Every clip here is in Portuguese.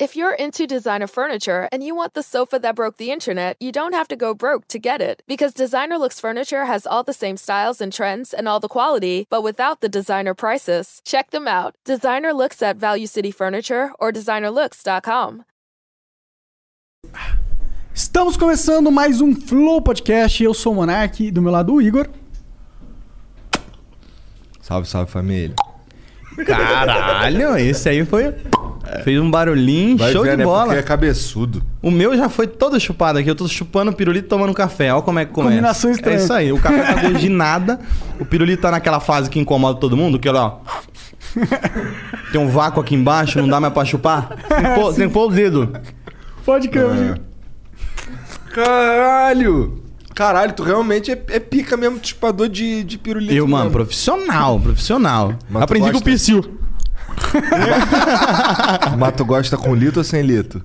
If you're into designer furniture and you want the sofa that broke the internet, you don't have to go broke to get it. Because Designer Looks Furniture has all the same styles and trends and all the quality, but without the designer prices. Check them out. Designer Looks at Value City Furniture or designerlooks.com. Estamos começando mais um Flow Podcast. Eu sou o Monark, do meu lado o Igor. Salve, salve família. Caralho, esse aí foi. Fez um barulhinho, Vai show ver, de né? bola. Porque é cabeçudo. O meu já foi todo chupado aqui. Eu tô chupando o pirulito e tomando café. Olha como é que começa. Combinação estranha. É isso aí. O café tá gosto de nada. O pirulito tá naquela fase que incomoda todo mundo, que ó. Tem um vácuo aqui embaixo, não dá mais pra chupar. Tem que pôr, tem que pôr o dedo. Pode crer. hoje. Caralho! Caralho, tu realmente é, é pica mesmo, chupador de, de pirulito. Eu, mano, mesmo. profissional, profissional. Mas Aprendi com o gosta? Psyu. Mas tu gosta com lito ou sem lito?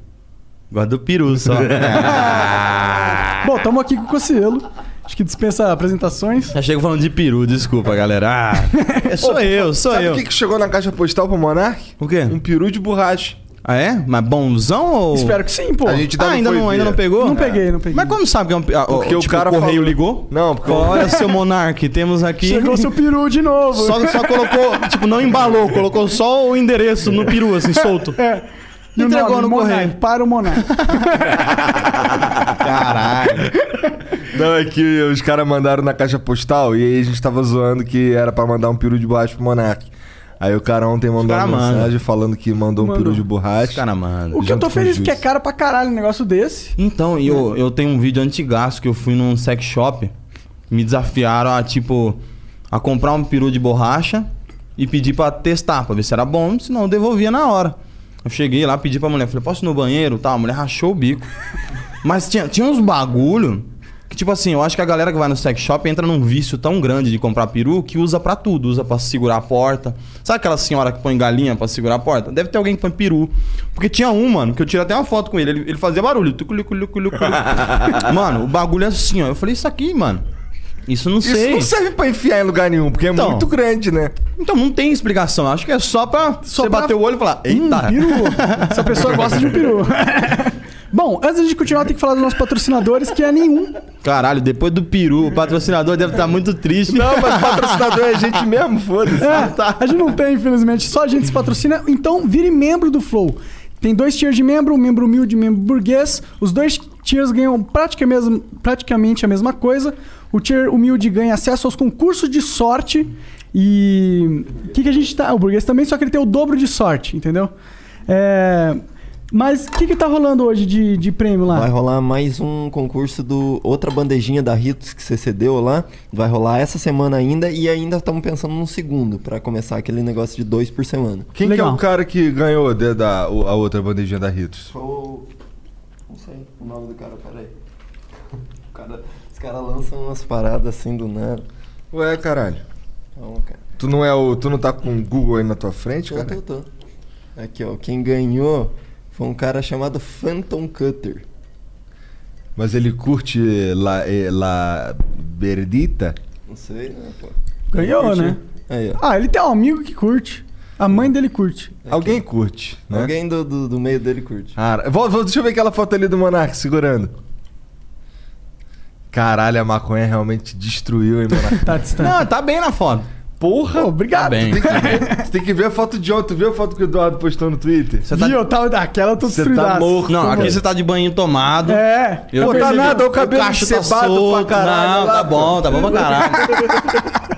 Gosto do peru só. Bom, estamos aqui com o Cocielo. Acho que dispensa apresentações. Já chego falando de peru, desculpa, galera. Ah, é, sou Ô, eu, sou Sabe eu. o que, que chegou na caixa postal pro Monark? O quê? Um peru de borracha. Ah, é? Mas bonzão ou. Espero que sim, pô. A gente Ah, ainda, não, ainda não pegou? Não peguei, não peguei. Mas como sabe que é um. ah, Porque tipo, o cara correio falou- ligou? Não, porque Olha, seu Monark, temos aqui. Chegou seu peru de novo. Só, só colocou, tipo, não embalou, colocou só o endereço no peru, assim, solto. É. E o Entregou nome, no Monark, correio. Para o Monark. Caralho. Não, é que os caras mandaram na caixa postal e aí a gente tava zoando que era pra mandar um peru de borracha pro Monark. Aí o cara ontem mandou cara uma mandam. mensagem falando que mandou um Mandou. peru de borracha. Os cara, mano. O que eu tô feliz porque é Juice. caro pra caralho um negócio desse. Então, e eu, eu tenho um vídeo antigaço que eu fui num sex shop. Me desafiaram a, tipo, a comprar um peru de borracha e pedir pra testar, pra ver se era bom, senão eu devolvia na hora. Eu cheguei lá, pedi pra mulher, falei, posso ir no banheiro? Tá, a mulher rachou o bico. Mas tinha, tinha uns bagulho que, tipo assim, eu acho que a galera que vai no sex shop entra num vício tão grande de comprar peru que usa pra tudo. Usa pra segurar a porta. Sabe aquela senhora que põe galinha pra segurar a porta? Deve ter alguém que põe peru. Porque tinha um, mano, que eu tirei até uma foto com ele. Ele, ele fazia barulho. Mano, o bagulho é assim, ó. Eu falei, isso aqui, mano. Isso não Isso sei. não serve pra enfiar em lugar nenhum, porque é Então. muito grande, né? Então não tem explicação. Eu Acho que é só pra Só você pra- bater o olho e falar, eita. Hum, peru. Essa pessoa gosta de um peru. Bom, antes de continuar, tem que falar dos nossos patrocinadores, que é nenhum. Caralho, depois do peru, o patrocinador deve estar muito triste. Não, mas patrocinador é a gente mesmo, foda-se. É, a gente não tem, infelizmente. Só a gente se patrocina. Então, vire membro do Flow. Tem dois tiers de membro, membro humilde e membro burguês. Os dois tiers ganham praticamente, praticamente a mesma coisa. O tier humilde ganha acesso aos concursos de sorte. E. O que, que a gente tá. O burguês também, só que ele tem o dobro de sorte, entendeu? É. Mas o que, que tá rolando hoje de, de prêmio lá? Vai rolar mais um concurso do outra bandejinha da Ritos que você cedeu lá. Vai rolar essa semana ainda e ainda estamos pensando num segundo pra começar aquele negócio de dois por semana. Quem que é o cara que ganhou de- da, a outra bandejinha da Ritos? Foi o. Não sei o nome do cara, peraí. O cara, os caras lançam umas paradas assim do nada. Ué, caralho. Calma, cara. Tu não é o. Tu não tá com o Google aí na tua frente, Tô, cara? tô, tô. Aqui, ó. Quem ganhou foi um cara chamado Phantom Cutter. Mas ele curte La, eh, la Berdita? Não sei, né, pô. Ganhou, né? Aí, ó. Ah, ele tem um amigo que curte. A mãe dele curte. Alguém curte, né? Alguém do, do, do meio dele curte. Ah, vou, vou- deixa eu ver aquela foto ali do Monark segurando. Caralho, a maconha realmente destruiu, hein, Monark? Tá distante. Não, tá bem na foto. Porra! Pô, obrigado. Tá bem. Tem que, ver, você tem que ver a foto de ontem. Tu viu a foto que o Eduardo postou no Twitter? Você tá- Viu? Eu tava daquela, eu tô Você tá morto. Não, aqui você tá de banho tomado. É. Eu Pô, tá percebi. nada, o cabelo cacho tá cebado pra solto. caralho Não, lá, tá bom, tá bom pra caralho.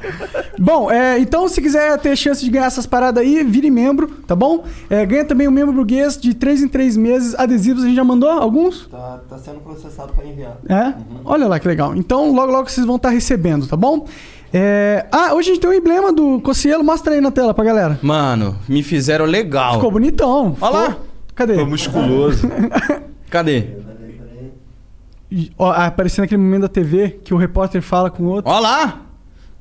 Bom, é, então se quiser ter chance de ganhar essas paradas aí, vire membro, tá bom? É, ganha também o membro burguês de 3 em 3 meses. Adesivos a gente já mandou alguns? Tá, tá sendo processado pra enviar. É? Olha lá que legal. Então logo logo vocês vão estar recebendo, tá bom? É, Ah, hoje a gente tem um emblema do Cocielo. Mostra aí na tela pra galera. Mano, me fizeram legal. Ficou bonitão. Olha lá. Ficou- Cadê? Ficou musculoso. Cadê? Ó, aparecendo aquele momento da TV que o repórter fala com o outro. Olha lá.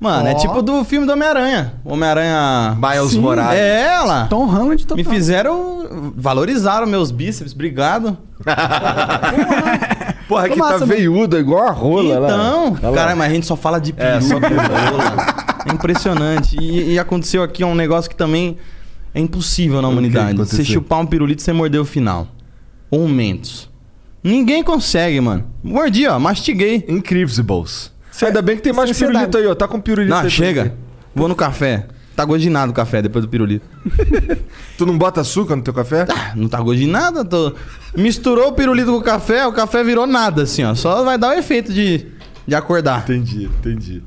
Mano, é Ó. tipo do filme do Homem-Aranha. Homem-Aranha... Miles Sim. Morales. É ela. Tom Holland total. Me fizeram... Valorizaram meus bíceps. Obrigado. Porra, Ficou tá massa, né? veiuda, igual a rola lá. Então, lá. cara, mas a gente só fala de peru, É, só de rola. É impressionante. E, e aconteceu aqui um negócio que também É impossível na humanidade. Você chupar um pirulito e você morder o final. Ou um mentos. Ninguém consegue, mano. Mordi, ó, mastiguei. Incríveis. Ainda bem que tem mais pirulito aí, ó. Tá com pirulito Não, aí. chega. Vou no café. Tá gosto de nada o café depois do pirulito. Tu não bota açúcar no teu café? Ah, não tá gosto de nada. Tô... Misturou o pirulito com o café, o café virou nada, assim, ó. Só vai dar o efeito de, de acordar. Entendi, entendi.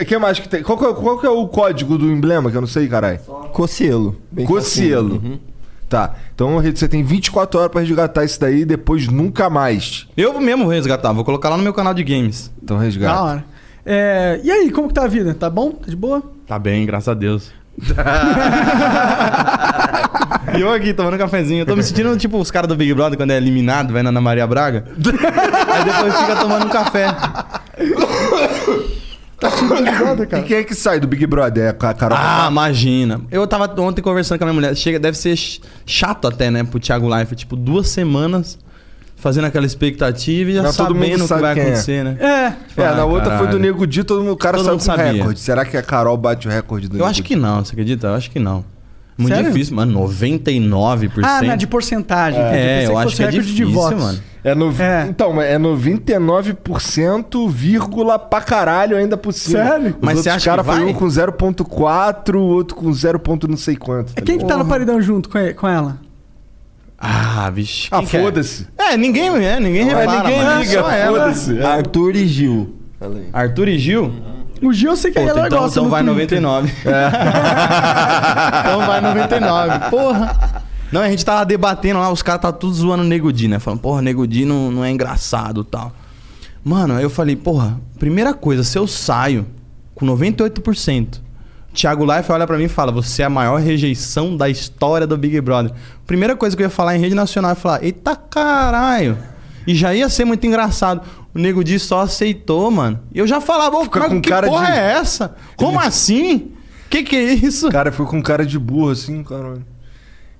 O que, mais que tem? Qual que, é, qual que é o código do emblema que eu não sei, caralho? Cocielo. Cocielo. Uhum. Tá. Então você tem 24 horas pra resgatar isso daí e depois nunca mais. Eu mesmo vou resgatar, vou colocar lá no meu canal de games. Então Da resgata. hora. É, e aí, como que tá a vida? Tá bom? Tá de boa? Tá bem, graças a Deus. e eu aqui tomando cafezinho. Eu tô me sentindo tipo os caras do Big Brother quando é eliminado, vai na Ana Maria Braga. Aí depois fica tomando um café. E quem é que sai do Big Brother? É a Carol? Ah, imagina. Eu tava ontem conversando com a minha mulher. Chega, deve ser ch- chato até, né, pro Thiago Life. Tipo, duas semanas fazendo aquela expectativa e já mundo sabendo o que vai é. acontecer, né? É. É, Ah, na outra foi do. Nego Di, todo mundo, o cara Todo saiu mundo com sabia. recorde. Será que a Carol bate o recorde do Eu Nego acho Di? que não, você acredita? Eu acho que não. Muito Sério? difícil, mano. 99%. Ah, não, de porcentagem. É, Pensei eu acho que é recorde difícil, de votos. mano. É no... É. Então, é 99%, vírgula pra caralho ainda por cima. Sério? Os Mas você acha que cara foi um com 0.4, o outro com 0. ponto não sei quanto. tá Quem que tá no paredão junto com com ela? Ah, vixe. Ah, é? foda-se. É, ninguém, é, ninguém Mas repara, ninguém mano. liga, Só ela. foda-se. É. Arthur e Gil. Arthur e Gil? O Gil eu sei que Pô, ela então, gosta então no vai Twitter. 99. então vai 99. Porra. Não, a gente tava debatendo lá, os caras tá tudo zoando o Nego Di, né? Falando, porra, Nego Di não, não é engraçado e tal. Mano, aí eu falei, porra, primeira coisa, se eu saio com 98%, Thiago Life olha pra mim e fala, você é a maior rejeição da história do Big Brother. Primeira coisa que eu ia falar em rede nacional é falar, eita caralho. E já ia ser muito engraçado. O Nego Di só aceitou, mano. E eu já falava, ô, cara, com que cara porra de- é essa? Como assim? Que que é isso? Cara foi com cara de burro assim, caralho.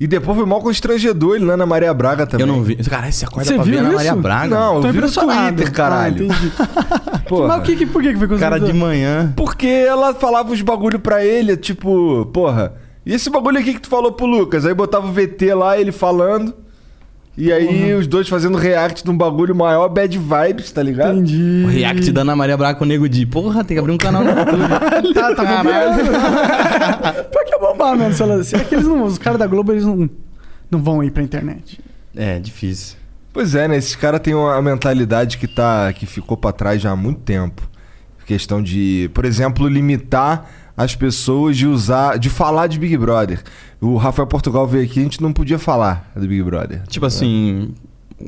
E depois foi mal constrangedor ele lá na Maria Braga também. Eu não vi. Cara, você acorda Você pra viu ver a Ana isso? Maria Braga? Não, Tô eu vi no. Twitter, caralho. Ah. Porra. Mas o que, que- por que, que foi Cara de constrangedor? manhã. Porque ela falava uns bagulho pra ele, tipo, porra. E esse bagulho aqui que tu falou pro Lucas? Aí botava o VT lá, ele falando. E aí os dois fazendo react de um bagulho maior, bad vibes, tá ligado? Entendi. O react da Ana Maria Braga com o Nego Di. Porra, tem que abrir um canal no YouTube. Tá, tá bombando. Pior que é bombar mesmo. Se ela, se é que eles não, os caras da Globo, eles não, não vão ir pra internet. é, difícil. Pois é, né? Esses caras têm uma mentalidade que, tá, que ficou pra trás já há muito tempo. Questão de, por exemplo, limitar as pessoas de usar, de falar de Big Brother. O Rafael Portugal veio aqui, a gente não podia falar do Big Brother. Tipo assim,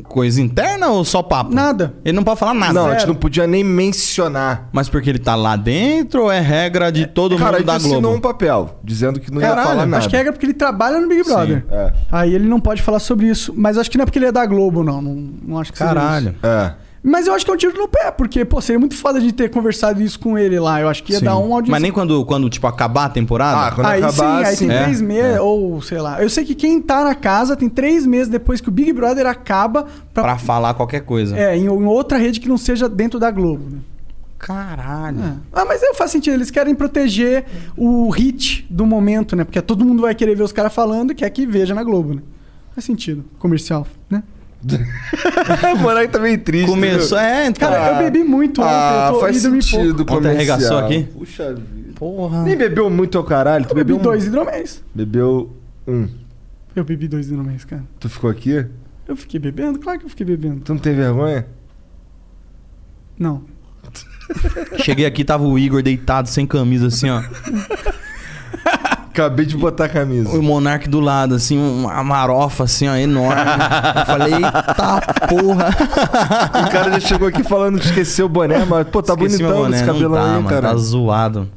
coisa interna ou só papo? Nada. Ele não pode falar nada. não, a gente não podia nem mencionar. Mas porque ele tá lá dentro ou é regra de todo Cara, mundo ele da assinou Globo? um papel dizendo que não ia Caralho, falar nada. Acho que é regra porque ele trabalha no Big Brother. É. Aí ele não pode falar sobre isso. Mas acho que não é porque ele é da Globo, não. Não, não acho que seja Caralho. É. Mas eu acho que é um tiro no pé, porque, pô, seria muito foda de ter conversado isso com ele lá. Eu acho que ia Sim. dar um audiência. Mas nem quando, quando, tipo, acabar a temporada? Ah, quando aí acabar, sim, aí sim. tem É. três meses, ou sei lá. Eu sei que quem tá na casa tem três meses depois que o Big Brother acaba pra. Pra falar qualquer coisa. É, em, em outra rede que não seja dentro da Globo. né? Caralho. É. Ah, mas aí faz sentido. Eles querem proteger o hit do momento, né? Porque todo mundo vai querer ver os caras falando e quer que veja na Globo, né? Faz sentido. Comercial, né? o Monark tá meio triste. Começou, viu? é, Cara, cara. eu bebi muito ontem. Ah, eu tô faz e dormi sentido pouco. Ontem arregaçou comercial. aqui? Puxa vida. Porra. Nem bebeu muito ao caralho. Tu Eu bebi bebeu um- dois hidroméis. Bebeu um. Eu bebi dois hidroméis, cara. Tu ficou aqui? Eu fiquei bebendo? Claro que eu fiquei bebendo. Tu não tem vergonha? Não. Cheguei aqui, tava o Igor deitado, sem camisa, assim, ó. Acabei de botar a camisa. O Monark do lado, assim, uma marofa, assim, ó, enorme. Eu falei, eita porra. O cara já chegou aqui falando que esqueceu o boné, mas, pô, tá Esqueci bonitão esse não cabelão tá, aí, mano, cara. Tá zoado.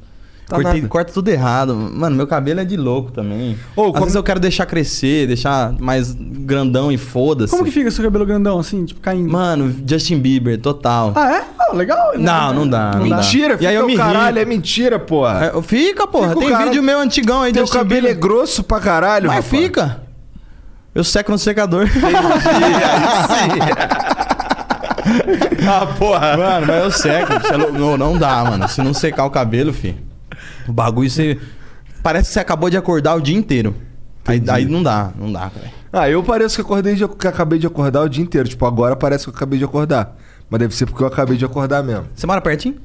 Tá Cortei, nada. corta tudo errado. Mano, meu cabelo é de louco também. Ô, Às como- vezes eu quero deixar crescer, deixar mais grandão e foda-se. Como que fica seu cabelo grandão, assim, tipo, caindo? Mano, Justin Bieber, total. Ah, é? Ah, legal. Não, não dá, não dá. Mentira, E fica aí eu o me caralho, é mentira, porra. É, fica, porra. Fica Tem cara- vídeo meu antigão aí, Teu Justin cabelo é Bieber. grosso pra caralho, Mas rapaz. fica. Eu seco no secador. Ah, porra. Mano, mas eu seco. É não, não dá, mano. Se não secar o cabelo, fi. O bagulho você. Parece que você acabou de acordar o dia inteiro. Aí, aí não dá, não dá, velho. Ah, eu pareço que acordei de, que acabei de acordar o dia inteiro. Tipo, agora parece que eu acabei de acordar. Mas deve ser porque eu acabei de acordar mesmo. Você mora pertinho?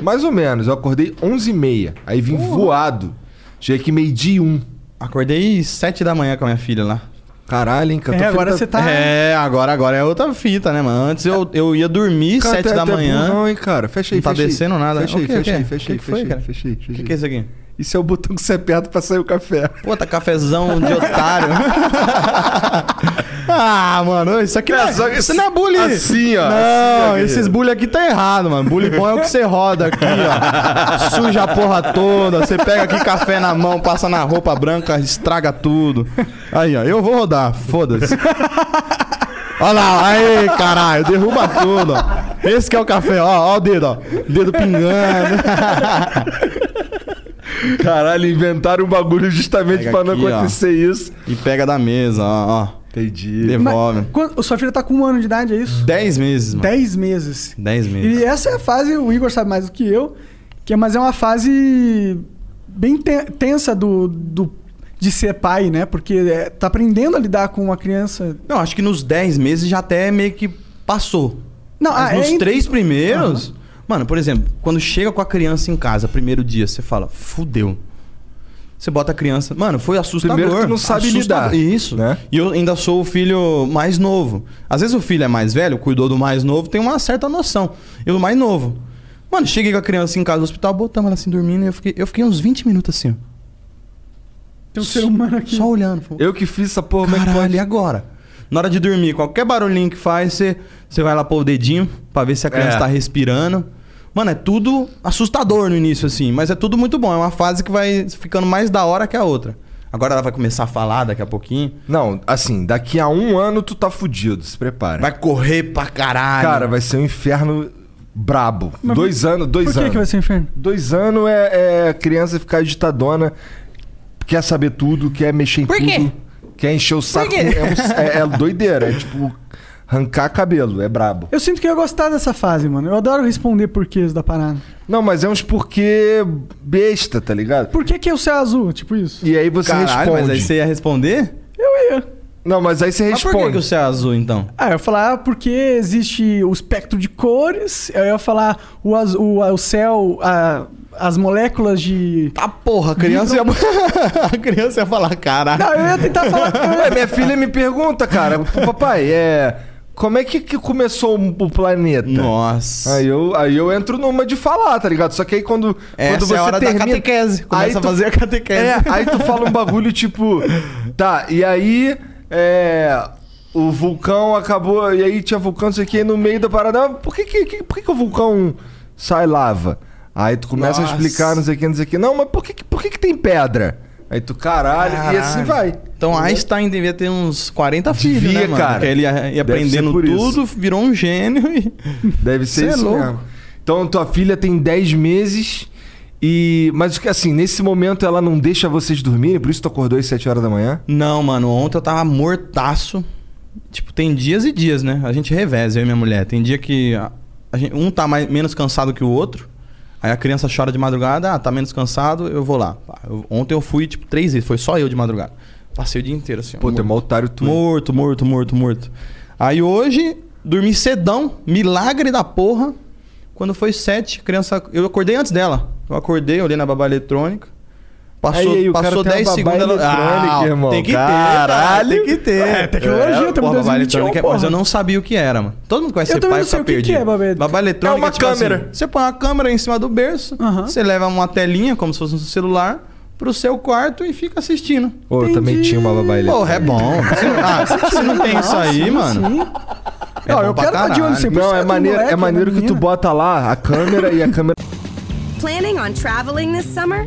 Mais ou menos, eu acordei 11h30. Aí vim voado. Cheguei aqui meio-dia e um. Acordei sete da manhã com a minha filha lá. Caralho, hein. É, agora você tá. É, agora, agora é outra fita, né, mano? Antes eu, eu ia dormir Cara, sete é- da é manhã. burrão, hein, cara. Fecha aí, Não tá fecha descendo nada. Aí, quê, fecha o aí, quê? fecha aí, O que fecha aí, fecha aí, O é isso aqui? Isso é o botão que você aperta pra sair o café. Puta, cafezão de otário. ah, mano, isso aqui não é, É, que isso não é bullying. assim, ó, Não, assim, ó, esses bullying aqui tá errado, mano. Bullying bom é o que você roda aqui, ó. Suja a porra toda. Você pega aqui café na mão, passa na roupa branca, estraga tudo. Aí, ó, eu vou rodar, foda-se. Olha lá, aí, caralho, derruba tudo, ó. Esse que é o café, ó, ó o dedo, ó. Dedo pingando. Caralho, inventaram um bagulho justamente Pega pra não aqui, ó. acontecer isso. E pega da mesa, ó, ó. Entendi. Devolve. Quando, sua filha tá com um ano de idade, é isso? Dez meses, mano. Dez meses. Dez meses. E essa é a fase, o Igor sabe mais do que eu, que é, mas é uma fase bem te- tensa do, do, de ser pai, né? Porque é, tá aprendendo a lidar com uma criança. Não, acho que nos 10 meses já até meio que passou. Não, Mas ah, nos é três primeiros. Mano, por exemplo, quando chega com a criança em casa, primeiro dia, você fala, fudeu. Você bota a criança. Mano, foi assustador. Primeiro que tu não sabe Assustador. lidar, Isso. né? E eu ainda sou o filho mais novo. Às vezes o filho é mais velho, cuidou do mais novo, tem uma certa noção. Eu, o mais novo. Mano, cheguei com a criança em casa no hospital, botamos ela assim dormindo e eu fiquei, eu fiquei uns 20 minutos assim, ó. Tem um ser humano aqui. Só olhando. Falei, Eu que fiz essa porra, como é que Caralho, pode? e agora? Na hora de dormir, qualquer barulhinho que faz, você, você vai lá pôr o dedinho pra ver se a criança É. tá respirando. Mano, é tudo assustador no início, assim, mas é tudo muito bom. É uma fase que vai ficando mais da hora que a outra. Agora ela vai começar a falar daqui a pouquinho. Não, assim, daqui a um ano tu tá fudido, se prepara. Vai correr pra caralho. Cara, vai ser um inferno brabo. Mas dois anos, dois Por que, anos. que vai ser inferno? Dois anos é, é criança ficar agitadona, quer saber tudo, quer mexer em Por tudo. quê? Quer encher o saco. quê? É, um- é- é doideira, é tipo arrancar cabelo, é brabo. Eu sinto que eu ia gostar dessa fase, mano. Eu adoro responder porquês da parada. Não, mas é uns porquê besta, tá ligado? Por que, que o céu é azul? Tipo isso. E aí você Caralho, responde. mas aí você ia responder? Eu ia. Não, mas aí você Mas por responde. que, que o céu é azul, então? Ah, eu ia falar ah, porque existe o espectro de cores. Eu ia falar o, azu- o, o céu, a- as moléculas de. Tá porra, a criança ia... a criança ia falar, caralho. Não, eu ia tentar falar. eu ia- Ué, minha filha me pergunta, cara, papai, é. Como é que, que começou o planeta? Nossa. Aí eu, aí eu entro numa de falar, tá ligado? Só que aí quando, Essa quando você é a hora termina... da catequese. Começa Aí a tu- fazer a catequese. É, aí tu fala um bagulho tipo... Tá, e aí... É... O vulcão acabou... E aí tinha vulcão, não sei o que, no meio da parada... ah, Por que que, por que que o vulcão sai lava? Aí tu começa Nossa. a explicar, não sei o que, não sei o que. Não, mas por que, por que que tem pedra? Aí tu, caralho, e assim vai. Então Einstein devia ter uns 40 filhos, Devia, né, mano? cara. Porque ele ia, ia Deve aprendendo ser por isso. tudo, virou um gênio e... Deve ser Cê é isso louco. mesmo. Então tua filha tem 10 meses e... Mas o que assim, nesse momento ela não deixa vocês dormirem, por isso tu acordou às 7 horas da manhã? Não, mano, ontem eu tava mortaço. Tipo, tem dias e dias, né? A gente reveza, eu e minha mulher. Tem dia que a- a gente- um tá mais, menos cansado que o outro. Aí a criança chora de madrugada, ah, tá menos cansado, eu vou lá. Eu- ontem eu fui, tipo, três vezes, foi só eu de madrugada. Passei o dia inteiro, assim. Pô, é morto. mó otário tu. Morto, morto, morto, morto. Aí hoje, dormi cedão, milagre da porra. Quando foi sete, criança. Eu acordei antes dela. Eu acordei, olhei na babá eletrônica. Passou, Aí, aí, passou tem uma 10 babá segundos. ela- eletrônica, irmão. Tem que Caralho. ter. cara, Tem que ter. É, tecnologia, porra, babá 2021, eletrônica, porra. Mas eu não sabia o que era, mano. Todo mundo conhece Eu ser também pai ficar o que que perdido. é babá eletrônica. Babá eletrônica É uma tipo assim, câmera. você põe uma câmera em cima do berço, Aham. você leva uma telinha, como se fosse um celular, pro seu quarto e fica assistindo. Pô, eu também tinha uma babá eletrônica. Porra, é bom. Ah, se não tem isso aí, mano. sim. É Não, eu pra quero estar de olho. 100% Não, é no maneiro, moleque, é maneiro que tu bota lá a câmera e a câmera Planning on traveling this summer?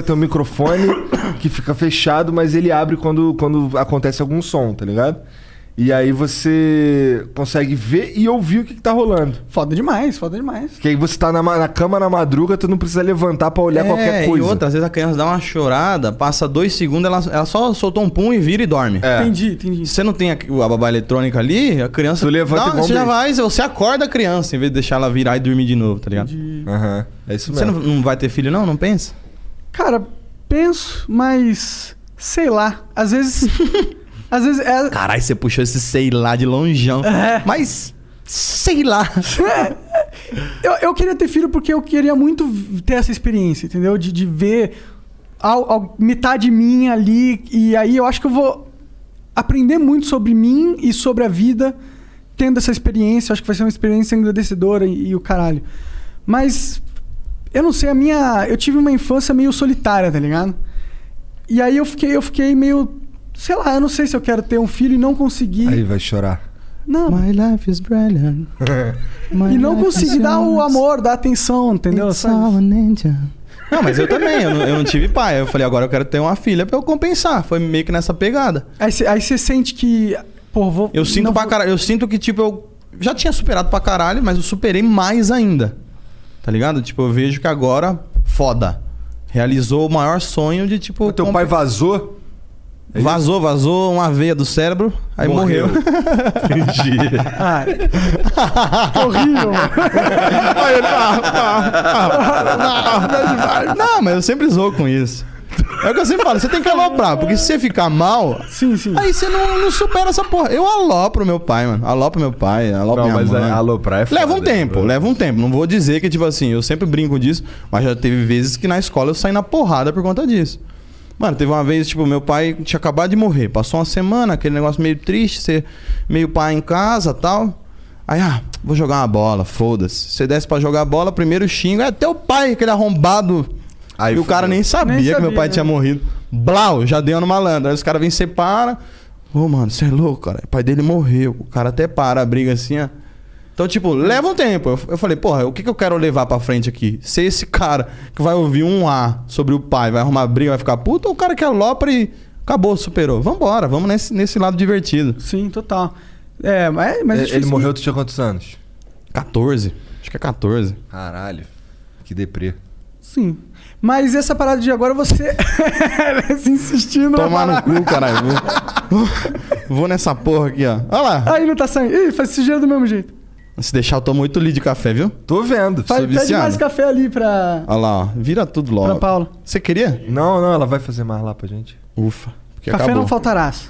Tem um microfone que fica fechado, mas ele abre quando, quando acontece algum som, tá ligado? E aí você consegue ver e ouvir o que, que tá rolando. Foda demais, foda demais. Que aí você tá na, na cama na madruga, tu não precisa levantar pra olhar qualquer coisa. É, E outra, às vezes a criança dá uma chorada, passa dois segundos, ela, ela só soltou um pum e vira e dorme. É. Entendi, entendi. Se você não tem a, a babá eletrônica ali, a criança. Tu levanta igual um Você já vai, você acorda a criança, em vez de deixar ela virar e dormir de novo, tá ligado? Aham. É isso Você mesmo. não, não vai ter filho, não? Não pensa? Cara, penso, mas sei lá. Às vezes. às vezes é. Caralho, você puxou esse sei lá de longeão. É. Mas. Sei lá. Eu, eu queria ter filho porque eu queria muito ter essa experiência, entendeu? De, de ver al- al- metade minha ali. E aí eu acho que eu vou aprender muito sobre mim e sobre a vida tendo essa experiência. Acho que vai ser uma experiência engrandecedora e, e o caralho. Mas eu não sei, a minha. Eu tive uma infância meio solitária, tá ligado? E aí eu fiquei, eu fiquei meio. Sei lá, eu não sei se eu quero ter um filho e não conseguir. Aí vai chorar. Não. My life is brilliant. E não conseguir dar o amor, dar atenção, entendeu? Sabe? Não, mas eu também, eu não, eu não tive pai. Eu falei, agora eu quero ter uma filha pra eu compensar. Foi meio que nessa pegada. Aí você sente que. Pô, vou. Eu sinto não pra vou- caralho. Eu sinto que, tipo, eu já tinha superado pra caralho, mas eu superei mais ainda. Tá ligado? Tipo, eu vejo que agora, foda. Realizou o maior sonho de, tipo. O teu comp- pai vazou? É? Vazou, vazou uma veia do cérebro, aí morreu. Entendi. Ah, que horrível, mano. Não, mas eu sempre zoo com isso. É o que eu sempre falo, você tem que aloprar, porque se você ficar mal, Sim, sim. aí você não, não supera essa porra. Eu alopro meu pai, mano. Alopro meu pai, alopro Não, minha mas mãe. é, aloprar é foda, Leva um tempo, né? leva um tempo. Não vou dizer que, tipo assim, eu sempre brinco disso, mas já teve vezes que na escola eu saí na porrada por conta disso. Mano, teve uma vez, tipo, meu pai tinha acabado de morrer. Passou uma semana, aquele negócio meio triste, ser meio pai em casa tal. Aí, ah, vou jogar uma bola, foda-se. Você desce pra jogar bola, primeiro xingo, é teu pai, aquele arrombado. Aí e o cara nem sabia, Nem que meu sabia, pai né? tinha morrido. Blau, já deu no malandro. Aí os caras vêm e separa. Ô, mano, você é louco, cara. O pai dele morreu. O cara até para a briga assim, ó. Então, tipo, leva um tempo. Eu, eu falei, porra, o que, que eu quero levar pra frente aqui? Ser esse cara que vai ouvir um A sobre o pai, vai arrumar briga, vai ficar puto, ou o cara que alopra e acabou, superou? Vambora, vamos nesse, nesse lado divertido. Sim, total. É, mas, mas é Ele morreu, tu tinha quantos anos? 14. Acho que é 14. Caralho. Que deprê. Sim. Mas essa parada de agora você. se insistindo. Tomar no cu, caralho. Vou, vou nessa porra aqui, ó. Olha lá. Aí não tá saindo. Ih, faz sujeira do mesmo jeito. Se deixar, eu tomo 8 litros de café, viu? Tô vendo. Faz, pede viciado. mais café ali pra, Olha lá, ó. Vira tudo logo. pra Paula. Você queria? Não, não, ela vai fazer mais lá pra gente. Ufa. Porque Café acabou. não faltarás.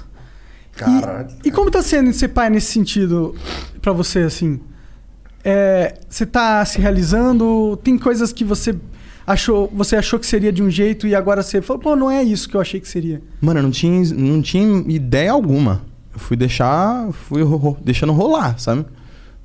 Caralho. E, e como tá sendo ser pai nesse sentido pra você, assim? É, você tá se realizando? Tem coisas que você achou, você achou que seria de um jeito e agora você falou, pô, não é isso que eu achei que seria. Mano, eu não tinha, não tinha ideia alguma. Eu fui deixar. Fui ro- ro- deixando rolar, sabe?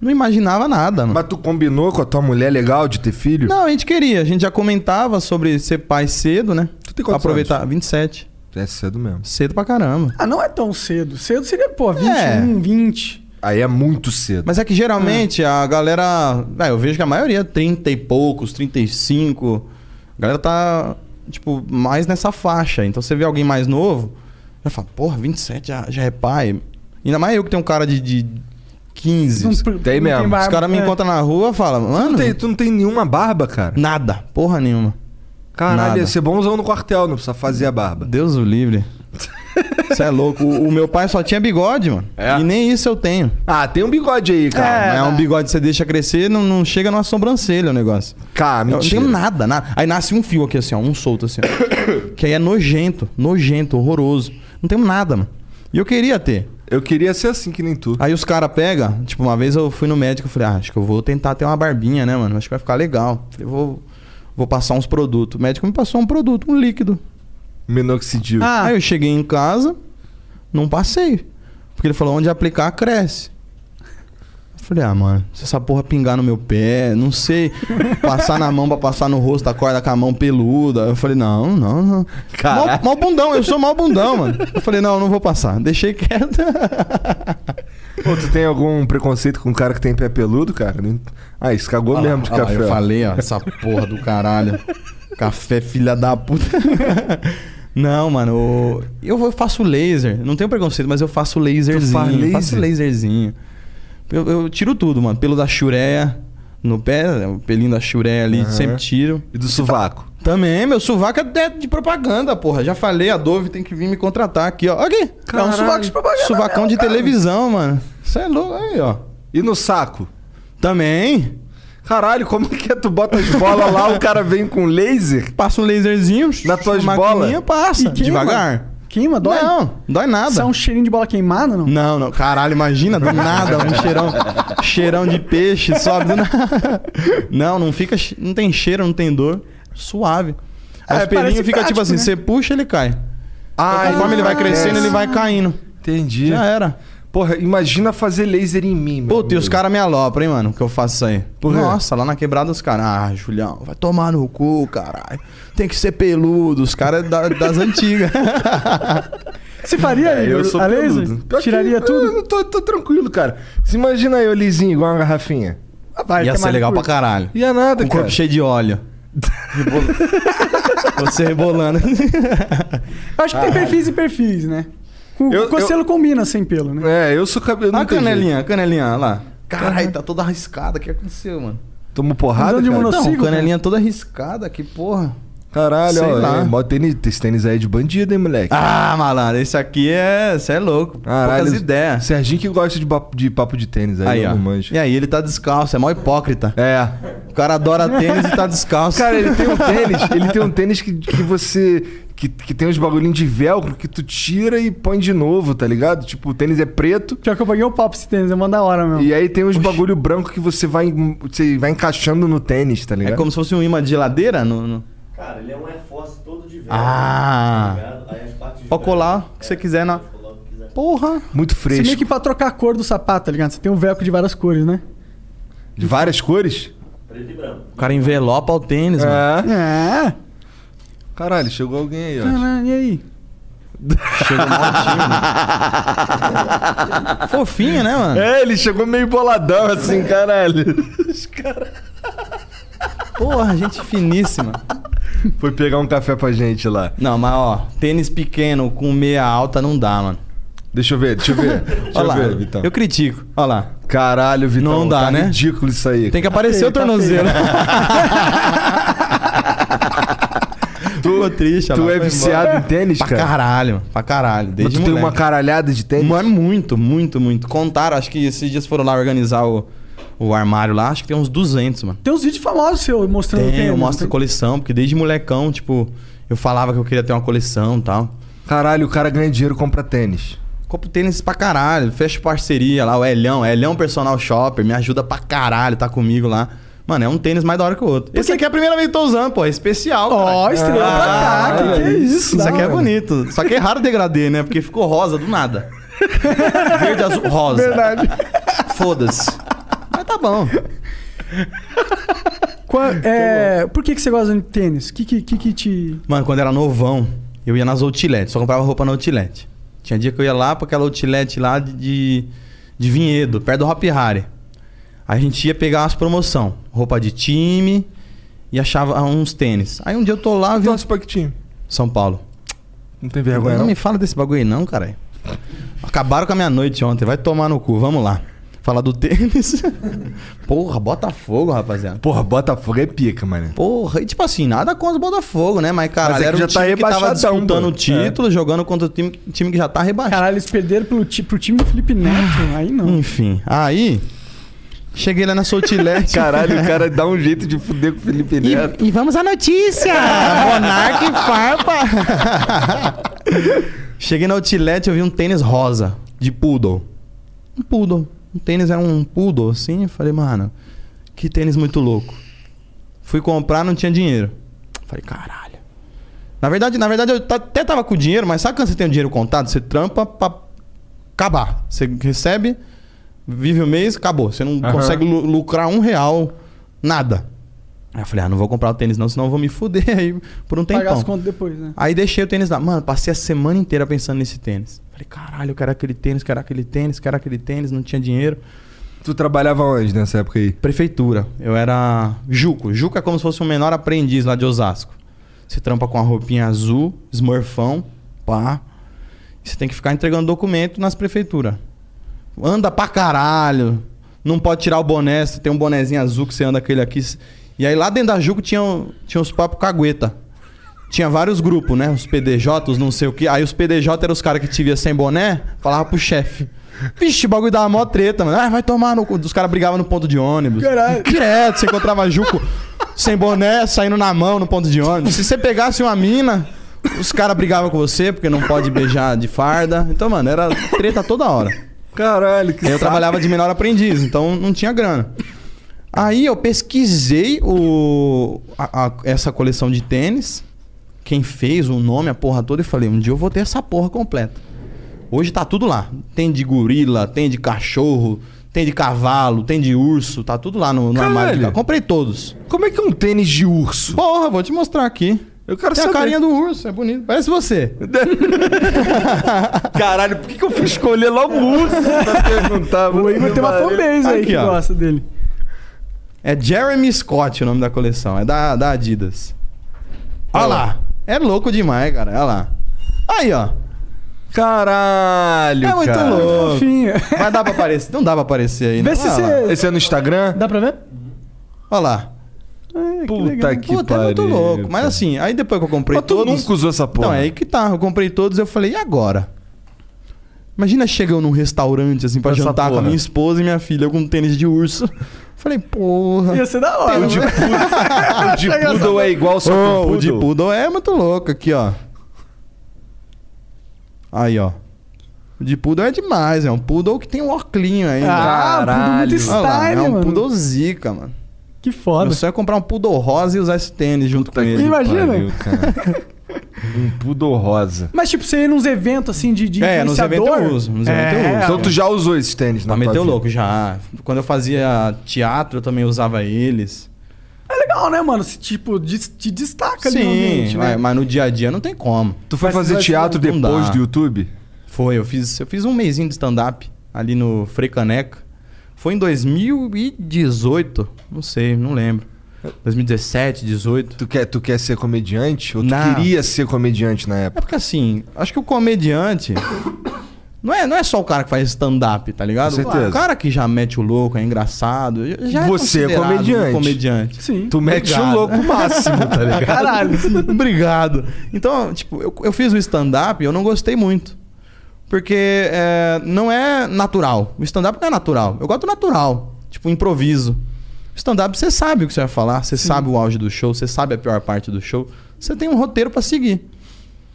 Não imaginava nada, mano. Mas tu combinou com a tua mulher legal de ter filho? Não, a gente queria. A gente já comentava sobre ser pai cedo, né? Tu tem quantos Aproveitar. 27. É cedo mesmo. Cedo pra caramba. Ah, não é tão cedo. Cedo seria, pô, 21, É. 20. Aí é muito cedo. Mas é que geralmente a galera. É, eu vejo que a maioria, 30 e poucos, 35. A galera tá, tipo, mais nessa faixa. Então você vê alguém mais novo, já fala, porra, 27 já, já é pai. Ainda mais eu que tenho um cara de, de 15. Não- Os não tem mesmo. barba, caras me é. encontram na rua e falam, Tu mano. não, tem, tu não tem nenhuma barba, cara? Nada, porra nenhuma. Caralho, Nada. ia ser bonzão no quartel, não precisa fazer a barba. Deus o livre. Você é louco. O, o meu pai só tinha bigode, mano. É? E nem isso eu tenho. Ah, tem um bigode aí, cara. Mas é um bigode que você deixa crescer, não, não chega numa sobrancelha o negócio. Cara, Eu não mentira. tenho nada, nada. Aí nasce um fio aqui assim, ó, um solto assim, ó. que aí é nojento, nojento, horroroso. Não tenho nada, mano. E eu queria ter. Eu queria ser assim que nem tu. Aí os caras pegam, tipo, uma vez eu fui no médico e falei, ah, acho que eu vou tentar ter uma barbinha, né, mano? Acho que vai ficar legal. Falei, vou, vou passar uns produtos. O médico me passou um produto, um líquido. Minoxidil. Ah, Aí eu cheguei em casa, não passei. Porque ele falou, onde aplicar, cresce. Eu falei, ah, mano, se essa porra pingar no meu pé, não sei. Passar na mão pra passar no rosto, acorda com a mão peluda. Eu falei, não, não, não. Mal, mal bundão, eu sou mal bundão, mano. Eu falei, não, não vou passar. Deixei quieto. Pô, tu tem algum preconceito com um cara que tem pé peludo, cara? Ah, isso cagou mesmo de lá, café. eu falei, ó, essa porra do caralho. Café, filha da puta. Não, mano, eu faço laser. Não tenho preconceito, mas eu faço laserzinho. faz laser? Faço laserzinho. Eu, eu tiro tudo, mano. Pelo da chureia no pé, o pelinho da chureia ali, Aham. sempre tiro. E do sovaco? Também, meu sovaco é de propaganda, porra. Já falei, a Dove tem que vir me contratar aqui, ó. Aqui. É um sovaco de propaganda. Suvacão de televisão, mano. Você é louco aí, ó. E no saco? Também. Caralho, como que é? Tu bota as bolas lá, o cara vem com laser? Passa um laserzinho. Na tuas bolas? passa. Queima? Devagar. Queima, dói? Não, dói nada. Isso é um cheirinho de bola queimada, não? Não, não. Caralho, imagina, do nada, um cheirão, cheirão de peixe, sobe do nada. Não, não fica, não tem cheiro, não tem dor. Suave. Aí É, pelinhos parece fica tipo prático, assim, né? você puxa, ele cai. Ah, Conforme ele vai crescendo, ele vai caindo. Entendi. Já era. Porra, imagina fazer laser em mim, mano. Puta, e os caras me alopram, hein, mano, que eu faço isso aí. Por quê? Nossa, lá na quebrada os caras. Ah, Julião, vai tomar no cu, caralho. Tem que ser peludo. Os caras da- das antigas. Você faria aí, É, eu sou a laser? peludo. Pior que- Tiraria tudo? Eu tô, tô tranquilo, cara. Se imagina eu lisinho, igual uma garrafinha. Ah, vai, Ia que é ser legal pra caralho. Ia nada, Com o cara. corpo cheio de óleo. Rebol- Você rebolando. Eu acho que tem perfis e perfis, né? Com, Eu- cocelo combina sem pelo, né? É, eu sou cabelo. Olha a canelinha, a canelinha, olha lá. Caralho, tá toda arriscada. O que aconteceu, mano? Tomo porrada, de cara. mono- Não, canelinha toda arriscada, que porra. Caralho, Sei ó. lá. É, mó tênis, esse tênis aí é de bandido, hein, moleque? Ah, malandro, esse aqui é. Você é louco. Caralho. Poucas ideias. Serginho que gosta de, papo- de papo de tênis aí, Aí, eu ó. não manjo. E aí, ele tá descalço, é mó hipócrita. É. O cara adora tênis e tá descalço. Cara, ele tem um tênis, ele tem um tênis que, que você. Que, que tem uns bagulhinhos de velcro que tu tira e põe de novo, tá ligado? Tipo, o tênis é preto. Pior que eu paguei o papo esse tênis, é mó da hora mesmo. E aí tem uns bagulho branco que você vai, você vai encaixando no tênis, tá ligado? É como se fosse um imã de geladeira? No, no- Cara, ele é um Air Force todo de velho. Ah. tá ligado? Aí as partes de Pode colar o que você quiser na. quiser. Porra. Muito Você fresco. meio que pra trocar a cor do sapato, tá ligado? Você tem um velcro de várias cores, né? De várias cores? Preto e branco. O cara envelopa o tênis, mano. É. Caralho, chegou alguém aí, ó. Caralho, e aí? Mó tímido. Fofinho, né, mano? É, ele chegou meio boladão assim, caralho. Porra, gente finíssima. Foi pegar um café pra gente lá. Não, mas ó, tênis pequeno com meia alta não dá, mano. Deixa eu ver, deixa eu ver. Deixa Olha eu lá, ver, Vitão. eu critico. Olha lá. Caralho, Vitão. Não dá, tá né? ridículo isso aí. Tem que aparecer feio, o tá tornozelo. Ficou triste, Tu é viciado embora. em tênis, Pra cara? caralho, pra caralho. Mas Desde tu tem moleque. uma caralhada de tênis? Mano, muito, muito, muito. Contaram, acho que esses dias foram lá organizar o, o armário lá, acho que tem uns 200, mano. Tem uns vídeos famosos seu mostrando Tem, tênis. eu mostro tem? coleção, porque desde molecão, tipo, eu falava que eu queria ter uma coleção e tal. Caralho, o cara ganha dinheiro e compra tênis. Compro tênis pra caralho, fecho parceria lá, o Elhão, Elhão Personal Shopper, me ajuda pra caralho, tá comigo lá. Mano, é um tênis mais da hora que o outro. Esse aqui é a primeira vez que eu tô usando, pô, é especial, Ó, cara. estrela pra cá, que, que é isso? Isso aqui é bonito. Só que é raro degradê, né? Porque ficou rosa do nada. Verde, azul, rosa. Verdade. Foda-se. Mas tá bom. É, por que, que você gosta de tênis? O que, que, que, te. Mano, quando era novão, eu ia nas outlet, só comprava roupa na outlet. Tinha dia que eu ia lá pra aquela outlet lá de, de, de Vinhedo, perto do Hop Harry. A gente ia pegar umas promoção, roupa de time e achava uns tênis. Aí um dia eu tô lá, vi Torce pra que time? São Paulo. Não tem vergonha, não, não? me fala desse bagulho aí não, caralho. Acabaram com a minha noite ontem, vai tomar no cu, vamos lá. Falar do tênis. Porra, Botafogo, rapaziada. Porra, Botafogo é pica, mano. Porra, e tipo assim, nada contra o Botafogo, né? Mas, cara, Mas é era já um tá time que tava disputando o título, jogando contra o time, time que já tá rebaixado. Caralho, eles perderam pelo, pro time do Felipe Neto. Aí não. Enfim, aí... Cheguei lá na Soutilete. Caralho, o cara dá um jeito de fuder com o Felipe Neto. E, e vamos à notícia! Monark e farpa! Cheguei na Outlet eu vi um tênis rosa, de poodle. Um poodle. Um tênis era um poodle, assim. Eu falei, mano, que tênis muito louco. Fui comprar, não tinha dinheiro. Falei, caralho. Na verdade, na verdade, eu até tava com dinheiro, mas sabe quando você tem o dinheiro contado? Você trampa pra acabar. Você recebe, vive o mês, acabou. Você não Aham. consegue lu- lucrar um real, nada. Aí eu falei, ah, não vou comprar o tênis não, senão eu vou me fuder aí por um Pagar tempão. as contas depois, né? Aí deixei o tênis lá. Mano, passei a semana inteira pensando nesse tênis. Falei, caralho, eu quero aquele tênis, quero aquele tênis, quero aquele tênis, não tinha dinheiro. Tu trabalhava onde nessa época aí? Prefeitura. Eu era Juco. Juco é como se fosse um menor aprendiz lá de Osasco. Você trampa com a roupinha azul, smurfão, pá. Você tem que ficar entregando documento nas prefeituras. Anda pra caralho. Não pode tirar o boné, você tem um bonezinho azul que você anda aquele aqui. E aí lá dentro da Juco tinha, tinha uns papos cagueta. Tinha vários grupos, né? Os PDJ, os não sei o que. Aí os PDJ eram os caras que te via sem boné, falava pro chefe. Vixe, o bagulho dava mó treta, mano. Ah, vai tomar no. Os caras brigavam no ponto de ônibus. Caralho. Direto, você encontrava Juco sem boné, saindo na mão no ponto de ônibus. Se você pegasse uma mina, os caras brigavam com você, porque não pode beijar de farda. Então, mano, era treta toda hora. Caralho, que Eu trabalhava de menor aprendiz, então não tinha grana. Aí eu pesquisei o, a- a- essa coleção de tênis, quem fez, o nome, a porra toda, e falei, um dia eu vou ter essa porra completa. Hoje tá tudo lá. Tem de gorila, tem de cachorro, tem de cavalo, tem de urso, tá tudo lá no, no armário. Comprei todos. Como é que é um tênis de urso? Porra, vou te mostrar aqui. Eu quero Tem a saber. carinha do urso, é bonito. Parece você. Caralho, por que, que eu fui escolher logo o urso pra perguntar? O Igor tem uma fanbase aí que ó. gosta dele. É Jeremy Scott o nome da coleção. É da, da Adidas. Olha lá. É louco demais, cara. Olha lá. Aí, ó. Caralho, É muito cara. louco. Fofinho. Mas dá pra aparecer. Não dá pra aparecer aí, né? Vê se Olha lá. você... Esse é no Instagram? Dá pra ver? Olha lá. É, que Puta legal. que Puta, é muito pariu, louco. Mas assim, aí depois que eu comprei Mas tu todos... nunca usou essa porra. Não, é aí que tá. Eu comprei todos eu falei, e agora? Imagina chega eu num restaurante, assim, pra Essa jantar com a porra. minha esposa e minha filha com um tênis de urso. Falei, porra... Ia ser da hora. O de, mano. o de poodle é igual só Ô, com o de poodle? poodle é muito louco aqui, ó. Aí, ó. O de poodle é demais, é um poodle que tem um óculinho ainda. Ah, Caralho. muito Olha lá, style, é um mano. poodle zica, mano. Que foda. Meu sonho é comprar um poodle rosa e usar esse tênis junto com Puta ele. que Imagina. pariu, cara. um poodle rosa. Mas, tipo, você ir nos eventos, assim, de, de É, nos eventos eu uso, nos é, eventos eu uso. Então tu já usou esses tênis o vida? louco já. Quando eu fazia teatro, eu também usava eles. É legal, né, mano? Se, tipo, des- te destaca ali no Sim, ambiente, né? mas, no dia a dia não tem como. Tu foi Mas fazer teatro depois do YouTube? Foi, eu fiz, eu fiz um mêsinho de stand-up ali no Frei Caneca. Foi em 2018, não sei, não lembro. 2017, 18. Tu quer, tu quer ser comediante? Ou tu Não. queria ser comediante na É época? porque assim, acho que o comediante. Não é, não é só o cara que faz stand-up, tá ligado? Com certeza. O cara que já mete o louco, é engraçado. Já Você é considerado comediante. um comediante. Sim. Tu mete o Obrigado. louco máximo, tá ligado? Caralho. Obrigado. Então, tipo, eu, eu fiz o stand-up e eu não gostei muito. Porque é, não é natural. O stand-up não é natural. Eu gosto do natural. Tipo, improviso. O stand-up você sabe o que você vai falar, você sabe o auge do show, você sabe a pior parte do show. Você tem um roteiro pra seguir.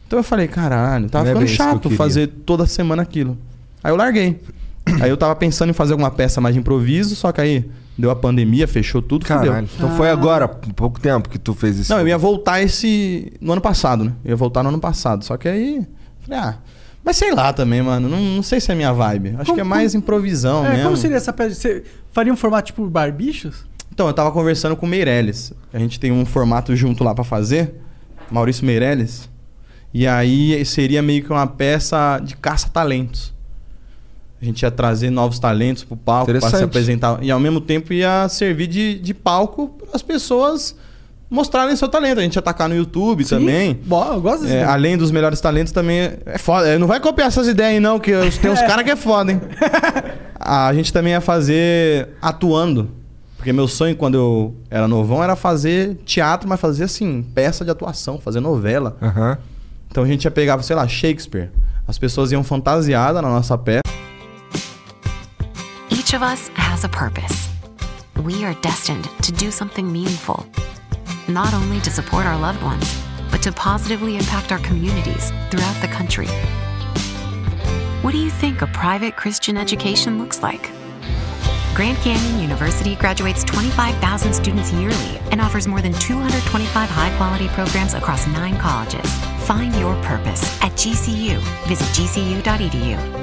Então eu falei, caralho, tava Não é ficando que eu chato queria. fazer toda semana aquilo. Aí eu larguei. aí eu tava pensando em fazer alguma peça mais de improviso, só que aí deu a pandemia, fechou tudo, fudeu. Caralho. Então foi agora, pouco tempo que tu fez isso. Não, eu ia voltar esse. no ano passado, né? Eu ia voltar no ano passado. Só que aí. Falei, ah. Mas sei lá também, mano. Não, não sei se é minha vibe. Acho Como- que é mais improvisão É, mesmo. como seria essa peça? Você faria um formato tipo barbichos? Então, eu tava conversando com o Meirelles. A gente tem um formato junto lá pra fazer. Maurício Meirelles. E aí seria meio que uma peça de caça-talentos. A gente ia trazer novos talentos pro palco pra se apresentar. E ao mesmo tempo ia servir de, de palco para as pessoas mostrarem seu talento. A gente ia atacar no YouTube também. Bom, eu gosto É, além dos melhores talentos também é- foda. É, Não vai copiar essas ideias aí não, que tem uns caras que é foda, hein? A gente também ia fazer atuando. Porque meu sonho quando eu era novão era fazer teatro, mas fazer assim, peça de atuação, fazer novela. Aham. Então a gente ia pegar, sei lá, Shakespeare. As pessoas iam fantasiadas na nossa peça. Each of us has a purpose. We are destined to do something meaningful, not only to support our loved ones, but to positively impact our communities throughout the country. What do you think a private Christian education looks like? Grand Canyon University graduates 25,000 students yearly and offers more than 225 high quality programs across nine colleges. Find your purpose at GCU. Visit gcu.edu.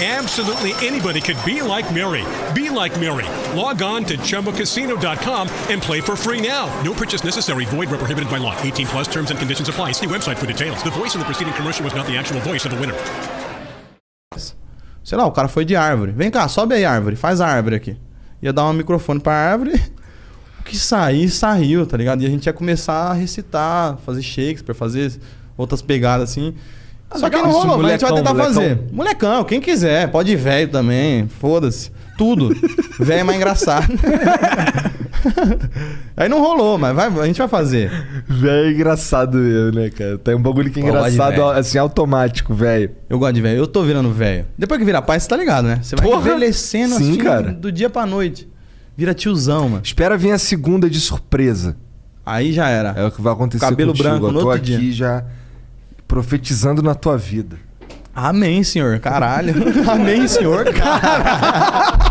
Absolutely anybody could be like Mary. Be like Mary. Log on to ChumboCasino.com and play for free now. No purchase necessary. Void where prohibited by law. 18 plus terms and conditions apply. See website for details. The voice in the preceding commercial was not the actual voice of the winner. Sei lá, o cara foi de árvore. Vem cá, sobe aí, árvore. Faz a árvore aqui. Ia dar um microfone pra árvore. O que sair, saiu, tá ligado? E a gente ia começar a recitar, fazer Shakespeare, fazer outras pegadas assim. Só que não rolou, mas a gente vai molecão, tentar fazer. molecão. Molecão, quem quiser. Pode ir velho também. Foda-se. Tudo. velho é mais engraçado. Aí não rolou, mas vai, a gente vai fazer. Velho é engraçado mesmo, né, cara? Tem um bagulho que é Pô, engraçado, assim, automático, velho. Eu gosto de velho. Eu tô virando velho. Depois que vira pai, você tá ligado, né? Você vai Porra! envelhecendo Sim, assim cara. do dia pra noite. Vira tiozão, mano. Espera vir a segunda de surpresa. Aí já era. É o que vai acontecer Cabelo contigo. branco Eu no tô outro aqui dia. já profetizando na tua vida. Amém, senhor. Caralho. Amém, senhor. Caralho.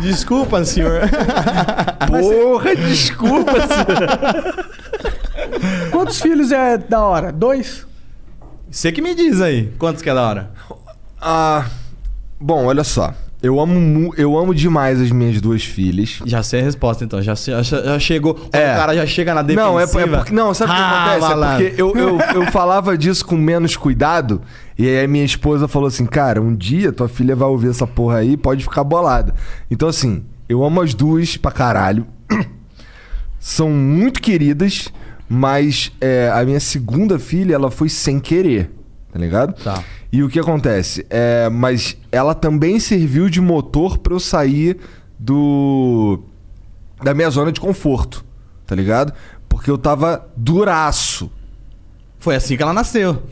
Desculpa, senhor. Porra, desculpa, Quantos filhos é da hora? Dois? Você que me diz aí. Quantos que é da hora? Ah, bom, olha só. Eu amo, eu amo demais as minhas duas filhas. Já sei a resposta, então. Já, já, já chegou. É. o cara já chega na defensiva. Não, é, é porque. Não, sabe o que Ah, acontece? malandro. É porque eu, eu, eu falava disso com menos cuidado. E aí a minha esposa falou assim: Cara, um dia tua filha vai ouvir essa porra aí pode ficar bolada. Então, assim, eu amo as duas pra caralho. São muito queridas, mas é, a minha segunda filha, ela foi sem querer. Tá ligado? Tá. E o que acontece? É, mas ela também serviu de motor pra eu sair do. da minha zona de conforto. Tá ligado? Porque eu tava duraço. Foi assim que ela nasceu.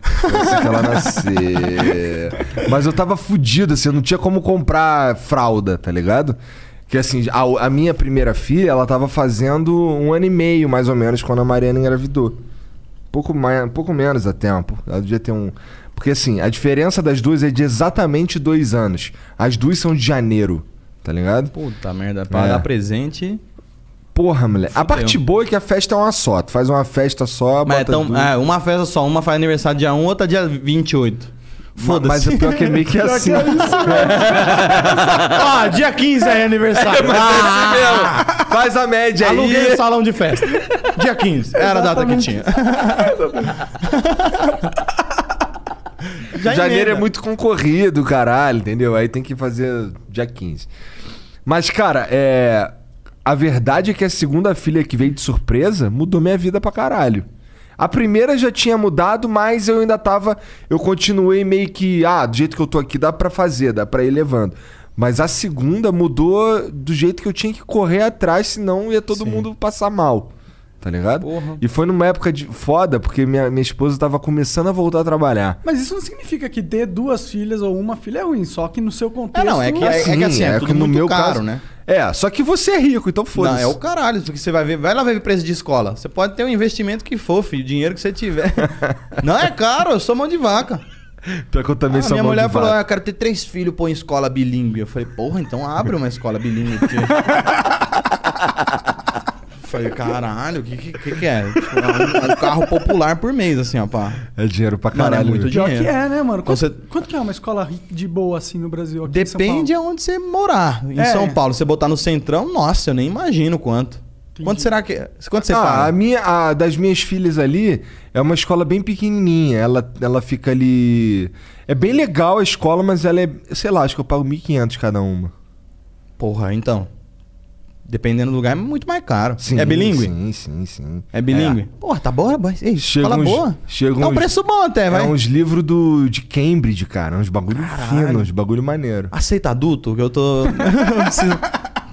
Foi assim que ela nascer. Mas eu tava fudido, assim, eu não tinha como comprar fralda, tá ligado? Que assim, a, a minha primeira filha, ela tava fazendo um ano e meio, mais ou menos, quando a Mariana engravidou. Pouco, mais, pouco menos a tempo. Ela devia ter um. Porque assim, a diferença das duas é de exatamente dois anos. As duas são de janeiro, tá ligado? Puta merda. Pra É. dar presente. Porra, moleque. A Fudeu. parte boa é que a festa é uma só. Tu faz uma festa só, Mas bota então, é, uma festa só. Uma faz aniversário dia 1, outra dia 28. Foda-se. Mas o pior que é meio que assim. Ah, dia 15 é aniversário. Mas é Ah, mesmo. Faz a média aí. Aluguei o salão de festa. Dia 15. Era a data que tinha. Já Janeiro é muito concorrido, caralho, entendeu? Aí tem que fazer dia 15. Mas, cara, é. A verdade é que a segunda filha que veio de surpresa mudou minha vida pra caralho. A primeira já tinha mudado, mas eu ainda tava. Eu continuei meio que. Ah, do jeito que eu tô aqui dá pra fazer, dá pra ir levando. Mas a segunda mudou do jeito que eu tinha que correr atrás, senão ia todo mundo passar mal. Tá ligado? Porra. E foi numa época de foda, porque minha, minha esposa tava começando a voltar a trabalhar. Mas isso não significa que ter duas filhas ou uma filha é ruim, só que no seu contexto. É, não, é que é- Sim, assim, é tudo muito caro, né? É, só que você é rico, então Não, foda-se. é o caralho, porque você vai ver, vai lá ver preço de escola. Você pode ter um investimento que for, filho, o dinheiro que você tiver. não é caro, eu sou mão de vaca. Pior que eu também Ah, sou minha mão de mulher falou: vaca. ah, eu quero ter três filhos, pôr em escola bilíngue. Eu falei, porra, então abre uma escola bilíngue aqui. falei, caralho, o que, que, que que é? Tipo, é um, um carro popular por mês, assim, ó, pá. É dinheiro pra Mano, é caralho. muito dinheiro. que é, né, mano? Quanto, Você- quanto que é uma escola de boa assim no Brasil? Aqui em São Depende Paulo? aonde você morar. Em É. São Paulo, você botar no centrão, nossa, eu nem imagino quanto. Quanto será que. Quanto você ah, a paga? minha, a das minhas filhas ali é uma escola bem pequenininha. Ela, ela fica ali. É bem legal a escola, mas ela é. Sei lá, acho que eu pago 1.500 cada uma. Porra, então. Dependendo do lugar, é muito mais caro. Sim, é bilíngue? Sim, sim, sim. É bilíngue? Porra, tá boa, boy. Ei, Chega escola uns- boa. chega é um uns- preço bom até, vai. É uns livros do, de Cambridge, cara. Uns bagulho fino, uns bagulho maneiro. Aceita adulto? Que eu tô. eu preciso,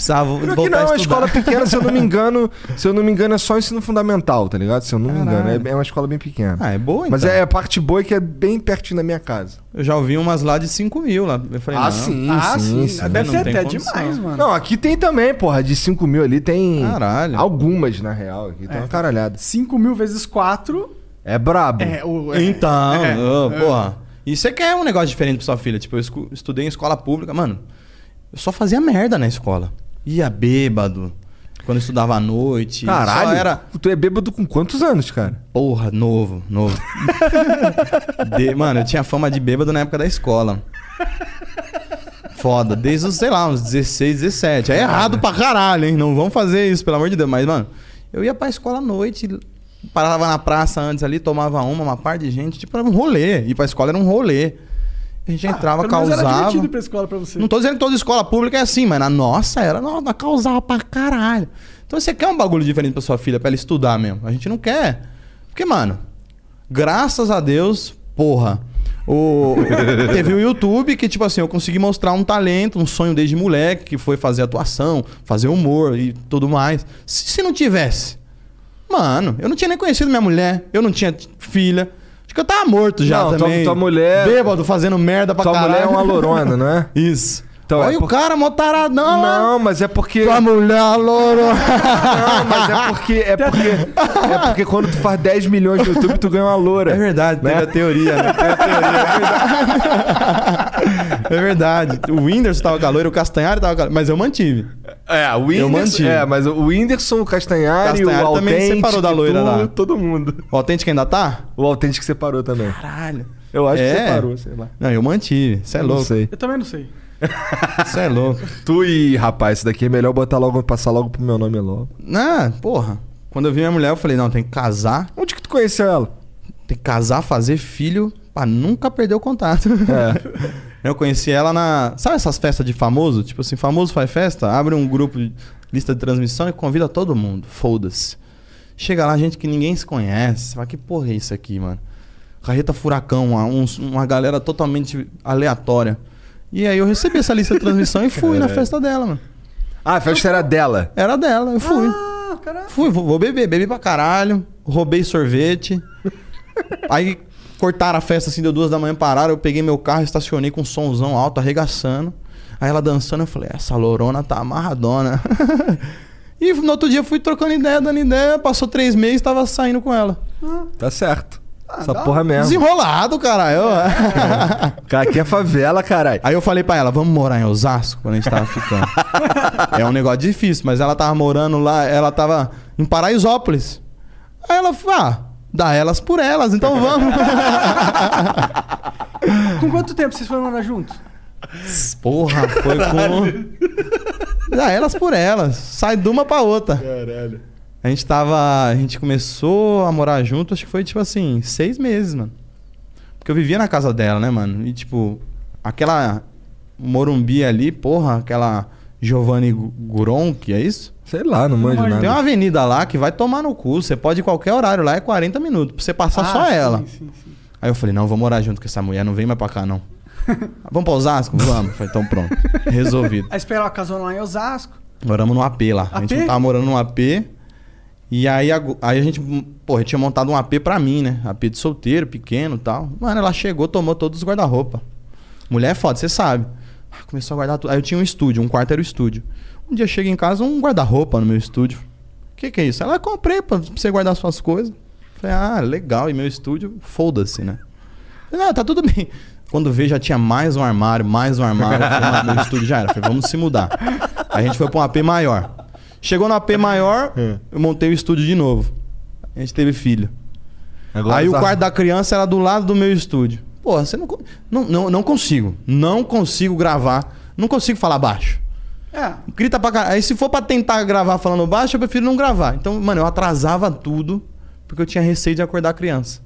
precisava Pior voltar que não, a é uma estudar. escola pequena, se eu não me engano, se eu não me engano, é só ensino fundamental, tá ligado? Se eu não me engano, é, é uma escola bem pequena. Ah, é boa, então. Mas é a parte boa é que é bem pertinho da minha casa. Eu já ouvi umas lá de 5 mil lá. Eu falei, Ah, não. sim, Ah, sim, sim. sim. Deve ser até condição. demais, mano. Não, aqui tem também, porra, de 5 mil ali tem Caralho. algumas, na real. Aqui tem uma caralhada. 5 mil vezes 4 É brabo. é o. é- Então, é, é. porra. E você quer um negócio diferente pra sua filha? Tipo, eu estudei em escola pública, mano. Eu só fazia merda na escola. Ia bêbado. Quando eu estudava à noite. Caralho, era. tu é bêbado com quantos anos, cara? Porra, novo, novo. De- Mano, eu tinha fama de bêbado na época da escola. Foda, desde os, sei lá, uns 16, 17. É errado pra caralho, hein? Não vamos fazer isso, pelo amor de Deus. Mas, mano, eu ia pra escola à noite, parava na praça antes ali, tomava uma, uma par de gente. Tipo, era um rolê. Ir pra escola era um rolê. A gente entrava, Ah, era causava. ir pra escola pra você. Não tô dizendo que toda escola pública é assim, mas na nossa era, nossa, causava pra caralho. Então você quer um bagulho diferente pra sua filha, pra ela estudar mesmo. A gente não quer. Porque, mano, graças a Deus, porra. O... Teve o YouTube que, tipo assim, eu consegui mostrar um talento, um sonho desde moleque, que foi fazer atuação, fazer humor e tudo mais. Se, se não tivesse, mano, eu não tinha nem conhecido minha mulher, eu não tinha filha. Acho que eu tava morto já Não, tua- também. tua mulher- Bêbado, fazendo merda pra Tua caralho. mulher é uma lourona, não é? Isso. Então, Olha é o por- cara, mó taradão lá. Não, mas é porque. Tua mulher, louro. Não, mas é porque. É porque, é porque quando tu faz 10 milhões no YouTube, tu ganha uma loura. É verdade, teve a teoria, né? Teve a teoria, é verdade. É verdade. O Whindersson tava calor, o Castanhari tava calor. Mas eu mantive. É, o Eu Whindersson. mantive. É, mas o Whindersson, o Castanhari, Castanhari o também Authentic, separou da loira tu, lá. todo mundo. O autêntico ainda tá? O Authentic separou também. Caralho. Eu acho É. que separou, sei lá. Não, eu mantive. Você é Eu louco. Não sei. Eu também não sei. Você é louco. Tu e, rapaz, isso daqui é melhor botar logo, passar logo pro meu nome logo. Não, porra. Quando eu vi minha mulher, eu falei, não, tem que casar. Onde que tu conheceu ela? Tem que casar, fazer filho, pra nunca perder o contato. É. Eu conheci ela na. Sabe essas festas de famoso? Tipo assim, famoso faz festa, abre um grupo de lista de transmissão e convida todo mundo. Foda-se. Chega lá, gente que ninguém se conhece. Fala, que porra é isso aqui, mano? Carreta Furacão, uma, uns- uma galera totalmente aleatória. E aí eu recebi essa lista de transmissão e fui na festa dela, mano. Ah, a festa era dela. Era dela, eu fui. Ah, caralho. Fui, vou, vou beber, bebi pra caralho, roubei sorvete. Aí cortaram a festa assim, deu duas da manhã, pararam, eu peguei meu carro, estacionei com um somzão alto, arregaçando. Aí ela dançando, eu falei, essa lourona tá amarradona. e no outro dia eu fui trocando ideia, dando ideia, passou três meses, tava saindo com ela. Tá certo. Essa dá- porra mesmo. Desenrolado, caralho. Cara, aqui é favela, caralho. Aí eu falei pra ela, vamos morar em Osasco quando a gente tava ficando. é um negócio difícil, mas ela tava morando lá, ela tava em Paraisópolis. Aí ela falou, ah, dá elas por elas, então vamos. Com quanto tempo vocês foram morar juntos? Porra, foi com. Dá elas por elas. Sai de uma pra outra. Caralho. A gente tava. A gente começou a morar junto, acho que foi tipo assim, seis meses, mano. Porque eu vivia na casa dela, né, mano? E tipo, aquela Morumbi ali, porra, aquela Giovanni que é isso? Sei lá, não manjo nada. Tem uma avenida lá que vai tomar no cu. Você pode ir qualquer horário lá, é 40 minutos. Pra você passar só Ah, sim, ela. Sim, sim. Aí eu falei, não, vou morar junto com essa mulher, não vem mais pra cá, não. Vamos pra Osasco? Vamos. Falei, então pronto. Resolvido. Aí esperou a casona lá em Osasco. Moramos no AP lá. A gente AP? não tava morando no AP. E aí, ago- aí a gente, porra, tinha montado um AP pra mim, né? AP de solteiro, pequeno e tal. Mano, ela chegou, tomou todos os guarda-roupa. Mulher é foda, você sabe. Ah, Começou a guardar tudo. Aí eu tinha um estúdio, um quarto era o estúdio. Um dia cheguei em casa, um guarda-roupa no meu estúdio. O que, que é isso? Ela comprei pra você guardar suas coisas. Falei, ah, legal. E meu estúdio, foda-se, né? Falei, não, tá tudo bem. Quando veio, já tinha mais um armário, mais um armário. Falei, ah, meu estúdio já era. Falei, vamos se mudar. Aí a gente foi pra um AP maior. Chegou no AP maior, eu montei o estúdio de novo. A gente teve filho. Agora Aí o tá- quarto da criança era do lado do meu estúdio. Pô, você não, não, não, não consigo. Não consigo gravar. Não consigo falar baixo. É. Grita pra caralho. Aí se for pra tentar gravar falando baixo, eu prefiro não gravar. Então, mano, eu atrasava tudo porque eu tinha receio de acordar a criança.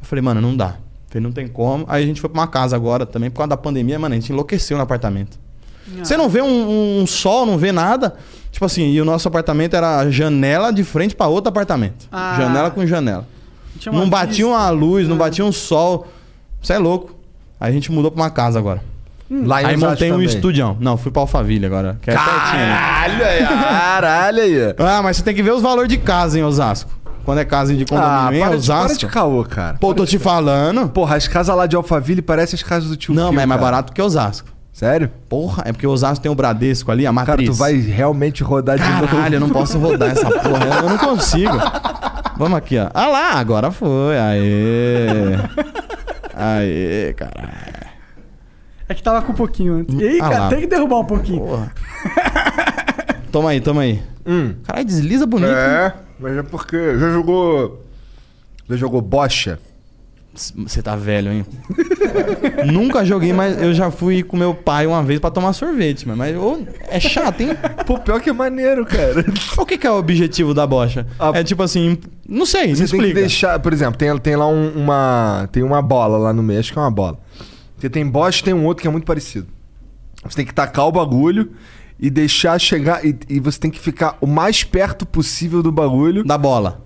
Eu falei, mano, não dá. Falei, não tem como. Aí a gente foi pra uma casa agora também, por causa da pandemia, mano, a gente enlouqueceu no apartamento. Você não vê um, um sol, não vê nada. Tipo assim, e o nosso apartamento era janela de frente pra outro apartamento. Ah. Janela com janela. Não batia vista. uma luz, não Ah. batia um sol. Você é louco. Aí a gente mudou pra uma casa agora. Lá em Aí Osasco montei um também. estudião. Não, fui pra Alphaville agora. Que é pertinho, né? Caralho aí, caralho aí. Ah, mas você tem que ver os valores de casa em Osasco. Quando é casa de Ah, condomínio em para de, para Osasco. de caô, cara. Pô, tô te falando. Porra, as casas lá de Alphaville parecem as casas do tio Não, Phil, mas é mais cara. barato que Osasco. Sério? Porra, é porque Osasco tem o Bradesco ali, a matriz. Cara, tu vai realmente rodar de novo. Caralho, eu não posso rodar essa porra. Eu não consigo. Vamos aqui, ó. Ah lá, agora foi. Aê. Aê, caralho. É que tava com um pouquinho antes. E aí, Ah cara, lá. tem que derrubar um pouquinho. Porra. Toma aí, toma aí. Hum. Caralho, desliza bonito. hein? É, mas é porque já jogou. Já jogou bocha? Você tá velho, hein? Nunca joguei, mas eu já fui com meu pai uma vez pra tomar sorvete, mas, mas ô, é chato, hein? Pô, pior que é maneiro, cara. O que, que é o objetivo da bocha? A- É tipo assim, não sei, me Você tem que explica. deixar, por exemplo, tem, tem lá um- uma. Tem uma bola lá no meio, acho que é uma bola. Você tem bocha e tem um outro que é muito parecido. Você tem que tacar o bagulho e deixar chegar. E, e você tem que ficar o mais perto possível do bagulho. Da bola.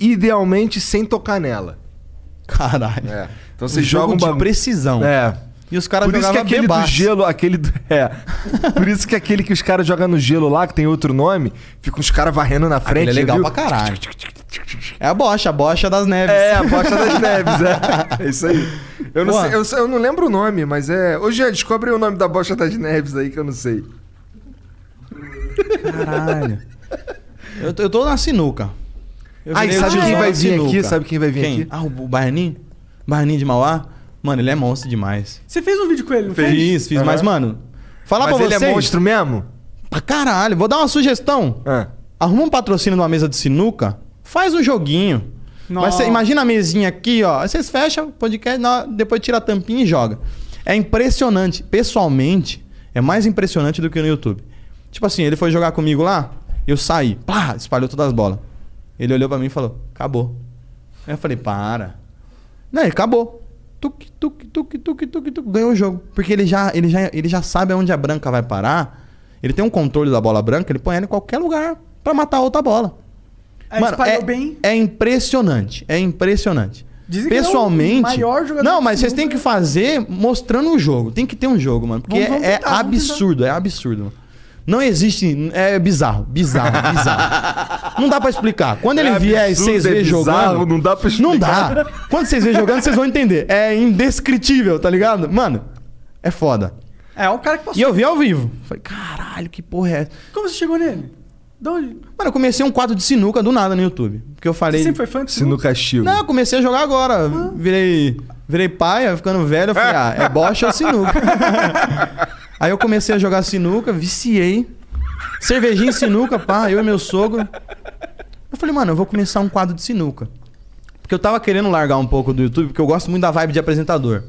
idealmente sem tocar nela. Caralho. É. Então Um você jogo joga um de precisão. É. E os caras Por isso que aquele do bebaço. gelo, aquele do, é. Por isso que aquele que os caras jogam no gelo lá, que tem outro nome, fica os caras varrendo na frente. Aquele é legal viu? pra caralho. É a bocha, a bocha das neves. É, a bocha das neves, é. É isso aí. Eu não, sei, eu, eu não lembro o nome, mas é. Ô, Jean, descobre o nome da bocha das neves aí que eu não sei. Caralho. Eu, tô- eu tô na sinuca. Eu Ah, e sabe quem vai vir aqui? Sabe quem vai vir Quem? aqui? Ah, o o Baianinho? Baianinho de Mauá? Mano, ele é monstro demais. Você fez um vídeo com ele, não fez? Fiz, fiz. Aham. Mas, mano, falar mas pra ele vocês... é monstro mesmo? Pra caralho. Vou dar uma sugestão. Ah. Arruma um patrocínio numa mesa de sinuca, faz um joguinho. Mas você imagina a mesinha aqui, ó. Aí vocês fecham o podcast, depois tira a tampinha e joga. É impressionante. Pessoalmente, é mais impressionante do que no YouTube. Tipo assim, ele foi jogar comigo lá, eu saí, pá, espalhou todas as bolas. Ele olhou pra mim e falou: acabou. Aí eu falei: para. Não, ele acabou. Tuc, tuc, tuc, tuc, tuc, tuc, ganhou o jogo. Porque ele já, ele, já, ele já sabe aonde a branca vai parar. Ele tem um controle da bola branca, ele põe ela em qualquer lugar pra matar a outra bola. Aí Mano, é, bem. é impressionante. É impressionante. Dizem é o Pessoalmente. jogador não, mas vocês têm que fazer mostrando um jogo. Tem que ter um jogo, mano. Porque Vamos- vamos é, tentar, é absurdo, é absurdo. Não existe. É bizarro, bizarro, bizarro. Não dá pra explicar. Quando ele É vier e vocês é verem jogando. não dá pra Não explicar. dá. Quando vocês verem jogando, vocês vão entender. É indescritível, tá ligado? Mano, é foda. É, o cara que passou. E eu vi ao vivo. Falei, caralho, que porra é essa? Como você chegou nele? De onde? Mano, eu comecei um quadro de sinuca do nada no YouTube. Porque eu falei. Você sempre foi fã de Se no castigo. Não, eu comecei a jogar agora. Virei, virei pai, ficando velho. Eu falei, ah, é bocha ou sinuca? Aí eu comecei a jogar sinuca, viciei. Cervejinha e sinuca, pá, eu e meu sogro. Eu falei, mano, eu vou começar um quadro de sinuca. Porque eu tava querendo largar um pouco do YouTube, porque eu gosto muito da vibe de apresentador.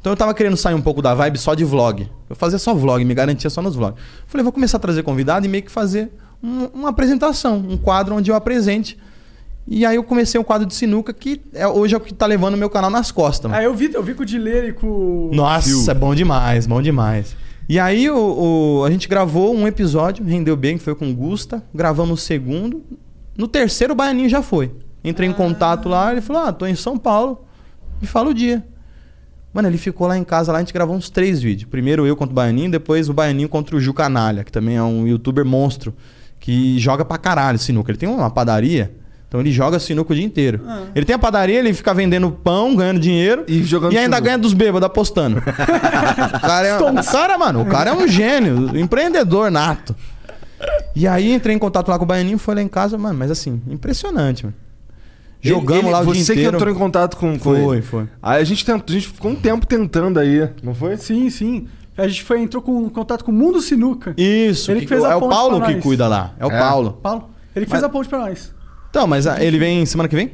Então eu tava querendo sair um pouco da vibe só de vlog. Eu fazia só vlog, me garantia só nos vlogs. Falei, vou começar a trazer convidado e meio que fazer um- uma apresentação, um quadro onde eu apresente. E aí eu comecei um quadro de sinuca que é, hoje é o que tá levando o meu canal nas costas. mano. Ah, eu vi, eu vi com o Dileira e com o. Nossa, é bom demais, bom demais. E aí o, o- a gente gravou um episódio, rendeu bem, que foi com o Gusta. Gravamos o segundo. No terceiro, o Baianinho já foi. Entrei em contato lá, ele falou: Ah, tô em São Paulo. Me fala o dia. Mano, ele ficou lá em casa, lá a gente gravou uns três vídeos. Primeiro eu contra o Baianinho, depois o Baianinho contra o Ju Canalha, que também é um youtuber monstro, que joga pra caralho sinuca. Ele tem uma padaria, então ele joga sinuca o dia inteiro. Ele tem a padaria, ele fica vendendo pão, ganhando dinheiro E jogando ainda sinuca. ganha dos bêbados apostando. o, cara é, o cara, mano, o cara é um gênio, empreendedor nato. E aí entrei em contato lá com o Baianinho, foi lá em casa, mano, mas assim, impressionante, mano. Jogamos Ele- lá o Você dia que inteiro. entrou em contato com, com Foi, ele. foi. Aí a gente, tentou, a gente ficou um tempo tentando aí, não foi? Sim, sim. A gente foi, entrou com contato com o Mundo Sinuca. Isso, Ele que- que fez a é o Paulo que cuida lá. É o É. Paulo. Paulo. Ele que fez Mas- a ponte pra nós. Então, mas ah, ele vem semana que vem?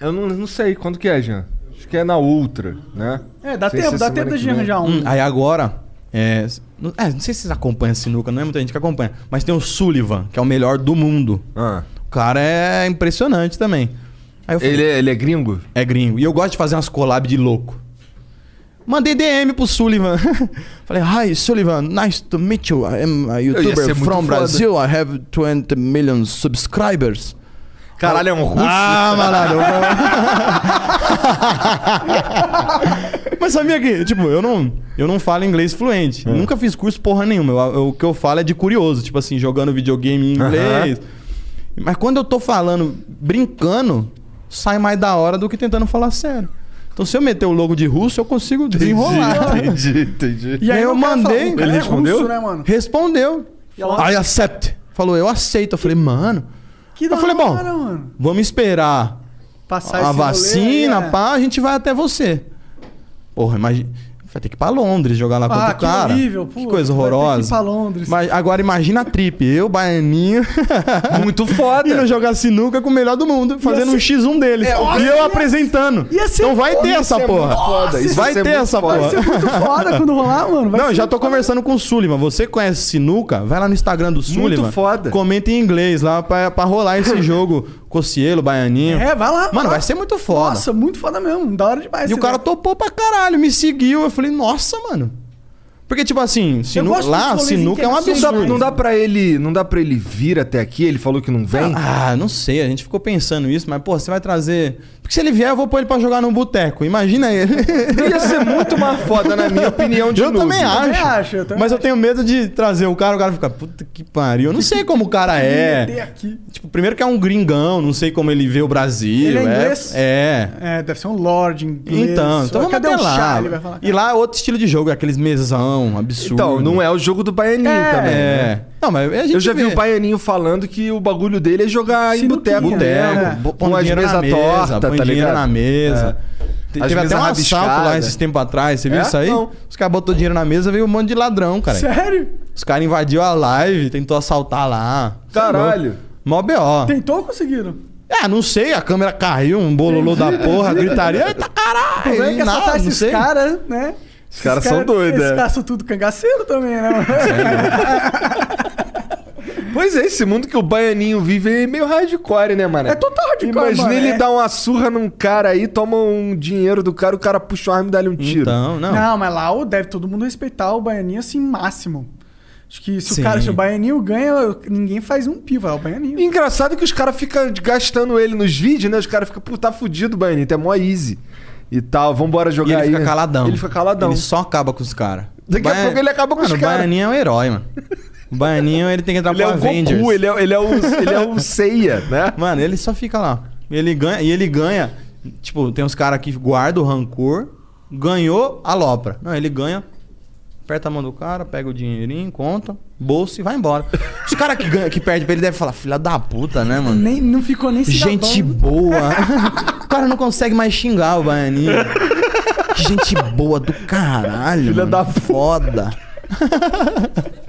Eu não, não sei quando que é, Jean. Acho que é na Ultra, né? É, dá Sei tempo, se dá semana tempo da que gente vem. arranjar um. Hum, aí agora. É, não, é, não sei se vocês acompanham a sinuca, não é muita gente que acompanha. Mas tem o Sullivan, que é o melhor do mundo. Ah. O cara é impressionante também. Aí eu falei, Ele, é, ele é gringo? É gringo. E eu gosto de fazer umas collabs de louco. Mandei DM pro Sullivan. Falei, hi Sullivan, nice to meet you. I am a ser YouTuber muito from foda. Brazil. I have 20 million subscribers. Caralho, é um russo? Ah, malandro. Mas sabia que, tipo, eu não, eu não falo inglês fluente. Eu Nunca fiz curso porra nenhuma. Eu- eu- o que eu falo é de curioso, tipo assim, jogando videogame em inglês. Mas quando eu tô falando, brincando, sai mais da hora do que tentando falar sério. Então se eu meter o logo de russo, eu consigo desenrolar. Entendi, entendi. E aí eu mandei, falou, ele é respondeu? russo, né, mano? Respondeu. I accept. Falou, eu aceito. Eu falei, mano, Que eu falei, bom, hora, vamos esperar Passar a rolê vacina, aí, é. pá, a gente vai até você. Porra, imagina. Vai ter que ir pra Londres jogar lá contra Ah, o que cara. horrível, que puta, coisa vai ter que ir horrorosa. pra Londres. Mas agora imagina a trip. Eu, Baianinho, Muito foda. indo jogar sinuca com o melhor do mundo, fazendo um X1 deles. É, e eu apresentando. ia ser Então vai ter essa é porra. muito foda, isso vai ia ser ter muito essa foda. porra. Vai ser muito foda quando rolar, mano. Vai Não, ser já tô muito foda. conversando com o Sullivan. Você conhece sinuca? Vai lá no Instagram do Sullivan. foda. Comenta em inglês lá pra, pra rolar esse jogo. Cocielo, Baianinho. É, vai lá. Mano, lá. vai ser muito foda. Nossa, muito foda mesmo. Da hora demais. E o cara evento. topou pra caralho, me seguiu. Eu falei, nossa, mano. Porque, tipo assim, sinu... lá, sinuca é um que Não dá, absurdo. não dá pra ele, não dá para ele vir até aqui. Ele falou que não vem. Ah, não sei, a gente ficou pensando isso, mas, pô, você vai trazer. Porque se ele vier, eu vou pôr ele pra jogar no boteco. Imagina ele. Ia ser muito mais foda, na minha opinião, de eu também acho. também acho, eu também mas eu tenho medo de trazer o cara, o cara fica, puta que pariu. Eu não sei como o cara é. aqui. Tipo, primeiro que é um gringão, não sei como ele vê o Brasil. Ele é inglês? É. É, deve ser um Lorde inglês. Então, então vamos Cadê até lá. chá? Ele vai falar. E lá é outro estilo de jogo, é aqueles mesão, absurdo. Então, não é o jogo do Baianinho É, também. né? é. Não, mas a gente Eu já vi vê. o Baianinho falando que o bagulho dele é jogar em Sinuquinha, boteco. né? É. Bo- Com põe as dinheiro mesas tortas, põe tá dinheiro ligado? na mesa. Te- As Teve até um assalto lá esses tempos atrás. Você viu É? isso aí? Não. Os caras botou dinheiro na mesa, veio um monte de ladrão, cara. Sério? Os caras invadiu a live, tentou assaltar lá. Caralho. Mó B.O. Tentou ou conseguiram? É, não sei, a câmera caiu, um bololô da porra, gritaria. Eita caralho! é que Nada, não esses caras, né? Esses caras são doidos, Esses é. caras são tudo cangaceiro também, né? Pois é, esse mundo que o Baianinho vive é meio hardcore, né, mano? É total hardcore, Imagina mano, ele é. dar uma surra num cara aí, toma um dinheiro do cara, o cara puxa o arma e dá-lhe um tiro. Então, não. Não, mas lá o- deve todo mundo respeitar o Baianinho assim, máximo. Acho que se Sim. o cara, se o Baianinho ganha, ninguém faz um pio, é o Baianinho. Engraçado que os caras ficam gastando ele nos vídeos, né? Os caras ficam, pô, tá fudido, Baianinho, é mó easy. E tal, vambora E jogar ele aí. fica caladão. Ele fica caladão. Ele só acaba com os caras. Daqui a pouco ele acaba com mano, os O caras. Baianinho é um herói, mano. O Baianinho, ele tem que entrar Ele é pro o Avengers. Goku, ele é, ele é o, ele é o Seiya, né? Mano, ele só fica lá. Ele ganha, e ele ganha. Tipo, tem uns caras que guardam o rancor, ganhou, alopra. Não, ele ganha, aperta a mão do cara, pega o dinheirinho, conta, bolsa e vai embora. Os caras que, ganha, que perdem pra ele devem falar, filha da puta, né, mano? Nem, não ficou nem se Gente gabando. boa. o cara não consegue mais xingar o Baianinho. Que gente boa do caralho. Filha mano. da foda.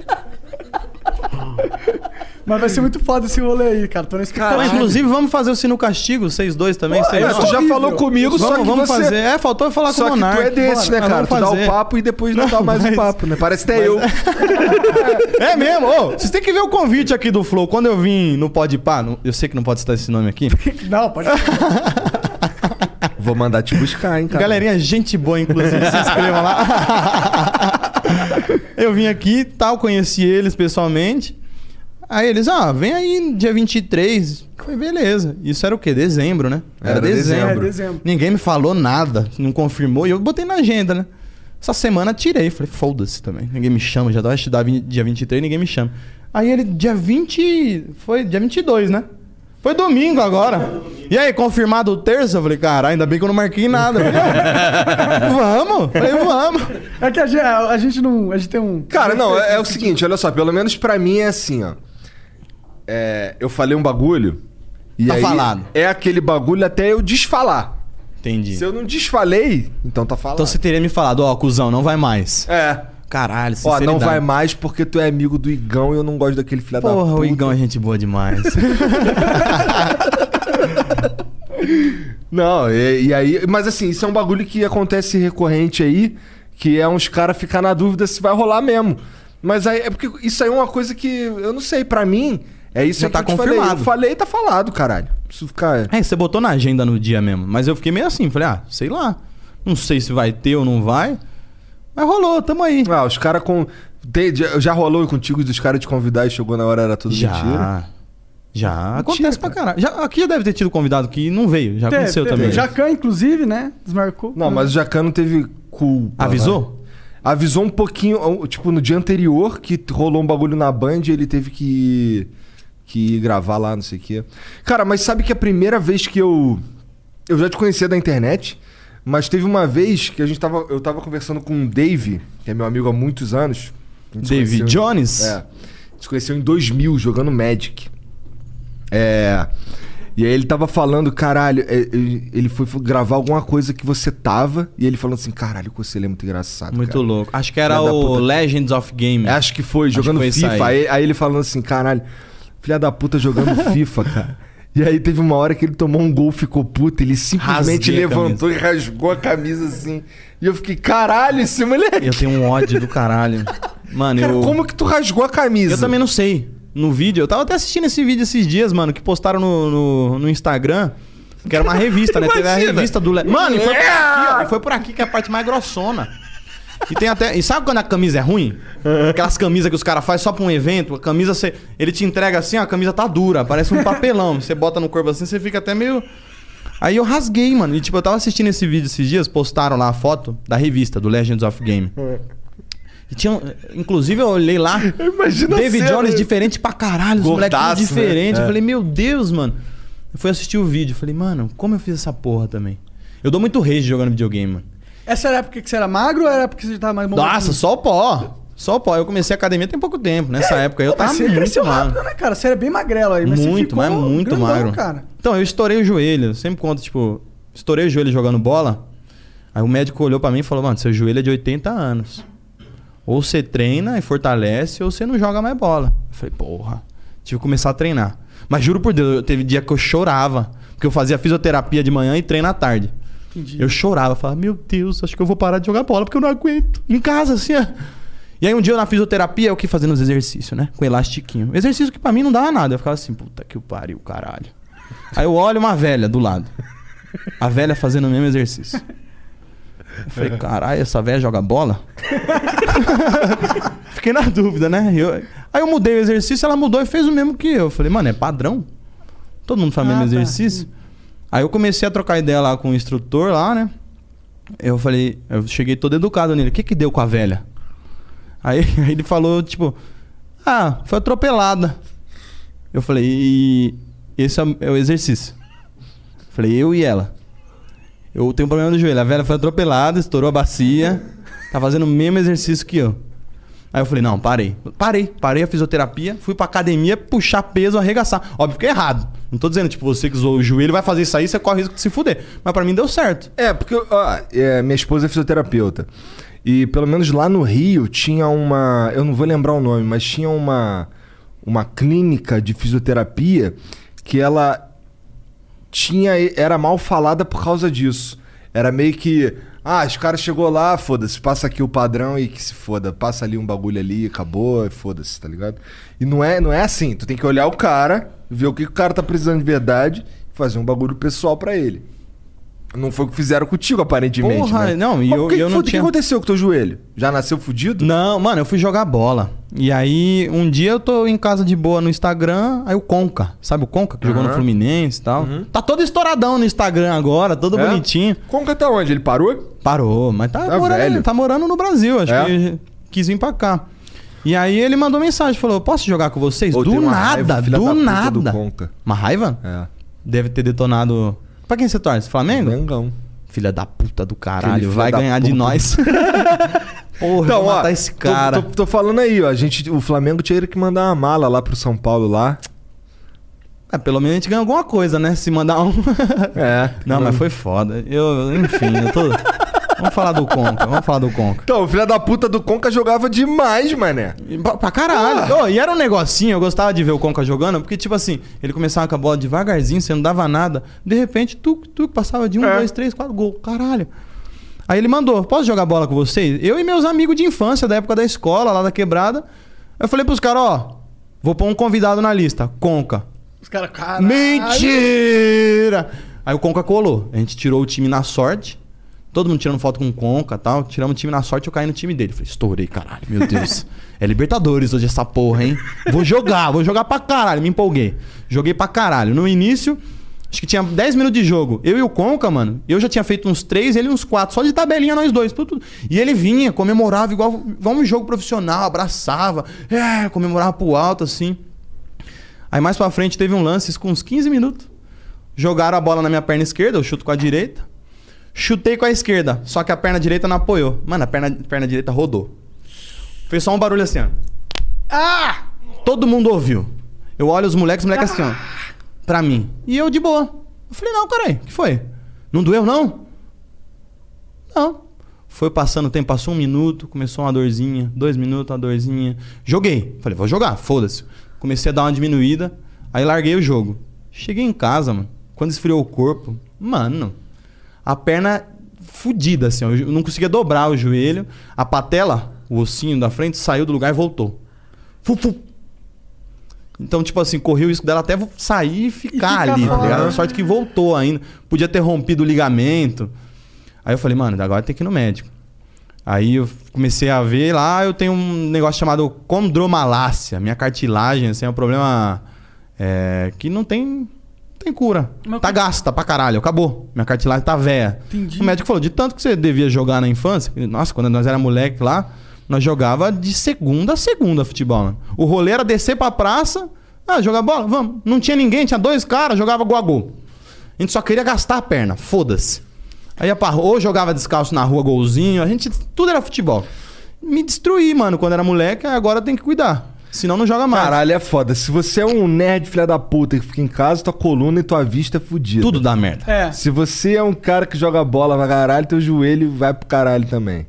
Mas vai ser muito foda esse rolê aí, cara. Tô na inclusive, vamos fazer o Sino Castigo, vocês dois também. Pô, vocês É, tu já falou comigo, só Vamos, que vamos você... fazer. É, faltou eu falar Só com o que tu Monark. é desse, né, cara? Tu dá fazer. o papo e depois não, Não, dá mais mas- o papo, né? Parece até eu. É mesmo? Ô, vocês têm que ver o convite aqui do Flow. Quando eu vim no Pode Pá, no- eu sei que não pode citar esse nome aqui. Não, pode Vou mandar te buscar, hein, cara. Galerinha, gente boa, inclusive, se inscrevam lá. eu vim aqui tal, conheci eles pessoalmente. Aí eles, ah, vem aí dia 23. Foi beleza. Isso era o quê? Dezembro, né? Era dezembro. É, dezembro. Ninguém me falou nada, não confirmou. E eu botei na agenda, né? Essa semana tirei. Falei, foda-se também. Ninguém me chama. Já tava estudar dia 23, ninguém me chama. Aí ele, dia 20. Foi dia 22, né? Foi domingo agora. E aí, confirmado terça? Eu falei, cara, ainda bem que eu não marquei nada. Eu falei, vamos. Falei, vamos. É que a gente, a gente não. A gente tem um. Cara, não, é, é o seguinte, olha só, pelo menos pra mim é assim, ó. É, eu falei um bagulho. E Tá aí falado. É aquele bagulho até eu desfalar. Entendi. Se eu não desfalei, então tá falado. Então você teria me falado, ó, cuzão, não vai mais. É. Caralho, Ó, não vai mais porque tu é amigo do Igão e eu não gosto daquele filho da Porra, puta. o Igão é gente boa demais. Não, e, e aí. Mas assim, isso é um bagulho que acontece recorrente aí, que é uns caras ficar na dúvida se vai rolar mesmo. Mas aí é porque isso aí é uma coisa que eu não sei, pra mim, é isso Já aí tá que eu te falei. confirmado. Eu falei, tá falado, caralho. Preciso ficar. É, você botou na agenda no dia mesmo. Mas eu fiquei meio assim, falei, ah, sei lá. Não sei se vai ter ou não vai. Mas rolou, tamo aí. Ah, os caras com. já, rolou contigo dos caras te convidar e chegou na hora, era tudo Já. mentira? Já. Acontece pra caralho. Já, aqui já deve ter tido convidado que não veio. Já Teve, aconteceu teve. também. O Jacan, inclusive, né? Desmarcou. Não, mas o Jacan não teve culpa. Avisou? vai. Avisou um pouquinho, tipo, no dia anterior que rolou um bagulho na Band e ele teve que, que ir gravar lá, não sei o quê. Cara, mas sabe que a primeira vez que eu. Eu já te conhecia da internet, mas teve uma vez que a gente tava. Eu tava conversando com o Dave, que é meu amigo há muitos anos. Conheceu em- Jones? É. A gente conheceu em 2000 jogando Magic. É. E aí ele tava falando, caralho, é, ele ele foi gravar alguma coisa que você tava, e ele falando assim, caralho, o Conselho é muito engraçado. Muito cara. louco. Acho que era o. Legends of Game. É, Acho que foi, Acho jogando que foi FIFA. Aí. aí ele falando assim, caralho, filha da puta jogando FIFA, cara. E aí teve uma hora que ele tomou um gol, ficou puto, ele simplesmente Rasguei a levantou e rasgou a camisa assim. E eu fiquei, caralho, esse moleque. Eu tenho um ódio do caralho. Mano, Cara, eu... como que tu rasgou a camisa? Eu também não sei. No vídeo, eu tava até assistindo esse vídeo esses dias, mano, que postaram no, no, no Instagram. Que era uma revista, né? Teve a Imagina. revista do. Le... Mano, e foi por aqui, ó. E foi por aqui que é a parte mais grossona. E tem até. E sabe quando a camisa é ruim? Aquelas camisas que os caras fazem só pra um evento, a camisa você. Ele te entrega assim, ó, a camisa tá dura, parece um papelão. Você bota no corpo assim, você fica até meio. Aí eu rasguei, mano. E tipo, eu tava assistindo esse vídeo esses dias, postaram lá a foto da revista, do Legends of Game. E tinha. Inclusive, eu olhei lá. Imagina David. Jones diferente pra caralho, os moleques tudo Gordaço, né? diferente. É. Eu falei, meu Deus, mano. Eu fui assistir o vídeo. Falei, mano, como eu fiz essa porra também? Eu dou muito rage jogando videogame, mano. Essa era a época que você era magro ou era a época que você tava mais bombadinho? Nossa, só o pó. Só o pó. Eu comecei a academia tem pouco tempo. Nessa época aí eu tava você muito cresceu magro. rápido, né, cara? Você era bem magrelo aí, mas você muito, mas muito grandão, magro. cara. Então, eu estourei o joelho. Eu sempre conto, tipo, estourei o joelho jogando bola. Aí o médico olhou pra mim e falou, mano, seu joelho é de 80 anos. Ou você treina e fortalece, ou você não joga mais bola. Eu falei, porra, tive que começar a treinar. Mas juro por Deus, eu- teve dia que eu chorava. Porque eu fazia fisioterapia de manhã e treino à tarde. Entendi. Eu chorava, falava, meu Deus, acho que eu vou parar de jogar bola porque eu não aguento. Em casa, assim, ó. E aí um dia eu na fisioterapia, eu que fazendo os exercícios, né? Com elastiquinho. Exercício que pra mim não dava nada. Eu ficava assim, puta que pariu, caralho. Aí eu olho uma velha do lado. A velha fazendo o mesmo exercício. Eu falei, caralho, essa velha joga bola? Fiquei na dúvida, né? Eu- aí eu mudei o exercício, ela mudou e fez o mesmo que eu. Eu falei, mano, é padrão? Todo mundo faz o Ah, mesmo tá. exercício? Aí eu comecei a trocar ideia lá com o instrutor lá, né? Eu falei, eu cheguei todo educado nele. O que que deu com a velha? Aí, aí ele falou, tipo, ah, foi atropelada. Eu falei, e esse é o- é exercício. Falei, eu e ela. Eu tenho um problema no joelho. A velha foi atropelada, estourou a bacia, tá fazendo o mesmo exercício que eu. Aí eu falei, não, parei. Parei, parei a fisioterapia, fui pra academia, puxar peso, arregaçar. Óbvio que é errado. Não tô dizendo, tipo, você que usou o joelho vai fazer isso aí, você corre o risco de se fuder. Mas pra mim deu certo. É, porque ó, é, minha esposa é fisioterapeuta. E pelo menos lá no Rio tinha uma. Eu não vou lembrar o nome, mas tinha uma, uma clínica de fisioterapia que ela tinha. Era mal falada por causa disso. Era meio que. Ah, os caras chegou lá, foda-se, passa aqui o padrão e que se foda. Passa ali um bagulho ali, acabou, foda-se, tá ligado? E não é, não é assim. Tu tem que olhar o cara, ver o que, que o cara tá precisando de verdade e fazer um bagulho pessoal pra ele. Não foi o que fizeram contigo, aparentemente. Porra, né? não, e eu- que, eu que não o que tinha- aconteceu com o teu joelho? Já nasceu fudido? Não, mano, eu fui jogar bola. E aí, um dia eu tô em casa de boa no Instagram, aí o Conca, sabe o Conca que jogou no. Fluminense e tal? Tá todo estouradão no Instagram agora, todo É? bonitinho. Conca tá onde? Ele parou? Parou, mas tá, Tá morando, velho. tá morando no Brasil, acho É? que quis vir pra cá. E aí ele mandou mensagem, falou: "Posso jogar com vocês?" Ou do raiva, nada, filha do nada. do. Uma raiva? É. Deve ter detonado. Pra quem você torce? Flamengo? Mengão. Filha da puta do caralho, vai ganhar de puta. nós. Porra, Então, ó, matar esse tô- cara. Tô, tô falando aí, ó. A gente, o Flamengo tinha que mandar uma mala lá pro São Paulo lá. É, pelo menos a gente ganha alguma coisa, né? Se mandar um. É. Não, mas foi foda. Eu, enfim, eu tô. Vamos falar do Conca, vamos falar do Conca. Então, o filho da puta do Conca jogava demais, mané. Pra, pra caralho. Ô, e era um negocinho, eu gostava de ver o Conca jogando, porque, tipo assim, ele começava com a bola devagarzinho, você não dava nada. De repente, tu, tu passava de um, É. dois, três, quatro, gol. Caralho. Aí ele mandou: posso jogar bola com vocês? Eu e meus amigos de infância, da época da escola, lá da quebrada. Eu falei pros caras, ó, vou pôr um convidado na lista. Conca. Os caras, caralho. Mentira! Aí o Conca colou. A gente tirou o time na sorte. Todo mundo tirando foto com o Conca e tal. Tiramos o time na sorte eu caí no time dele. Falei, estourei, caralho, meu Deus. é Libertadores hoje essa porra, hein? Vou jogar, vou jogar pra caralho. Me empolguei. Joguei pra caralho. No início, acho que tinha 10 minutos de jogo. Eu e o Conca, mano, eu já tinha feito uns 3, ele uns 4. Só de tabelinha nós dois. Tudo- E ele vinha, comemorava igual, igual um jogo profissional, abraçava. É, comemorava pro alto, assim. Aí mais pra frente teve um lance com uns 15 minutos. Jogaram a bola na minha perna esquerda, eu chuto com a direita. Chutei com a esquerda, só que a perna direita não apoiou. Mano, a perna, perna direita rodou. Fez só um barulho assim, ó. Ah! Todo mundo ouviu. Eu olho os moleques, os moleques assim, ó. pra mim. E eu de boa. Eu falei, não, caralho, o que foi? Não doeu, não? Não. Foi passando o tempo, passou um minuto, começou uma dorzinha, dois minutos, uma dorzinha. Joguei. Falei, vou jogar, foda-se. Comecei a dar uma diminuída, aí larguei o jogo. Cheguei em casa, mano. Quando esfriou o corpo, mano, a perna fudida, assim, ó. Eu não conseguia dobrar o joelho. A patela, o ossinho da frente, saiu do lugar e voltou. Fu, fu. Então, tipo assim, correu o risco dela até sair e ficar ficar ali, tá ligado? Sorte que voltou ainda. Podia ter rompido o ligamento. Aí eu falei, mano, agora tem que ir no médico. Aí eu comecei a ver lá, eu tenho um negócio chamado condromalácia. Minha cartilagem, assim, é um problema é, que não tem, tem cura. Mas tá gasta pra caralho, acabou. Minha cartilagem tá velha. Entendi. O médico falou, de tanto que você devia jogar na infância, nossa, quando nós era moleque lá, nós jogava de segunda a segunda futebol, mano. O rolê era descer pra praça, ah, jogar bola, vamos. Não tinha ninguém, tinha dois caras, jogava gol a gol. A gente só queria gastar a perna, foda-se. Aí ia pra rua, ou jogava descalço na rua, golzinho, a gente, tudo era futebol. Me destruí, mano, quando era moleque, agora tem que cuidar. Senão não joga mais. Caralho, é foda. Se você é um nerd filha da puta que fica em casa, tua coluna e tua vista é fudida. Tudo dá merda. É. Se você é um cara que joga bola pra caralho, teu joelho vai pro caralho também.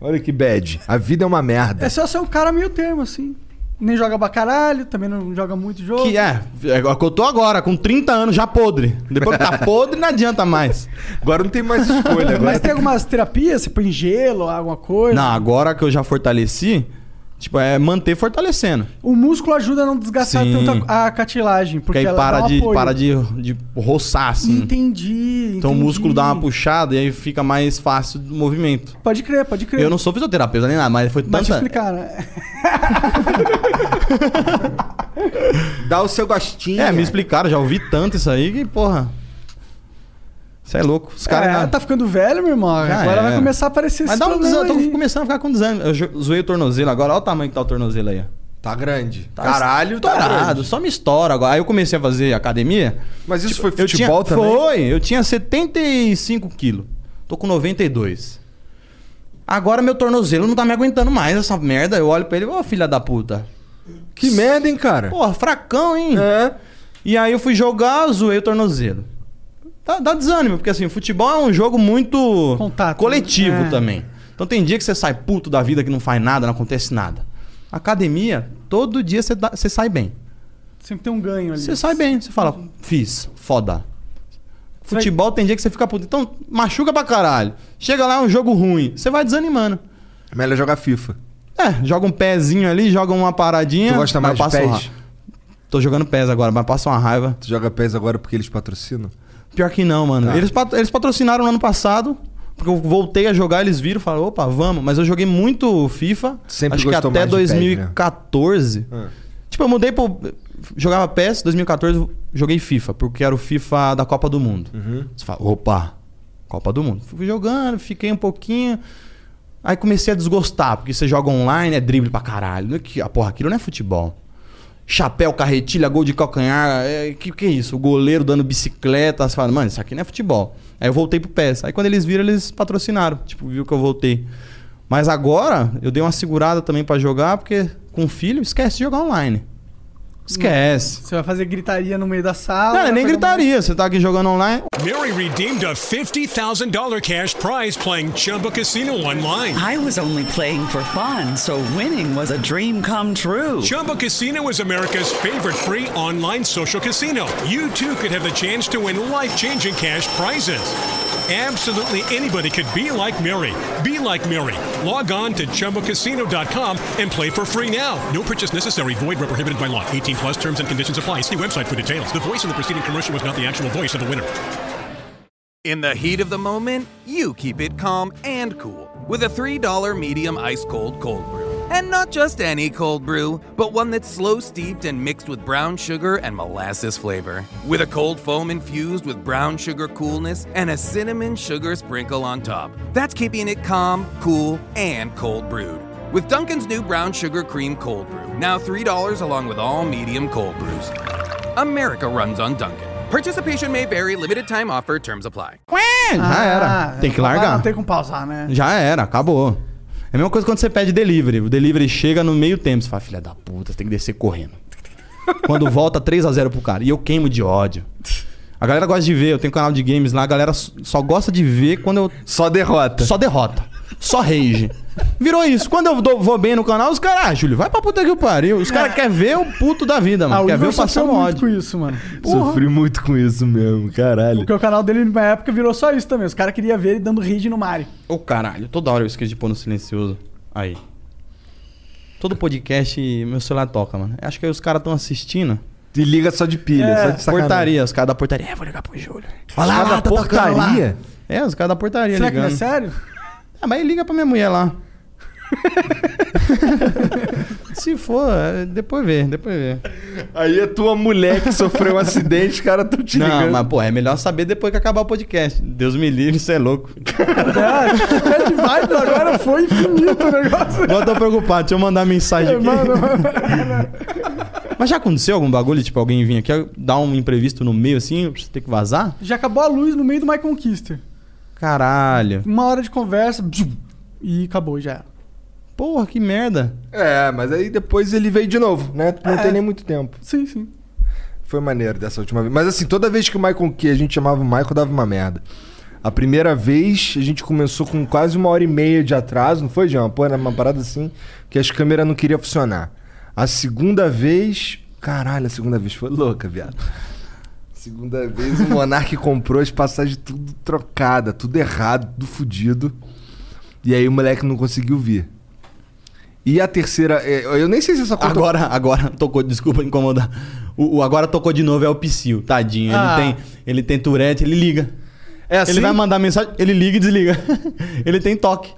Olha que bad. A vida é uma merda. É só ser um cara meio termo, assim. Nem joga pra caralho, também não joga muito jogo. Que é, é o que eu tô agora, com 30 anos, já podre. Depois que tá podre, não adianta mais. Agora não tem mais escolha. Agora Mas tem algumas terapias, você põe gelo, alguma coisa. Não, agora que eu já fortaleci, tipo, é manter fortalecendo. O músculo ajuda a não desgastar Sim. tanto a, a cartilagem. Porque Porque aí ela para dá um de, apoio. para de, de roçar, assim. Entendi, Então o entendi. músculo dá uma puxada e aí fica mais fácil o movimento. Pode crer, pode crer. Eu não sou fisioterapeuta nem nada, mas foi te tanta... explicar, né? Dá o seu gostinho. É, me explicaram, já ouvi tanto isso aí que, porra... Você é louco. Os caras... é, já- tá ficando velho, meu irmão. Já Agora vai era. começar a aparecer Mas esse dá um desânimo, tô começando a ficar com desânimo. Eu zoei o tornozelo agora, olha o tamanho que tá o tornozelo aí. Tá grande. Tá Caralho, tá estourado, grande. só me estoura agora. Aí eu comecei a fazer academia. Mas isso foi Eu tinha, futebol também? Foi, eu tinha 75 quilos. Tô com 92. Agora meu tornozelo não tá me aguentando mais essa merda. Eu olho pra ele, ô filha da puta. Que merda, hein, cara? Porra, fracão, hein? É. E aí eu fui jogar, zoei o tornozelo. Dá, dá desânimo, porque assim, o futebol é um jogo muito Contato, coletivo né? É. também. Então tem dia que você sai puto da vida, que não faz nada, não acontece nada. Academia, todo dia você, dá- você sai bem. Sempre tem um ganho ali. Você sai bem, você fala, fiz, foda. Futebol tem dia que você fica puto. Então, machuca pra caralho. Chega lá, é um jogo ruim. Você vai desanimando. Melhor jogar FIFA. É, joga um pezinho ali, joga uma paradinha. Tu gosta mais de pés? ra- Tô jogando pés agora, mas passa uma raiva. Tu joga pés agora porque eles patrocinam? Pior que não, mano. Tá. Eles, pat- eles patrocinaram no ano passado. Porque eu voltei a jogar, eles viram e falaram, opa, vamos. Mas eu joguei muito FIFA. Sempre acho que até mais de PES, né? 2014. Ah. Tipo, eu mudei pro. Jogava PES, 2014 joguei FIFA, porque era o FIFA da Copa do Mundo. Uhum. Você fala, opa, Copa do Mundo. Fui jogando, fiquei um pouquinho. Aí comecei a desgostar, porque você joga online, é drible pra caralho. É Ah, porra, aquilo não é futebol. Chapéu, carretilha, gol de calcanhar. É, que que é isso? O goleiro dando bicicleta. Você fala, mano, isso aqui não é futebol. Aí eu voltei pro PES. Aí quando eles viram, eles patrocinaram. Tipo, viu que eu voltei. Mas agora, eu dei uma segurada também pra jogar, porque com filho, esquece de jogar online. Esquece. Você vai fazer gritaria no meio da sala. Não, nem um gritaria. Você tá aqui jogando online. Mary redeemed a $50,000 cash prize playing Chumba Casino online. I was only playing for fun, so winning was a dream come true. Chumba Casino is America's favorite free online social casino. You too could have the chance to win life changing cash prizes. Absolutely anybody could be like Mary. Be like Mary. Log on to ChumbaCasino.com and play for free now. No purchase necessary. Void where prohibited by law. 18 plus terms and conditions apply. See website for details. The voice in the preceding commercial was not the actual voice of the winner. In the heat of the moment, you keep it calm and cool with a $3 medium ice cold cold brew. And not just any cold brew, but one that's slow steeped and mixed with brown sugar and molasses flavor. With a cold foam infused with brown sugar coolness and a cinnamon sugar sprinkle on top. That's keeping it calm, cool, and cold brewed. With Duncan's new brown sugar cream cold brew, now $3 along with all medium cold brews. America runs on Duncan. Participation may vary, limited time offer, terms apply. Já era. Tem que Ah, largar. Não tem como pausar, né? Já era, acabou. É a mesma coisa quando você pede delivery. O delivery chega no meio tempo. Você fala, filha da puta, você tem que descer correndo. Quando volta 3 a 0 pro cara. E eu queimo de ódio. A galera gosta de ver, eu tenho um canal de games lá, a galera só gosta de ver quando eu. Só derrota. Só derrota. Só rage. Virou isso. Quando eu dou- vou bem no canal, os caras, ah, Júlio, vai pra puta que pariu. Os caras querem ver o puto da vida, Ah, mano. o Quer ver eu passando muito ódio. com isso, mano. Porra. Sofri muito com isso mesmo, caralho. Porque o canal dele na época virou só isso também. Os caras queriam ver ele dando rage no Mario. Ô caralho, toda hora eu esqueço de pôr no silencioso. Aí. Todo podcast meu celular toca, mano. Acho que aí os caras estão assistindo. E liga só de pilha, É, só de sacanagem. portaria, os caras da portaria. É, vou ligar pro Júlio. Os caras da tá tocando lá. portaria? É, os caras da portaria Será que não é ligando. sério? Ah, mas liga pra minha mulher lá. Se for, é, depois vê, depois vê. Aí a tua mulher que sofreu um acidente, os caras tão te Não, ligando. mas pô, é melhor saber depois que acabar o podcast. Deus me livre, isso é louco. É, Bad Vibes agora foi infinito o negócio. Agora eu tô preocupado, deixa eu mandar mensagem aqui. Mano, mano. Mas já aconteceu algum bagulho, tipo, alguém vir aqui dar um imprevisto no meio assim, pra você ter que vazar? Já acabou a luz no meio do My Conquister. Caralho. Uma hora de conversa e acabou, já era. Porra, que merda. É, mas aí depois ele veio de novo, né? Não É. tem nem muito tempo. Sim, sim. Foi maneiro dessa última vez. Mas assim, toda vez que o Michael, que a gente chamava o Michael, dava uma merda. A primeira vez a gente começou com quase uma hora e meia de atraso, não foi, João? Pô, era uma parada assim, que as câmeras não queriam funcionar. A segunda vez. Caralho, a segunda vez foi louca, viado. Segunda vez o Monark comprou as passagens tudo trocada, tudo errado, tudo fudido. E aí o moleque não conseguiu vir. E a terceira, é, eu nem sei se essa conta Agora, agora tocou, desculpa incomodar. O, o agora tocou de novo é o Psyu, tadinho. Ah. Ele tem, ele tem Tourette, ele liga. É assim? Ele vai mandar mensagem, ele liga e desliga. ele tem toque.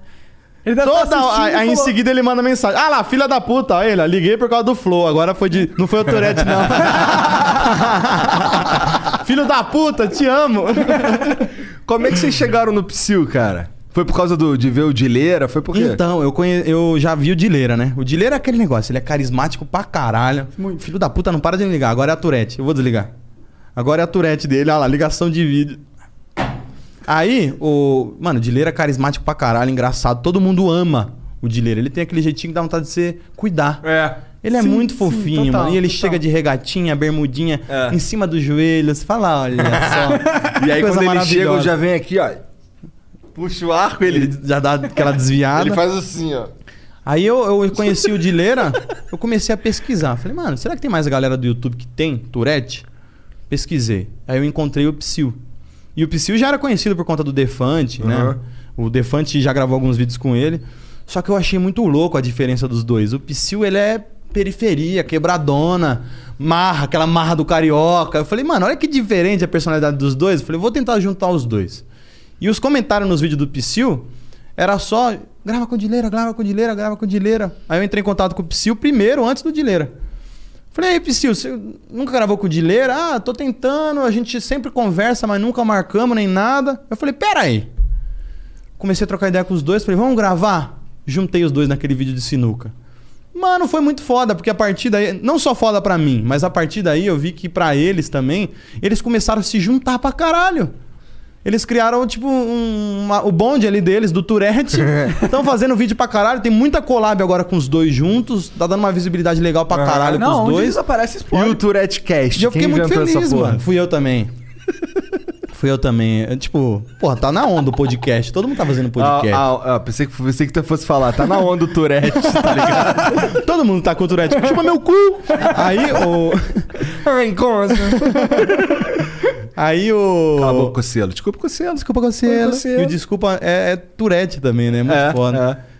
Ele deve Toda, tá aí, aí em seguida ele manda mensagem. Ah lá, filha da puta, ó, ele, liguei por causa do Flow. Agora foi de. Não foi o Tourette, não. Filho da puta, te amo. Como é que vocês chegaram no Psyu, cara? Foi por causa do, de ver o Dileira? Foi por quê? Então, eu, conhe... eu já vi o Dileira, né? O Dileira é aquele negócio, ele é carismático pra caralho. Filho da puta, não para de me ligar. Agora é a Tourette. Eu vou desligar. Agora é a Tourette dele, olha lá, ligação de vídeo. Aí, o. Mano, o Dileira é carismático pra caralho, engraçado. Todo mundo ama o Dileira. Ele tem aquele jeitinho que dá vontade de você cuidar. É. Ele é Sim, muito sim, fofinho, total, mano. E ele total. chega de regatinha, bermudinha, É. em cima do joelho. Você fala, olha só. E aí Coisa quando ele chega, eu maravilhosa. já venho aqui, ó. Puxa o arco, ele, já dá aquela desviada. ele faz assim, ó. Aí eu, eu conheci o Dileira, eu comecei a pesquisar. Falei, mano, será que tem mais galera do YouTube que tem Tourette? Pesquisei. Aí eu encontrei o Psyu. E o Psyu já era conhecido por conta do Defante, né? Uhum. O Defante já gravou alguns vídeos com ele. Só que eu achei muito louco a diferença dos dois. O Psyu, ele é periferia, quebradona, marra, aquela marra do carioca. Eu falei, mano, olha que diferente a personalidade dos dois. Eu falei, vou tentar juntar os dois. E os comentários nos vídeos do Psyu era só grava com o Dileira, grava com o Dileira, grava com o Dileira. Aí eu entrei em contato com o Psyu primeiro, antes do Dileira. Falei, aí, Psyu, você nunca gravou com o Dileira? Ah, tô tentando, a gente sempre conversa, mas nunca marcamos nem nada. Eu falei, pera aí. Comecei a trocar ideia com os dois, falei, vamos gravar? Juntei os dois naquele vídeo de sinuca. Mano, foi muito foda, porque a partir daí, não só foda pra mim, mas a partir daí eu vi que pra eles também, eles começaram a se juntar pra caralho. Eles criaram, tipo, um, uma- o bonde ali deles, do Tourette. Estão fazendo vídeo pra caralho. Tem muita collab agora com os dois juntos. Tá dando uma visibilidade legal pra caralho Não, com os onde dois. eles aparecem, E explode. o Tourette Cast? E eu fiquei muito feliz, mano. Fui eu também. Fui eu também. É, tipo, porra, tá na onda o podcast. Todo mundo tá fazendo podcast. Ah, ah, ah, pensei, que, pensei que tu fosse falar, tá na onda o Tourette, tá ligado? Todo mundo tá com o Tourette. Chupa meu cu! Aí o. Ai, gosta. Aí o. Acabou com o selo. Desculpa com o selo. Desculpa. Cocielo. E o desculpa é, é Tourette também, né? Muito É, foda. é.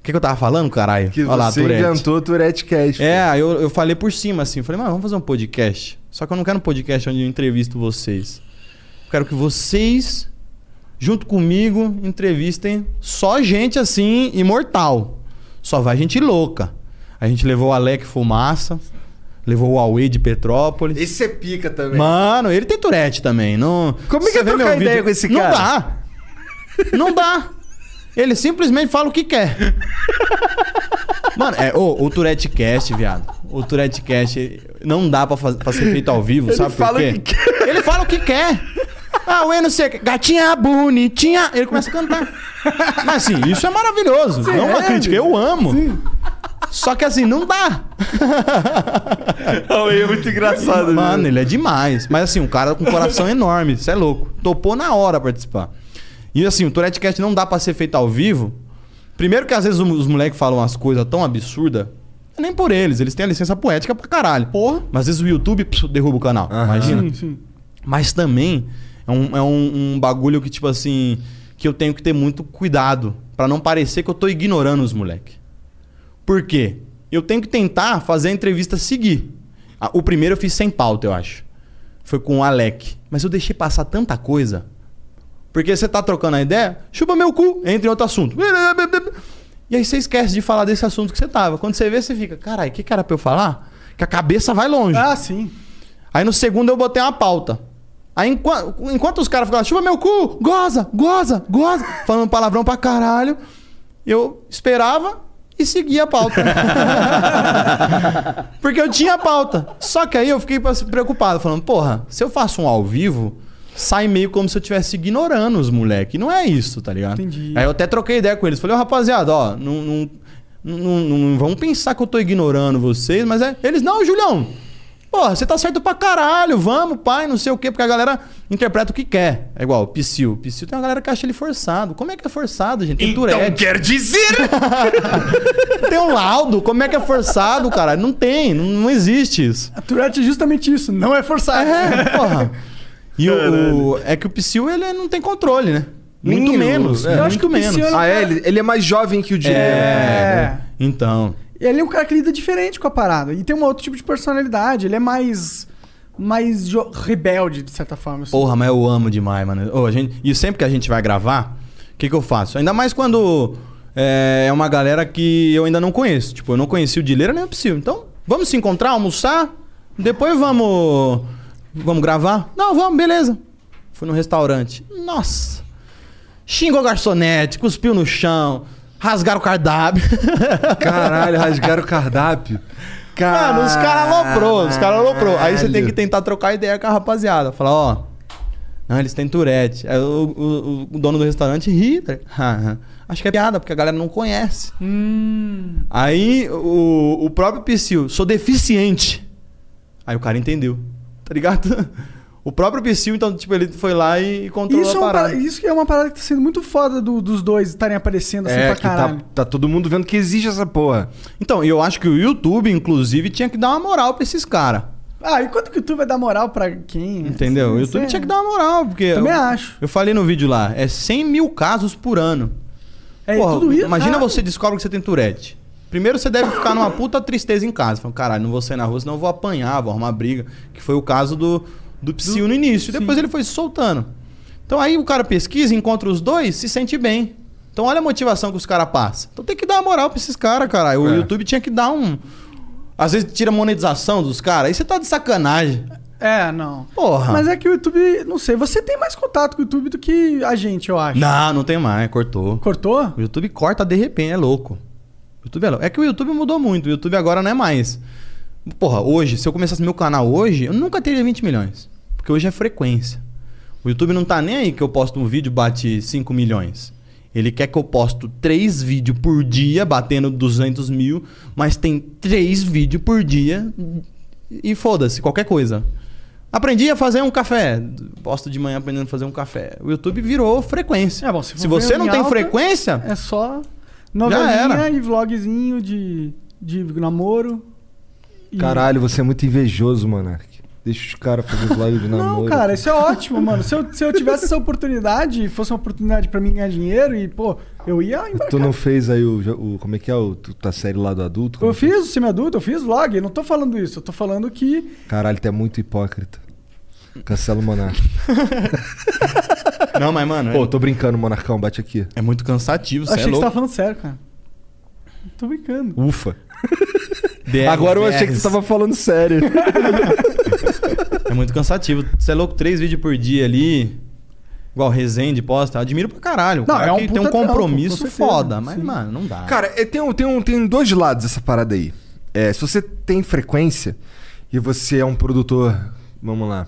O que, que eu tava falando, caralho? Que Olha lá, você Tourette. inventou o Tourette Cast. É, aí eu, eu falei por cima assim, falei, mano, vamos fazer um podcast. Só que eu não quero um podcast onde eu entrevisto vocês. Eu quero que vocês, junto comigo, entrevistem só gente assim, imortal. Só vai gente louca. A gente levou o Alec Fumaça, levou o Huawei de Petrópolis. Esse é pica também. Mano, ele tem Tourette também. Não... Como é que Você é trocar vídeo- ideia com esse Não cara? dá. Não dá. Ele simplesmente fala o que quer. Mano, é, ô, o Tourette Cast, viado. O Tourette Cast não dá pra, faz- pra ser feito ao vivo, Ele sabe fala por o quê? que quer. Ele fala o que quer. Ah, o não sei, o quê. gatinha bonitinha. Ele começa a cantar. Mas assim, isso é maravilhoso. não é uma é, crítica, eu amo. Só que assim, não dá. é muito engraçado. Mano, ele é demais. Mas assim, um cara com um coração enorme, isso é louco. Topou na hora participar. E assim, o Tourette Cast não dá pra ser feito ao vivo. Primeiro que às vezes os moleques falam umas coisas tão absurdas. Nem por eles, eles têm a licença poética pra caralho. Porra. Mas às vezes o YouTube pss, derruba o canal. Imagina. Sim, sim. Mas também é um, é um, um bagulho que, tipo assim, que eu tenho que ter muito cuidado pra não parecer que eu tô ignorando os moleques. Por quê? Eu tenho que tentar fazer a entrevista seguir. Ah, O primeiro eu fiz sem pauta, eu acho. Foi com o Alec. Mas eu deixei passar tanta coisa. Porque você tá trocando a ideia, chupa meu cu, entra em outro assunto. E aí você esquece de falar desse assunto que você tava. Quando você vê, você fica, caralho, o que, que era pra eu falar? Que a cabeça vai longe. Ah, sim. Aí no segundo eu botei uma pauta. Aí enquanto, enquanto os caras ficavam, chupa meu cu, goza, goza, goza, falando palavrão pra caralho, eu esperava e seguia a pauta. Porque eu tinha a pauta. Só que aí eu fiquei preocupado, falando, porra, se eu faço um ao vivo, sai meio como se eu estivesse ignorando os moleques. Não é isso, tá ligado? Entendi. Aí eu até troquei ideia com eles. Falei, ô rapaziada, ó, não, não, não, não, não vão pensar que eu tô ignorando vocês, mas é. Eles, não, Julião. Porra, você tá certo pra caralho, vamos, pai, não sei o quê, porque a galera interpreta o que quer. É igual, o Psyu. O Psyu tem uma galera que acha ele forçado. Como é que é forçado, gente? Tem Então Tourette. quer dizer. Tem um laudo. Como é que é forçado, cara? Não tem, não, não existe isso. A Tourette é justamente isso, não é forçado. É, porra. E o, o- é que o Psyu, ele não tem controle, né? Muito menos. é. É, Eu acho que muito o Psyu menos. é- Ah, é? Ele, ele é mais jovem que o Diego. É. Então. Ele é um cara que lida diferente com a parada. E tem um outro tipo de personalidade. Ele é mais. mais rebelde, de certa forma. assim. Porra, mas eu amo demais, mano. Ô, a gente, e sempre que a gente vai gravar, o que, que eu faço? Ainda mais quando é, é uma galera que eu ainda não conheço. Tipo, eu não conheci o Dileira nem o Psyu. Então, vamos se encontrar, almoçar, depois vamos. Vamos gravar? Não, vamos, beleza. Fui no restaurante. Nossa! Xingou garçonete, cuspiu no chão, rasgaram o cardápio. Caralho, rasgaram o cardápio. Mano, os caras aloprou, os caras aloprou. Aí você tem Caralho. que tentar trocar ideia com a rapaziada. Falar, ó. Não, eles têm Tourette. Aí o, o- o dono do restaurante ri. tá? Acho que é piada, porque a galera não conhece. Hum. Aí o, o próprio Psyu, sou deficiente. Aí o cara entendeu. Tá ligado? O próprio Psyu, então, tipo, ele foi lá e controlou Isso, é a uma parada. parada, isso que é uma parada que tá sendo muito foda do- dos dois estarem aparecendo assim É, pra que tá, caralho. tá todo mundo vendo que existe essa porra. Então, eu acho que o YouTube, inclusive, tinha que dar uma moral pra esses caras. Ah, e quanto que o YouTube vai dar moral pra quem? Entendeu? Assim, o YouTube é- tinha que dar uma moral, porque. Também eu, acho. Eu falei no vídeo lá, é 100 mil casos por ano. É, Porra, tudo isso. imagina ah, você descobre que você tem Tourette. Primeiro você deve ficar numa puta tristeza em casa. Falando, caralho, não vou sair na rua, senão eu vou apanhar, vou arrumar briga. Que foi o caso do, do Psyu no início. Depois ele foi se soltando. Então aí o cara pesquisa, encontra os dois, se sente bem. Então olha a motivação que os caras passam. Então tem que dar uma moral pra esses caras, caralho. O É. YouTube tinha que dar um. Às vezes tira a monetização dos caras. Aí você tá de sacanagem. É, não. Porra. Mas é que o YouTube, não sei, você tem mais contato com o YouTube do que a gente, eu acho. Não, não tem mais, cortou. Cortou? O YouTube corta de repente, é louco. O YouTube é louco. É que o YouTube mudou muito. O YouTube agora não é mais. Porra, hoje, se eu começasse meu canal hoje, eu nunca teria 20 milhões. Porque hoje é frequência. O YouTube não tá nem aí que eu posto um vídeo e bate 5 milhões. Ele quer que eu posto 3 vídeos por dia, batendo 200 mil, mas tem 3 vídeos por dia e foda-se, qualquer coisa. Aprendi a fazer um café. Posto de manhã aprendendo a fazer um café. O YouTube virou frequência. É bom, se, Se você não em tem alta, frequência, É só novelinha e vlogzinho de, de namoro. E- Caralho, você é muito invejoso, Monark. Deixa os caras fazerem vlog de namoro. Não, cara, isso é ótimo, mano. Se eu, se eu tivesse essa oportunidade, fosse uma oportunidade pra mim ganhar dinheiro e, pô, eu ia embarcar. Tu não fez aí o, o- Como é que é o tu, tua série lá do adulto? Eu fiz o semi-adulto, eu fiz vlog. Eu não tô falando isso. Eu tô falando que. Caralho, tu é muito hipócrita. Cancela o Monark. Não, mas, mano, Pô, é, tô brincando, Monarcão, bate aqui. é muito cansativo, é achei que você tava falando sério, cara. Tô brincando. Ufa. DR, Agora eu achei que DRs. tava falando sério. É muito cansativo. Você é louco, três vídeos por dia ali. Igual Resende posta. Admiro pra caralho. Não, cara é um que tem um trampo, compromisso com certeza, foda. Mas, sim. mano, não dá. Cara, é, tem, um, tem, um, tem dois lados essa parada aí. É, se você tem frequência e você é um produtor, vamos lá,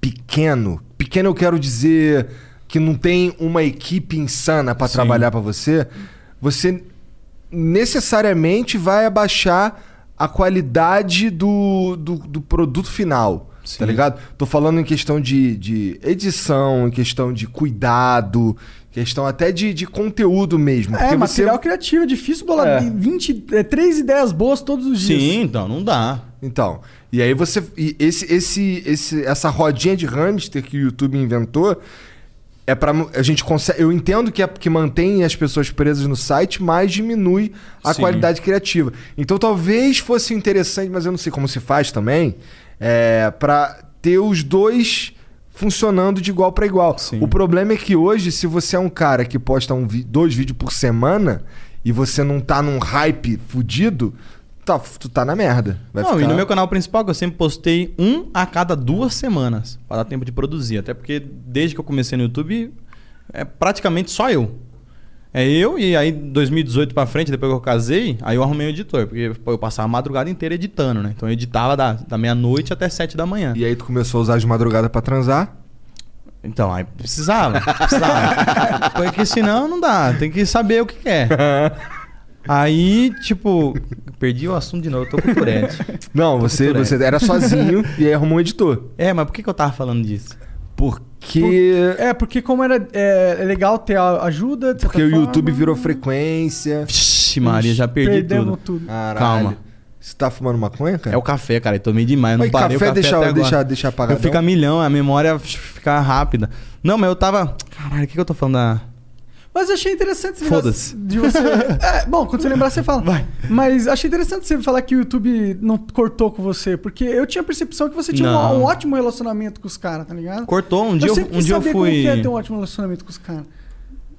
pequeno. Pequeno eu quero dizer que não tem uma equipe insana pra trabalhar pra você. Você necessariamente vai abaixar a qualidade do, do, do produto final. Tá ligado? Tô falando em questão de, de edição, em questão de cuidado, questão até de, de conteúdo mesmo. É, material criativo, é difícil bolar É. 20, é, três ideias boas todos os dias. Sim, então, não dá. Então, e aí você. e esse, esse, esse, essa rodinha de hamster que o YouTube inventou é para a gente consegue. Eu entendo que é porque mantém as pessoas presas no site, mas diminui a Sim. qualidade criativa. Então talvez fosse interessante, mas eu não sei como se faz também, é, para ter os dois funcionando de igual para igual. O problema é que hoje, se você é um cara que posta um dois vídeos por semana e você não tá num hype fudido, tá, tu tá na merda. Vai não, e ficar- no meu canal principal, que eu sempre postei um a cada duas semanas, para dar tempo de produzir. Até porque desde que eu comecei no YouTube, é praticamente só eu. É eu, e aí 2018 pra frente, depois que eu casei, aí eu arrumei um editor. Porque pô, eu passava a madrugada inteira editando, né? Então eu editava da, da meia-noite até sete da manhã. E aí tu começou a usar de madrugada pra transar? Então, aí precisava. precisava. Porque senão não dá. Tem que saber o que quer. Aí, tipo, perdi o assunto de novo, eu tô com Tourette. Não, Tô você, você era sozinho e aí arrumou um editor. É, mas por que, que eu tava falando disso? Porque. É, porque como era é, é legal ter a ajuda, Porque o forma, YouTube virou frequência. Vixe, Maria, já perdi tudo. tudo. Caralho. Calma. Você tá fumando maconha, cara? É o café, cara. Eu tomei demais. Eu não Mas parei café o café deixa- até deixa- agora. deixa apagadão? Eu fico a milhão, a memória fica rápida. Não, mas eu tava... Caralho, o que, que eu tô falando da... Mas achei interessante Foda-se. de você. É, bom, quando você lembrar, você fala. Vai. Mas achei interessante você falar que o YouTube não cortou com você, porque eu tinha a percepção que você tinha um, um ótimo relacionamento com os caras, tá ligado? Cortou, um dia eu, sempre um quis dia eu saber fui... como que é ter um ótimo relacionamento com os caras.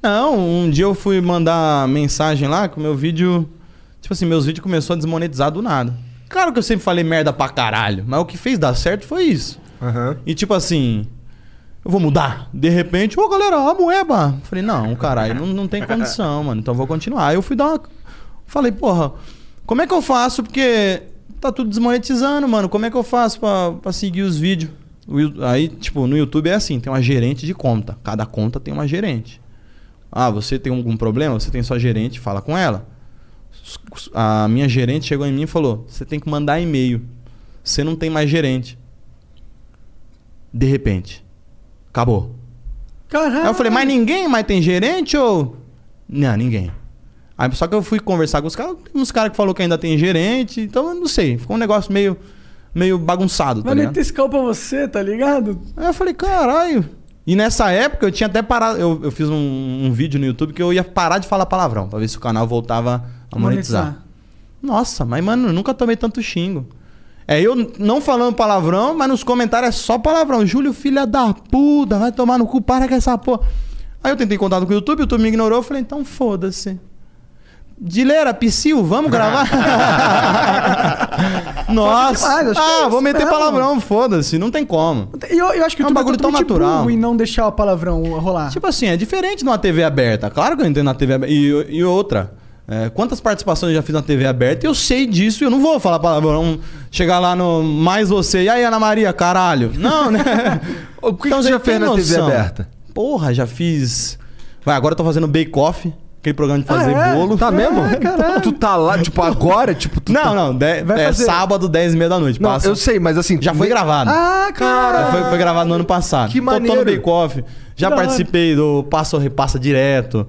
Não, um dia eu fui mandar mensagem lá que o meu vídeo... Tipo assim, meus vídeos começou a desmonetizar do nada. Claro que eu sempre falei merda pra caralho, mas o que fez dar certo foi isso. Aham. E tipo assim, eu vou mudar. De repente, ô galera, a moeba. Falei, não, caralho, não, não tem condição, mano. Então eu vou continuar. Aí eu fui dar uma. Falei, porra, como é que eu faço? Porque tá tudo desmonetizando, mano. Como é que eu faço pra, pra seguir os vídeos? Aí, tipo, no YouTube é assim: tem uma gerente de conta. Cada conta tem uma gerente. Ah, você tem algum problema? Você tem sua gerente, fala com ela. A minha gerente chegou em mim e falou: você tem que mandar e-mail. Você não tem mais gerente. De repente. Acabou. Caralho. Aí eu falei, mas ninguém mais tem gerente ou. Não, ninguém. Aí só que eu fui conversar com os caras, tem uns caras que falou que ainda tem gerente, então eu não sei. Ficou um negócio meio, meio bagunçado, tá Vai ligado? meter esse pra você, tá ligado? Aí eu falei, caralho. E nessa época eu tinha até parado. Eu, eu fiz um, um vídeo no YouTube que eu ia parar de falar palavrão, pra ver se o canal voltava a monetizar. Monetizar. Nossa, mas mano, eu nunca tomei tanto xingo. É eu não falando palavrão, mas nos comentários é só palavrão. Júlio, filha da puta, vai tomar no cu, para com essa porra. Aí eu tentei contato com o YouTube, o YouTube me ignorou, eu falei, então foda-se. Dileira, Psyu, vamos gravar? Nossa! demais, é ah, isso vou meter mesmo. palavrão, foda-se, não tem como. E eu, eu acho que É um bagulho tão totalmente natural. em não deixar o palavrão rolar. Tipo assim, é diferente numa TV aberta. Claro que eu entendo na TV aberta. E, e outra, é, quantas participações eu já fiz na TV aberta eu sei disso e eu não vou falar palavrão. Chegar lá no mais você. E aí, Ana Maria, caralho? Não, né? O que, Então que você já fez na TV noção. aberta? Porra, já fiz. Vai, agora eu tô fazendo Bake Off, aquele programa de fazer Ah, é? bolo. Tá mesmo? É, caralho. Tu tá lá, tipo, agora? Tipo, tu Não, tá- não, de- Vai é fazer- sábado, 10 e meia da noite. Não, passa. eu sei, mas assim. Já foi gravado. Ah, cara. Foi, foi gravado no ano passado. Que Tô- Tô no maneiro. Bake Off. Já participei do Passa ou Repassa Direto.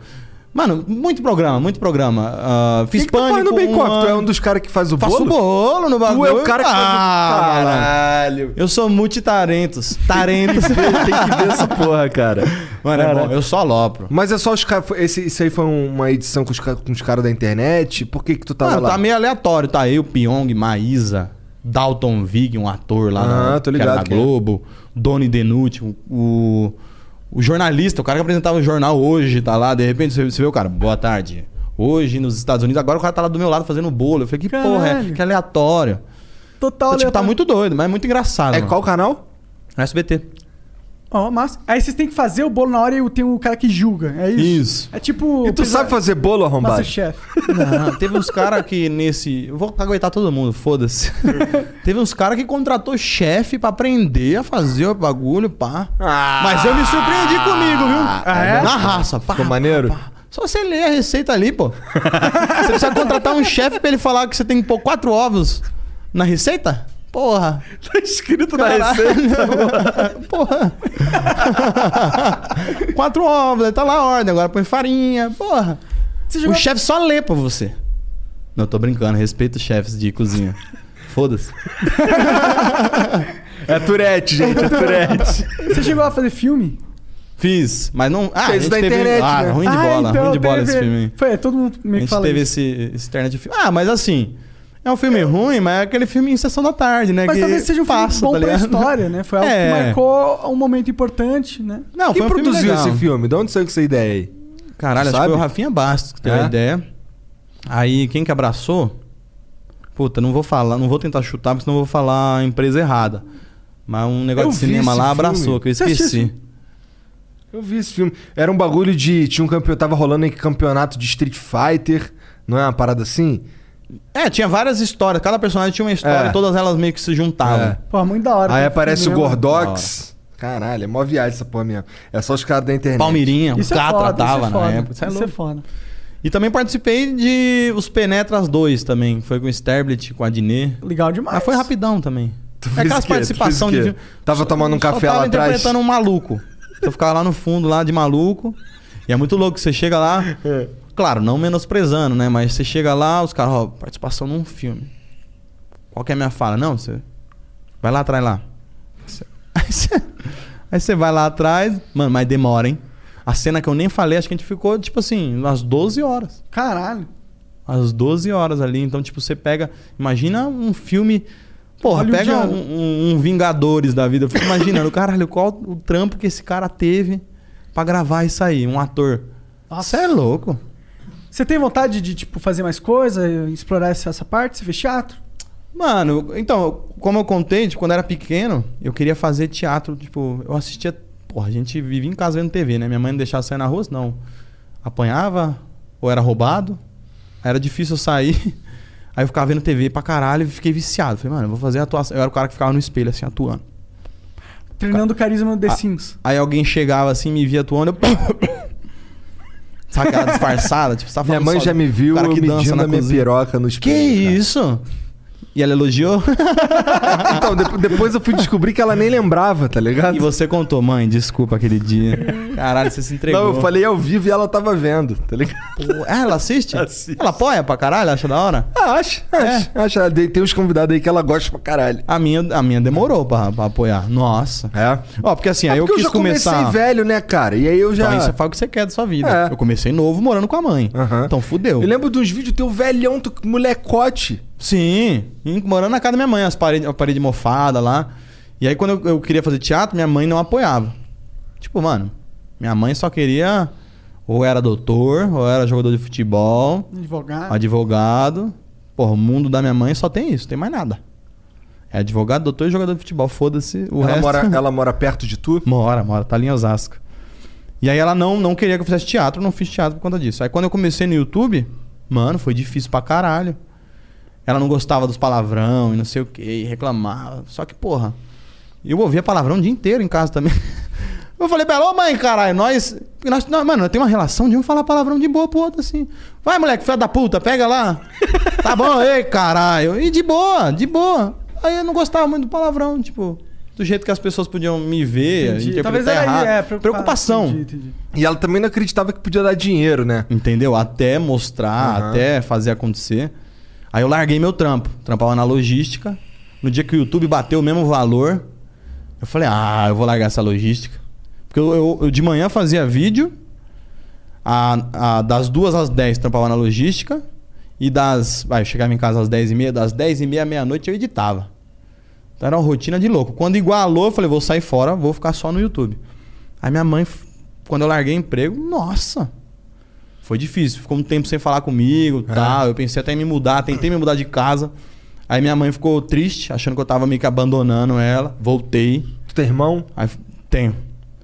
Mano, muito programa, muito programa. Ah, fiz que, que tu faz pânico. no Bake um Off? Tu é um dos caras que faz o Faço bolo? bolo no bagulho. Tu é o cara que faz o... Ah, malandro. Caralho. Eu sou multitarentos. Tarentos. Tem que ver essa porra, cara. Mano, é Cara. bom. Eu só alopro. Mas é só os caras. Esse, isso aí foi uma edição com os, com os caras da internet? Por que que tu tava Mano, lá? tá meio aleatório. Tá eu, Pyong, Maísa, Dalton Vig, um ator lá Ah, na, tô que ligado da é. Globo. Doni Denucci, o, o, o jornalista, o cara que apresentava o jornal hoje, tá lá. De repente você, você vê o cara, boa tarde. Hoje nos Estados Unidos, agora o cara tá lá do meu lado fazendo bolo. Eu falei, que porra é? Caralho. Que aleatório. Total Então, tipo, tá muito doido, mas é muito engraçado. É mano. qual canal? SBT. Ó, massa. Aí vocês têm que fazer o bolo na hora e tem o cara que julga. É isso? Isso. É tipo. E tu sabe fazer bolo, arrombado? Masterchef. Não, teve uns caras que nesse. Eu vou aguentar todo mundo, foda-se. teve uns caras que contratou chefe pra aprender a fazer o bagulho, pá. Mas eu me surpreendi comigo, viu? Ah, é? Na raça, pá. Ficou maneiro? pá. Só você ler a receita ali, pô. você precisa contratar um chefe pra ele falar que você tem que pôr quatro ovos na receita? Porra. Tá escrito na Caralho, receita. Porra. quatro ovos, tá lá a ordem. Agora põe farinha. Porra. O chefe só lê pra você. Não, tô brincando. Respeito chefes de cozinha. Foda-se. É Turete, gente, é Turete. Você chegou a fazer filme? Fiz, mas não. Ah, Fez a gente da teve... internet, ah, né? ruim de Ah, bola, então ruim de bola teve- esse filme. aí. Foi, todo mundo A meio que gente fala teve isso. esse, esse internet de filme. Ah, mas assim, é um filme ruim, mas é aquele filme em sessão da tarde, né? Mas que talvez seja um filme passa, bom tá pra história, né? Foi algo É. que marcou um momento importante, né? Não, Quem foi um filme produziu legal. esse filme? De onde saiu com essa ideia aí? Caralho, acho que Sabe? foi o Rafinha Bastos que teve É? a ideia. Aí, quem que abraçou? Puta, não vou falar, não vou tentar chutar, porque senão eu vou falar a empresa errada. Mas um negócio Eu de cinema lá filme. abraçou, que eu esqueci. Eu vi esse filme. Era um bagulho de. Tinha um campeonato. Tava rolando em campeonato de Street Fighter. Não é uma parada assim? É, tinha várias histórias. Cada personagem tinha uma história É. e todas elas meio que se juntavam. É. Pô, muito da hora. Aí aparece o filme mesmo. Gordox. Caralho, é mó viagem essa porra mesmo. É só os caras da internet. Palmeirinha, o Isso é Catra foda, tava isso é na foda. época. Isso é Isso é louco. foda. E também participei de Os Penetras 2 também. Foi com o Sterblit, com a Dinê. Legal demais. Mas foi rapidão também. Tu É aquelas quê? Tu participação de? Tava tomando um Só café tava lá atrás? interpretando um maluco. Eu ficava lá no fundo, lá de maluco. E é muito louco, você chega lá. Claro, não menosprezando, né? Mas você chega lá, os caras, ó, participação num filme. Qual que é a minha fala? Não, você. Vai lá atrás lá. Aí você, aí você vai lá atrás. Mano, mas demora, hein? A cena que eu nem falei, acho que a gente ficou, tipo assim, umas 12 horas. Caralho. Às 12 horas ali. Então, tipo, você pega. Imagina um filme. Porra, pega Hollywoodiano. um, um- um Vingadores da vida. Eu fico imaginando, caralho, qual o trampo que esse cara teve pra gravar isso aí, um ator. Você é louco. Você tem vontade de, tipo, fazer mais coisa, explorar essa, essa parte? Você fez teatro? Mano, então, como eu contei, tipo, quando eu era pequeno, eu queria fazer teatro, tipo, eu assistia. Porra, a gente vivia em casa vendo TV, né? Minha mãe não deixava sair na rua, não. Apanhava, ou era roubado. Era difícil eu sair. Aí eu ficava vendo TV pra caralho e fiquei viciado. Falei, mano, eu vou fazer atuação. Eu era o cara que ficava no espelho, assim, atuando. Treinando o carisma no The Sims. Aí alguém chegava assim, me via atuando, eu. Sabe aquela disfarçada? Tipo, você tá Minha mãe já me viu cara eu que dança medindo na a minha cozinha. piroca no Que espelho. cara. isso? E ela elogiou? Então, de- depois eu fui descobrir que ela nem lembrava, tá ligado? E você contou, mãe, desculpa aquele dia. Caralho, você se entregou. Não, eu falei ao vivo e ela tava vendo, tá ligado? Pô, ah, ela assiste? Assiste. Ela apoia pra caralho? Acha da hora? Ah, acho, acho. acho. Ela Tem uns convidados aí que ela gosta pra caralho. A minha, a minha demorou pra, pra apoiar. Nossa. É? Ó, porque assim, É aí eu porque quis já comecei começar. velho, né, cara? E aí eu já... Então aí você faz o que você quer da sua vida. É. Eu comecei novo morando com a mãe. Então fudeu. Eu lembro de uns vídeos teu velhão, tu molecote. Sim, morando na casa da minha mãe, as paredes, a parede mofada lá. E aí quando eu, eu queria fazer teatro, minha mãe não apoiava. Tipo, mano, minha mãe só queria ou era doutor, ou era jogador de futebol, Advogado. advogado. Porra, o mundo da minha mãe só tem isso, tem mais nada. É advogado, doutor e jogador de futebol. Foda-se o Ela resto. mora, ela mora perto de tu? Mora, mora, tá ali em Osasco. E aí ela não, não queria que eu fizesse teatro, eu não fiz teatro por conta disso. Aí quando eu comecei no YouTube, mano, foi difícil pra caralho. Ela não gostava dos palavrão e não sei o que, e reclamava. Só que, porra, eu ouvia palavrão o dia inteiro em casa também. Eu falei pra ela, ô mãe, caralho, nós. nós não, mano, nós temos uma relação de um falar palavrão de boa pro outro, assim. Vai, moleque, filho da puta, pega lá. tá bom, ei, caralho. E de boa, de boa. Aí eu não gostava muito do palavrão, tipo, do jeito que as pessoas podiam me ver, Entendi. interpretar Talvez era errado. aí, é, preocupa- Preocupação. Entendi, entendi. E ela também não acreditava que podia dar dinheiro, né? Entendeu? Até mostrar, Aham. até fazer acontecer. Aí eu larguei meu trampo. Trampava na logística. No dia que o YouTube bateu o mesmo valor, eu falei, ah, eu vou largar essa logística. Porque eu, eu- eu de manhã fazia vídeo, a, a- das duas às 10 trampava na logística, e das. Vai, eu chegava em casa às 10 e meia, das 10 e meia à meia-noite eu editava. Então era uma rotina de louco. Quando igualou, eu falei, vou sair fora, vou ficar só no YouTube. Aí minha mãe, quando eu larguei emprego, nossa, foi difícil. Ficou um tempo sem falar comigo tal. Eu pensei até em me mudar, tentei me mudar de casa. Aí minha mãe ficou triste, achando que eu tava meio que abandonando ela. Voltei. Tu tem irmão? Aí, tenho.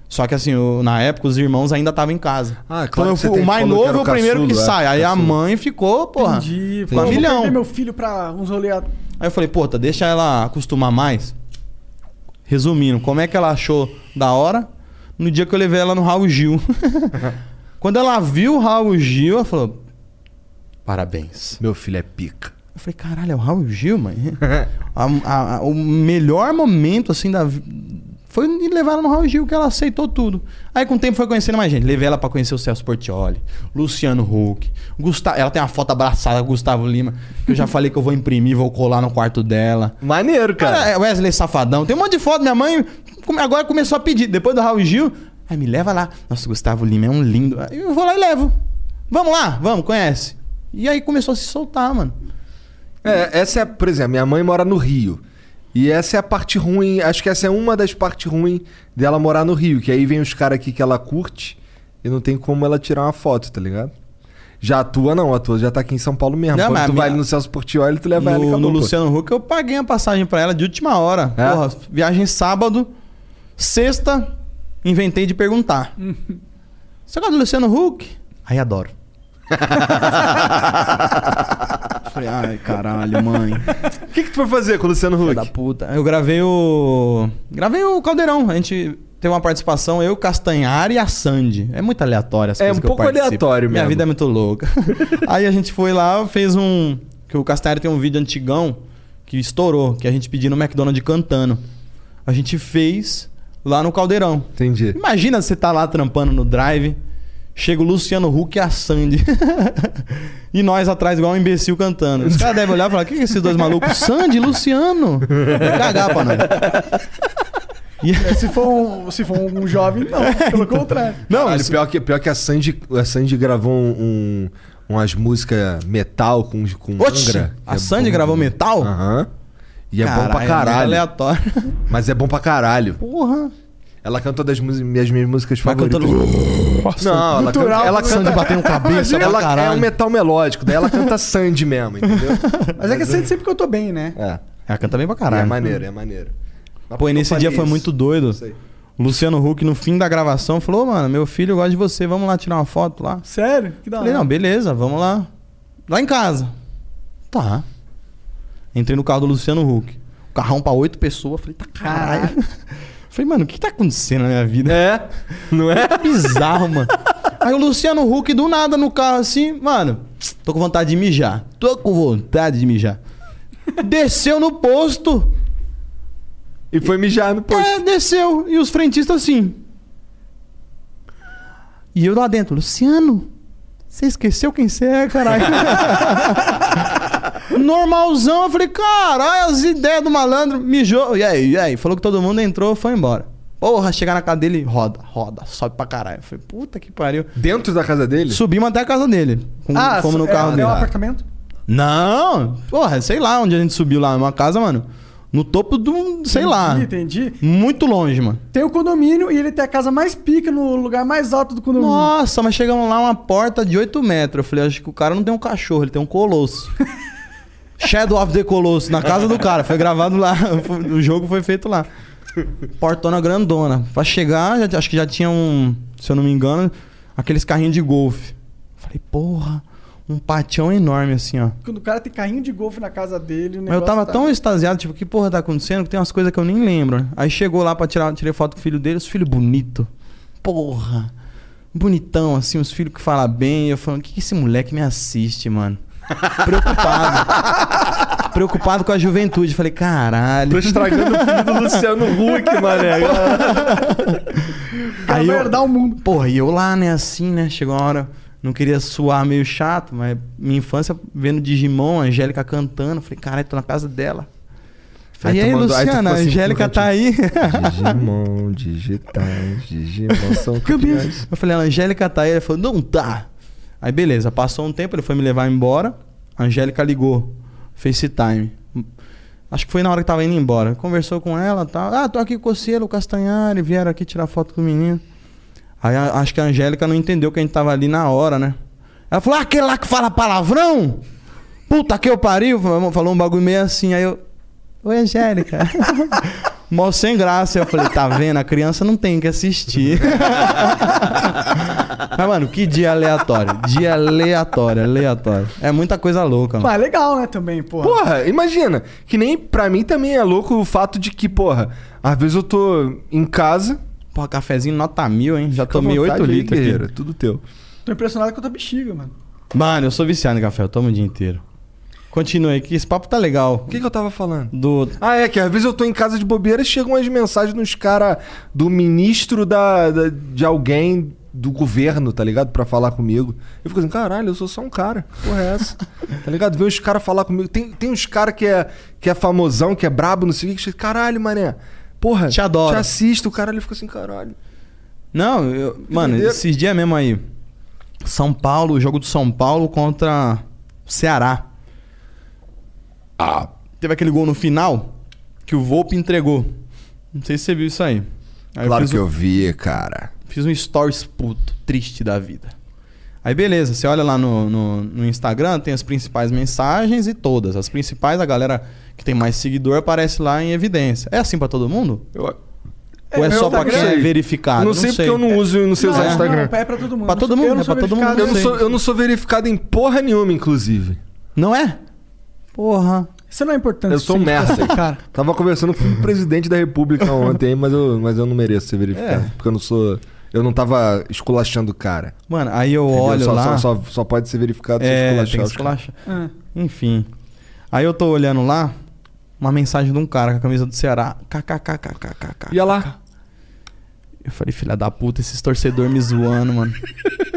Só que assim, eu- na época os irmãos ainda estavam em casa. Ah, claro Quando eu fui- o mais novo é o primeiro que é, sai. Aí a mãe ficou, porra. Entendi. Ficou vou milhão. perder meu filho pra uns rolê... Aí eu falei, puta, deixa ela acostumar mais. Resumindo, como é que ela achou da hora? No dia que eu levei ela no Raul Gil. Quando ela viu o Raul Gil, ela falou: Parabéns. Meu filho é pica. Eu falei, caralho, é o Raul Gil, mãe. A- a- a- o melhor momento, assim, da foi levar ela no Raul Gil, que ela aceitou tudo. Aí, com o tempo, foi conhecendo mais gente. Levei ela pra conhecer o Celso Portioli, Luciano Huck, Gustavo. Ela tem uma foto abraçada com o Gustavo Lima, que eu já falei que eu vou imprimir, vou colar no quarto dela. Maneiro, cara. Cara, é Wesley Safadão. Tem um monte de foto. Minha mãe agora começou a pedir. Depois do Raul Gil, aí me leva lá. Nossa, o Gustavo Lima é um lindo. Aí eu vou lá e levo. Vamos lá, vamos, conhece. E aí começou a se soltar, mano. É, essa é, por exemplo, minha mãe mora no Rio. E essa é a parte ruim, acho que essa é uma das partes ruins dela morar no Rio, que aí vem os caras aqui que ela curte e não tem como ela tirar uma foto, tá ligado? Já a tua não, a tua já tá aqui em São Paulo mesmo. Não, Quando tu vai minha- ali no Celso Portioli, tu leva ela e No, acabou, no. Luciano Huck eu paguei a passagem pra ela de última hora. É? Porra, viagem sábado. Sexta, inventei de perguntar. Você gosta do Luciano Huck? Aí adoro. Falei, ai, caralho, mãe. O que, que tu foi fazer com o Luciano Huck? da puta. Eu gravei o. Gravei o Caldeirão. A gente teve uma participação, eu, Castanhari e a Sandy. É muito aleatório as É coisas um que eu pouco participo. aleatório Minha mesmo. vida é muito louca. Aí a gente foi lá, fez um. Que o Castanhari tem um vídeo antigão que estourou, que a gente pediu no McDonald's cantando. A gente fez lá no Caldeirão. Entendi. Imagina você tá lá trampando no drive. Chega o Luciano Huck e a Sandy. e nós atrás, igual um imbecil cantando. Os caras devem olhar e falar: o que, que é esses dois malucos? Sandy, Luciano. Vai cagar pra nós. É, Se for um, se for um jovem, não. Pelo contrário. Não, Caralho, pior, que, pior que a Sandy, a Sandy gravou um, um- umas músicas metal com, com Oxi, Angra. a É Sandy bom. gravou metal? Aham. E é bom Caralho, pra é caralho. muito aleatório. Mas é bom pra caralho. Porra. Ela canta das minhas, minhas músicas Vai favoritas. cantando- Não, ela canta, ela canta Sandy batendo cabeça pra ela caralho. é um metal melódico, daí ela canta Sandy mesmo, entendeu? Mas é que sempre, sempre que eu tô bem, né? É. Ela canta bem pra E caralho. é maneiro, é maneiro. Mas Pô, e nesse dia falei foi isso? muito doido. Sei. O Luciano Huck, no fim da gravação, falou: "Ô, mano, meu filho gosta de você, vamos lá tirar uma foto lá. Sério? Que da Falei, hora. não, beleza, vamos lá. Lá em casa. Tá. Entrei no carro do Luciano Huck. Carrão pra oito pessoas. Falei, tá caralho. Falei, mano, o que tá acontecendo na minha vida? É, não é? Tá bizarro, mano. Aí o Luciano Huck, do nada, no carro assim, mano, tô com vontade de mijar. Tô com vontade de mijar. Desceu no posto. E foi mijar no posto. É, desceu. E os frentistas assim. E eu lá dentro, Luciano, você esqueceu quem você é, caralho? Normalzão, eu falei, caralho, as ideias do malandro. Mijou. E aí, e aí? Falou que todo mundo entrou, foi embora. Porra, chegar na casa dele, roda, roda, sobe pra caralho. Eu falei, puta que pariu. Dentro da casa dele? Subimos até a casa dele. Com, Ah, fomos no é, carro é dele. um apartamento? Não, porra, sei lá onde a gente subiu lá. Uma casa, mano. No topo de um, sei lá. Entendi. Muito longe, mano. Tem o condomínio e ele tem a casa mais pica no lugar mais alto do condomínio. Nossa, mas chegamos lá, uma porta de 8 metros. Eu falei, acho que o cara não tem um cachorro, ele tem um colosso. Shadow of the Colosso, na casa do cara. Foi gravado lá. O jogo foi feito lá. Portona grandona. Pra chegar, já- acho que já tinha um, se eu não me engano, aqueles carrinhos de golfe. Falei, porra, um patião enorme assim, ó. Quando o cara tem carrinho de golfe na casa dele, Mas eu tava tá- tão extasiado, tipo, que porra tá acontecendo? Que tem umas coisas que eu nem lembro. Aí chegou lá pra tirar, tirei foto com o filho dele, os filhos bonito. Porra. Bonitão, assim, os filhos que falam bem. Eu falando, o que, que esse moleque me assiste, mano? Preocupado. Preocupado com a juventude. Falei, caralho. Tô estragando o filho do Luciano Huck, mané. Aí eu- herdar o mundo. Porra, e eu lá, né, assim, né? Chegou uma hora, não queria suar meio chato, mas minha infância vendo Digimon, a Angélica cantando. Falei, caralho, tô na casa dela. Falei, Aí e aí, mandou- aí Luciana, a assim, Angélica tá aí. Digimon, digitais, Digimon são campeões. Eu falei, a Angélica tá aí. Ele falou, não tá. Aí beleza, passou um tempo, ele foi me levar embora. A Angélica ligou, FaceTime. Acho que foi na hora que tava indo embora. Conversou com ela tal. Ah, tô aqui com o Cielo, o Castanhari, vieram aqui tirar foto com o menino. Aí a- acho que a Angélica não entendeu que a gente tava ali na hora, né? Ela falou, ah, aquele lá que fala palavrão? Puta que eu pariu. Falou um bagulho meio assim. Aí eu, oi Angélica. Mó sem graça. Eu falei, tá vendo? A criança não tem que assistir. Mas, mano, que dia aleatório. Dia aleatório, aleatório. É muita coisa louca, mano. Mas é legal, né, também, porra. Porra, imagina. Que nem pra mim também é louco o fato de que, porra, às vezes eu tô em casa. Porra, cafezinho nota mil, hein? Já fica tomei vontade 8 aí, litros guerreiro, aqui. é tudo teu. Tô impressionado com a tua bexiga, mano. Mano, eu sou viciado em café, eu tomo o dia inteiro. Continua aí, que esse papo tá legal. O que, que eu tava falando? Do. Ah, é que às vezes eu tô em casa de bobeira e chegam umas mensagens nos caras do ministro da, da- de alguém do governo, tá ligado? Pra falar comigo. Eu fico assim, caralho, eu sou só um cara. Porra, é essa? tá ligado? Vê os caras falar comigo. Tem, tem uns caras que é, que é famosão, que é brabo, não sei o que. Caralho, mané. Porra, Te adoro. Te assisto, o caralho fica assim, caralho. Não, eu, mano, esses dias mesmo aí. São Paulo, jogo do São Paulo contra Ceará. Ah, teve aquele gol no final que o Volpe entregou. Não sei se você viu isso aí. Aí claro fiz que um- eu vi, cara. Fiz um stories puto, triste da vida. Aí beleza, você olha lá no, no, no Instagram, tem as principais mensagens e todas. As principais, a galera que tem mais seguidor aparece lá em evidência. É assim pra todo mundo? Eu, Ou é, É, só eu pra não quem é sei. verificado? não sei porque eu não uso e não sei usar Não, Instagram. não, é pra todo mundo. Pra todo mundo, Eu não é sou pra todo mundo. verificado, Eu não, sei. sou, eu não sou verificado em porra nenhuma, inclusive. Não é? Porra. Isso não é importante. Eu sou um ser Cara, Tava conversando com o presidente da república ontem, aí, mas eu, mas eu não mereço ser verificado. É. Porque eu não sou. Eu não tava esculachando o cara. Mano, aí eu entendeu? olho só, lá. Só, só, só pode ser verificado é, se tem esculachar que os caras. esculachar. é. Enfim. Aí eu tô olhando lá, uma mensagem de um cara com a camisa do Ceará. KKKKKK. Ia lá. Eu falei, filha da puta, esses torcedores me zoando, mano.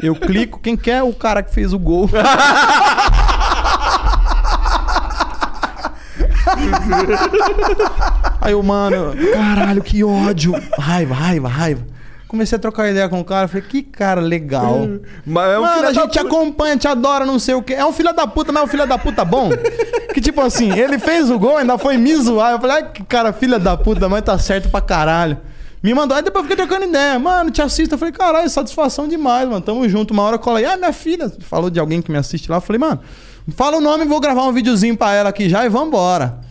Eu clico, quem quer? O cara que fez o gol. Aí eu, mano, caralho, que ódio. Raiva, raiva, raiva. Comecei a trocar ideia com o cara, falei, que cara legal. Mas é um Mano, a gente te acompanha, te adora, não sei o quê. É um filho da puta, mas é um filho da puta bom. que tipo assim, ele fez o gol, ainda foi me zoar. Eu falei, ai, que cara, filha da puta, mas tá certo pra caralho. Me mandou, aí depois eu fiquei trocando ideia. Mano, te assisto. Eu falei, caralho, satisfação demais, mano. Tamo junto. Uma hora cola aí, ah, minha filha falou de alguém que me assiste lá. Eu falei, mano, fala o nome, vou gravar um videozinho pra ela aqui já e vambora.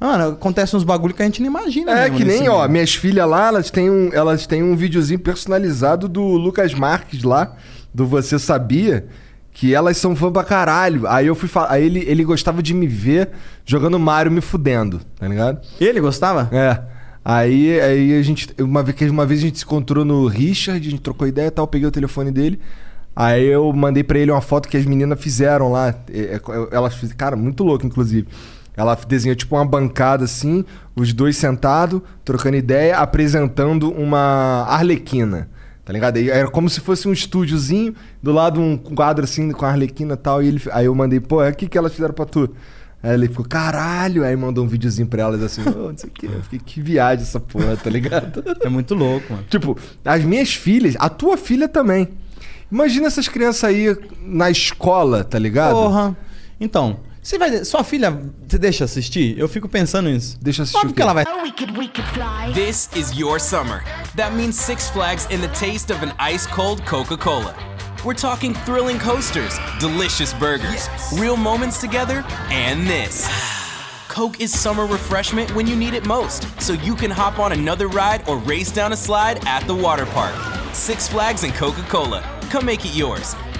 Mano, acontece uns bagulho que a gente não imagina. É que nem, ó, minhas filhas lá, elas têm um, elas têm um videozinho personalizado do Lucas Marques lá, do Você Sabia, que elas são fã pra caralho. Aí eu fui falar, aí ele, ele gostava de me ver jogando Mario me fudendo, tá ligado? Ele gostava? É. Aí, aí a gente. Uma vez, uma vez a gente se encontrou no Richard, a gente trocou ideia e tal, peguei o telefone dele. Aí eu mandei pra ele uma foto que as meninas fizeram lá. É, é, Elas fizeram. Cara, muito louco, inclusive. Ela desenhou tipo uma bancada assim, os dois sentados, trocando ideia, apresentando uma arlequina. Tá ligado? Era como se fosse um estúdiozinho, do lado um quadro assim com a arlequina e tal. E ele, aí eu mandei, pô, é o que, que elas fizeram pra tu? Aí ele ficou, caralho! Aí mandou um videozinho pra elas assim, "Ô, não sei o que. Eu fiquei, que viagem essa porra, tá ligado? É muito louco, mano. tipo, as minhas filhas, a tua filha também. Imagina essas crianças aí na escola, tá ligado? Porra. Então, você vai. Sua filha, você deixa assistir? Eu fico pensando nisso. Deixa assistir. Óbvio que ela vai. This is your summer. That means Six Flags and the taste of an ice cold Coca Cola. We're talking thrilling coasters, delicious burgers, real moments together, and this. Coke is summer refreshment when you need it most, so you can hop on another ride or race down a slide at the water park. Six Flags and Coca Cola. Come make it yours.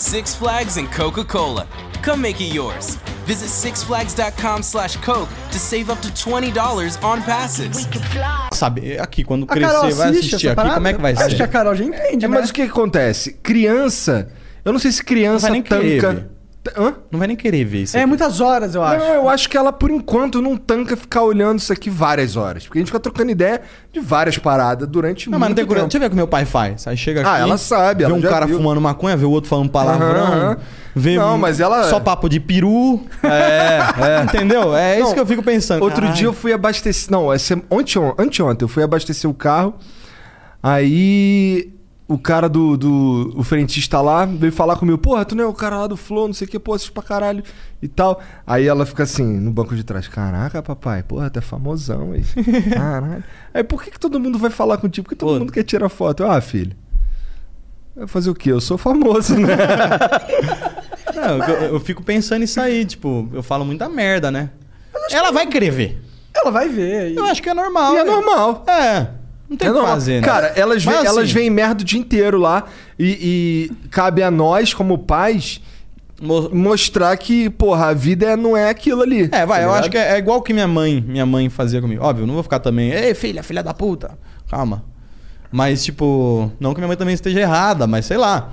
Six Flags and Coca Cola. Come make it yours. Visit sixflags.com slash Coke to save up to $20 on passes. Sabe, aqui, quando A Carol crescer, vai assistir aqui, parada? como é que vai Acho ser? que a Carol já entende, É, né? mas o que, acontece? Criança. Eu não sei se criança querer tanca. ver. Hã? Não vai nem querer ver isso. É aqui. muitas horas, eu acho. Não, eu acho que ela, por enquanto, não tanca ficar olhando isso aqui várias horas. Porque a gente fica trocando ideia de várias paradas durante Não, muito mas não tem tempo. Deixa eu ver o que meu pai faz. Aí chega aqui. Ah, ela sabe, Vê ela um cara viu. fumando maconha, vê o outro falando palavrão. Aham. Vê Não, um- mas ela- Só papo de peru. É, é. Entendeu? É isso Não, que eu fico pensando. Outro dia eu fui abastecer. Não, essa, ontem, anteontem eu fui abastecer o carro. Aí o cara do, do. O frentista lá veio falar comigo: Porra, tu não é o cara lá do Flow, não sei o que, pô, assiste pra caralho e tal. Aí ela fica assim, no banco de trás: Caraca, papai, porra, tu é famosão aí. Caralho. Aí por que, que todo mundo vai falar contigo? Porque todo Pô. mundo quer tirar foto. Eu, ah, filho. Vai fazer o quê? Eu sou famoso, né? Não, eu, eu fico pensando nisso aí, tipo, eu falo muita merda, né? Ela vai querer ver. Ela vai ver. Eu acho que é normal. E é normal. É. Não tem É o que normal. fazer, né? Cara, elas, Mas assim, elas veem merda o dia inteiro lá. E, e cabe a nós, como pais, mostrar que, porra, a vida é- não é aquilo ali. É, vai, eu acho que é, é igual que minha mãe, minha mãe fazia comigo. Óbvio, não vou ficar também, ei, filha, filha da puta. Calma. Mas, tipo, não que minha mãe também esteja errada, mas sei lá.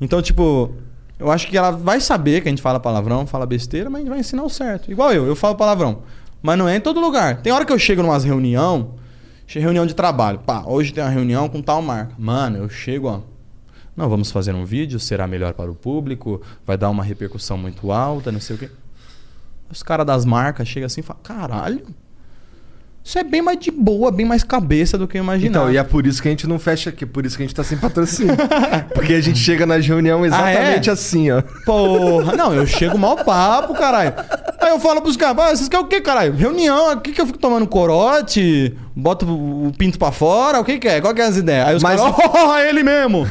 Então, tipo, eu acho que ela vai saber que a gente fala palavrão, fala besteira, mas a gente vai ensinar o certo. Igual eu, eu falo palavrão. Mas não é em todo lugar. Tem hora que eu chego numas reunião, reunião de trabalho. Pá, hoje tem uma reunião com tal marca. Mano, eu chego, ó. Não, vamos fazer um vídeo, será melhor para o público, vai dar uma repercussão muito alta, não sei o quê. Os caras das marcas chegam assim e falam: caralho, isso é bem mais de boa, bem mais cabeça do que eu imaginava. Então, e é por isso que a gente não fecha aqui, por isso que a gente tá sem patrocínio. Porque a gente chega nas reuniões Ah, é? exatamente assim, ó. Porra, não, eu chego mal papo, caralho. Aí eu falo pros caras, ah, vocês querem o quê, caralho? Reunião, aqui que eu fico tomando corote, boto o o pinto pra fora, o que que é? Qual que é as ideias? Aí os Mas- caras, oh, é ele mesmo.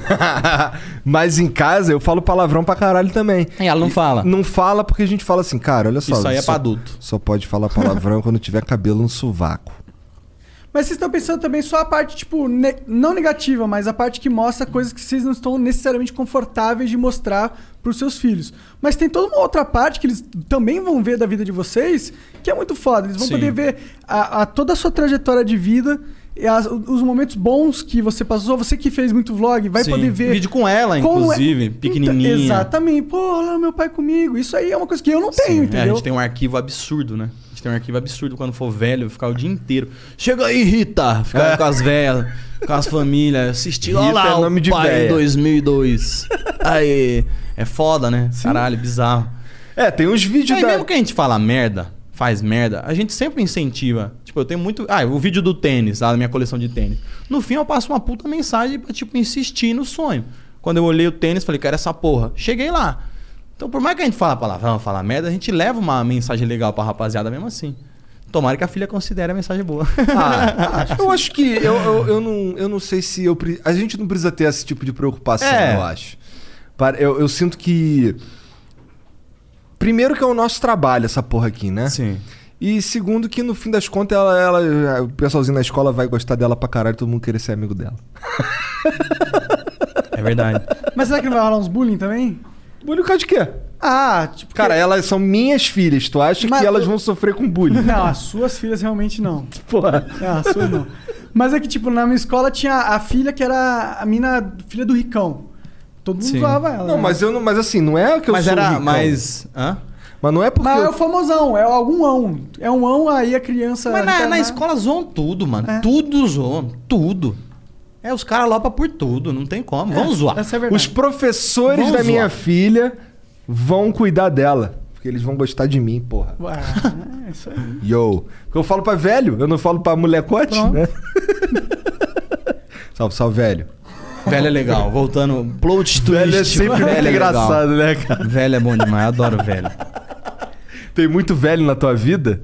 Mas em casa eu falo palavrão pra caralho também. E ela não fala. Não fala porque a gente fala assim, cara, olha só. Isso aí é só- pra adulto. Só pode falar palavrão quando tiver cabelo no sovaco. Mas vocês estão pensando também só a parte, tipo, ne- não negativa, mas a parte que mostra coisas que vocês não estão necessariamente confortáveis de mostrar pros seus filhos. Mas tem toda uma outra parte que eles também vão ver da vida de vocês, que é muito foda. Eles vão Sim. poder ver a, a- toda a sua trajetória de vida, e as- os momentos bons que você passou. Você que fez muito vlog, vai Sim. poder ver. Vídeo com ela, é- inclusive, pequenininha. Então, exatamente. Pô, olha meu pai comigo. Isso aí é uma coisa que eu não tenho, Sim, é, a entendeu? gente tem um arquivo absurdo, né? Tem um arquivo absurdo quando for velho, ficar o dia inteiro. Chega aí, Rita! Ficar com as velhas, com as famílias, assistir. Olha Rita lá, é nome o de pai véia. 2002. Aí, é foda, né? Caralho, bizarro. É, tem uns vídeos Aí da... mesmo que a gente fala merda, faz merda, a gente sempre incentiva. Tipo, eu tenho muito... Ah, o vídeo do tênis, lá da minha coleção de tênis. No fim, eu passo uma puta mensagem pra, tipo, insistir no sonho. Quando eu olhei o tênis, falei, quero essa porra. Cheguei lá. Então, por mais que a gente fala palavrão, fala merda, a gente leva uma mensagem legal pra rapaziada mesmo assim. Tomara que a filha considere a mensagem boa. Ah, eu acho que eu, eu, eu não, eu não sei se eu. pre- A gente não precisa ter esse tipo de preocupação, É. eu acho. Eu, eu sinto que. Primeiro que é o nosso trabalho, essa porra aqui, né? Sim. E segundo que no fim das contas ela, ela- o pessoalzinho na escola vai gostar dela pra caralho, todo mundo querer ser amigo dela. É verdade. Mas será que não vai rolar uns bullying também? Bullying por causa de quê? Ah, tipo. Cara, elas são minhas filhas. Tu acha Mas que elas vão sofrer com bullying? Não, as suas filhas realmente não. Porra. É, as suas não. Mas é que, tipo, na minha escola tinha a filha que era a mina filha do Ricão. Todo mundo Sim. zoava ela. Não, né? mas eu não. Mas assim, não é que eu Mas sou era ricão. mais... Hã? Mas não é porque. Mas é eu- o famosão, é algum ão. É um ão, aí a criança. Mas na, na escola zoam tudo, mano. Tudo zoam. Tudo. É, os caras lopam por tudo. Não tem como. Vamos zoar. Essa é verdade. Os professores Vamos da minha zoar. filha vão cuidar dela. Porque eles vão gostar de mim, porra. Ué, é isso aí. Yo. Porque eu falo pra velho, eu não falo pra molecote, Pronto. né? salve, salve, velho. Velho é legal. Voltando. Plot twist. Velho é sempre muito legal. engraçado, né, cara? Velho é bom demais. Adoro velho. Tem muito velho na tua vida?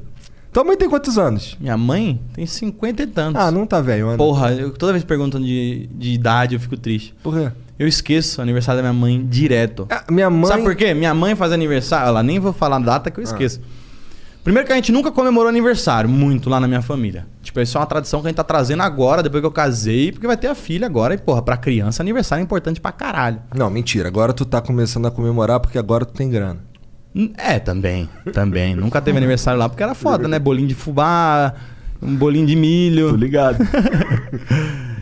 Tua mãe tem quantos anos? Minha mãe tem 50 e tantos. Ah, não tá velho, Ana. Porra, eu, toda vez perguntando de, de idade eu fico triste. Por quê? Eu esqueço o aniversário da minha mãe direto. Ah, minha mãe. Sabe por quê? Minha mãe faz aniversário. Ela nem vou falar a data que eu Ah. esqueço. Primeiro que a gente nunca comemorou aniversário, muito lá na minha família. Tipo, isso é uma tradição que a gente tá trazendo agora, depois que eu casei, porque vai ter a filha agora. E, porra, pra criança, aniversário é importante pra caralho. Não, mentira. Agora tu tá começando a comemorar porque agora tu tem grana. É, também. Também. Nunca teve aniversário lá porque era foda, né? Bolinho de fubá, um bolinho de milho. Tô ligado.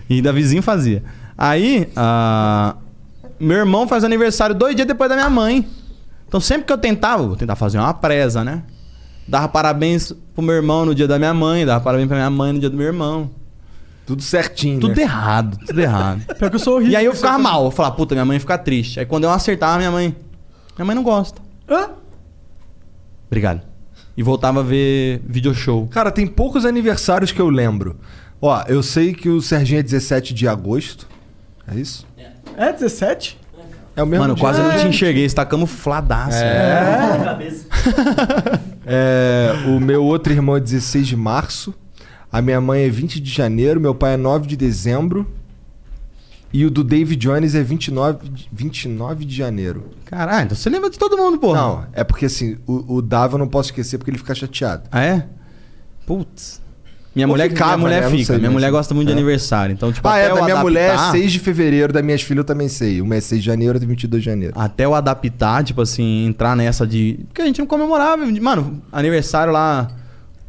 E da vizinho fazia. Aí, ah, meu irmão faz aniversário dois dias depois da minha mãe. Então sempre que eu tentava, vou tentar fazer uma presa, né? Dava parabéns pro meu irmão no dia da minha mãe, dava parabéns pra minha mãe no dia do meu irmão. Tudo certinho, Tudo né? errado, tudo errado. Pior que eu sou horrível. E aí eu ficava mal, eu falava, puta, minha mãe fica triste. Aí quando eu acertava, minha mãe. Minha mãe não gosta. Hã? Obrigado. E voltava a ver video show. Cara, tem poucos aniversários que eu lembro. Ó, eu sei que o Serginho é 17 de agosto. É isso? É 17? É o mesmo Mano, dia. quase não É. te enxerguei, você tá camufladaço. É. É, o meu outro irmão é 16 de março. A minha mãe é 20 de janeiro. Meu pai é 9 de dezembro. E o do David Jones é 29, de- 29 de janeiro. Caralho, então você lembra de todo mundo, porra. Não, é porque assim, o, o Dava eu não posso esquecer porque ele fica chateado. Ah, é? Putz. Minha Ou mulher, ficava, minha mulher né? Eu não fica. sei, minha mas- mulher gosta muito de É. aniversário. Então, tipo, ah, até é, da minha adaptar, mulher é 6 de fevereiro, das minhas filhas eu também sei. Uma é 6 de janeiro, outra é 22 de janeiro. Até eu adaptar, tipo assim, entrar nessa de. Porque a gente não comemorava. Mano, aniversário lá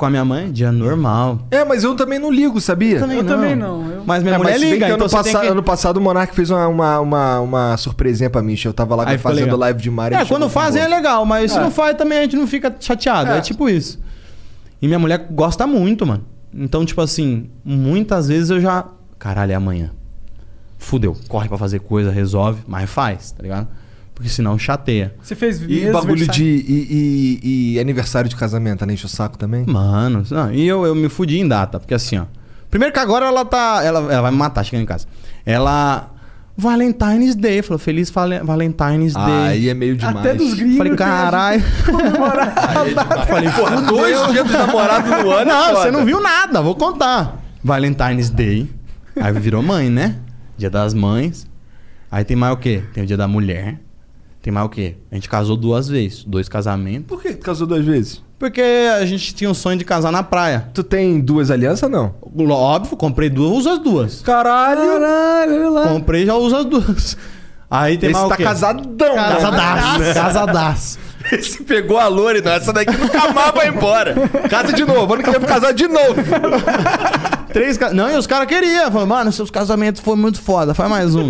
com a minha mãe, dia normal. É, mas eu também não ligo, sabia? Eu também Eu não. também não. Eu... Mas minha É, mulher se bem liga, que então ano, você passa- tem que... ano passado o Monark fez uma, uma, uma, uma surpresinha pra mim. Eu tava lá Aí fazendo live de Mario. É, quando fazem é legal, mas se É. não faz também a gente não fica chateado. É. É. tipo isso. E minha mulher gosta muito, mano. Então, tipo assim, muitas vezes eu já. Caralho, é amanhã. Fudeu. Corre pra fazer coisa, resolve, mas faz, tá ligado? Porque senão chateia. Você fez E bagulho de. E, e- e aniversário de casamento, né? Enche o saco também? Mano, não, e eu, eu me fudi em data, porque assim, ó. Primeiro que agora ela tá. Ela, ela vai me matar chegando em casa. Ela. Valentine's Day. Falou, feliz Vale- Valentine's Day. Ah, aí é meio demais. Até dos gringos. Falei, gente caralho. Falei, Porra, dois dias dos namorados no ano. é Não, você não viu nada, vou contar. Valentine's Day. Aí virou mãe, né? Dia das mães. Aí tem mais o quê? Tem o dia da mulher. Tem mais o quê? A gente casou duas vezes. Dois casamentos. Por que tu casou duas vezes? Porque a gente tinha um sonho de casar na praia. Tu tem duas alianças não? Óbvio, comprei duas, uso as duas. Caralho! Caralho, olha lá. Comprei já uso as duas. Aí tem Esse mais o tá quê? casadão, né? Casadaço, casadaço. Esse pegou a Lore, não. Essa daqui nunca mais vai embora. Casa de novo. Ano que vem casar de novo. Três ca... Não, e os caras queriam. Falaram, mano, seus casamentos foram muito foda, faz mais um.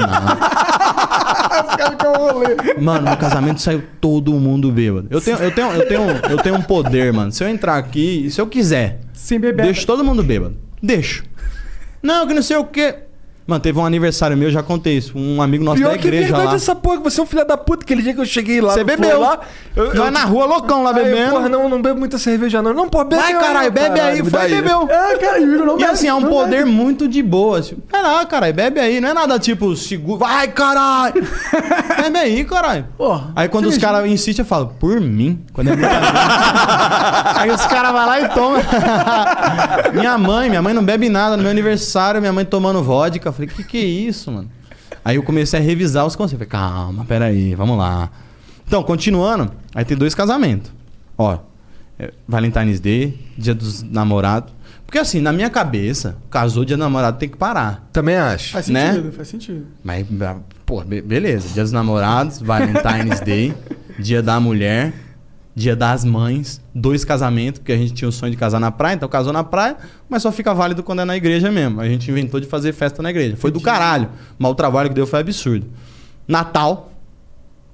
Mano, meu casamento saiu todo mundo bêbado. Eu tenho, eu, tenho, eu, tenho, eu tenho um poder, mano. Se eu entrar aqui, e se eu quiser, beber. deixo todo mundo bêbado. Deixo. Não, que não sei o quê. Mano, teve um aniversário meu, já contei isso. Um amigo nosso Pior da que é igreja verdade lá. essa porra, que você é um filho da puta. Aquele dia que eu cheguei lá Você bebeu. lá... Eu, Vai na rua loucão lá Aí, bebendo. Porra, não, não bebo muita cerveja não. Não, pô, bebe Vai, aí, caralho, bebe caralho, aí. Foi bebeu. É, cara, o Igor não E bebe, assim, é um poder bebe. muito de boa. Tipo, vai lá, caralho, bebe aí. Não é nada tipo, segura. Vai, caralho! bebe aí, caralho. Porra, Aí quando os caras insistem, eu falo, por mim. Quando é aí os caras vão lá e tomam. minha mãe, minha mãe não bebe nada. No meu aniversário, minha mãe tomando vodka. Eu falei, que que é isso, mano? Aí eu comecei a revisar os conceitos. Falei, calma, peraí, vamos lá. Então, continuando, aí tem dois casamentos. Ó, é, Valentine's Day, dia dos namorados. Porque assim, na minha cabeça, casou dia do namorado tem que parar. Também acho. Faz né? sentido, faz sentido. Mas, pô, be- beleza. Dia dos namorados, Valentine's Day, dia da mulher, dia das mães, dois casamentos, porque a gente tinha o sonho de casar na praia, então casou na praia, mas só fica válido quando é na igreja mesmo. A gente inventou de fazer festa na igreja. Foi do caralho. Mas o trabalho que deu foi absurdo. Natal,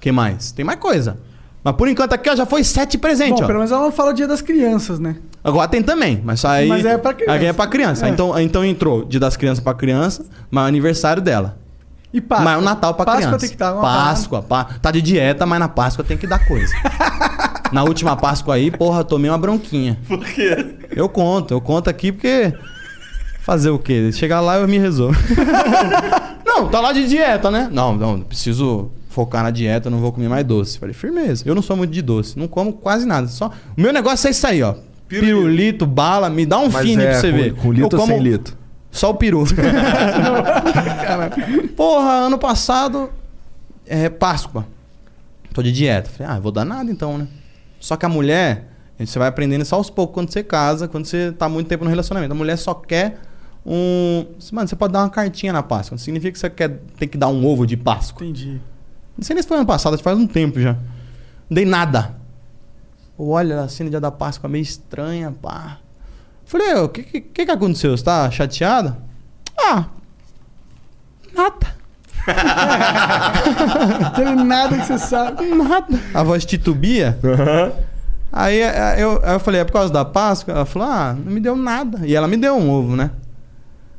que mais? Tem mais coisa. Mas por enquanto aqui ó, já foi sete presentes, Bom, ó. pelo menos ela não fala dia das crianças, né? Agora tem também, mas só aí. Mas é pra criança. Aí é pra criança. É. Então, então entrou dia das crianças pra criança, mas é o aniversário dela. E Páscoa. Mas é o Natal pra Páscoa criança. tem que dar uma Páscoa, pá. Tá de dieta, mas na Páscoa tem que dar coisa. na última Páscoa aí, porra, tomei uma bronquinha. Por quê? Eu conto, eu conto aqui porque. Fazer o quê? Chegar lá eu me resolvo. não, tá lá de dieta, né? Não, não, preciso focar na dieta, eu não vou comer mais doce. Falei, firmeza. Eu não sou muito de doce, não como quase nada. Só... O meu negócio é isso aí, ó. Pirulito, bala, me dá um Mas fine é, pra você com, ver. com litro Eu ou sem como litro? Só o peru. Porra, ano passado é Páscoa. Tô de dieta. Falei, ah, vou dar nada então, né? Só que a mulher, você vai aprendendo só aos poucos quando você casa, quando você tá muito tempo no relacionamento. A mulher só quer um. Mano, você pode dar uma cartinha na Páscoa. Não significa que você quer ter que dar um ovo de Páscoa. Entendi. Não sei nem se foi ano passado, acho que faz um tempo já. Não dei nada. Olha, a cena dia da Páscoa meio estranha, pá. Falei, o que, que, que que aconteceu? Você tá chateada? Ah, nada. Não tem nada que você sabe. Nada. A voz titubia. Aí eh, eu, aí eu falei, é por causa da Páscoa? Ela falou, ah, não me deu nada. E ela me deu um ovo, né?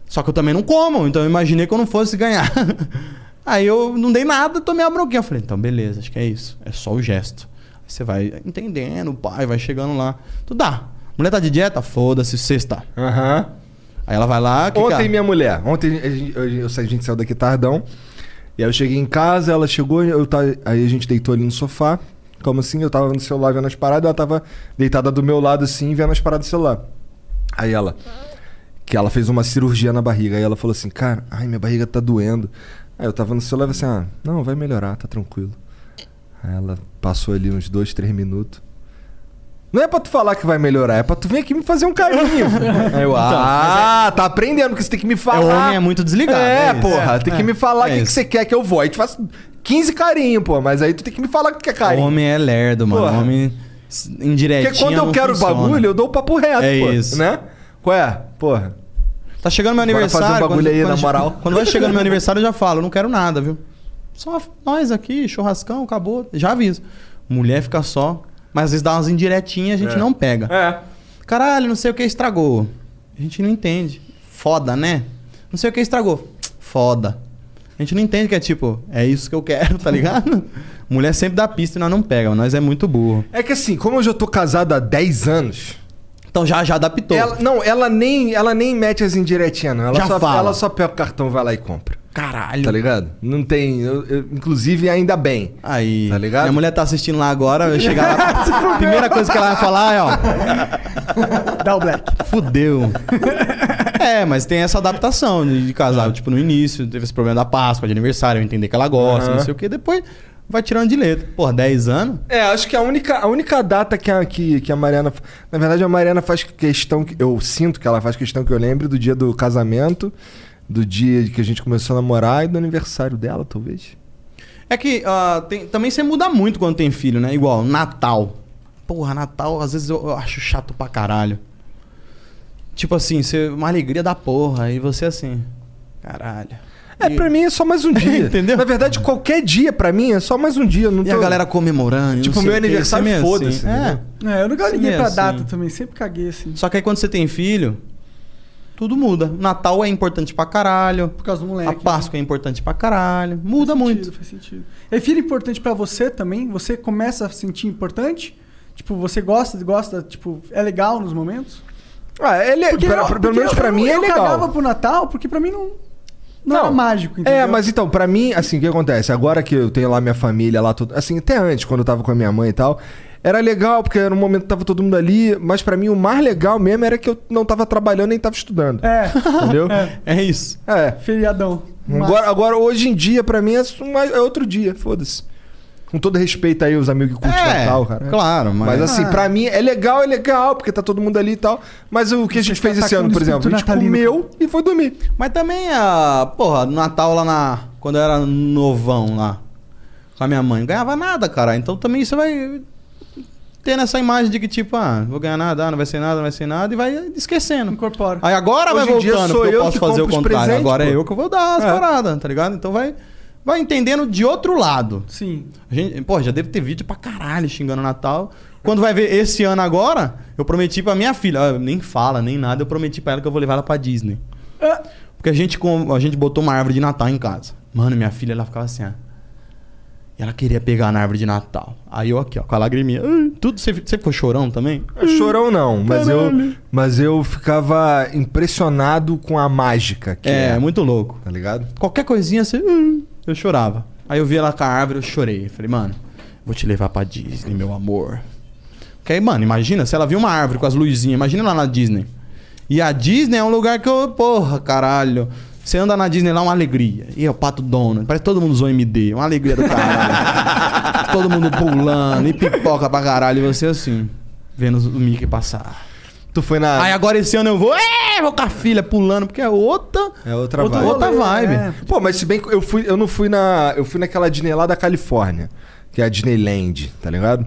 Só que eu também não como, então eu imaginei que eu não fosse ganhar. Aí eu não dei nada, tomei a bronquinha. Eu falei, então beleza, acho que é isso. É só o gesto. Aí você vai entendendo, pai, vai chegando lá. Tu dá. Mulher tá de dieta? Foda-se, sexta. Aham. Aí ela vai lá. que Ontem que- minha mulher, ontem a gente, eu- eu- a gente saiu daqui tardão. E aí eu cheguei em casa, ela chegou, eu ta- aí a gente deitou ali no sofá. Como assim? Eu tava no celular vendo as paradas, ela tava deitada do meu lado assim, vendo as paradas do celular. Aí ela, que ela fez uma cirurgia na barriga. Aí ela falou assim, cara, ai, minha barriga tá doendo. Aí eu tava no celular e assim, ah, não, vai melhorar, tá tranquilo. Aí ela passou ali uns dois, três minutos. Não é pra tu falar que vai melhorar, é pra tu vir aqui me fazer um carinho. Aí eu, ah, tá aprendendo, porque você tem que me falar. É, o homem é muito desligado, É, é isso. porra, É, tem é. que me falar o É que, que você quer que eu vou. Aí te faço 15 carinho, pô, mas aí tu tem que me falar que tu quer O carinho. homem é lerdo, mano. Porra. O homem indiretinho. Porque quando eu quero funciona. bagulho, eu dou o papo reto, É pô. isso. Né? Qual é? Porra. Tá chegando meu Bora aniversário. fazer um bagulho quando- aí, quando na moral. Quando vai chegando meu aniversário, eu já falo, não quero nada, viu? Só nós aqui, churrascão, acabou. Já aviso. Mulher fica só. Mas às vezes dá umas indiretinhas, a gente É. não pega. É. Caralho, não sei o que estragou. A gente não entende. Foda, né? Não sei o que estragou. Foda. A gente não entende que é tipo, é isso que eu quero, tá ligado? Mulher sempre dá pista e nós não pega, nós é muito burro. É que assim, como eu já tô casado há 10 anos. Então já, já adaptou. Ela, não, ela nem, ela nem mete as indiretinhas, não. Ela, Já só, fala. ela só pega o cartão, vai lá e compra. Caralho. Tá ligado? Não tem. eu- eu- inclusive, ainda bem. Aí. Tá ligado? Minha mulher tá assistindo lá agora, vai chegar lá. a primeira coisa que ela vai falar é, ó. Dá o black. Fudeu. é, mas tem essa adaptação de, de casar. Tipo, no início teve esse problema da Páscoa, de aniversário, eu entender que ela gosta, Aham. não sei o que. Depois vai tirando de letra. Porra, 10 anos? É, acho que a única, a única data que a, que, que a Mariana. Na verdade, a Mariana faz questão. que- Eu sinto que ela faz questão que eu lembre do dia do casamento, do dia que a gente começou a namorar e do aniversário dela, talvez. É que ah, tem- também você muda muito quando tem filho, né? Igual, Natal. Porra, Natal, às vezes eu, eu acho chato pra caralho. Tipo assim, você, uma alegria da porra, e você assim. Caralho. É, pra mim é só mais um dia. Entendeu? Na verdade, qualquer dia pra mim é só mais um dia. Não E tô... a galera comemorando. Tipo, meu aniversário, meio foda-se, assim. É. É, eu nunca liguei meio pra assim. data também, sempre caguei assim. Só que aí quando você tem filho, tudo muda. Natal é importante pra caralho. Por causa do moleque. A Páscoa é importante pra caralho. Muda Faz muito. sentido, Faz sentido. É filho importante pra você também? Você começa a sentir importante? Tipo, você gosta, gosta, tipo, é legal nos momentos? Ah, ele é, Porque pra- eu- pelo porque menos eu- pra mim eu é legal. cagava pro Natal, porque pra mim não, não, era mágico, entendeu? É, mas então, pra mim, assim, o que acontece? Agora que eu tenho lá minha família lá, tudo, assim, até antes, quando eu tava com a minha mãe e tal, era legal, porque era um momento que tava todo mundo ali, mas pra mim o mais legal mesmo era que eu não tava trabalhando nem tava estudando. É. Entendeu? É isso. É. Feriadão. Agora, agora, hoje em dia, pra mim, é, uma- é outro dia, foda-se. Com todo respeito aí aos amigos que curtem É, Natal, cara. claro, mas- Mas assim, Ah. pra mim é legal, é legal, porque tá todo mundo ali e tal. Mas o que a gente tá fez esse atacando ano, por exemplo? A gente natalino, comeu e foi dormir. Mas também a. Porra, no Natal lá na. Quando eu era novão lá. Com a minha mãe. Não ganhava nada, cara. Então também você vai. Tendo essa imagem de que, tipo, ah, não vou ganhar nada, ah, não vai ser nada, não vai ser nada, e vai esquecendo. Incorpora. Aí agora Hoje vai voltando, porque eu eu posso fazer o contrário. presentes, agora é pô. eu que vou dar as É. paradas, tá ligado? Então vai. Vai entendendo de outro lado. Sim. A gente, pô, já deve ter vídeo pra caralho xingando o Natal. Quando vai ver esse ano agora, eu prometi pra minha filha, nem fala, nem nada, eu prometi pra ela que eu vou levar ela pra Disney. Ah. Porque a gente, a gente botou uma árvore de Natal em casa. Mano, minha filha, ela ficava assim, ó. E ela queria pegar na árvore de Natal. Aí eu aqui, ó, com a lagriminha. Tudo, você, você ficou chorão também? Chorão não, mas eu, mas eu ficava impressionado com a mágica. Que É, é, muito louco. Tá ligado? Qualquer coisinha, você, eu chorava. Aí eu vi ela com a árvore, eu chorei. Eu falei, mano, vou te levar pra Disney, meu amor. Porque aí, mano, imagina se ela viu uma árvore com as luzinhas, imagina lá na Disney. E a Disney é um lugar que eu, porra, caralho. Você anda na Disney lá, uma alegria. E é o Pato Donald, parece que todo mundo usou MD, uma alegria do caralho. todo mundo pulando, e pipoca pra caralho, e você assim, vendo o Mickey passar. Tu foi na. Aí agora esse ano eu vou, é, vou com a filha pulando, porque é outra. É outra outra, vibe. outra vibe. É. Pô, mas se bem que eu fui, eu não fui na, eu fui naquela Disney lá da Califórnia, que é a Disneyland, tá ligado?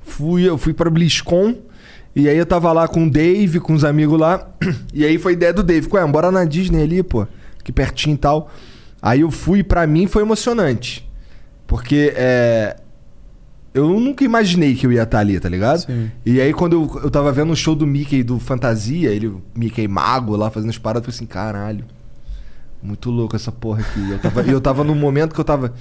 Fui, eu fui para BlizzCon e aí eu tava lá com o Dave, com os amigos lá, e aí foi ideia do Dave, ué, bora na Disney ali, pô, aqui pertinho e tal. Aí eu fui, pra mim foi emocionante. Porque é eu nunca imaginei que eu ia estar ali, tá ligado? Sim. E aí, quando eu, eu tava vendo o show do Mickey do Fantasia, ele, o Mickey mago lá fazendo as paradas, eu falei assim, caralho. Muito louco essa porra aqui. Eu tava, e eu tava num momento que eu tava.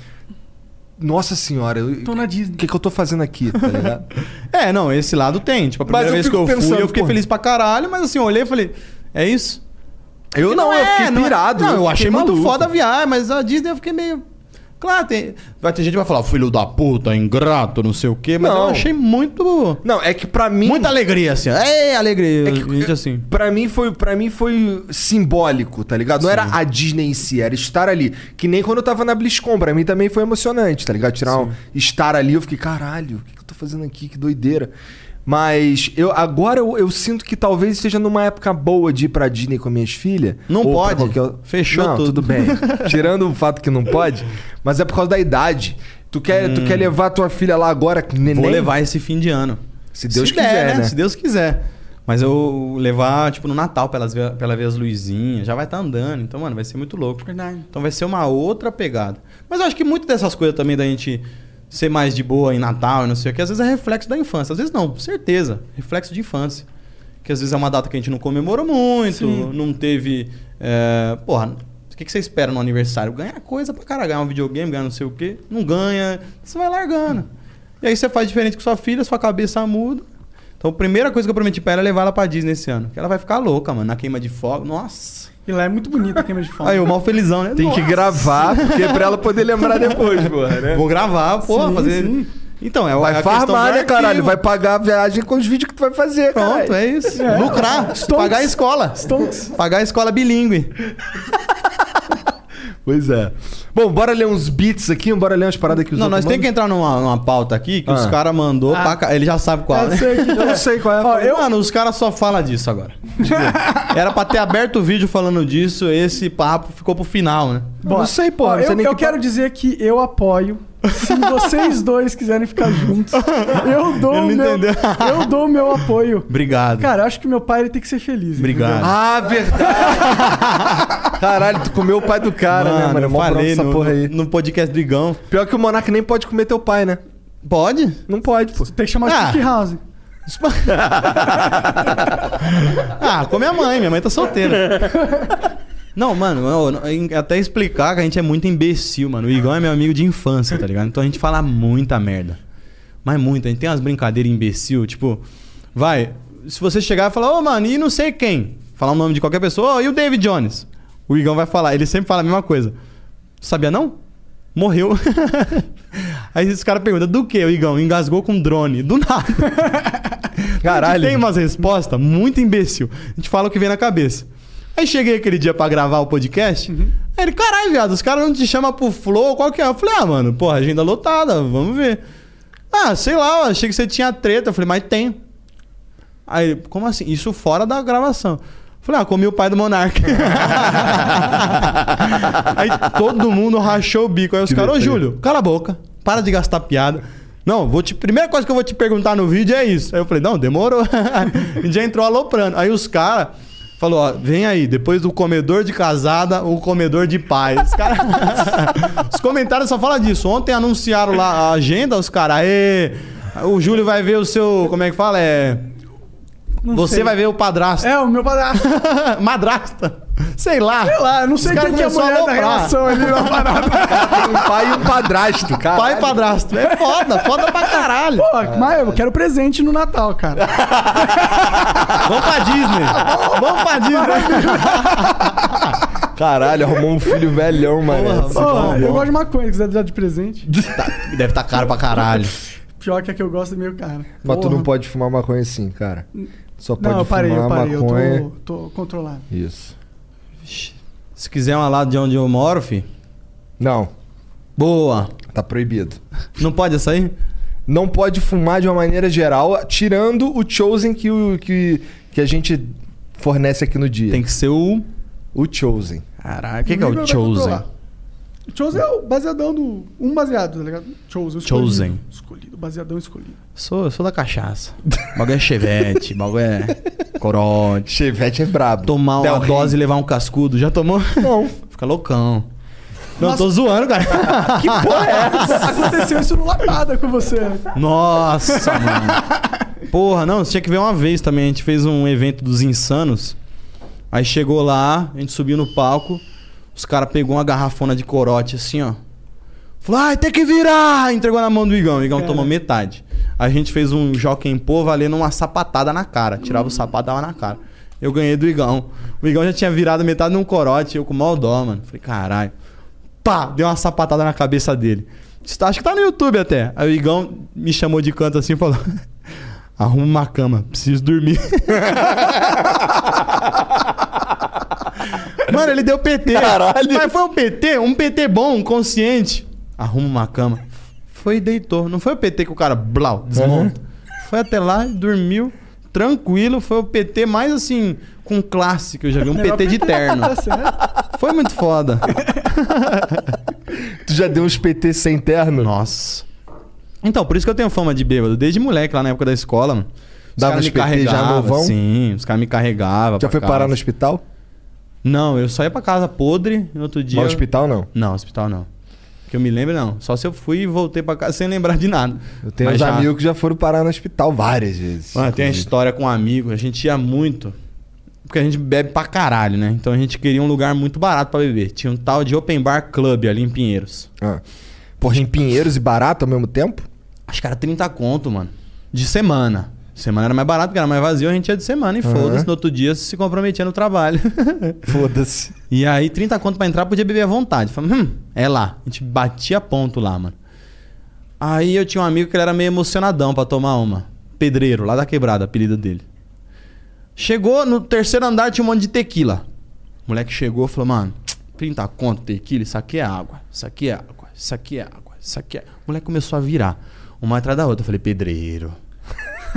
Nossa senhora, eu- Tô na o Disney. que, que eu tô fazendo aqui, tá ligado? É, não, esse lado tem. Tipo, a primeira vez que eu fui, pensando, eu fiquei pô. feliz pra caralho, mas assim, eu olhei e falei, é isso? Eu não, eu é, fiquei não é- pirado. Não, eu, fiquei achei muito foda a viagem, mas a Disney eu fiquei meio. Claro, tem, vai ter gente que vai falar, filho da puta, ingrato, não sei o quê, mas Não. eu achei muito. Não, é que pra mim. Muita alegria, assim. É, alegria. É que- gente assim. Pra mim foi, para mim foi simbólico, tá ligado? Não era a Disney em si, era estar ali. Que nem quando eu tava na BlizzCon, pra mim também foi emocionante, tá ligado? Tirar um, estar ali, eu fiquei, caralho, o que, que eu tô fazendo aqui? Que doideira. Mas eu agora eu, eu sinto que talvez esteja numa época boa de ir pra Disney com minhas filhas. Não ou pode. qualquer- Fechou Não, tudo. tudo bem. Tirando o fato que não pode, mas é por causa da idade. Tu quer, tu Hum. quer levar tua filha lá agora, neném? Vou levar esse fim de ano. Se Deus der, quiser, né? Se Deus quiser. Mas eu levar, tipo, no Natal pra, elas ver, pra ela ver as luzinhas, já vai estar andando. Então, mano, vai ser muito louco. Verdade. Então vai ser uma outra pegada. Mas eu acho que muito dessas coisas também da gente ser mais de boa em Natal e não sei o que, às vezes é reflexo da infância. Às vezes não, certeza. Reflexo de infância. Que às vezes é uma data que a gente não comemorou muito, Sim. não teve. É... Porra, o que, que você espera no aniversário? Ganhar coisa pra caralho, ganhar um videogame, ganhar não sei o quê. Não ganha, você vai largando. E aí você faz diferente com sua filha, sua cabeça muda. Então a primeira coisa que eu prometi pra ela é levar ela pra Disney esse ano. Que ela vai ficar louca, mano, na queima de fogo. Nossa. E lá é muito bonita a queima de fogo. Aí, o mal felizão, né? Tem que Nossa. gravar, porque é pra ela poder lembrar depois, porra, né? Vou gravar, pô, Sim, fazer. sim. Então, é Vai é a farmar, né, caralho? Vai pagar a viagem com os vídeos que tu vai fazer, Pronto, caralho. é isso. É. Lucrar. Stonks. Pagar a escola. Stonks. Pagar a escola bilíngue. Pois é. Bom, bora ler uns beats aqui, bora ler umas paradas que os Não, nós temos que entrar numa, numa pauta aqui que os Ah. caras mandou pra cá. Ele já sabe qual, Eu né? sei Eu não sei qual é. Ó, eu, Mano, os caras só falam disso agora. Era pra ter aberto o vídeo falando disso, esse papo ficou pro final, né? não sei, pô. eu, eu que quero dizer que eu apoio. Se vocês dois quiserem ficar juntos, eu dou o meu, entendeu. eu dou o meu apoio. Obrigado. Cara, eu acho que meu pai ele tem que ser feliz. Obrigado. Ah, verdade. Caralho, tu comeu o pai do cara, né, mano? É eu mó falei essa no, porra aí. no podcast do Igão. Pior que o Monark nem pode comer teu pai, né? Pode? Não pode, pô. Tem que chamar Ah. de House. Ah, com minha mãe, minha mãe tá solteira. Não, mano, eu- até explicar que a gente é muito imbecil, mano. O Igão é meu amigo de infância, tá ligado? Então a gente fala muita merda. Mas muita. A gente tem umas brincadeiras imbecil, tipo, vai, se você chegar e falar, ô, mano, e não sei quem? Falar o nome de qualquer pessoa, ô, e o David Jones? O Igão vai falar, ele sempre fala a mesma coisa. Sabia não? Morreu. Aí os caras perguntam, do que o Igão? Engasgou com drone. Do nada. Caralho. Tem umas respostas muito imbecil. A gente fala o que vem na cabeça. Aí cheguei aquele dia pra gravar o podcast. Uhum. Aí ele, caralho, viado, os caras não te chamam pro Flow, qual que é? Eu falei, ah, mano, porra, agenda lotada, vamos ver. Ah, sei lá, eu achei que você tinha treta. Eu falei, mas tem. Aí, ele, como assim? Isso fora da gravação. Eu Falei, ah, comi o pai do Monark. Aí todo mundo rachou o bico. Aí os caras, ô Júlio, cala a boca, para de gastar piada. Não, vou te. Primeira coisa que eu vou te perguntar no vídeo é isso. Aí eu falei, não, demorou. Gente já entrou aloprando. Aí os caras falou, ó, vem aí, depois do comedor de casada, o comedor de paz. Os, cara... os comentários só falam disso. Ontem anunciaram lá a agenda, os caras, "Ê, o Júlio vai ver o seu. Como é que fala? É. Não Você sei. vai ver o padrasto. É, o meu padrasto. Madrasta. Sei lá. Sei lá, eu não sei quem que é a mulher da aloprar. relação ali na parada. Tem um pai e um padrasto, cara. Pai e padrasto. É foda, foda pra caralho. Pô, mas eu quero presente no Natal, cara. Vamos pra Disney. Vamos pra Disney. Caralho, arrumou um filho velhão, mano. Porra, bom, eu gosto de maconha, quiser dar de presente. Deve estar caro pra caralho. Pior que a que eu gosto é meio cara. Mas tu Porra. não pode fumar maconha assim, cara. Só pode Não, eu parei, fumar eu parei. maconha. Eu tô, tô controlado. Isso. Se quiser uma lá de onde eu moro, fi. Não, Boa. tá proibido. Não pode essa aí? Não pode fumar de uma maneira geral, tirando o Chosen que, o, que, que a gente fornece aqui no dia. Tem que ser o. O Chosen. Caralho, o que, que é o Chosen? Chosen é o baseadão do. Um baseado, tá ligado? Chosen. o escolhido. Chosen. Escolhido, baseadão escolhido. Sou, sou da cachaça. O bagulho é chevette, bagulho é corote. Chevette é brabo. Tomar Del uma Rey. dose e levar um cascudo. Já tomou? Não. Fica loucão. Não, tô zoando, cara. Que porra é essa? Aconteceu isso no Lapada com você. Nossa, mano. Porra, não, você tinha que ver uma vez também. A gente fez um evento dos insanos. Aí chegou lá, a gente subiu no palco. Os caras pegou uma garrafona de corote assim, ó. Falou, ai, tem que virar! Entregou na mão do Igão. O Igão tomou metade. A gente fez um Jockey Pô valendo uma sapatada na cara. Tirava o sapato, dava na cara. Eu ganhei do Igão. O Igão já tinha virado metade num corote, eu com mal dó, mano. Falei, caralho. pá, deu uma sapatada na cabeça dele. Tá- Acho que tá no YouTube até. Aí o Igão me chamou de canto assim e falou: Arruma uma cama, preciso dormir. Mano, ele deu PT. Caralho. Mas foi um PT, um PT bom, consciente. Arruma uma cama. Foi e deitou. Não foi o PT que o cara, blau, desmonta. Foi até lá, dormiu, tranquilo. Foi o PT mais assim, com classe que eu já vi. Um PT de terno. Tá certo. Foi muito foda. Tu já deu uns PT sem terno? Nossa. Então, por isso que eu tenho fama de bêbado. Desde moleque, lá na época da escola, mano. Os Dava me PT já carregavam. novão? Sim, os caras me carregavam. Já foi casa. parar no hospital? Não, eu só ia pra casa podre no outro dia. Mas hospital não. Não, hospital não. Que eu me lembro, não. Só se eu fui e voltei pra casa sem lembrar de nada. Eu tenho Mas uns já- amigos que já foram parar no hospital várias vezes. Mano, tem uma história com um amigo. A gente ia muito. Porque a gente bebe pra caralho, né? Então a gente queria um lugar muito barato pra beber. Tinha um tal de Open Bar Club ali em Pinheiros. Ah. Porra, em Pinheiros e barato ao mesmo tempo? Acho que era 30 conto, mano. De semana. Semana era mais barato, porque era mais vazio, a gente ia de semana e Aham. foda-se. No outro dia se comprometia no trabalho. Foda-se. E aí, 30 conto pra entrar, podia beber à vontade. Falei, hum, é lá. A gente batia ponto lá, mano. Aí eu tinha um amigo que ele era meio emocionadão pra tomar uma. Pedreiro, lá da quebrada, apelido dele. Chegou no terceiro andar, tinha um monte de tequila. O moleque chegou e falou, mano, 30 conto tequila, isso aqui é água. Isso aqui é água. Isso aqui é água. Isso aqui é. O moleque começou a virar. Uma atrás da outra. Eu falei, pedreiro.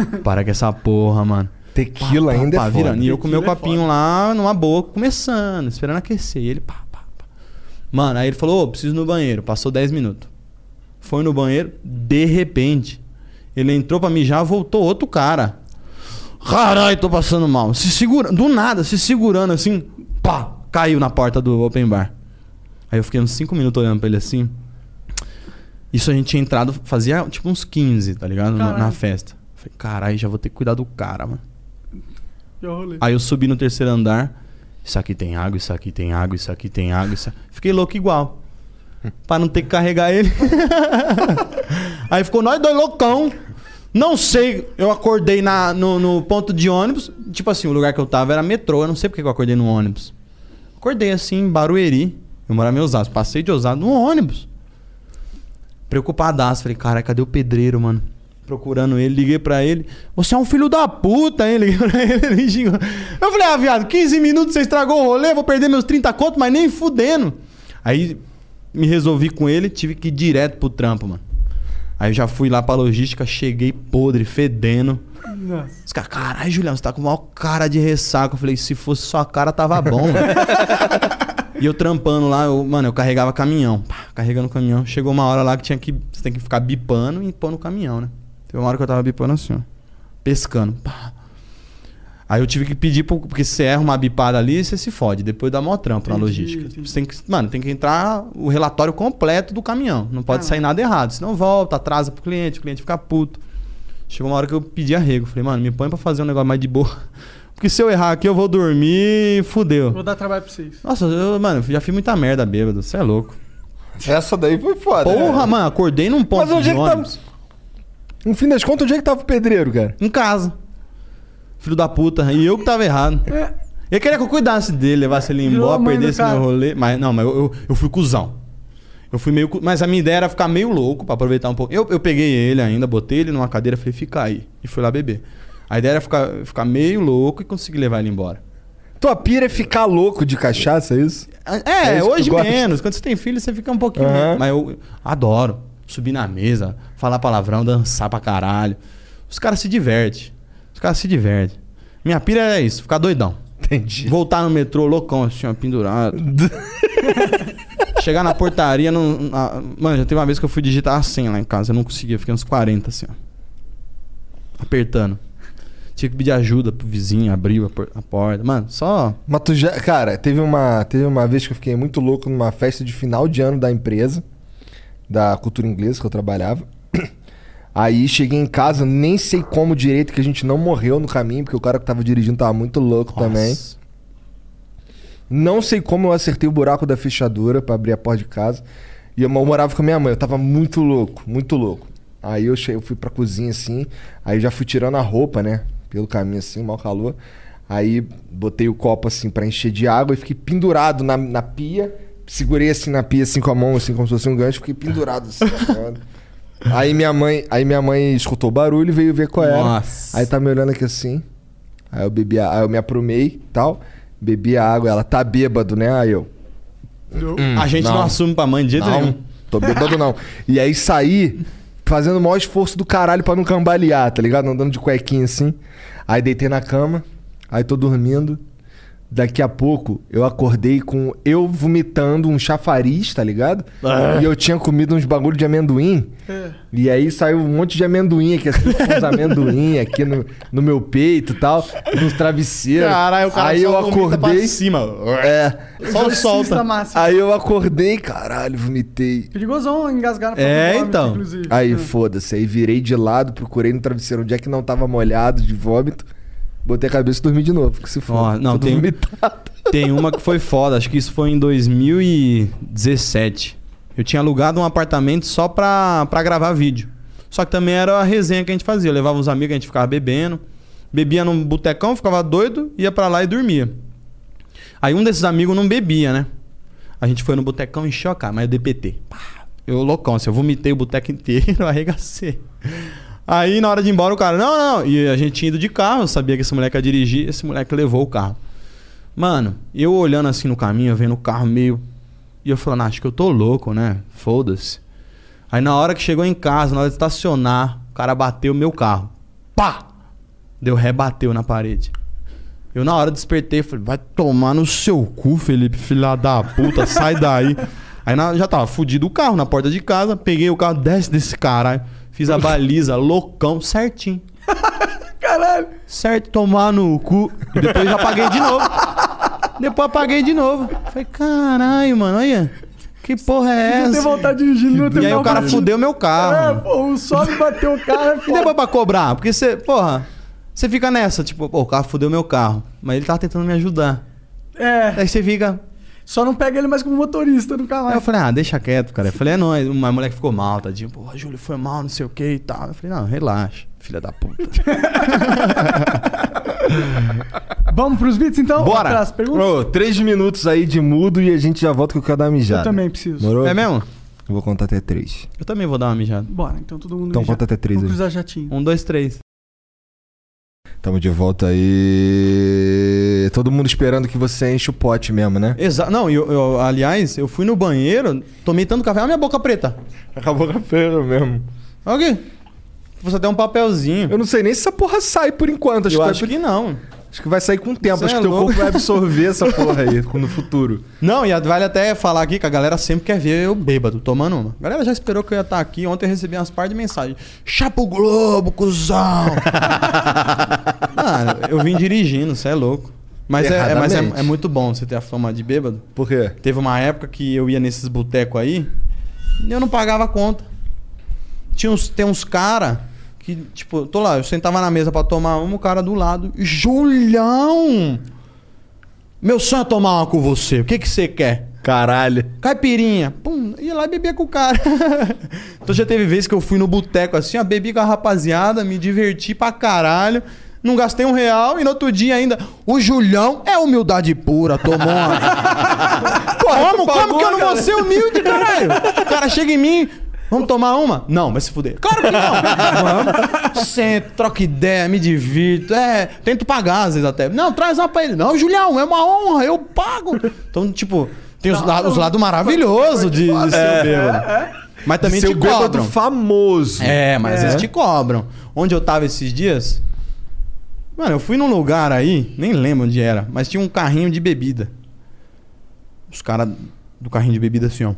Para com essa porra, mano. Tequila ainda é foda. virando. E eu com meu é copinho lá numa boa, começando, esperando aquecer. E ele pá, pá, pá. Mano, aí ele falou, ô, preciso ir no banheiro. Passou 10 minutos. Foi no banheiro, de repente, ele entrou pra mijar, voltou outro cara. Caralho, tô passando mal. Se segura, do nada, se segurando assim, pá, caiu na porta do open bar. Aí eu fiquei uns 5 minutos olhando pra ele assim. Isso a gente tinha entrado, fazia tipo uns 15, tá ligado? Na, na festa. Falei, caralho, já vou ter que cuidar do cara, mano. Já rolei. Aí eu subi no terceiro andar. Isso aqui tem água, isso aqui tem água, isso aqui tem água. Isso... Fiquei louco igual. pra não ter que carregar ele. Aí ficou nós dois loucão. Não sei, eu acordei na, no, no ponto de ônibus. Tipo assim, o lugar que eu tava era metrô. Eu não sei porque que eu acordei no ônibus. Acordei assim, em Barueri. Eu morava em Osasco. Passei de Osasco no ônibus. Preocupadaço. Falei, cara, cadê o pedreiro, mano? Procurando ele, liguei pra ele. Você é um filho da puta, hein? Liguei pra ele, ele xingou. Eu falei, ah, viado, 15 minutos você estragou o rolê, vou perder meus 30 conto, mas nem fudendo. Aí me resolvi com ele, tive que ir direto pro trampo, mano. Aí eu já fui lá pra logística, cheguei podre, fedendo. Nossa. Os caras, caralho, Julião, você tá com maior cara de ressaca. Eu falei, se fosse só a cara, tava bom. mano." e eu trampando lá, eu- mano, eu carregava caminhão. Pá, carregando caminhão. Chegou uma hora lá que tinha que. Você tem que ficar bipando e pôr no caminhão, né? Teve uma hora que eu tava bipando assim, ó. Pescando. Pá. Aí eu tive que pedir, pro, porque se você erra uma bipada ali, você se fode. Depois dá mó trampo na logística. entendi. Você tem que, mano, tem que entrar o relatório completo do caminhão. Não pode sair nada errado. Senão volta, atrasa pro cliente, o cliente fica puto. Chegou uma hora que eu pedi arrego. Falei, mano, me põe pra fazer um negócio mais de boa. Porque se eu errar aqui, eu vou dormir e fudeu. Vou dar trabalho pra vocês. Nossa, eu, mano, já fiz muita merda bêbado. Você é louco. Essa daí foi foda. Porra, né? mano, acordei num ponto Mas onde de é que tá- ônibus. No fim das contas, onde é que tava o pedreiro, cara? Em casa. Filho da puta. E eu que tava errado. Ele queria que eu cuidasse dele, levasse ele Virou a embora, mãe do perdesse meu rolê. Mas não, mas eu, eu, eu fui cuzão. Eu fui meio. cu- Mas a minha ideia era ficar meio louco pra aproveitar um pouco. Eu, eu peguei ele ainda, botei ele numa cadeira falei, fica aí. E fui lá beber. A ideia era ficar, ficar meio louco e conseguir levar ele embora. Tua pira é ficar louco de cachaça, é isso? É, É isso que hoje gosta? menos. Quando você tem filho, você fica um pouquinho. Aham. Mas eu adoro subir na mesa, falar palavrão, dançar pra caralho. Os caras se divertem. Os caras se divertem. Minha pira é isso, ficar doidão. Entendi. Voltar no metrô, loucão, assim, ó, pendurado. Chegar na portaria. Não, na- Mano, já teve uma vez que eu fui digitar a senha lá em casa. Eu não conseguia, fiquei uns 40 assim, ó. Apertando. Tinha que pedir ajuda pro vizinho, abriu a, por- a porta. Mano, só. Mas tu já. Cara, teve uma, teve uma vez que eu fiquei muito louco numa festa de final de ano da empresa, da cultura inglesa que eu trabalhava. Aí cheguei em casa, nem sei como direito que a gente não morreu no caminho, porque o cara que tava dirigindo tava muito louco também. Nossa. Não sei como eu acertei o buraco da fechadura pra abrir a porta de casa. E eu morava com a minha mãe, eu tava muito louco, muito louco. Aí eu, che- eu fui pra cozinha assim, aí já fui tirando a roupa, né? Pelo caminho assim, mau calor. Aí botei o copo assim pra encher de água e fiquei pendurado na, na pia, segurei assim na pia, assim com a mão, assim como se fosse um gancho, fiquei pendurado assim. aí minha mãe, aí minha mãe escutou o barulho e veio ver qual era. Nossa. Aí tá me olhando aqui assim. Aí eu bebi, a, aí eu me aprumei e tal, bebi a água, ela tá bêbado, né? Aí eu Hum, a gente não. assume pra mãe de jeito não, nenhum. Tô bêbado não. E aí saí fazendo o maior esforço do caralho pra não cambalear, tá ligado? Andando de cuequinha assim. Aí deitei na cama, aí tô dormindo. Daqui a pouco eu acordei com eu vomitando um chafariz, tá ligado? Ah. E eu tinha comido uns bagulho de amendoim. É. E aí saiu um monte de amendoim aqui, assim, com uns amendoim aqui no, no meu peito e tal, nos travesseiros. Caralho, o cara aí só eu vomita pra acordei. cima. É. Só solta. máximo. Aí eu acordei, caralho, vomitei. Perigosão engasgar na É, vômito, então. inclusive. Aí É. foda-se, aí virei de lado, procurei no travesseiro onde é que não tava molhado de vômito. Botei a cabeça e dormi de novo, que se for. Ó, não, tem, tem uma que foi foda, acho que isso foi em 2017. Eu tinha alugado um apartamento só pra, pra gravar vídeo. Só que também era a resenha que a gente fazia. Eu levava uns amigos, a gente ficava bebendo. Bebia num botecão, ficava doido, ia pra lá e dormia. Aí um desses amigos não bebia, né? A gente foi no botecão, encheu a cara, mas eu DPT. Pá, Eu loucão, assim, eu vomitei o boteco inteiro, arregacei. Aí na hora de ir embora o cara, não, não. E a gente tinha ido de carro, eu sabia que esse moleque ia dirigir, esse moleque levou o carro. Mano, eu olhando assim no caminho, vendo o carro meio. E eu falando, ah, acho que eu tô louco, né? Foda-se. Aí na hora que chegou em casa, na hora de estacionar, o cara bateu o meu carro. Pá! Deu ré, bateu na parede. Eu na hora despertei, falei, vai tomar no seu cu, Felipe, filha da puta, sai daí. Aí na- já tava fudido o carro na porta de casa, peguei o carro, desce desse caralho. Fiz a baliza, loucão, certinho. Caralho. Certo, tomar no cu. E depois já apaguei de novo. Depois apaguei de novo. Falei, caralho, mano, olha. Que porra é essa? ter voltado dirigindo, não ter E aí o cara fudeu meu É, carro. pô, o sobe bateu o carro. é E depois pra cobrar? Porque você, porra, você fica nessa, tipo, pô, o carro fudeu meu carro. Mas ele tava tentando me ajudar. É. Aí você fica. Só não pega ele mais como motorista nunca Aí mais. eu falei, ah, deixa quieto, cara. Eu falei, é nóis. Uma mulher que ficou mal, tadinho. Pô, Júlio foi mal, não sei o que e tal. Eu falei, não, relaxa, filha da puta. Vamos pros beats então? Bora! Pras perguntas? Ô, três minutos aí de mudo e a gente já volta que eu quero dar uma mijada. Eu também preciso. Morou? É mesmo? Eu vou contar até três. Eu também vou dar uma mijada. Bora, então todo mundo Então já- conta até três Vamos aí. cruzar jatinho. Um, dois, três. Tamo de volta aí. Todo mundo esperando que você enche o pote mesmo, né? Exato. Não, eu, eu- aliás, eu fui no banheiro, tomei tanto café, olha minha boca preta. Acabou a feira mesmo. Olha aqui. Você tem um papelzinho. Eu não sei nem se essa porra sai por enquanto. Acho Eu que acho vai- que não. Acho que vai sair com o tempo. Acho é que teu corpo vai absorver essa porra aí no futuro. Não, e vale até falar aqui que a galera sempre quer ver eu bêbado, tomando uma. A galera já esperou que eu ia estar aqui. Ontem eu recebi umas par de mensagens. Chapa o Globo, cuzão! Mano, eu vim dirigindo, você é louco. Mas, é, é- mas é, é muito bom você ter a fama de bêbado. Por quê? Teve uma época que eu ia nesses botecos aí e eu não pagava a conta. Tinha uns, tem uns cara que, tipo, tô lá, eu sentava na mesa pra tomar uma, o cara do lado, Julião! Meu sonho é tomar uma com você, o que que você quer? Caralho. Caipirinha. Pum, ia lá e bebia com o cara. então já teve vezes que eu fui no boteco assim, ó, bebi com a rapaziada, me diverti pra caralho. Não gastei um real e no outro dia ainda. O Julião é humildade pura, tomou uma. como? Como que eu não vou ser humilde, caralho? O cara chega em mim. Vamos tomar uma? Não, vai se fuder. Claro que não. Vamos. Sento, troca ideia, me divirto. É, tento pagar às vezes até. Não, traz uma pra ele. Não, Julião, é uma honra, eu pago. Então, tipo, tem os, la- os lados maravilhosos de, de ser É, bêbado. Mas também te cobram. famoso. É, mas às É. vezes te cobram. Onde eu tava esses dias. Mano, eu fui num lugar aí, nem lembro onde era, mas tinha um carrinho de bebida. Os caras do carrinho de bebida assim, ó.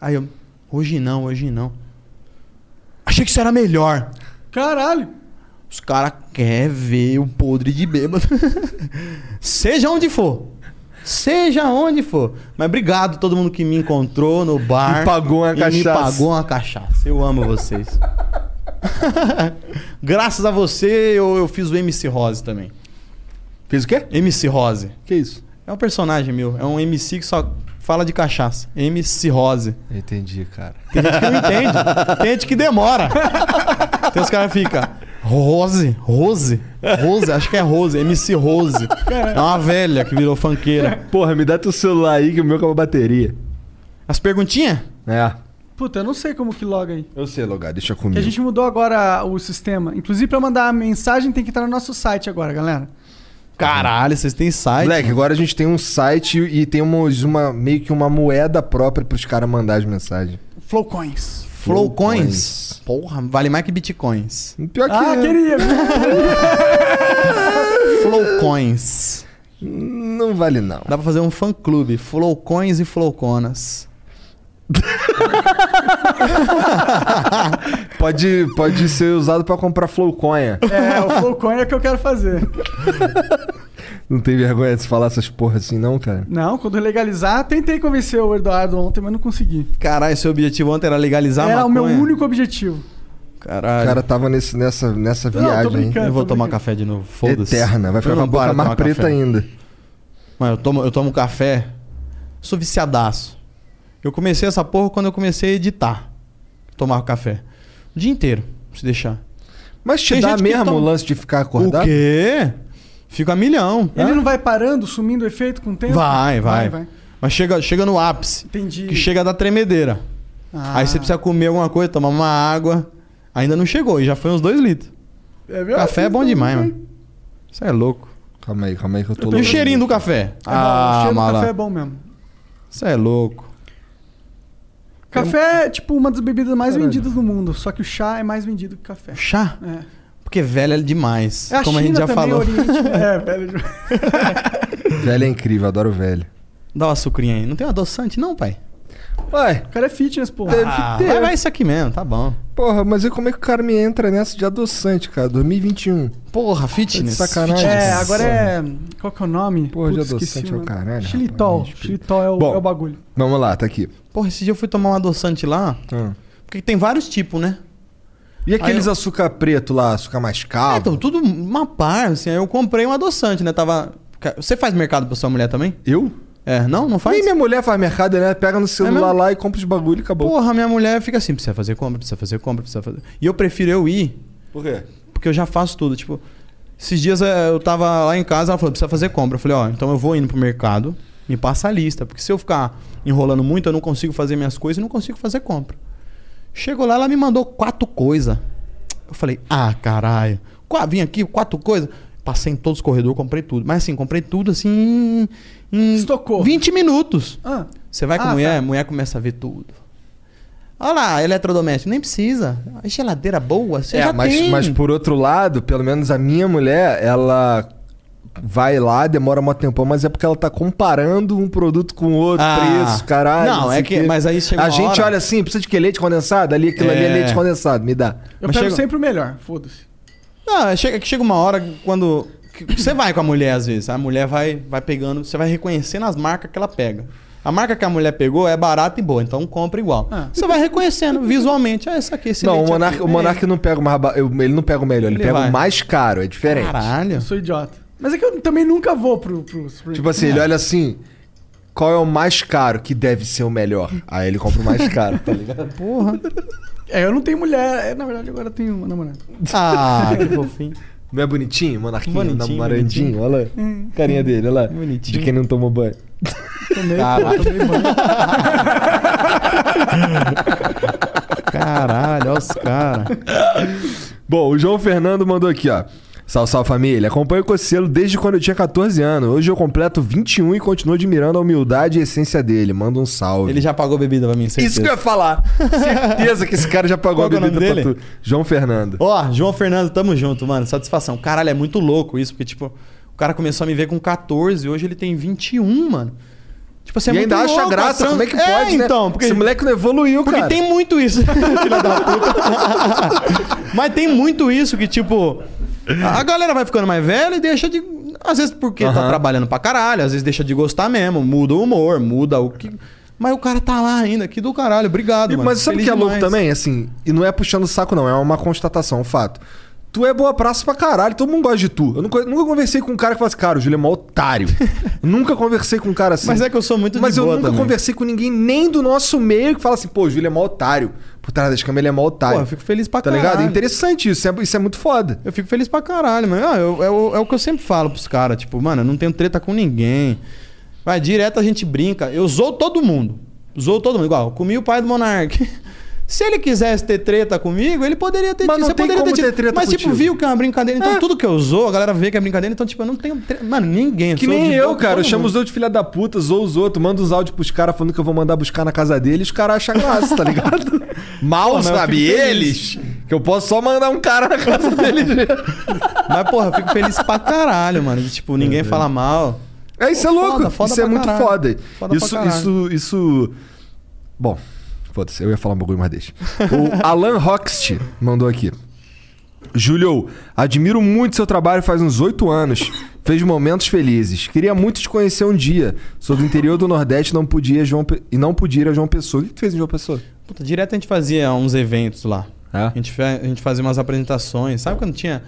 Aí eu, hoje não, hoje não. Achei que isso era melhor. Caralho. Os caras querem ver o podre de bêbado. Seja onde for. Seja onde for. Mas obrigado a todo mundo que me encontrou no bar. E pagou uma e Me cachaça. pagou uma cachaça. Eu amo vocês. Graças a você, eu, eu fiz o MC Rose também. Fez o quê? MC Rose. Que isso? É um personagem meu. É um MC que só fala de cachaça. MC Rose. Entendi, cara. Tem gente que não entende. Tem gente que demora. Tem os caras que ficam. Rose? Rose? Rose? Acho que é Rose, MC Rose. É uma velha que virou funkeira. Porra, me dá teu celular aí que o meu acabou a bateria. As perguntinhas? É. Puta, eu não sei como que loga aí. Eu sei logar, deixa Que comigo. a gente mudou agora o sistema. Inclusive, pra mandar a mensagem, tem que entrar no nosso site agora, galera. Caralho, vocês têm site? Moleque, agora a gente tem um site e tem uma, uma- meio que uma moeda própria pros caras mandar as mensagens. Flowcoins. Flowcoins. Porra, vale mais que bitcoins. Pior que Ah, é. queria. Flowcoins. Não vale não. Dá pra fazer um fã clube. Flowcoins e Flowconas. Pode, pode ser usado pra comprar flowcoin. É, o Flowcoin é que eu quero fazer. Não tem vergonha de se falar essas porra assim, não, cara? Não, quando legalizar, tentei convencer o Eduardo ontem, mas não consegui. Caralho, seu objetivo ontem era legalizar a Era o meu maconha? único objetivo. O Caralho. cara tava nesse, nessa, nessa Não, viagem. Eu vou tomar brincando. café de novo. Foda-se. Eterna. Vai ficar com a não boca mais preta café. ainda. Mano, eu tomo, eu tomo café. Sou viciadaço. Eu comecei essa porra quando eu comecei a editar. Tomar café. O dia inteiro, se deixar. Mas te Tem dá mesmo toma- o lance de ficar acordado? O quê? Fica a milhão. Ele não vai parando, sumindo o efeito com o tempo? Vai, vai. Mas chega, chega no ápice. Entendi. Que chega da tremedeira. Ah. Aí você precisa comer alguma coisa, tomar uma água. Ainda não chegou, e já foi uns dois litros. É verdade, Café é bom demais, mano. Isso é louco. Calma aí, calma aí que eu tô E o louco. cheirinho do café? É bom, o ah, cheiro do malandro. café é bom mesmo. Isso é louco. Café é tipo uma das bebidas mais Caralho. vendidas no mundo, só que o chá é mais vendido que o café. Chá? É. Porque velho é demais. É a como a China gente já também, falou. Oriente. É, velho. Velho é incrível, adoro velho. Dá uma sucrinha aí. Não tem um adoçante, não, pai? Ué, O cara é fitness, pô. Deve Ah, ter. vai, vai isso aqui mesmo, tá bom. porra, mas e como é que o cara me entra nessa de adoçante, cara? 2021. Porra, fitness. Tá de sacanagem. É, Nossa. agora é. Qual que é o nome? Porra de adoçante é o caralho, Xilitol. rapaz. Xilitol é o, Bom. é o bagulho. Vamos lá, tá aqui. Porra, esse dia eu fui tomar um adoçante lá. Ah. Porque tem vários tipos, né? E aqueles açúcar preto lá, açúcar Ah, mascavo? então, tudo uma par, assim. Aí eu comprei um adoçante, né? Tava. Você faz mercado pra sua mulher também? Eu? É, não? Não faz? Nem minha mulher faz mercado, né? Pega no celular mesmo? lá e compra os bagulho e acabou. Porra, minha mulher fica assim, precisa fazer compra, precisa fazer compra, precisa fazer. E eu prefiro eu ir, Por quê? porque eu já faço tudo. Tipo, esses dias eh, eu tava lá em casa, ela falou, precisa fazer compra. Eu falei, ó, então eu vou indo pro mercado, me passa a lista, porque se eu ficar enrolando muito, eu não consigo fazer minhas coisas e não consigo fazer compra. Chegou lá, ela me mandou quatro coisas. Eu falei, ah, caralho. Vim aqui, quatro coisas. Passei em todos os corredores, comprei tudo. Mas assim, comprei tudo assim em, Estocou. 20 minutos. Ah, Você vai com Ah, a mulher, tá. a mulher começa a ver tudo. Olha lá, eletrodoméstico, nem precisa. A geladeira boa, você é, já mas, tem. mas por outro lado, pelo menos a minha mulher, ela vai lá, demora um tempão, mas é porque ela tá comparando um produto com outro, Ah. preço, caralho. Não, é que- quê. mas aí chega A gente hora- olha assim, precisa de que leite condensado? Ali, aquilo ali é É. leite condensado, me dá. eu Mas pego chega- sempre o melhor, foda-se. Não, é chega, que chega uma hora quando. Você vai com a mulher às vezes. A mulher vai, vai pegando, você vai reconhecendo as marcas que ela pega. A marca que a mulher pegou é barata e boa, então compra igual. Ah. Você vai reconhecendo visualmente. Ah, esse aqui, esse não, o Monark, aqui, o Monark não pega o mais ele não pega o melhor, ele, Ele pega vai. o mais caro, é diferente. Caralho. Eu sou idiota. Mas é que eu também nunca vou pro. pro, pro- Tipo assim, ele olha assim, qual é o mais caro que deve ser o melhor? Aí ele compra o mais caro, tá ligado? Porra. É, eu não tenho mulher. É, na verdade, agora eu tenho uma namorada. Ah, que fofinho. Não é bonitinho? Monarquinho, Bonitinho, namorandinho, olha lá. Carinha dele, olha lá. Bonitinho. De quem não tomou banho. Tomei, Caralho. pô, tomei banho. Caralho, olha os caras. Bom, o João Fernando mandou aqui, ó. Salve, salve família. Acompanho o Cocielo desde quando eu tinha 14 anos. Hoje eu completo 21 e continuo admirando a humildade e a essência dele. Manda um salve. Ele já pagou bebida pra mim, certeza. Isso que eu ia falar. Certeza que esse cara já pagou Qual é a nome bebida pra dele? tu. João Fernando. Ó, João Fernando, tamo junto, mano. Satisfação. Caralho, é muito louco isso, porque, tipo, o cara começou a me ver com 14, hoje ele tem 21, mano. Tipo, você é e muito ainda acha louco, graça, trans- como é que É, pode, né? então, porque, Esse moleque não evoluiu, porque cara. tem muito isso, filha da puta. Mas tem muito isso que, tipo, a galera vai ficando mais velha e deixa de. Às vezes porque tá Aham. trabalhando pra caralho, às vezes deixa de gostar mesmo, muda o humor, muda o que. Mas o cara tá lá ainda, que do caralho, obrigado, E- mano. mas sabe o Feliz que é louco demais. também? Assim, e não é puxando o saco, não, é uma constatação, um fato. Tu é boa praça pra caralho, todo mundo gosta de tu. Eu nunca, nunca conversei com um cara que fala assim, cara, o Júlio é mó otário. nunca conversei com um cara assim. Mas é que eu sou muito de Mas eu nunca também. conversei com ninguém, nem do nosso meio, que fala assim, pô, o Júlio é mó otário. Por trás das câmeras ele é mó otário. Pô, eu fico feliz pra Tá ligado? É caralho. interessante isso, isso é, isso é muito foda. Eu fico feliz pra caralho, mano. Ah, eu- é, o, é o que eu sempre falo pros caras. Tipo, mano, eu não tenho treta com ninguém. Vai, direto a gente brinca. Eu zoo todo mundo. Zoo todo mundo. Igual, comi o pai do Monark. Se ele quisesse ter treta comigo, ele poderia ter Mas não você tem poderia como tido. ter treta Mas, tipo, contigo. viu que é uma brincadeira. Então, tudo que eu zoo, a galera vê que é brincadeira. Então, tipo, eu não tenho treta. Mano, ninguém. Que nem eu, cara. Eu chamo os outros de filha da puta, zoo os outros, mando os áudios pros caras falando que eu vou mandar buscar na casa deles, os caras acham graça, tá ligado? Mal, sabe? Eles. Que eu posso só mandar um cara na casa deles. Mas, porra, eu fico feliz pra caralho, mano. Tipo, ninguém fala mal. É, isso Pô, é louco. foda, foda isso é muito caralho. foda. Foda isso, isso, isso. Bom, foda-se, eu ia falar um bagulho, mas deixa. O Alan Hoxt mandou aqui. Júlio, admiro muito seu trabalho faz uns oito anos. Fez momentos felizes. Queria muito te conhecer um dia. Sou do interior do Nordeste não podia João Pe- e não podia ir a João Pessoa. O que tu fez em João Pessoa? Puta, direto a gente fazia uns eventos lá. É? A, gente, a gente fazia umas apresentações. Sabe quando tinha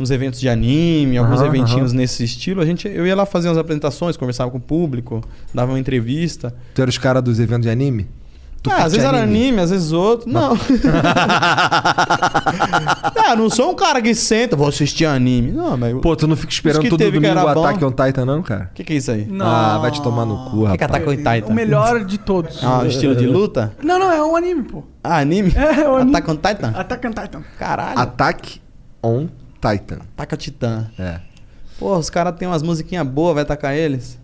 uns eventos de anime, alguns Aham, eventinhos aham. nesse estilo? A gente, eu ia lá fazer umas apresentações, conversava com o público, dava uma entrevista. Tu era os caras dos eventos de anime? Tu Ah, curte às vezes era anime, às vezes outro. Não. ah, não sou um cara que senta, vou assistir anime. Não, mas. Pô, tu não fica esperando que todo teve que domingo o. Attack on Titan, não, cara? O que, que é isso aí? Ah, vai te tomar no cu, O rapaz. que, que é Attack on Titan? O melhor de todos. Ah, um estilo de luta? Não, não, é um anime, pô. Ah, anime? É, é um anime. Attack on Titan? Attack on Titan. Caralho. Attack on Titan. Ataca Titã. É. Pô, os caras têm umas musiquinhas boas, vai atacar eles?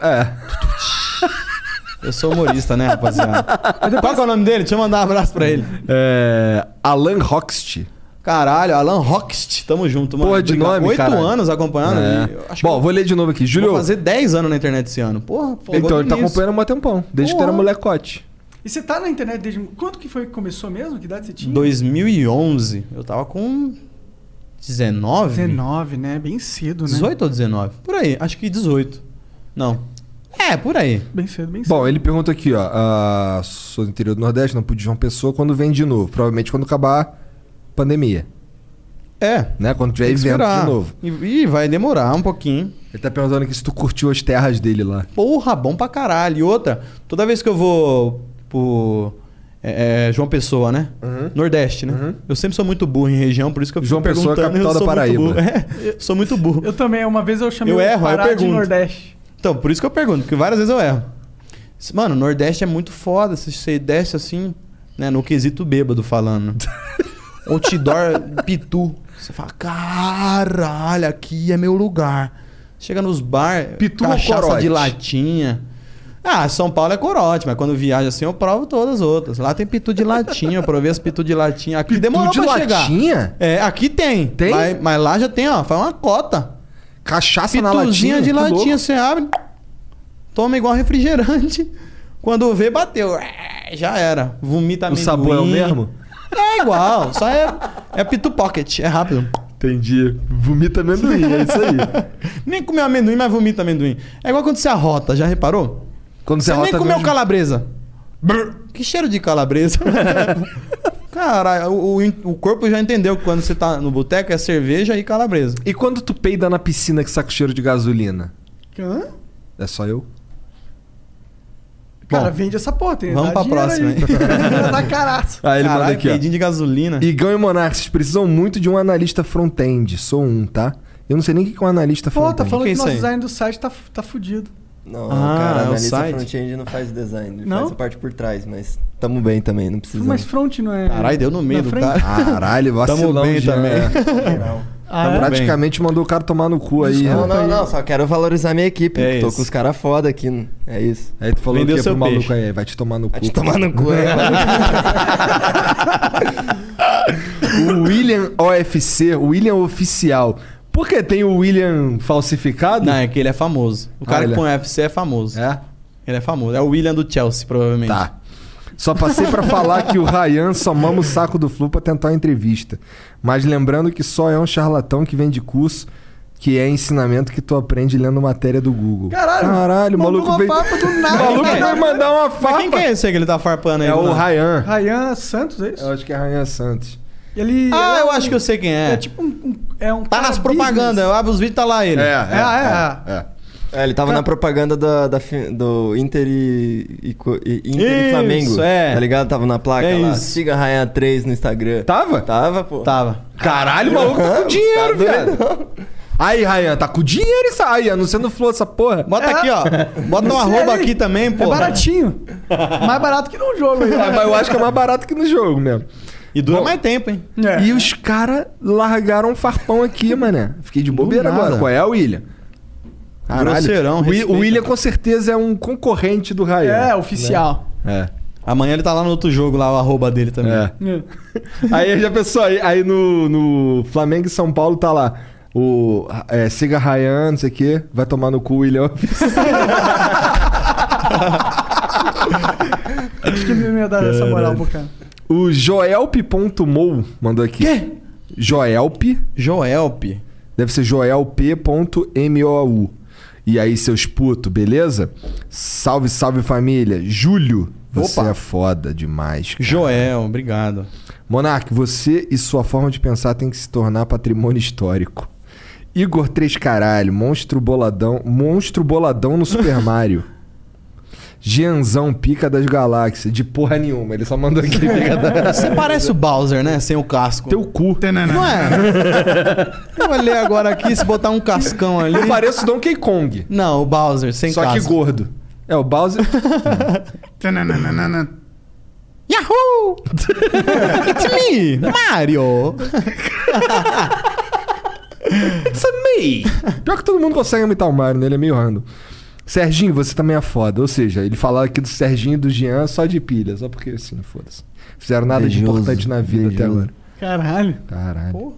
É. Eu sou humorista, né, rapaziada? Qual que é o nome dele? Deixa eu mandar um abraço pra ele. É. Alan Hoxt. Caralho, Alan Hoxt, tamo junto, mano. Porra de Obrigado. nome, Oito anos acompanhando. É. Bom, vou ler de novo aqui. Júlio. vou fazer 10 anos na internet esse ano. Porra, Então, ele tá início. acompanhando há um tempão. Desde que tu era molecote. E você tá na internet desde. Quanto que foi que começou mesmo? Que idade você tinha? 2011, eu tava com 19? 19, né? Bem cedo, né? 18 ou 19? Por aí, acho que 18. Não. É, por aí. Bem cedo, bem cedo. Bom, ele pergunta aqui, ó. ah, sou do interior do Nordeste, não pude João Pessoa quando vem de novo. Provavelmente quando acabar a pandemia. É. Né? Quando tiver evento de novo. E, e vai demorar um pouquinho. Ele tá perguntando aqui se tu curtiu as terras dele lá. Porra, bom pra caralho. E outra, toda vez que eu vou pro é, é, João Pessoa, né? Nordeste, né? Eu sempre sou muito burro em região, por isso que eu fico Uhum. João Pessoa é perguntando. capital eu da sou Paraíba. Muito burro. É, sou muito burro. Eu também, uma vez eu chamei Eu o erro, aí eu Pará de. Nordeste. Então, por isso que eu pergunto, porque várias vezes eu erro. Mano, Nordeste é muito foda. Se você desce assim, né, no quesito bêbado falando. Outdoor Pitu. Você fala, caralho, aqui é meu lugar. Chega nos bar, Pitu cachaça de latinha. Ah, São Paulo é corote, mas quando viaja assim eu provo todas as outras. Lá tem pitu de latinha, eu provei as pitu de latinha. Aqui demorou de pra chegar. latinha? É, aqui tem. Tem? Mas, mas lá já tem, ó, faz uma cota. Cachaça na Pituzinha latinha? de Que latinha, louco. você abre, toma igual refrigerante. Quando vê, bateu. É, Já era. Vomita O amendoim. sabor é o mesmo? É igual, só é, é pitu pocket, é rápido. Entendi. Vomita amendoim, é isso aí. Nem comeu amendoim, mas vomita amendoim. É igual quando você arrota, já reparou? Quando você Você nem arrota, comeu vem- calabresa. Brr, que cheiro de calabresa. Caralho, o, o, corpo já entendeu que quando você tá no boteco é cerveja e calabresa. E quando tu peida na piscina que saca o cheiro de gasolina? Hã? É só eu? Cara, Bom, vende essa porra. Tem, vamos pra próxima, aí. hein? Dá caraço. Aí ele manda Caralho, aqui, ó. peidinho de gasolina. Igão e Monark, vocês precisam muito de um analista front-end. Sou um, tá? Eu não sei nem o que é um analista Pô, tá front-end. falando que que, é nosso design do site tá, tá fudido. Não, Ah, cara, é o analista front-end não faz design, ele Não? faz a parte por trás, mas tamo bem também, não precisa. Mas front não é. Caralho, deu no meio do cara. Caralho, vacilão Tamo bem já. também. Ah, é? Praticamente mandou o cara tomar no cu aí. Não, né? não, não, só quero valorizar minha equipe. É Tô isso. com os caras foda aqui. É isso. Aí tu falou Vendeu que ia seu pro maluco peixe. aí, vai te tomar no cu. Vai te tomar no cu, é. O William OFC, o William Oficial. Por que tem o William falsificado? Não, é que ele é famoso. O Ah, cara ele que é. põe UFC é famoso. É? Ele é famoso. É o William do Chelsea, provavelmente. Tá. Só passei pra falar que o Ryan só mama o saco do Flu pra tentar uma entrevista. Mas lembrando que só é um charlatão que vem de curso, que é ensinamento que tu aprende lendo matéria do Google. Caralho, Caralho, o maluco veio. do O nada. maluco que é? veio mandar uma Mas farpa. quem que é esse aí que ele tá farpando aí? É o? Ryan. Ryan Santos, é isso? Eu acho que é Ryan Santos. Ele. Ah, é eu um- acho que eu sei quem é. É tipo um. um- é um Tá nas propagandas, eu abro os vídeos, tá lá ele. É, É, é, é. É, ele tava na propaganda da, da do Inter e, e e- Inter e Isso, Flamengo. é. Tá ligado? Tava na placa É lá. isso. Siga Rainha 3 no Instagram. Tava? Tava, pô. Tava. Caralho, o maluco tá com dinheiro, Tá velho. Aí, Ryan, tá com dinheiro isso aí, anunciando flow essa porra. Bota É. aqui, ó. Bota um arroba aqui também, pô. É baratinho. Mais barato que num jogo aí. Ah, mas eu acho que é mais barato que no jogo mesmo. E dura Bom, mais tempo, hein? É. E os caras largaram um farpão aqui, mané. Fiquei de bobeira agora. Qual é, William? Grosseirão, o, Wi- respeita, o William com certeza é um concorrente do Ryan. É, oficial. É. Amanhã ele tá lá no outro jogo, lá, o arroba dele também. É. É. Aí já pensou, aí, aí no, no Flamengo e São Paulo tá lá. O é, Siga Ryan, não sei o quê, vai tomar no cu o William. Acho que ele ia dar essa moral pro cara. O Joelp.mou mandou aqui. Quê? Joelp, Joelp. deve ser joelp.mou. E aí, seus putos, beleza? Salve, salve família. Júlio, você Opa. é foda demais. cara. Joel, obrigado. Monark, você e sua forma de pensar tem que se tornar patrimônio histórico. Igor Três Caralho, monstro boladão, monstro boladão no Super Mario. Gianzão, pica das galáxias, de porra nenhuma. Ele só mandou aqui pica da... Você parece o Bowser, né? Sem o casco. Teu cu. Não é? Eu olhei agora aqui, se botar um cascão ali. Eu pareço Donkey Kong, Não, o Bowser, sem só casco. que gordo. É, o Bowser... Yahoo! It's me, Mario! It's me! Pior que todo mundo consegue imitar o Mario, né? Ele é meio random. Serginho, você também é foda. Ou seja, ele falar aqui do Serginho e do Jean só de pilha, só porque assim, foda-se. Fizeram nada de importante na vida até agora. Caralho. Caralho.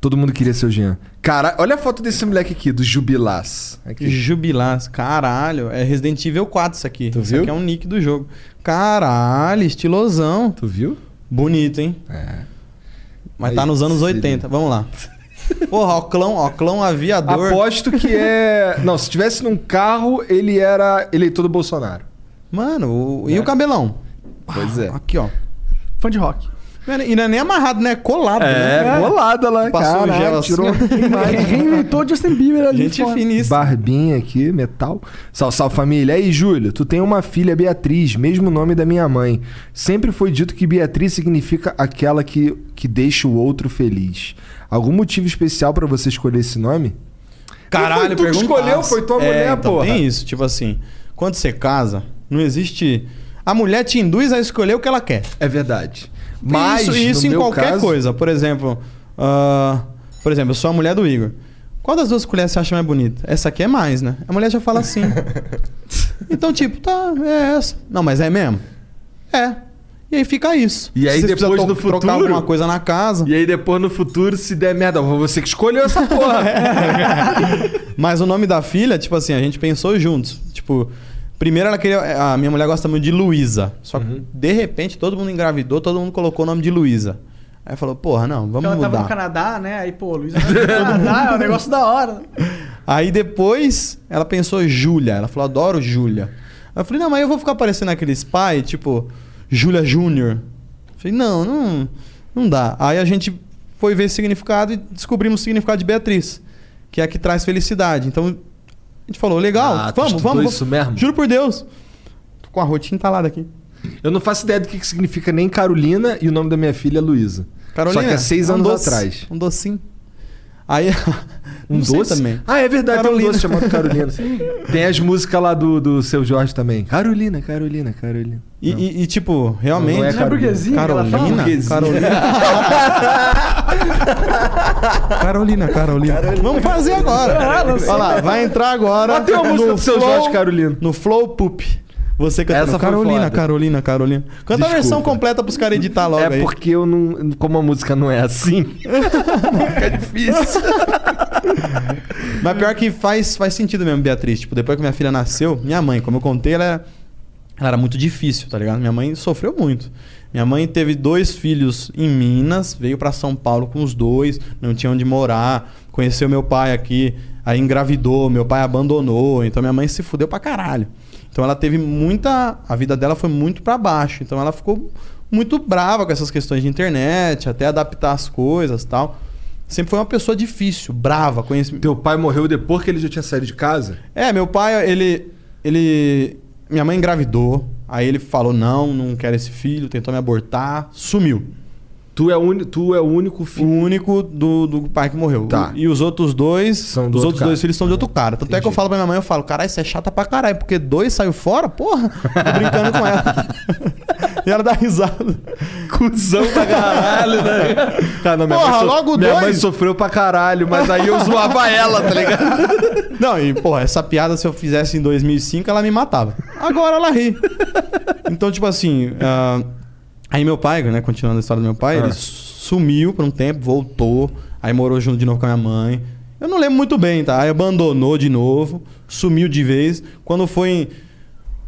Todo mundo queria ser o Jean. Cara, olha a foto desse moleque aqui, do Jubilás. Aqui. Jubilás, caralho. É Resident Evil 4 isso aqui. Tu isso viu? aqui é um nick do jogo. Caralho, estilosão. Tu viu? Bonito, hein? É. Mas Aí, tá nos anos se 80. Vamos lá. Porra, Oclão, Oclão aviador. Aposto que é. Não, se tivesse num carro, ele era eleitor do Bolsonaro. Mano, o- e o cabelão? Pois é. Aqui, ó. Fã de rock. E não é nem amarrado, né? É colado, né? É, bolada lá, Passou o cara. gel assim, tirou... ó. Reinventou Justin Bieber ali. Gente fora. finíssima. Barbinha aqui, metal. Salve, salve família. Aí, Júlio, tu tem uma filha, Beatriz, mesmo nome da minha mãe. Sempre foi dito que Beatriz significa aquela que, que deixa o outro feliz. Algum motivo especial pra você escolher esse nome? Caralho, tu pergunta- escolheu, foi tua É, mulher, então, porra. Tem isso, tipo assim, quando você casa, não existe. A mulher te induz a escolher o que ela quer. É verdade. Mas, isso, isso em qualquer caso- coisa. Por exemplo, ah, por exemplo, eu sou a mulher do Igor. Qual das duas colheres você acha mais bonita? Essa aqui é mais, né? A mulher já fala assim. então, tipo, tá, é essa. Não, mas é mesmo? É. E aí fica isso. E aí depois no trocar futuro- alguma coisa na casa. E aí depois no futuro, se der merda, você que escolheu essa porra. Mas o nome da filha, tipo assim, a gente pensou juntos. Tipo, primeiro ela queria. A minha mulher gosta muito de Luísa. Só que, Uhum. de repente, todo mundo engravidou, todo mundo colocou o nome de Luísa. Aí falou, porra, não, vamos Ela tava no mudar. Canadá, né? Aí, pô, Luiz no Canadá é um negócio da hora. Aí depois ela pensou Júlia. Ela falou, adoro Júlia. Aí eu falei, não, mas eu vou ficar parecendo aqueles pai, tipo, Júlia Júnior. Falei, não, não, não dá. Aí a gente foi ver significado e descobrimos o significado de Beatriz, que é a que traz felicidade. Então gente falou, legal, Ah, tu vamos, estudou vamos, isso vamos. mesmo? Juro por Deus. Tô com a rotina entalada aqui. Eu não faço ideia do que que significa nem Carolina e o nome da minha filha é Luísa. Carolina, Só que é seis um anos doce, atrás. Um docinho. Aí. Um não sei doce? também. Ah, é verdade, tem Carolina. um doce chamado Carolina. tem as músicas lá do, do seu Jorge também. Carolina, Carolina, Carolina. E, e- e, tipo, realmente. Não é Carolina. burguesinha que ela fala? Carolina. Burguesinha. Carolina. Carolina, Carolina. Vamos fazer agora. Ah. Olha lá, vai entrar agora. Uma música no do seu Flow- Jorge Carolina. No Flow Poop. Você cantando Essa Carolina, foda. Carolina, Carolina. Canta a Desculpa. versão completa pros caras editar logo É aí. porque eu não. Como a música não é assim. é difícil. Mas pior que faz, faz sentido mesmo, Beatriz. Tipo, depois que minha filha nasceu, minha mãe, como eu contei, ela era, ela era muito difícil, tá ligado? Minha mãe sofreu muito. Minha mãe teve dois filhos em Minas, veio pra São Paulo com os dois, não tinha onde morar, conheceu meu pai aqui, aí engravidou, meu pai abandonou, então minha mãe se fudeu pra caralho. Então ela teve muita. A vida dela foi muito pra baixo. Então ela ficou muito brava com essas questões de internet, até adaptar as coisas tal. Sempre foi uma pessoa difícil, brava, conhecimento. Teu pai morreu depois que ele já tinha saído de casa? É, meu pai, ele. ele minha mãe engravidou. Aí ele falou: não, não quero esse filho, tentou me abortar, sumiu. Tu é, uni, tu é o único filho. O único do, do pai que morreu. Tá. E os outros dois. São do os outro outros cara. dois filhos são de outro cara. Tanto é que eu falo pra minha mãe, eu falo, caralho, você é chata pra caralho, porque dois saiu fora, porra. Tô brincando com ela. e ela dá risada. Cusão pra caralho, né? Cara, não, minha Porra, so- logo Minha dois? mãe sofreu pra caralho, mas aí eu zoava ela, tá ligado? Não, e, porra, essa piada, se eu fizesse em 2005, ela me matava. Agora ela ri. Então, tipo assim. ah, aí meu pai, né, continuando a história do meu pai, Ah. ele sumiu por um tempo, voltou, aí morou junto de novo com a minha mãe. Eu não lembro muito bem, tá? Aí abandonou de novo, sumiu de vez. Quando foi. em-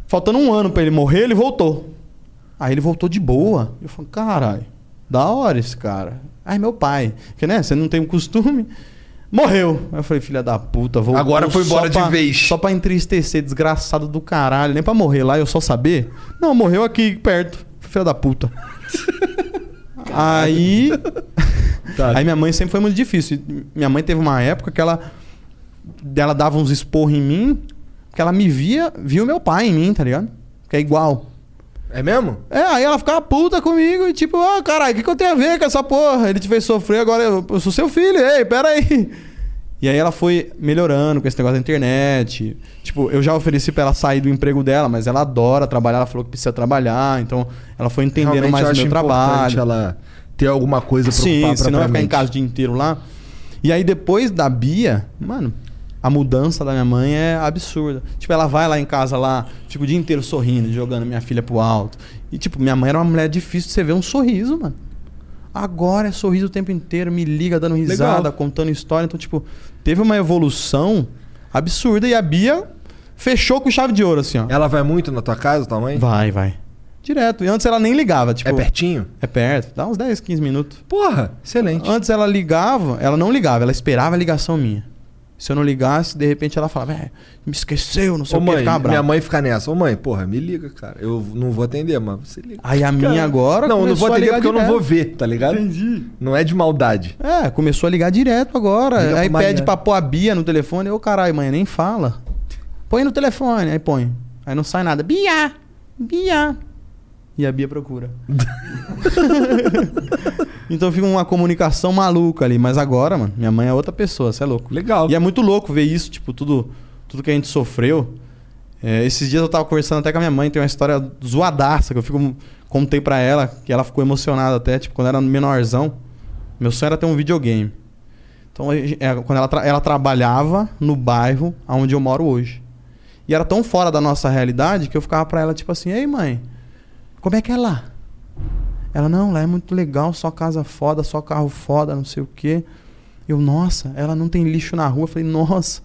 Faltando um ano pra ele morrer, ele voltou. Aí ele voltou de boa. Eu falei, caralho, da hora esse cara. Aí meu pai, que né, você não tem o costume. Morreu. Aí eu falei, filha da puta, voltou. Agora foi embora de pra- vez. Só pra entristecer, desgraçado do caralho. Nem pra morrer lá, eu só saber. Não, morreu aqui perto. Filha da puta. Aí. Aí minha mãe sempre foi muito difícil. Minha mãe teve uma época que ela. Ela dava uns esporros em mim, que ela me via, viu meu pai em mim, tá ligado? Que é igual. É mesmo? É, aí ela ficava puta comigo e tipo, ah, caralho, o que, que eu tenho a ver com essa porra? Ele te fez sofrer, agora eu, eu sou seu filho, ei, pera aí. E aí ela foi melhorando com esse negócio da internet. Tipo, eu já ofereci pra ela sair do emprego dela, mas ela adora trabalhar, ela falou que precisa trabalhar, então ela foi entendendo Realmente mais o meu trabalho. ela ter alguma coisa pra Sim, ocupar senão vai ficar em casa o dia inteiro lá. E aí depois da Bia, mano, a mudança da minha mãe é absurda. Tipo, ela vai lá em casa lá, fica o dia inteiro sorrindo, jogando minha filha pro alto. E tipo, minha mãe era uma mulher difícil de você ver um sorriso, mano. Agora é sorriso o tempo inteiro, me liga dando risada, Legal. contando história. Então, tipo, teve uma evolução absurda e a Bia fechou com chave de ouro, assim, ó. Ela vai muito na tua casa, tua mãe? Vai, vai. Direto. E antes ela nem ligava, tipo. É pertinho? É perto. Dá uns 10, 15 minutos. Porra, excelente. Antes ela ligava, ela não ligava, ela esperava a ligação minha. Se eu não ligasse, de repente ela falava, é, me esqueceu, não sei Ô o que, mãe, ficava brava. minha mãe fica nessa. Ô mãe, porra, me liga, cara. Eu não vou atender, mas você liga. Aí a minha Cara, agora Não, eu não vou atender porque eu não vou ver, tá ligado? Entendi. Não é de maldade. É, começou a ligar direto agora. Liga aí pede pra pôr a Bia no telefone. Ô, caralho, mãe, nem fala. Põe no telefone, aí põe. Aí não sai nada. Bia! Bia! E a Bia procura. então fica uma comunicação maluca ali. Mas agora, mano, minha mãe é outra pessoa, você é louco. Legal. E é muito louco ver isso, tipo, tudo, tudo que a gente sofreu. É, esses dias eu tava conversando até com a minha mãe, tem uma história zoadaça que eu fico. Contei pra ela, que ela ficou emocionada até, tipo, quando era menorzão. Meu sonho era ter um videogame. Então, é, quando ela, tra- ela trabalhava no bairro onde eu moro hoje. E era tão fora da nossa realidade que eu ficava pra ela, tipo assim, ei mãe, como é que é lá? Ela, não, lá é muito legal, só casa foda, só carro foda, não sei o quê. Eu, nossa, ela não tem lixo na rua. Eu falei, nossa,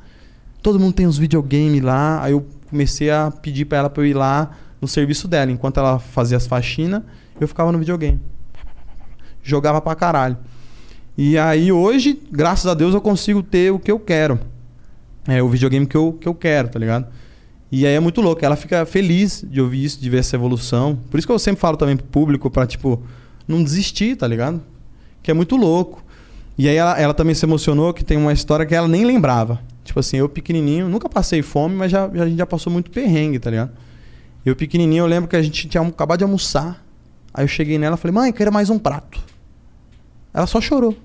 todo mundo tem uns videogames lá. Aí eu comecei a pedir pra ela pra eu ir lá no serviço dela. Enquanto ela fazia as faxinas, eu ficava no videogame. Jogava pra caralho. E aí hoje, graças a Deus, eu consigo ter o que eu quero. É o videogame que eu, que eu quero, tá ligado? E aí é muito louco. Ela fica feliz de ouvir isso, de ver essa evolução. Por isso que eu sempre falo também pro público pra, tipo, não desistir, tá ligado? Que é muito louco. E aí ela, ela também se emocionou que tem uma história que ela nem lembrava. Tipo assim, eu pequenininho, nunca passei fome, mas já, já- a gente já passou muito perrengue, tá ligado? Eu pequenininho, eu lembro que a gente tinha acabado de almoçar. Aí eu cheguei nela e falei, mãe, quero mais um prato. Ela só chorou.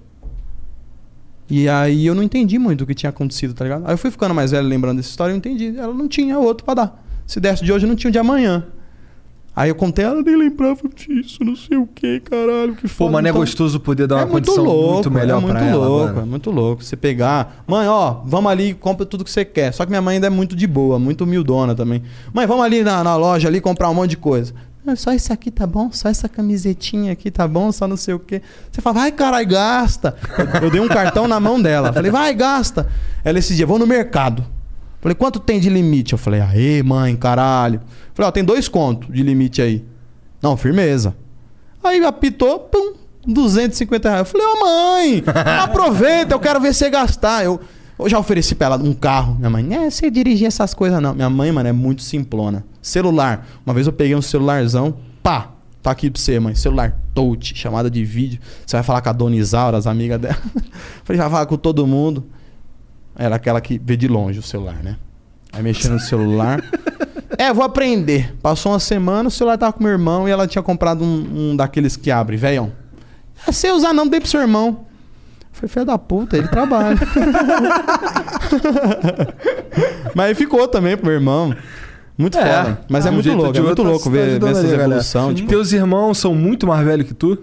E aí eu não entendi muito o que tinha acontecido, tá ligado? Aí eu fui ficando mais velho lembrando dessa história e eu entendi. Ela não tinha outro pra dar. Se desse de hoje, não tinha o de amanhã. Aí eu contei, ela nem lembrava disso, não sei o que, caralho, que Pô, foda. mano, é Então- gostoso poder dar uma é muito condição louco, muito melhor é muito pra ela, louco, mano. é muito louco. Você pegar, mãe, ó, vamos ali e compra tudo que você quer. Só que minha mãe ainda é muito de boa, muito humildona também. Mãe, vamos ali na, na loja ali comprar um monte de coisa. "Não, só isso aqui tá bom, só essa camisetinha aqui tá bom, só não sei o quê. Você fala, vai, caralho, gasta. Eu dei um cartão na mão dela. Falei, vai, gasta. Ela esse dia, vou no mercado. Falei, quanto tem de limite? Eu falei, aê, mãe, caralho. Falei, ó, tem dois contos de limite aí. Não, firmeza. Aí apitou, pum, 250 reais. Eu falei, ô mãe, aproveita, eu quero ver você gastar. Eu, eu já ofereci pra ela um carro. Minha mãe, é, você dirigir essas coisas não. Minha mãe, mano, é muito simplona. Celular. Uma vez eu peguei um celularzão, pá, Tá aqui pra você, mãe. Celular touch, chamada de vídeo. Você vai falar com a Dona Isaura, as amigas dela. Falei, já fala com todo mundo. Era aquela que vê de longe o celular, né? Aí mexendo no celular. é, vou aprender. Passou uma semana, o celular tava com meu irmão e ela tinha comprado um, um daqueles que abre, velhão. Ah, sei usar não, dei pro seu irmão. Falei, filho da puta, ele trabalha. Mas aí ficou também pro meu irmão. Muito foda. Mas é, um muito louco, é muito louco ver, ver ali, galera. evoluções. Tipo, Teus irmãos são muito mais velhos que tu?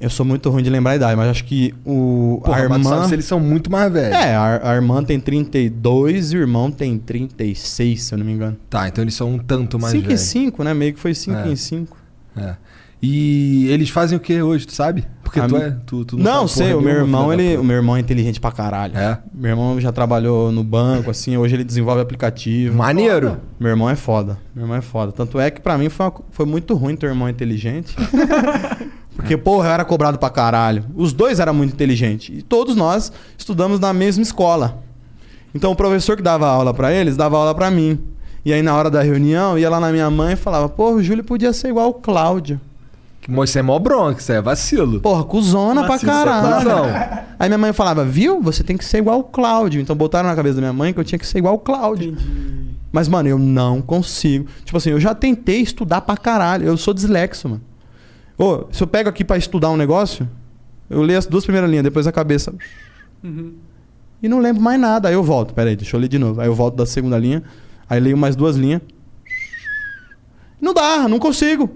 Eu sou muito ruim de lembrar a idade, mas acho que o Porra, a irmã... sabe se eles são muito mais velhos. É, a, a irmã tem 32 e o irmão tem 36, se eu não me engano. Tá, então eles são um tanto mais 5 em velhos. 5, né? Meio que foi 5 É. em 5. É. E eles fazem o que hoje, tu sabe? Porque A tu mi- é. Tu, tu Não, sabe sei, o meu irmão, ele, o meu irmão é inteligente pra caralho. É? Meu irmão já trabalhou no banco, assim, hoje ele desenvolve aplicativo. Maneiro. Meu irmão é foda. Meu irmão é foda. Tanto é que pra mim foi, uma foi muito ruim ter um irmão inteligente. Porque, porra, eu era cobrado pra caralho. Os dois eram muito inteligentes. E todos nós estudamos na mesma escola. Então o professor que dava aula pra eles, dava aula pra mim. E aí na hora da reunião, ia lá na minha mãe e falava, porra, o Júlio podia ser igual o Cláudio. Isso é mó bronca, isso é vacilo. Porra, cuzona pra Vacilo, isso é caralho. cuzão. Aí minha mãe falava, viu? Você tem que ser igual o Cláudio. Então botaram na cabeça da minha mãe que eu tinha que ser igual o Cláudio. Mas, mano, eu não consigo. Tipo assim, eu já tentei estudar pra caralho. Eu sou dislexo, mano. Ô, se eu pego aqui pra estudar um negócio, eu leio as duas primeiras linhas, depois a cabeça. E não lembro mais nada. Aí eu volto. Pera aí, deixa eu ler de novo. Aí eu volto da segunda linha. Aí leio mais duas linhas. Não dá, não consigo.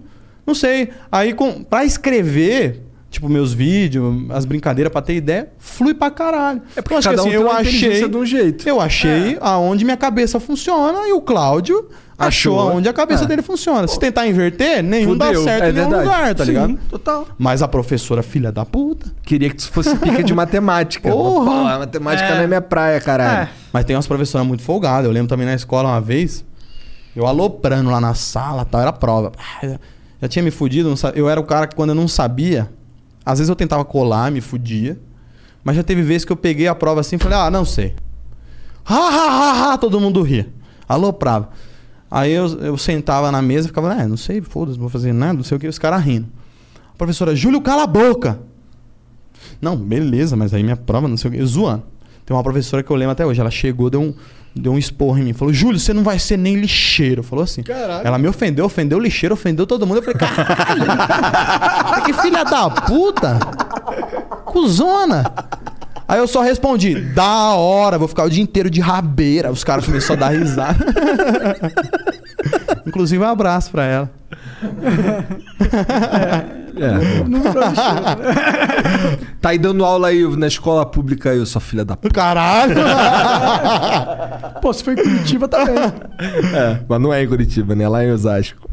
Não sei. Aí, com, pra escrever, tipo, meus vídeos, as brincadeiras, pra ter ideia, flui pra caralho. É porque cada um tem eu uma achei. inteligência de um jeito. Eu achei aonde minha cabeça funciona e o Cláudio achou, Achou. aonde a cabeça É. dele funciona. Se tentar inverter, nenhum dá Fudeu. certo É em nenhum verdade. lugar, tá Sim, ligado? total. Mas a professora, filha da puta. Queria que tu fosse pica de matemática. Porra. Pô, a matemática É. não é minha praia, caralho. Mas tem umas professoras muito folgadas. Eu lembro também na escola uma vez, eu aloprando lá na sala tal, era prova. Ah, Já, tinha me fudido, eu era o cara que quando eu não sabia, às vezes eu tentava colar, me fudia. Mas já teve vezes que eu peguei a prova assim e falei, ah, não sei. Ha, ha, ha, ha, todo mundo ria. Aloprava. Aí eu, eu sentava na mesa e ficava, é, não sei, foda-se, não vou fazer nada, não sei o que, os caras rindo. A professora, Júlio, cala a boca! Não, beleza, mas aí minha prova, não sei o que, zoando. Tem uma professora que eu lembro até hoje, ela chegou, deu um, deu um esporro em mim, falou, Júlio, você não vai ser nem lixeiro. Falou assim. Caralho. Ela me ofendeu, ofendeu o lixeiro, ofendeu todo mundo. Eu falei, caralho, que filha da puta! Cuzona! Aí eu só respondi, da hora, vou ficar o dia inteiro de rabeira. Os caras começaram a dar risada. Inclusive, um abraço pra ela. É. Não Tá aí dando aula aí na escola pública aí, sua filha da puta. Caralho! Pô, se foi em Curitiba também. É, mas não é em Curitiba, né? É lá em Osasco.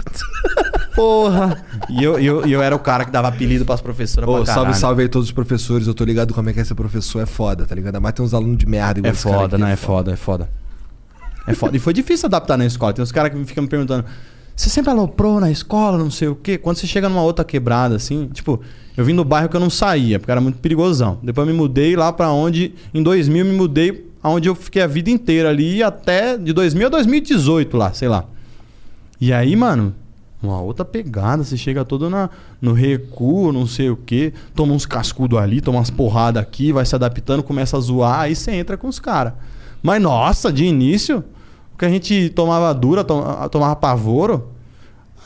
Porra! E eu, eu, eu era o cara que dava apelido pras professoras Ô, pra salve, caralho. salve aí todos os professores. Eu tô ligado como é que é ser professor. É foda, tá ligado? Mas tem uns alunos de merda igual É foda, né? É foda, é foda. É foda. E foi difícil adaptar na escola. Tem uns caras que ficam me perguntando: você sempre aloprou na escola, não sei o quê? Quando você chega numa outra quebrada, assim, tipo, eu vim do bairro que eu não saía, porque era muito perigosão. Depois me mudei lá pra onde, em 2000, eu me mudei aonde eu fiquei a vida inteira ali, até de 2000 a 2018 lá, sei lá. E aí, mano, uma outra pegada, você chega todo na, no recuo, não sei o quê, toma uns cascudos ali, toma umas porradas aqui, vai se adaptando, começa a zoar, aí você entra com os caras. Mas nossa, de início, o que a gente tomava dura, to- tomava pavoro,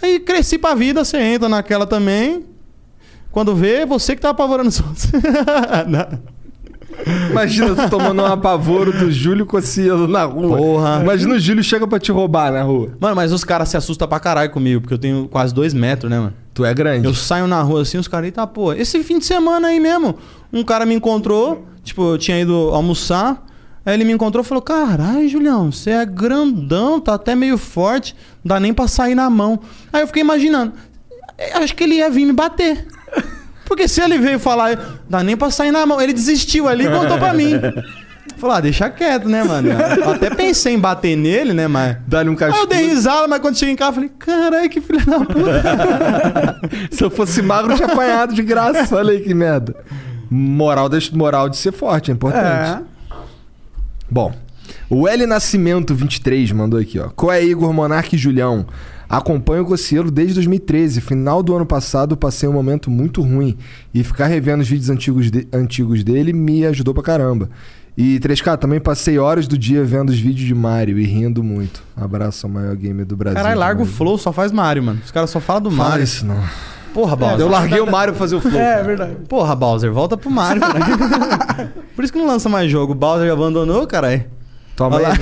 aí cresci pra vida, você entra naquela também. Quando vê, você que tá apavorando os outros. Imagina tu tomando um apavoro do Júlio Cossielo na rua. Porra. Imagina o Júlio chega pra te roubar na rua. Mano, mas os caras se assustam pra caralho comigo, porque eu tenho quase dois metros, né, mano? Tu é grande. Eu saio na rua assim, os caras, eita, pô, esse fim de semana aí mesmo, um cara me encontrou, tipo, eu tinha ido almoçar, aí ele me encontrou e falou, caralho, Julião, você é grandão, tá até meio forte, não dá nem pra sair na mão. Aí eu fiquei imaginando, eu acho que ele ia vir me bater. Porque se ele veio falar, dá nem pra sair na mão, ele desistiu ali e contou pra mim. Falou, ah, deixa quieto, né, mano? Eu até pensei em bater nele, né, mas... Dá-lhe um Aí eu dei risada, mas quando cheguei em casa, eu falei, caralho, que filha da puta. Se eu fosse magro, eu tinha apanhado de graça. Olha aí que merda. Moral de, moral de ser forte, é importante. Bom, o L Nascimento 23 mandou aqui, ó. Qual é Igor Monarque e Julião? Acompanho o Cocielo desde 2013. Final do ano passado passei um momento muito ruim. E ficar revendo os vídeos antigos, de- antigos dele me ajudou pra caramba. E 3K, também passei horas do dia vendo os vídeos de Mario e rindo muito. Abraço ao maior gamer do Brasil. Caralho, larga o. Flow, só faz Mario, mano. Os caras só falam do Fala Mario. isso não. Porra, Bowser. Eu larguei o Mario pra fazer o Flow. É, cara. verdade. Porra, Bowser, volta pro Mario, cara. Por isso que não lança mais jogo. O Bowser abandonou, caralho. Toma aí. Olha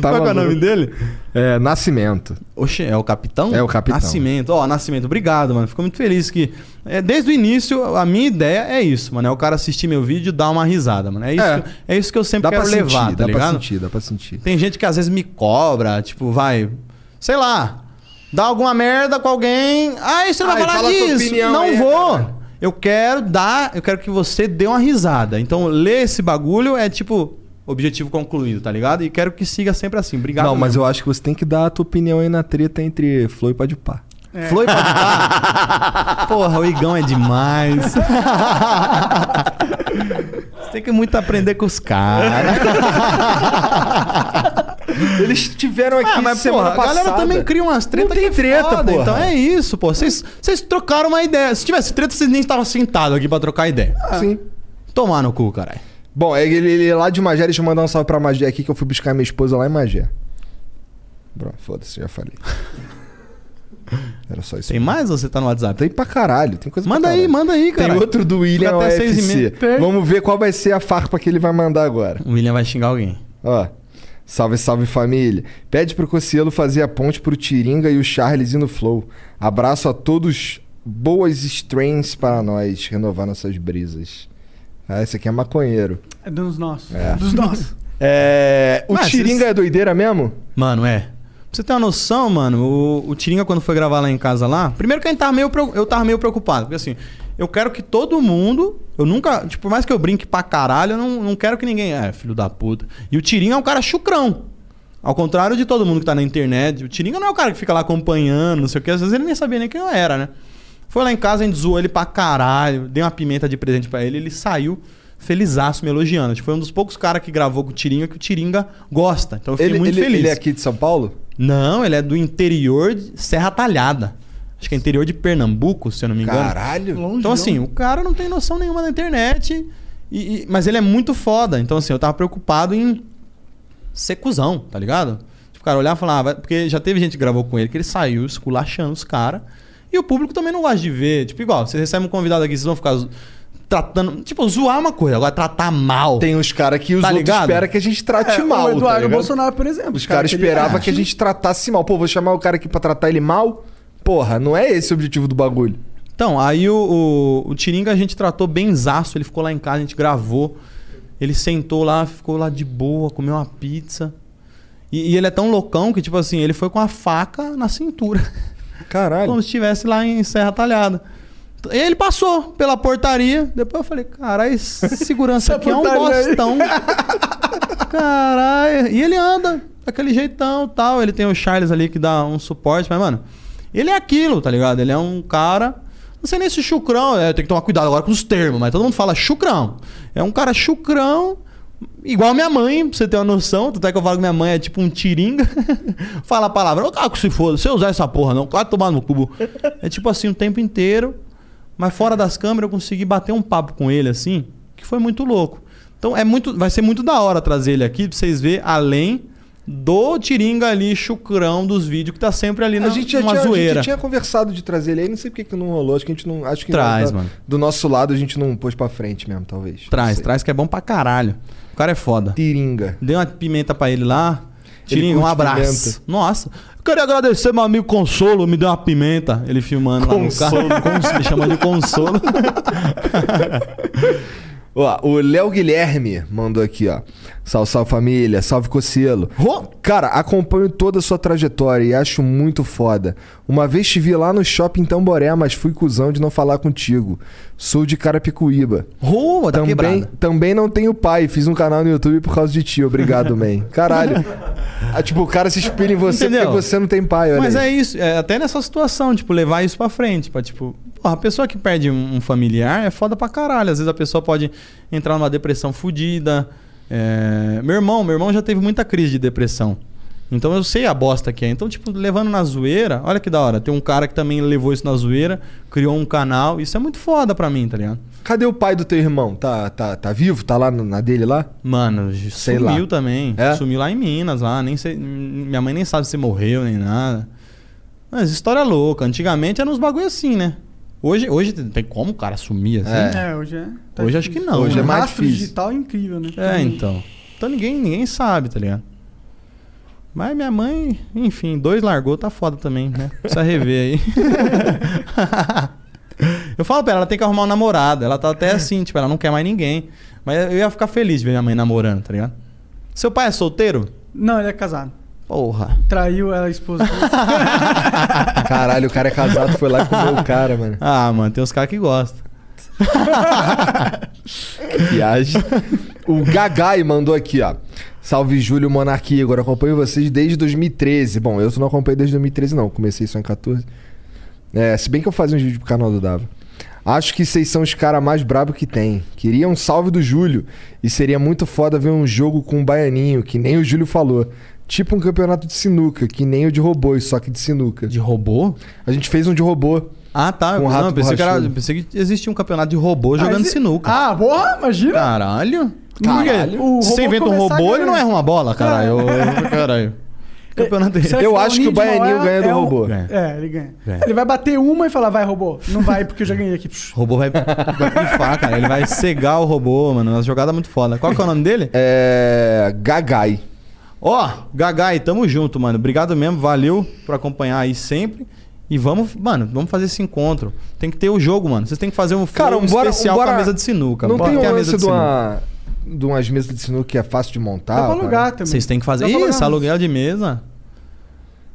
Tá Qual é o nome dele? É, Nascimento. Oxe, é o Capitão? É o Capitão. Nascimento. Ó, Nascimento, obrigado, mano. Fico muito feliz que... é, desde o início, a minha ideia é isso, mano. É o cara assistir meu vídeo e dar uma risada, mano. É isso, É. que, é isso que eu sempre Dá quero pra levar, sentir, tá dá pra ligado? sentir, dá pra sentir. Tem gente que às vezes me cobra, tipo, vai... Sei lá, dá alguma merda com alguém... Ah, você não vai Ai, falar fala a tua disso. opinião não aí, vou. cara. Eu quero dar... Eu quero que você dê uma risada. Então, ler esse bagulho é, tipo... Objetivo concluído, tá ligado? E quero que siga sempre assim. Obrigado. não, mas eu acho que você tem que dar a tua opinião aí na treta entre Flow e Podpah. É. E Podpah? Porra, o Igão é demais. Você tem que muito aprender com os caras. Eles tiveram aqui Ah, mas semana porra, a galera passada. também cria umas tretas Não tem que é treta, foda, porra. Então é isso, pô. Vocês vocês trocaram uma ideia. Se tivesse treta, vocês nem estavam sentados aqui pra trocar ideia. Sim. Tomar no cu, caralho. Bom, é ele, ele é lá de Magé, deixa eu mandar um salve pra Magé aqui que eu fui buscar minha esposa lá em Magé. Bro, foda-se, já falei. Era só isso. Tem mais ou você tá no WhatsApp? Tem pra caralho, tem coisa Manda pra aí, caralho. manda aí, cara. Tem outro do William Fica até seis e meia. UFC. Vamos ver qual vai ser a farpa que ele vai mandar agora. O William vai xingar alguém. Ó. Salve, salve família. Pede pro Cocielo fazer a ponte pro Tiringa e o Charles e no Flow. Abraço a todos. Boas strains para nós. Renovar nossas brisas. Ah, esse aqui é maconheiro. É dos nossos. É. Dos nossos. É. O Mas Tiringa vocês- é doideira mesmo? Mano, é. Pra você ter uma noção, mano, o, o Tiringa, quando foi gravar lá em casa lá, primeiro que a gente tava meio, eu tava meio preocupado. Porque assim, eu quero que todo mundo. Eu nunca. Tipo, por mais que eu brinque pra caralho, eu não, não quero que ninguém. É, filho da puta. E o Tiringa é um cara chucrão. Ao contrário de todo mundo que tá na internet, o Tiringa não é o cara que fica lá acompanhando, não sei o que. Às vezes ele nem sabia nem quem eu era, né? Foi lá em casa, a gente zoou ele pra caralho, dei uma pimenta de presente pra ele, ele saiu felizaço me elogiando. Tipo, foi um dos poucos caras que gravou com o Tiringa que o Tiringa gosta. Então eu fiquei Ele, muito ele- feliz. ele é aqui de São Paulo? Não, ele é do interior de Serra Talhada. Acho que é interior de Pernambuco, se eu não me engano. Caralho. Então, assim, o cara não tem noção nenhuma da internet. e- e- mas ele é muito foda. Então, assim, eu tava preocupado em ser cuzão, tá ligado? Tipo, o cara olhar e falar, ah, vai- porque já teve gente que gravou com ele que ele saiu esculachando os caras. E o público também não gosta de ver. Tipo, igual, vocês recebem um convidado aqui, vocês vão ficar tratando. Tipo, zoar é uma coisa, agora tratar mal. Tem uns caras que os Tá outros esperam que a gente trate É, mal. o tá Eduardo ligado? Bolsonaro, por exemplo. Os cara caras que ele esperavam acha- que a gente tratasse mal. Pô, vou chamar o cara aqui pra tratar ele mal? Porra, não é esse o objetivo do bagulho. Então, aí o, o, o Tiringa a gente tratou bem zaço, ele ficou lá em casa, a gente gravou. Ele sentou lá, ficou lá de boa, comeu uma pizza. E, e ele é tão loucão que, tipo assim, ele foi com a faca na cintura. Caralho. Como se estivesse lá em Serra Talhada. E ele passou pela portaria. Depois eu falei, caralho, esse segurança aqui é um portaria aí." bostão. Caralho. E ele anda daquele jeitão e tal. Ele tem o Charles ali que dá um suporte, mas, mano, ele é aquilo, tá ligado? Ele é um cara. Não sei nem se chucrão, é, tem que tomar cuidado agora com os termos, mas todo mundo fala chucrão. É um cara chucrão, igual minha mãe, pra você ter uma noção. Tanto é que eu falo que minha mãe é tipo um tiringa. fala a palavra, ô que se foda, se eu usar essa porra, não, vai tomar no cubo. É tipo assim o tempo inteiro. Mas fora das câmeras eu consegui bater um papo com ele assim, que foi muito louco. Então é muito, vai ser muito da hora trazer ele aqui pra vocês verem além do Tiringa ali, chucrão dos vídeos, que tá sempre ali na A gente já tinha, a gente zoeira. tinha conversado de trazer ele aí, não sei porque que não rolou. Acho que a gente não. Acho que Traz, da- mano. do nosso lado a gente não pôs pra frente mesmo, talvez. Traz, traz que é bom pra caralho. O cara é foda. Tiringa. Dei uma pimenta pra ele lá. Tiringa, um abraço. pimenta. Nossa. Eu queria agradecer meu amigo Consolo, me deu uma pimenta. Ele filmando Consolo. lá no carro. Cons- chamando de Consolo. Ó, o Léo Guilherme mandou aqui, ó. Salve, salve família, salve Cocielo. Cara, acompanho toda a sua trajetória e acho muito foda. Uma vez te vi lá no shopping Tamboré, mas fui cuzão de não falar contigo. Sou de Carapicuíba. Rua, tá também, quebrada. também não tenho pai, fiz um canal no YouTube por causa de ti. Obrigado, man. Caralho. Ah, tipo, o cara se inspira em você Entendeu? porque você não tem pai, olha Mas aí. é isso, é até nessa situação, tipo, levar isso pra frente. Pra, tipo, porra, a pessoa que perde um um familiar é foda pra caralho. Às vezes a pessoa pode entrar numa depressão fodida. É, Meu irmão, meu irmão já teve muita crise de depressão. Então eu sei a bosta que é. Então, tipo, levando na zoeira, olha que da hora. Tem um cara que também levou isso na zoeira, criou um canal. Isso é muito foda pra mim, tá ligado? Cadê o pai do teu irmão? Tá, tá, tá vivo? Tá lá na dele lá? Mano, Sei sumiu lá. também. É? Sumiu lá em Minas, lá. Nem sei, minha mãe nem sabe se morreu nem nada. Mas história louca. Antigamente eram uns bagulho assim, né? Hoje, hoje tem como o cara sumir assim? É, hoje é. tá Hoje acho que não. Hoje é né? mais Rastro difícil. digital é incrível, né? É, então. Então ninguém, ninguém sabe, tá ligado? Mas minha mãe, enfim, dois largou, tá foda também, né? Precisa rever aí. eu falo pra ela, ela tem que arrumar um namorado. Ela tá até assim, tipo, ela não quer mais ninguém. Mas eu ia ficar feliz de ver minha mãe namorando, tá ligado? Seu pai é solteiro? Não, ele é casado. Porra. Traiu a esposa. Caralho, o cara é casado, foi lá e comeu o cara, mano. Ah, mano, tem uns caras que gostam. Viagem. O Gagai mandou aqui, ó. Salve Júlio Monarquia, agora acompanho vocês desde 2013. Bom, eu não acompanho desde 2013 não, comecei só em 14. É, se bem que eu fazia uns vídeos pro canal do Dava. Acho que vocês são os caras mais brabos que tem. Queria um salve do Júlio. E seria muito foda ver um jogo com um baianinho, que nem o Júlio falou. Tipo um campeonato de sinuca, que nem o de robôs, só que de sinuca. De robô? A gente fez um de robô. Ah, tá. Com não, rato eu pensei, que era, pensei que existia um campeonato de robô jogando esse- sinuca. Ah, porra, imagina. Caralho. Caralho. O Se você robô inventa um robô, ele não erra uma bola, caralho. Eu- Caralho. Campeonato Será Eu for acho que o baianinho Mauá ganha do é um- robô. Ganha. É, ele ganha. Ganha. Ele vai bater uma e falar, vai, robô. Não vai, porque eu já ganhei aqui. O robô vai, vai pifar, cara. Ele vai cegar o robô, mano. Uma jogada muito foda. Qual que é o nome dele? É. Gagai. Ó, Gagai, tamo junto, mano. Obrigado mesmo, valeu por acompanhar aí sempre. E vamos, mano, vamos fazer esse encontro. Tem que ter o jogo, mano. Vocês têm que fazer um Cara, um bora, especial um bora... com a mesa de sinuca. Não Bora tem um ter a lance mesa de, uma... de umas mesas de sinuca que é fácil de montar? Dá pra cara? alugar também. Vocês têm que fazer isso, aluguel de mesa.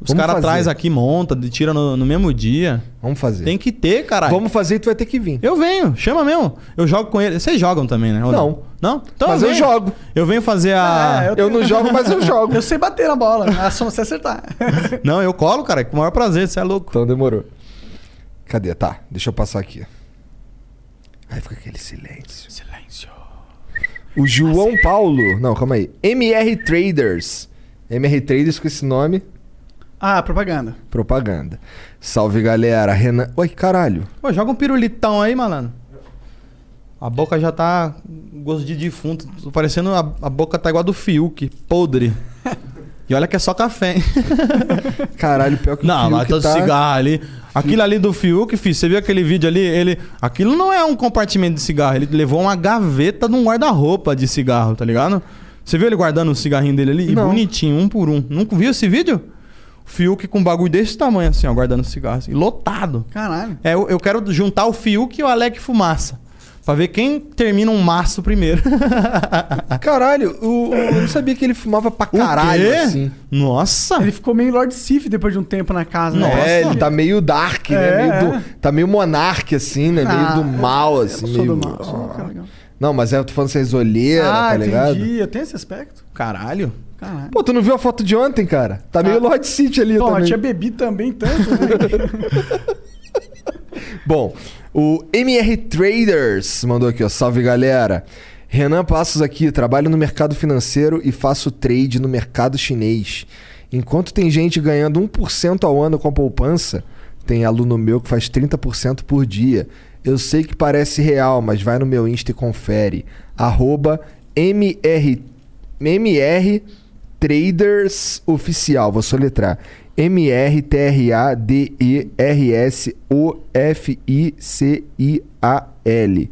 Os caras traz aqui, monta, tira no, no mesmo dia. Vamos fazer. Tem que ter, caralho. Vamos fazer e tu vai ter que vir. Eu venho, chama mesmo. Eu jogo com ele. Vocês jogam também, né? Ou Não. Não? Então Mas eu venho. jogo. Eu venho fazer a. É, Eu não jogo, mas eu jogo. Eu sei bater na bola, é só você acertar. Não, eu colo, cara, com o maior prazer, você é louco. Então demorou. Cadê? Tá, deixa eu passar aqui. Aí fica aquele silêncio. Silêncio. O João Paulo. Não, calma aí. MR Traders. MR Traders com esse nome. Ah, propaganda. Propaganda. Salve galera. Renan. Oi, caralho. Pô, joga um pirulitão aí, malandro. A boca já tá gosto de defunto. Tô parecendo a, a boca tá igual a do Fiuk, podre. E olha que é só café. hein? Caralho, pior que o Não, Fiuk mas todo tá... cigarro ali. Aquilo ali do Fiuk, filho, você viu aquele vídeo ali? Ele, aquilo não é um compartimento de cigarro. Ele levou uma gaveta num guarda-roupa de cigarro, tá ligado? Você viu ele guardando o cigarrinho dele ali? E Não. bonitinho, um por um. Nunca viu esse vídeo? Fiuk com um bagulho desse tamanho, assim, ó, guardando cigarro. Assim, lotado. Caralho. É, eu, eu quero juntar o Fiuk e o Alec Fumaça. Pra ver quem termina um maço primeiro. Caralho, o, o- eu não sabia que ele fumava pra caralho, o quê? assim. Nossa! Ele ficou meio Lord Sif depois de um tempo na casa. né? É, ele tá meio dark, né? É, Meio do- é. tá meio monarque, assim, né? Ah, meio do mal, eu assim. não sou meio... do mal, sou um cara legal. Não, mas é, eu tô falando sem olheira, Ah, tá ligado? entendi. Eu tenho esse aspecto. Caralho. Caralho. Pô, tu não viu a foto de ontem, cara? Tá meio Lord City ali Pô, também. tinha bebido também tanto. né? Bom, o MR Traders mandou aqui, ó. Salve galera. Renan Passos aqui, trabalho no mercado financeiro e faço trade no mercado chinês. Enquanto tem gente ganhando 1% ao ano com a poupança, tem aluno meu que faz 30% por dia. Eu sei que parece real, mas vai no meu Insta e confere. Arroba MR, MR Traders Oficial. Vou soletrar. M-R-T-R-A-D-E-R-S-O-F-I-C-I-A-L.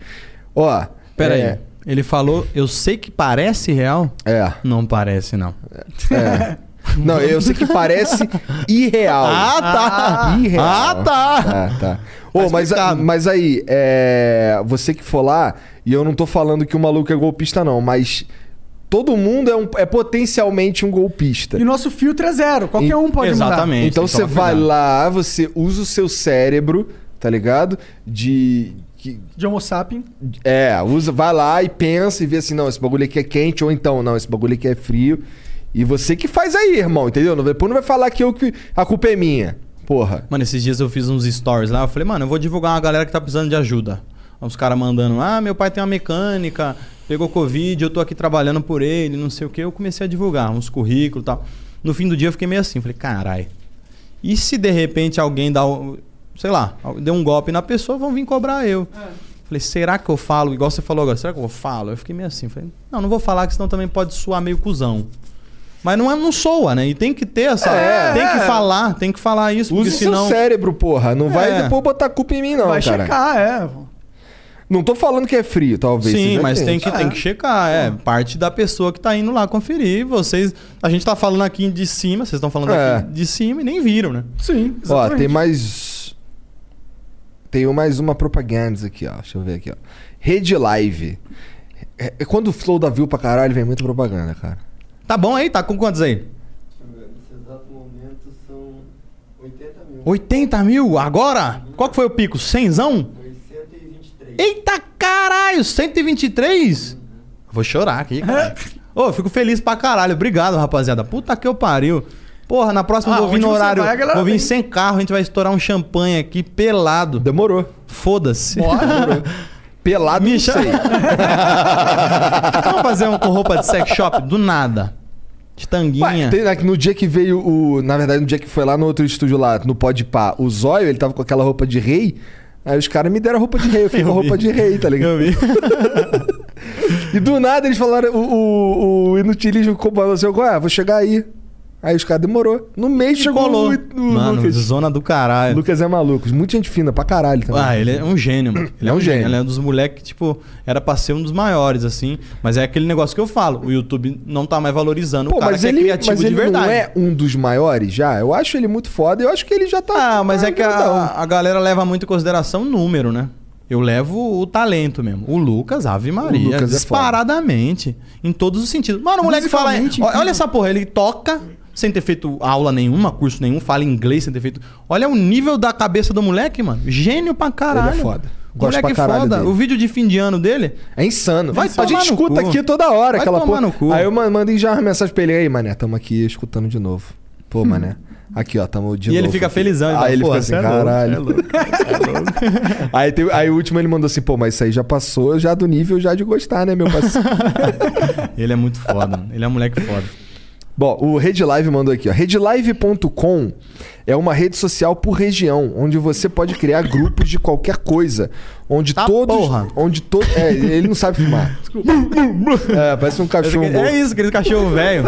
Ó. Pera é, aí. Ele falou, eu sei que parece real. É. Não parece, não. É. Não, eu sei que parece irreal. Ah, tá. Irreal. Ah, tá. Tá, tá. Ô, mas, mas aí, é, você que for lá, e eu não tô falando que o maluco é golpista, não, mas todo mundo é, um- é potencialmente um golpista. e o nosso filtro é zero. Qualquer um pode Exatamente. Então tem que você vai cuidado. lá, você usa o seu cérebro, tá ligado? De. que- mudar. De Homo sapien. é, usa, vai lá e pensa e vê assim, não, esse bagulho aqui é quente, ou então, não, esse bagulho aqui é frio. E você que faz aí, irmão, entendeu? Não- Depois não vai falar que, eu, que a culpa é minha. Porra. Mano, esses dias eu fiz uns stories lá. Eu falei, mano, eu vou divulgar uma galera que tá precisando de ajuda. Os caras mandando, ah, meu pai tem uma mecânica, pegou Covid, eu tô aqui trabalhando por ele, não sei o que. Eu comecei a divulgar uns currículos e tal. No fim do dia eu fiquei meio assim, falei, carai. E se de repente alguém dá, sei lá, deu um golpe na pessoa, vão vir cobrar eu. Falei, será que eu falo, igual você falou agora, será que eu falo? Eu fiquei meio assim, falei, não, não vou falar, que senão também pode soar meio cuzão. Mas não, é, não soa, né? E tem que ter essa. É. tem que falar, tem que falar isso, Use porque senão. seu cérebro, porra. Não vai É. depois botar culpa em mim, não, Vai cara. checar, é. Não tô falando que é frio, talvez. Sim, mas tem que, tem que checar. É parte da pessoa que tá indo lá conferir. Vocês. A gente tá falando aqui de cima, vocês estão falando É. aqui de cima e nem viram, né? Sim, Ó, tem mais. Tem mais uma propaganda aqui, ó. Deixa eu ver aqui, ó. Rede Live. É, é quando o Flow dá view pra caralho, vem muita propaganda, cara. Tá bom aí? Tá com quantos aí? Nesse exato momento são 80 mil. 80 mil? Agora? Qual que foi o pico? 100zão? Foi 123. Eita caralho, 123? Vou chorar aqui, cara. Ô, eu fico feliz pra caralho. Obrigado, rapaziada. Puta que eu pariu. Porra, na próxima Ah, eu vou vir no horário. vai, vou vir vem. sem carro, a gente vai estourar um champanhe aqui pelado. Demorou. Foda-se. Demorou. Pelado, Me chama- sei. Vamos fazer um com roupa de sex shop? Do nada. De tanguinha. Ué, tem, né, que no dia que veio o. Na verdade, no dia que foi lá no outro estúdio lá, no Pode Pá, o Zóio, ele tava com aquela roupa de rei. Aí os caras me deram roupa de rei, eu fiquei com roupa de rei, tá ligado? Eu vi. E do nada eles falaram, o, o, o inutilismo falou assim, ah, vou chegar aí. Aí os caras demorou. No mês chegou Colou. o, o Mano, Lucas. zona do caralho. Lucas é maluco. Muita gente fina pra caralho também. Ah, ele é um gênio, mano. Ele É um gênio. Ele é um dos moleques que, tipo, era pra ser um dos maiores, assim. Mas é aquele negócio que eu falo. O YouTube não tá mais valorizando Pô, o cara mas que ele, é criativo mas de ele verdade. não é um dos maiores já? Eu acho ele muito foda. Eu acho que ele já tá... Ah, mas é que a, a galera leva muito em consideração o número, né? Eu levo o talento mesmo. O Lucas, Ave Maria, Lucas é disparadamente. em todos os sentidos. Mano, o moleque fala. Olha incrível. essa porra, ele toca sem ter feito aula nenhuma, curso nenhum, fala inglês sem ter feito. Olha o nível da cabeça do moleque, mano. Gênio pra caralho. Ele é foda. Gosto moleque pra foda. dele. O vídeo de fim de ano dele. É insano. Vai a gente escuta cu. aqui toda hora Vai aquela porra. no cu. Aí eu ma- mandei já uma mensagem pra ele aí, mané, tamo aqui escutando de novo. Pô, mané. Aqui, ó, tamo de E novo. ele fica felizão, Aí ele "Pô, fica assim, é louco, caralho. cê é louco, aí, tem- aí o último ele mandou assim, pô, mas isso aí já passou já do nível já de gostar, né, meu parceiro? Ele é muito foda, mano. Ele é um moleque foda. Bom, o Rede Live mandou aqui, ó. Redlive.com é uma rede social por região, onde você pode criar grupos de qualquer coisa, onde Tá todos, porra. onde todo, é, ele não sabe filmar. é, parece um cachorro. É isso, aquele cachorro velho.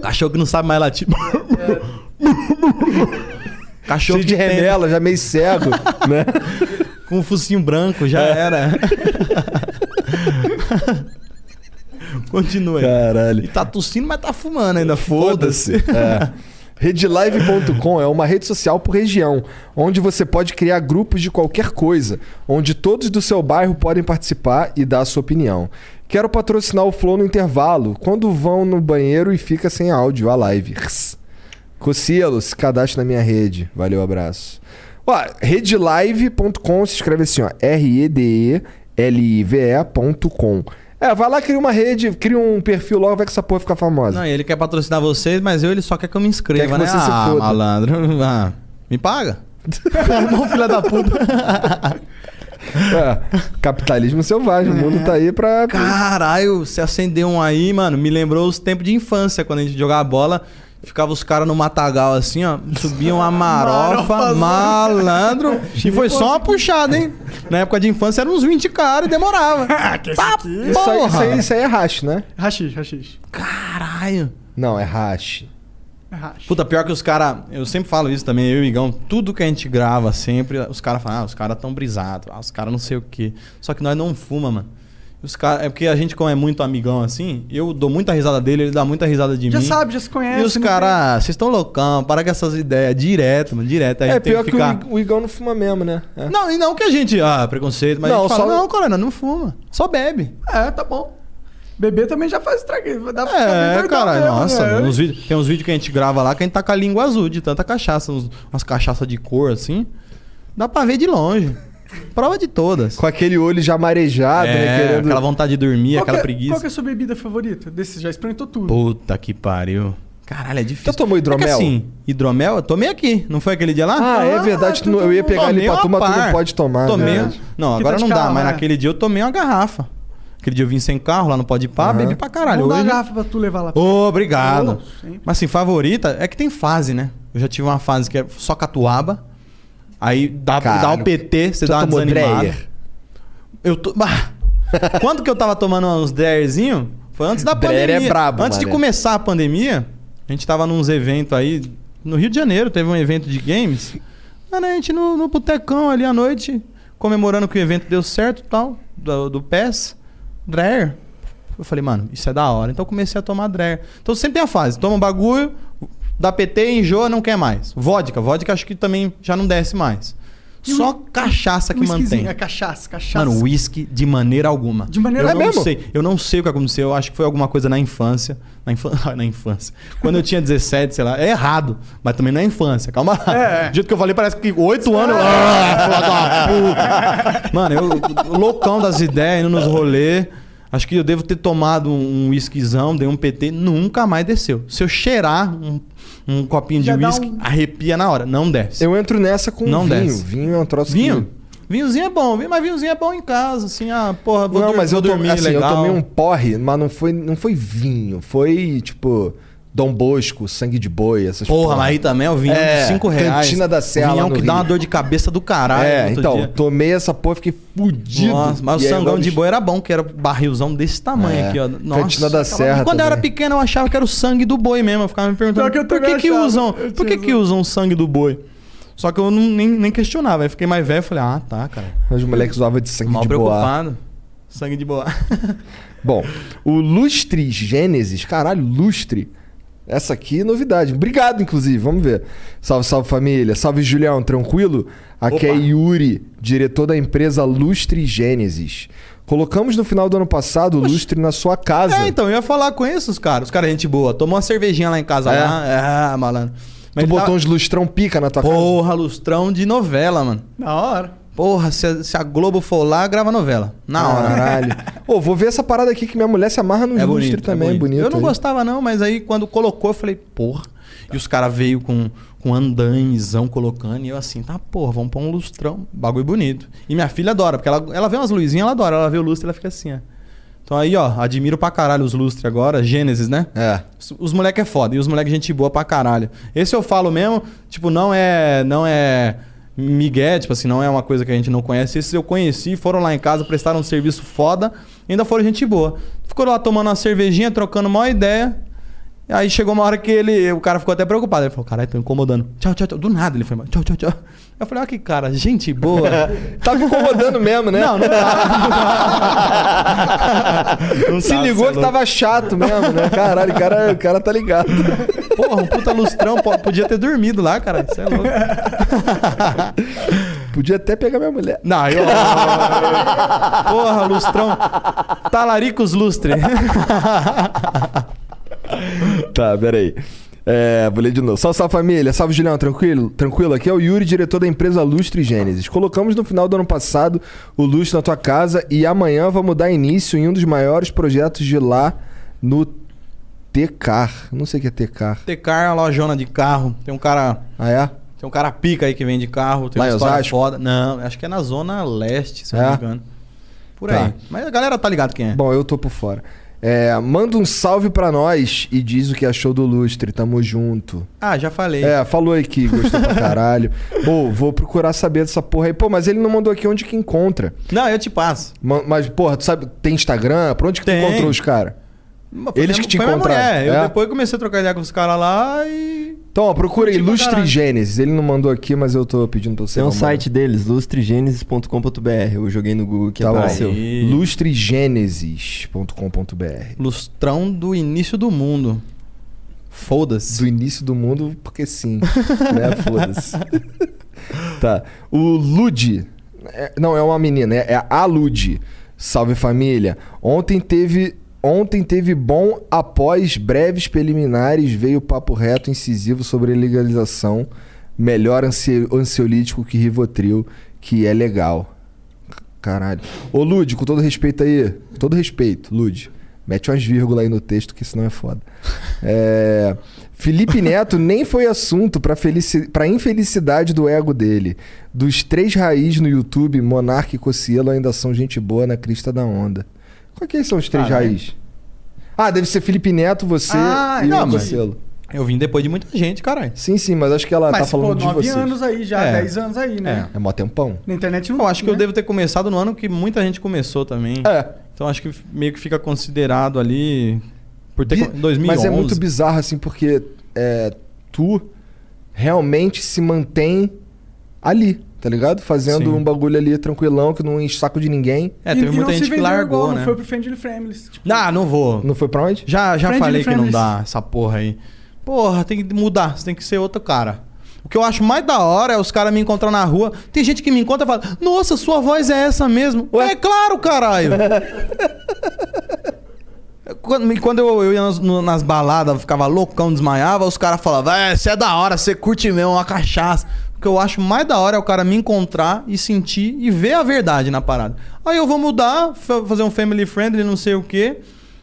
Cachorro que não sabe mais latir. Cachorro Cheio de tem- remela, já meio cego, né? Com um focinho branco, já É. era. Continua aí. Caralho. E tá tossindo, mas tá fumando ainda. Foda-se. É. Redlive.com é uma rede social por região, onde você pode criar grupos de qualquer coisa, onde todos do seu bairro podem participar e dar a sua opinião. Quero patrocinar o Flow no intervalo, quando vão no banheiro e fica sem áudio, a live. Cocielo, se cadastre na minha rede. Valeu, abraço. Ó, redlive.com se escreve assim, ó, R-E-D-E-L-I-V-E.com. É, vai lá, cria uma rede, cria um perfil logo, vai que essa porra ficar famosa. Não, ele quer patrocinar vocês, mas eu ele só quer que eu me inscreva, Quer que né? você se ah, foda. malandro. Ah, me paga. Não, filha da puta. É, capitalismo selvagem, o mundo tá aí pra. Caralho, você acendeu um aí, mano. Me lembrou os tempos de infância, quando a gente jogava bola. Ficava os caras no matagal assim, ó. Subiam uma marofa, malandro. E foi só uma puxada, hein? Na época de infância eram uns 20 caras e demorava. Tá Isso aí, isso, aí, isso aí é hash, né? Rachis, rachis. Caralho. Não, é hash. É hash. Puta, pior que os caras. Eu sempre falo isso também, eu e o Igão. Tudo que a gente grava sempre, os caras falam, ah, os caras tão brisados, ah, os caras não sei o quê. Só que nós não fuma, mano. Os cara, é porque a gente, como é muito amigão assim, eu dou muita risada dele, ele dá muita risada de Já mim. sabe, já se conhece. E os caras, "Ah, vocês estão loucão, para com essas ideias, direto, mano, direto. É tem pior que que, ficar. o, o Igão não fuma mesmo, né? É. Não, e não que a gente. Ah, preconceito, mas Não, a gente fala, só- não, cara, não fuma. Só bebe. É, tá bom. Bebê também já faz estrago. Dá pra ficar É, doidão cara, mesmo, nossa, né? uns vídeos- tem uns vídeos que a gente grava lá que a gente tá com a língua azul de tanta cachaça, uns- umas cachaças de cor assim. Dá pra ver de longe. Prova de todas. Com aquele olho já marejado, né? É, Querendo... aquela vontade de dormir, Qual aquela que é- preguiça. Qual que é a sua bebida favorita? Desses já experimentou tudo. Puta que pariu. Caralho, é difícil. Já tomou É que hidromel? assim, hidromel, eu tomei aqui. Não foi aquele dia lá? Ah, é verdade. tu não- eu ia pegar ali pra turma, tu não pode tomar. Tomei. né? Não, agora tá não dá, carro, mas é. naquele dia eu tomei uma garrafa. Aquele dia eu vim sem carro lá no Pode Pá, Aham. bebi pra caralho. Dar Hoje... uma garrafa pra tu levar lá. Ô, obrigado. Oh, sempre. Mas assim, favorita é que tem fase, né? Eu já tive uma fase que é só catuaba. Aí dá, Cara, dá o PT, você dá uma desanimada. Dreyer? Eu tô. Quando que eu tava tomando uns Dreyerzinho? Foi antes da Dreyer pandemia. é brabo, antes de começar a pandemia, a gente tava nos eventos aí. No Rio de Janeiro teve um evento de games. Mano, a gente no, no botecão ali à noite, comemorando que o evento deu certo e tal, do, do PES, Dreyer. Eu falei, mano, isso é da hora. Então eu comecei a tomar Dreyer. Então sempre tem a fase. Toma um bagulho, dá PT, enjoa, não quer mais. Vodka. Vodka acho que também já não desce mais. Só cachaça que mantém. É cachaça, cachaça. Mano, uísque de maneira alguma. De maneira eu alguma? não É mesmo? sei. Eu não sei o que aconteceu. Eu acho que foi alguma coisa na infância. Na, infan... na infância. Quando eu tinha 17, sei lá. É errado. Mas também na infância. Calma lá. É, é. Do jeito que eu falei, parece que 8 anos. eu- Ah, filha da puta. Mano, eu loucão das ideias, indo nos rolês. Acho que eu devo ter tomado um whiskyzão, dei um PT, nunca mais desceu. Se eu cheirar um, um copinho de Já dá whisky, um- arrepia na hora. Não desce. Eu entro nessa com Não vinho. desce. Vinho é um troço Vinho? que... Vinhozinho é bom, vinho- mas vinhozinho é bom em casa, assim, ah, porra, vou, não, dur- mas vou eu, dormir assim, legal. eu tomei um porre, mas não foi, não foi vinho. Foi, tipo, Dom Bosco, sangue de boi, essas Porra, mas aí também é o vinho É, de 5 reais. Cantina da Serra Vinhão lá no que dá uma Rio. dor de cabeça do caralho. É, no outro então, dia. tomei essa porra, fiquei fudido. Nossa, mas E o sangão de boi era bom, que era barrilzão desse tamanho É, aqui, ó. Nossa. Cantina da Serra quando eu era pequeno, eu achava que era o sangue do boi mesmo. Eu ficava me perguntando, que por que que usam, por que que usam o sangue do boi? Só que eu não, nem, nem questionava. Aí fiquei mais velho e falei, ah, tá, cara. Os moleques usavam de sangue Mal de boa. preocupado. Sangue de boa. Bom, o Lustre Gênesis, caralho, Lustre. Essa aqui é novidade. Obrigado, inclusive. Vamos ver. Salve, salve família. Salve, Julião. Tranquilo? Aqui Opa. é Yuri, diretor da empresa Lustre Gênesis. Colocamos no final do ano passado o Lustre na sua casa. É, então, eu ia falar com esses caras. Os caras, gente boa. Tomou uma cervejinha lá em casa. É? Lá. É, malandro. tu ele botou tá- uns lustrão pica na tua casa? Porra, lustrão de novela, mano. Da hora. Porra, se a, se a Globo for lá, grava novela. Na hora. Caralho. Ô, vou ver essa parada aqui que minha mulher se amarra nos É bonito, também. é bonito. bonito. Eu não aí. gostava não, mas aí quando colocou eu falei, porra. E os caras veio com, com andaimezão colocando e eu assim, tá porra, vamos pôr um lustrão. Bagulho bonito. E minha filha adora, porque ela, ela vê umas luzinhas, ela adora. Ela vê o lustre e ela fica assim, ó. Então aí, ó, admiro pra caralho os lustres agora. Gênesis, né? É. Os, os moleque é foda. E os moleque gente boa pra caralho. Esse eu falo mesmo, tipo, não é... Não é... Miguel, tipo assim, não é uma coisa que a gente não conhece. Esses eu conheci, foram lá em casa, prestaram um serviço foda, ainda foram gente boa. Ficou lá tomando uma cervejinha, trocando uma ideia. Aí chegou uma hora que ele, o cara ficou até preocupado. Ele falou, caralho, tô incomodando. Tchau, tchau, tchau. Do nada ele foi, tchau, tchau, tchau. Eu falei, olha que cara, gente boa. Tava incomodando mesmo, né? Não, não tava. Não Se tava, ligou é que tava chato mesmo, né? Caralho, o cara, o cara tá ligado. Porra, um puta lustrão, podia ter dormido lá, cara. Isso é louco. Podia até pegar minha mulher. Não, eu. Porra, lustrão. Talaricos lustre. Tá, peraí. É, vou ler de novo. Salve, salve família. Salve, Julião. Tranquilo? Tranquilo? Aqui é o Yuri, diretor da empresa Lustre Gênesis. Colocamos no final do ano passado o Lustre na tua casa e amanhã vamos dar início em um dos maiores projetos de lá no Tecar. Não sei o que é Tecar. Tecar é uma lojona de carro. Tem um cara. Ah, é? Tem um cara pica aí que vende carro. Tem Lá uma história Osasco? foda. Não, acho que é na zona leste, se eu É? não me engano. Por Tá. aí. Mas a galera tá ligado quem é. Bom, eu tô por fora. É, manda um salve pra nós e diz o que achou do Lustre. Tamo junto. Ah, já falei. É, falou aí que gostou pra caralho. Pô, vou procurar saber dessa porra aí. Pô, mas ele não mandou aqui onde que encontra. Não, eu te passo. Ma- Mas, porra, tu sabe, tem Instagram? Pra onde que Tem. tu encontrou os caras? Eles minha- que te encontraram. mulher. Eu É? depois comecei a trocar ideia com os caras lá e. Então, ó, procura aí, Lustre. Gênesis. Ele não mandou aqui, mas eu tô pedindo pra você. Tem um site deles, lustregenesis.com.br. Eu joguei no Google que Tá apareceu. Aí. Lustregenesis.com.br Lustrão do início do mundo. Foda-se. Do início do mundo, porque sim. né? Foda-se. tá. O Lud. é- não, é uma menina, é, é a Lud. Salve família. Ontem teve. Ontem teve bom após breves preliminares, veio papo reto incisivo sobre legalização. Melhor ansi- ansiolítico que Rivotril, que é legal. Caralho. Ô, Lud, com todo respeito aí. Todo respeito, Lud. Mete umas vírgulas aí no texto, que senão é foda. É, Felipe Neto nem foi assunto pra, felici... pra infelicidade do ego dele. Dos três raiz no YouTube, Monark e Cocielo ainda são gente boa na crista da onda. Qual que são os três Caralho. raiz? Ah, deve ser Felipe Neto, você Ah, e não, o Marcelo. Eu vim depois de muita gente, caralho. Sim, sim, mas acho que ela tá Mas, falando pô, de vocês. anos aí já, É. 10 anos aí, né? É mó tempão. Na internet não Eu acho que eu né? devo ter começado no ano que muita gente começou também. É. Então acho que meio que fica considerado ali por ter Bi- 2011. Mas é muito bizarro, assim, porque é, tu realmente se mantém ali, tá ligado? Fazendo Sim. um bagulho ali tranquilão, que não enche saco de ninguém. É, E- teve e muita não se gente que largou, igual, né? Não foi pro Friendly Families. Tipo, Ah, não vou. Não foi pra onde? Já, já Friendly falei que não dá essa porra aí. Porra, tem que mudar, você tem que ser outro cara. O que eu acho mais da hora é os caras me encontrar na rua. Tem gente que me encontra e fala: Nossa, sua voz é essa mesmo. É claro, caralho. Quando, quando eu, eu ia nas, nas baladas, ficava loucão, desmaiava, os caras falavam, é, você é da hora, você curte mesmo uma cachaça. Que eu acho mais da hora é o cara me encontrar e sentir e ver a verdade na parada. Aí eu vou mudar, fa- fazer um family friendly, não sei o quê,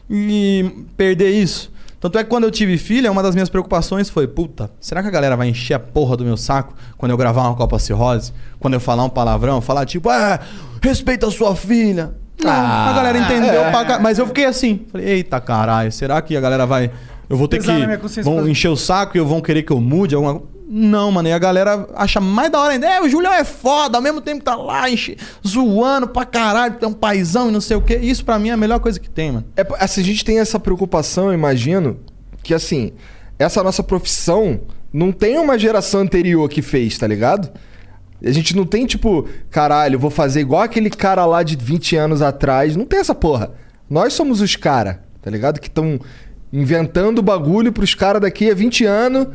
e perder isso. Tanto é que quando eu tive filha, uma das minhas preocupações foi, puta, será que a galera vai encher a porra do meu saco quando eu gravar uma Copa Cirrose? Quando eu falar um palavrão, falar tipo, ah, respeita a sua filha. Não, Ah, a galera entendeu é. pra Mas eu fiquei assim. Falei, eita caralho, será que a galera vai. Eu vou ter Pesar que. Vão encher o saco e vão querer que eu mude alguma coisa. Não, mano, e a galera acha mais da hora ainda. É, o Julião é foda, ao mesmo tempo que tá lá enche, zoando pra caralho, tem um paizão e não sei o quê. Isso pra mim é a melhor coisa que tem, mano. É, assim, a gente tem essa preocupação, eu imagino, que assim, essa nossa profissão não tem uma geração anterior que fez, tá ligado? A gente não tem, tipo, caralho, vou fazer igual aquele cara lá de 20 anos atrás. Não tem essa porra. Nós somos os cara, tá ligado? Que estão inventando bagulho pros caras daqui a 20 anos,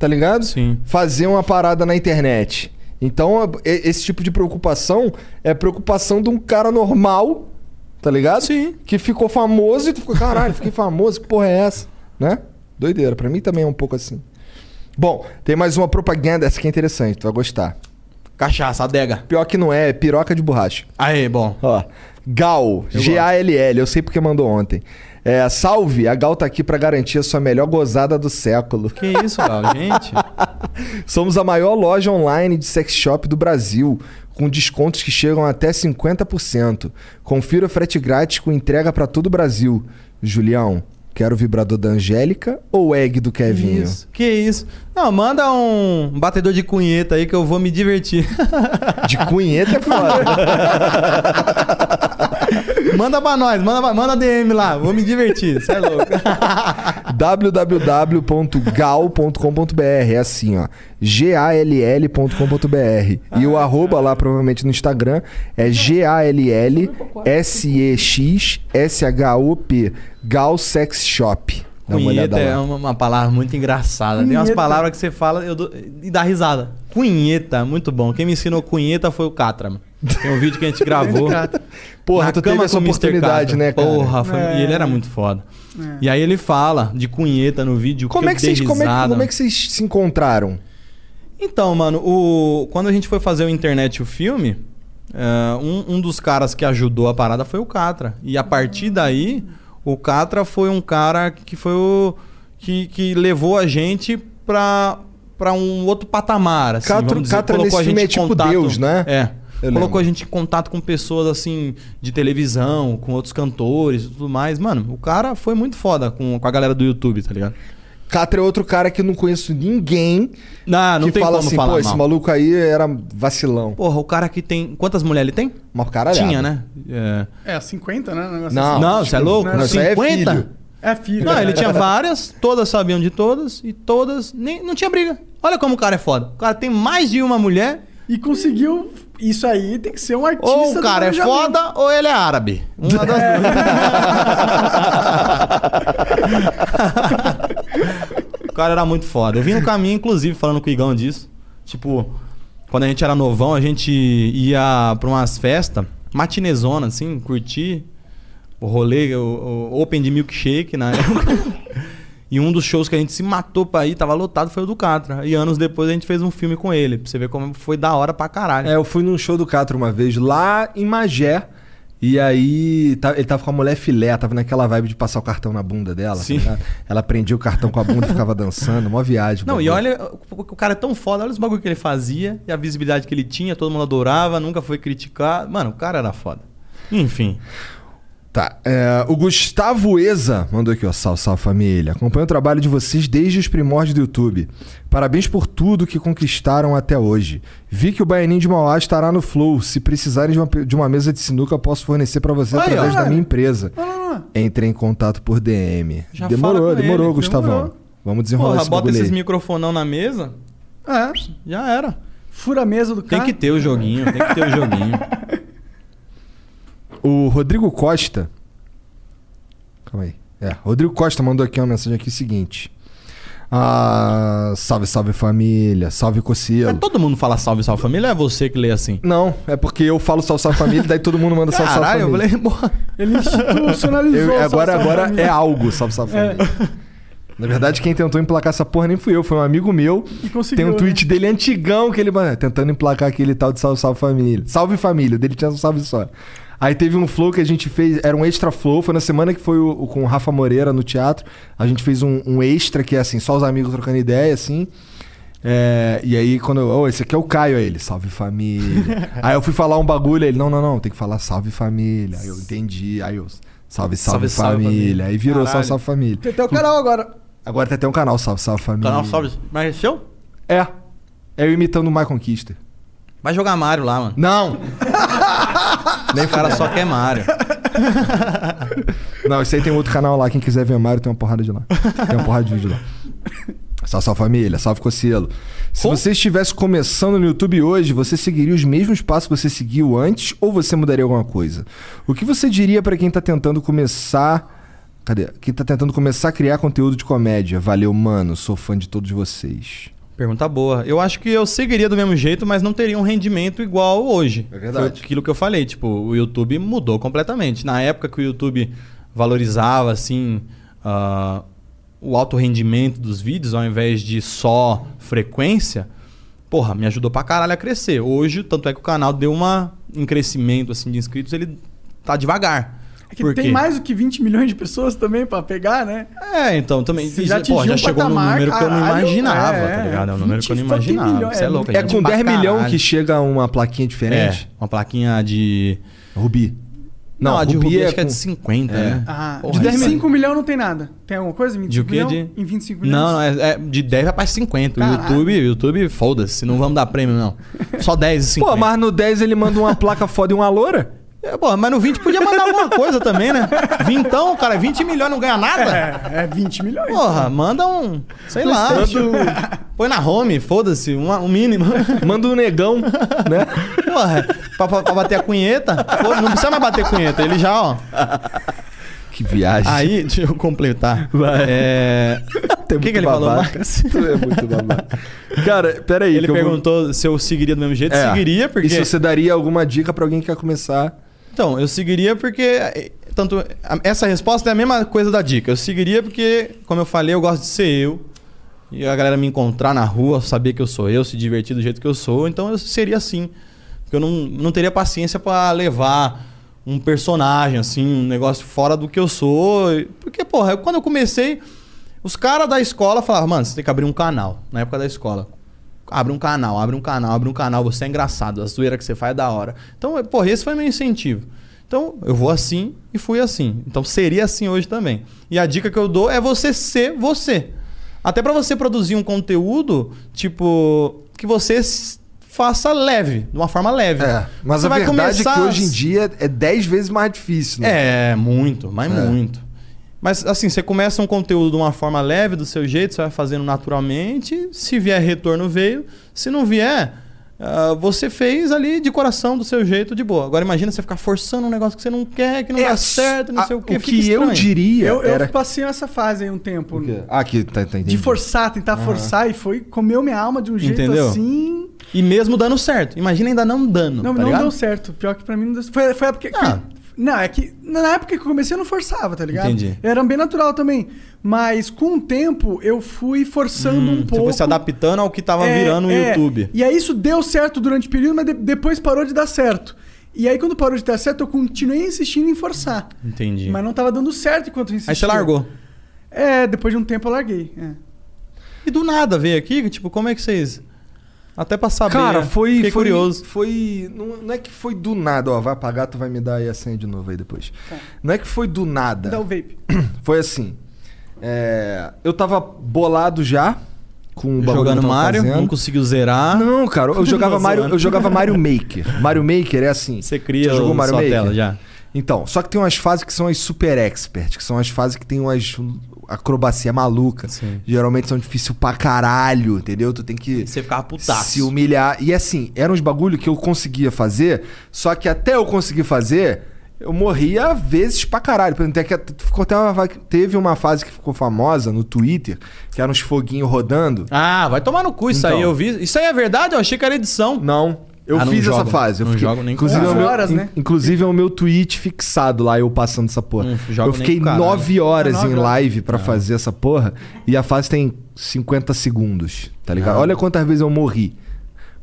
tá ligado? Sim. Fazer uma parada na internet. Então, e- esse tipo de preocupação é preocupação de um cara normal, tá ligado? Sim. Que ficou famoso e tu ficou, caralho, fiquei famoso, que porra é essa? Né? Doideira. Pra mim também é um pouco assim. Bom, tem mais uma propaganda, essa que é interessante, tu vai gostar. Cachaça, adega. Pior que não é, é piroca de borracha. Aí, bom. Ó, Gal, G-A-L-L, eu sei porque mandou ontem. É, salve, a Gal tá aqui pra garantir a sua melhor gozada do século. Que isso, Gal, gente? Somos a maior loja online de sex shop do Brasil, com descontos que chegam até 50%. Confira o frete grátis com entrega pra todo o Brasil. Julião, quero o vibrador da Angélica ou egg do Kevinho? Isso. Que isso? Não, manda um batedor de cunheta aí que eu vou me divertir. De cunheta é foda. manda pra nós, manda, manda DM lá, vou me divertir, você é louco. www.gal.com.br É assim, ó. G-A-L-L.com.br. E o arroba lá, provavelmente no Instagram, é G-A-L-L-S-E-X-S-H-O-P. Gal Sex Shop. Cunheta é uma, uma palavra muito engraçada. Tem umas Cunheta. palavras que você fala eu dou- e dá risada. Cunheta, muito bom. Quem me ensinou cunheta foi o Catra. mano. Tem um vídeo que a gente gravou. Porra, na tu teve cama essa com o Mr. oportunidade, né, cara? Porra, foi- É. e ele era muito foda. E aí ele fala de cunheta no vídeo. Como que é eu que, dei vocês, como, é como é que vocês se encontraram? Então, mano, o... quando a gente foi fazer o internet o filme, é, um, um dos caras que ajudou a parada foi o Catra. E a partir daí, o Catra foi um cara que foi o. que, que levou a gente pra, pra um outro patamar. Assim, Catra- vamos dizer. Catra Colocou a gente é em tipo contato- Deus, né? É. Eu Colocou lembro. a gente em contato com pessoas assim, de televisão, com outros cantores e tudo mais. Mano, o cara foi muito foda com, com a galera do YouTube, tá ligado? Catra é outro cara que eu não conheço ninguém Não, não que tem fala como assim, falar pô, esse mal. maluco aí era vacilão. Porra, o cara que tem. Quantas mulheres ele tem? Uma caralhada. Tinha, né? É. É, 50, né? Negócio Não, assim. Não, você é louco? Não, isso aí é 50? filho. É filho. Não, ele tinha várias, todas sabiam de todas, e todas. Nem, não tinha briga. Olha como o cara é foda. O cara tem mais de uma mulher, E conseguiu. Isso aí tem que ser um artista. ou o do cara é foda, ou ele é árabe. Uma das duas. o cara era muito foda. Eu vim no caminho, inclusive, falando com o Igão disso. Tipo, quando a gente era novão, a gente ia pra umas festas, matinezona, assim, curtir o rolê, o, o Open de Milkshake na época. E um dos shows que a gente se matou pra ir, tava lotado, foi o do Catra. E anos depois a gente fez um filme com ele. Pra você ver como foi da hora pra caralho. É, eu fui num show do Catra uma vez, lá em Magé. E aí, tá- ele tava com a mulher filé, tava naquela vibe de passar o cartão na bunda dela. tá Sim. ligado? Ela prendia o cartão com a bunda e ficava dançando, uma viagem. Não, e bagulho. olha, o o cara é tão foda, olha os bagulho que ele fazia e a visibilidade que ele tinha, todo mundo adorava, nunca foi criticado. Mano, o cara era foda. Enfim. Tá. é, o Gustavo Eza mandou aqui, ó. Salve, salve família. Acompanho o trabalho de vocês desde os primórdios do YouTube. Parabéns por tudo que conquistaram até hoje. Vi que o Baianinho de Mauá estará no Flow. Se precisarem de uma, de uma mesa de sinuca, eu posso fornecer pra vocês através ó. da minha empresa. Não. Entre em contato por DM. Já demorou, fala com demorou, ele, Gustavão. demorou. Vamos desenrolar Porra, esse bota esses microfonão na mesa, É, já era. fura a mesa do Tem cara. que ter o joguinho, tem que ter o joguinho. O Rodrigo Costa. Calma aí. É, Rodrigo Costa mandou aqui uma mensagem aqui seguinte. Ah, salve, salve família, salve Cocielo. Mas todo mundo fala salve, salve família, ou é você que lê assim? Não, é porque eu falo salve, salve família, daí todo mundo manda salve, salve Caralho, eu família. falei, porra. Ele institucionalizou. Eu- agora Salve agora é algo, salve, salve É. família. Na verdade, quem tentou emplacar essa porra nem fui eu, foi um amigo meu. E conseguiu, Tem um né? tweet dele antigão que ele tentando emplacar aquele tal de salve, salve família. Salve família, dele tinha um salve só. Aí teve um flow que a gente fez, era um extra flow, foi na semana que foi o, o- com o Rafa Moreira no teatro. A gente fez um, um extra que é assim, só os amigos trocando ideia, assim. É, e aí, quando eu. Ô, esse aqui é o Caio, aí ele, salve família. aí eu fui falar um bagulho, aí ele, não, não, não, tem que falar salve família. Aí eu entendi. Aí eu, salve, salve, Salve, salve, família. família. Aí virou Caralho. salve, salve família. Tem até o canal agora. Agora tem até um canal, salve, salve família. Canal salve. Mas é seu? É. É eu imitando o My Conquista. Vai jogar Mario lá, mano. Não! Nem o cara só quer Mario. Não, esse aí tem outro canal lá. Quem quiser ver Mario, tem uma porrada de lá. Tem uma porrada de vídeo lá. Salve, salve família, salve Cocielo. Se você estivesse começando no YouTube hoje, você seguiria os mesmos passos que você seguiu antes ou você mudaria alguma coisa? O que você diria pra quem tá tentando começar. Cadê? Quem tá tentando começar a criar conteúdo de comédia? Valeu, mano. Sou fã de todos vocês. Pergunta boa. Eu acho que eu seguiria do mesmo jeito, mas não teria um rendimento igual hoje. É verdade. Foi aquilo que eu falei, tipo, o YouTube mudou completamente. Na época que o YouTube valorizava, assim, ah, o alto rendimento dos vídeos, ao invés de só frequência, porra, me ajudou pra caralho a crescer. Hoje, tanto é que o canal deu uma, um crescimento, assim, de inscritos, ele tá devagar. É que Por tem quê? mais do que 20 milhões de pessoas também pra pegar, né? É, então também. Você já pô, já um chegou num patamar, número que eu não caralho, imaginava, é, tá ligado? É um número que eu não 20 fucking imaginava. milhões, Você é é louco, É gente com pra 10 milhões caralho. que chega uma plaquinha diferente? É, uma plaquinha de. Rubi. Não, a de Rubi Rubi é acho que é de 50, É. né? Ah, Porra, de 10 isso é- 25 milhões não tem nada. Tem alguma coisa? 25 De o quê? milhões? De- Em 25 milhões? Não, não, é, é de 10 vai pra 50. O Caralho. YouTube, o YouTube, foda-se, não vamos dar prêmio, não. Só 10 e 50. Pô, mas no 10 ele manda uma placa foda e uma loura? É, pô, mas no 20 podia mandar alguma coisa também, né? Vintão, cara, 20 milhões não ganha nada? É, é 20 milhões. Porra, manda um. Sei lá. PlayStation. Põe na home, foda-se, um, um mínimo. Manda um negão, né? Porra, pra, pra- pra bater a cunheta, foda, não precisa mais bater cunheta, ele já, ó. Que viagem. Aí, deixa eu completar. Vai. É. O que, que ele falou. Marcos? Tu é muito babaca. Cara, peraí. Ele que eu vou- perguntou se eu seguiria do mesmo jeito. É. Seguiria, porque. E se você daria alguma dica pra alguém que quer começar? Então, eu seguiria porque. Tanto, essa resposta é a mesma coisa da dica. Eu seguiria porque, como eu falei, eu gosto de ser eu. E a galera me encontrar na rua, saber que eu sou eu, se divertir do jeito que eu sou. Então eu seria assim. Porque eu não, não teria paciência pra levar um personagem, assim, um negócio fora do que eu sou. Porque, porra, quando eu comecei, os caras da escola falavam, mano, você tem que abrir um canal. Na época da escola. Abre um canal, abre um canal, abre um canal, você é engraçado, a zoeira que você faz é da hora. Então, eh, porra, esse foi meu incentivo. Então, eu vou assim e fui assim. Então, seria assim hoje também. E a dica que eu dou é você ser você. Até pra você produzir um conteúdo, tipo, que você faça leve, de uma forma leve. É, mas Você a vai verdade é começar que a- hoje em dia é 10 vezes mais difícil, né? É, muito, mas É. muito. Mas assim, você começa um conteúdo de uma forma leve, do seu jeito, você vai fazendo naturalmente. Se vier retorno, veio. Se não vier, ah, você fez ali de coração, do seu jeito, de boa. Agora imagina você ficar forçando um negócio que você não quer, que não É, dá certo, não a- sei o quê. o fica que eu diria Eu, eu era... passei essa fase aí um tempo. Ah, que tá, tá, De forçar, tentar Aham. forçar e foi, comeu minha alma de um jeito Entendeu? assim. E mesmo dando certo. Imagina ainda não dando. Não, tá não ligado? deu certo. Pior que pra mim não deu certo. Foi, foi a época que. Ah. Não, é que na época que eu comecei eu não forçava, tá ligado? Entendi. Era bem natural também. Mas com o tempo eu fui forçando um Hum, Você pouco. foi se adaptando ao que tava É, virando o é. YouTube. E aí isso deu certo durante o período, mas de- depois parou de dar certo. E aí quando parou de dar certo, eu continuei insistindo em forçar. Entendi. Mas não tava dando certo enquanto eu insistia. Aí você largou. É, depois de um tempo eu larguei. é. E do nada veio aqui, tipo, como é que vocês. Até pra saber. Cara, foi. Fiquei foi, curioso. Foi. Não, não é que foi do nada, ó. Vai apagar, tu vai me dar aí a senha de novo aí depois. Tá. Não é que foi do nada. Dá o vape. Foi assim. é, eu tava bolado já com o bagulho Jogando Mario, fazendo. não conseguiu zerar. Não, cara, eu jogava Mario, eu jogava Mario Maker. Mario Maker é assim. Você cria Já jogou Mario sua Maker? tela já. Então, só que tem umas fases que são as super expert, que são as fases que tem umas acrobacia maluca. Geralmente são difíceis pra caralho, entendeu? Tu tem que Você ficava putaço. se humilhar. E assim, eram uns bagulho que eu conseguia fazer, só que até eu conseguir fazer, eu morria vezes pra caralho. Por exemplo, ficou até uma, teve uma fase que ficou famosa no Twitter, que eram uns foguinhos rodando. Ah, vai tomar no cu isso Então. aí, eu vi. Isso aí é verdade? Eu achei que era edição. Não. Eu Ah, não fiz essa jogo. fase. Eu Não fiquei- jogo nem com inclusive, é o cara. meu, horas, né? inclusive é o meu tweet fixado lá, eu passando essa porra. Não eu fiquei com nove horas Nove em live pra fazer essa porra e a fase tem 50 segundos, tá ligado? Ah. Olha quantas vezes eu morri.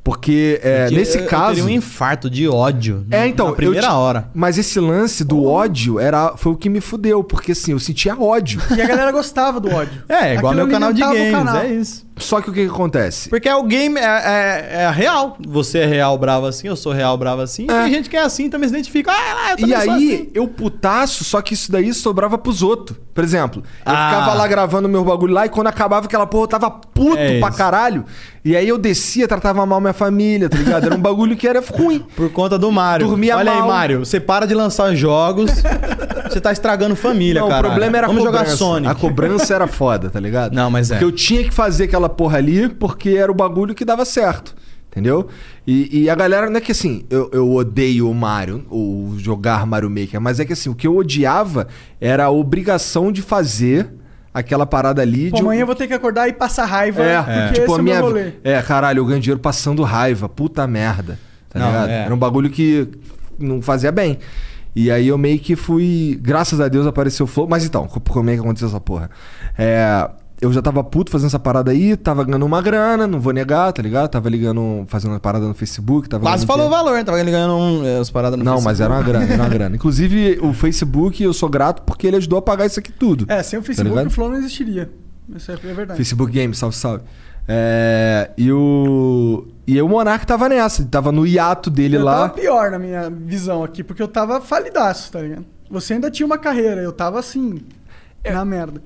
Porque é, Porque nesse eu- eu caso. teria um infarto de ódio. É, então. Na primeira eu hora. Mas esse lance do ódio era, foi o que me fudeu, porque assim, eu sentia ódio. E a galera gostava do ódio. É, igual Aquilo meu canal de games, canal. é isso. Só que o que, que acontece? Porque é o game é, é, é real. Você é real bravo assim, eu sou real bravo assim. E tem gente que é assim também se identifica. Ah, lá, eu E também sou aí, assim. eu putaço, só que isso daí sobrava pros outros. Por exemplo, eu Ah. ficava lá gravando meu bagulho lá e quando acabava aquela porra, eu tava puto É pra caralho. E aí eu descia, tratava mal minha família, tá ligado? Era um bagulho que era ruim. Por conta do Mario. Dormia Olha aí, mal. Mario. Você para de lançar jogos. você tá estragando família, cara. o problema era a Vamos cobrança. jogar Sonic. A cobrança era foda, tá ligado? Não, mas é. Porque eu tinha que fazer aquela porra ali porque era o bagulho que dava certo. Entendeu? E, e a galera, não é que assim, eu, eu odeio o Mario, ou jogar Mario Maker, mas é que assim, o que eu odiava era a obrigação de fazer aquela parada ali. Pô, de amanhã eu vou ter que acordar e passar raiva. é, Porque tipo, esse a é o minha. É, caralho, eu ganho dinheiro passando raiva. Puta merda. Tá Não, ligado? é. Era um bagulho que não fazia bem. E aí eu meio que fui. Graças a Deus apareceu o Flow. Mas então, co- como é que aconteceu essa porra? É. Eu já tava puto fazendo essa parada aí, tava ganhando uma grana, não vou negar, tá ligado? Tava ligando, fazendo uma parada no Facebook, tava Quase falou o valor, tava ganhando um, as paradas no Não, Facebook. mas era uma grana, era uma grana. Inclusive, o Facebook, eu sou grato porque ele ajudou a pagar isso aqui tudo. É, sem o Facebook ligado? o Flow não existiria. Isso é é verdade. Facebook Games, salve, salve. É, e o. E aí o Monark tava nessa, ele tava no hiato dele eu lá. tava pior na minha visão aqui, porque eu tava falidaço, tá ligado? Você ainda tinha uma carreira, eu tava assim, na merda.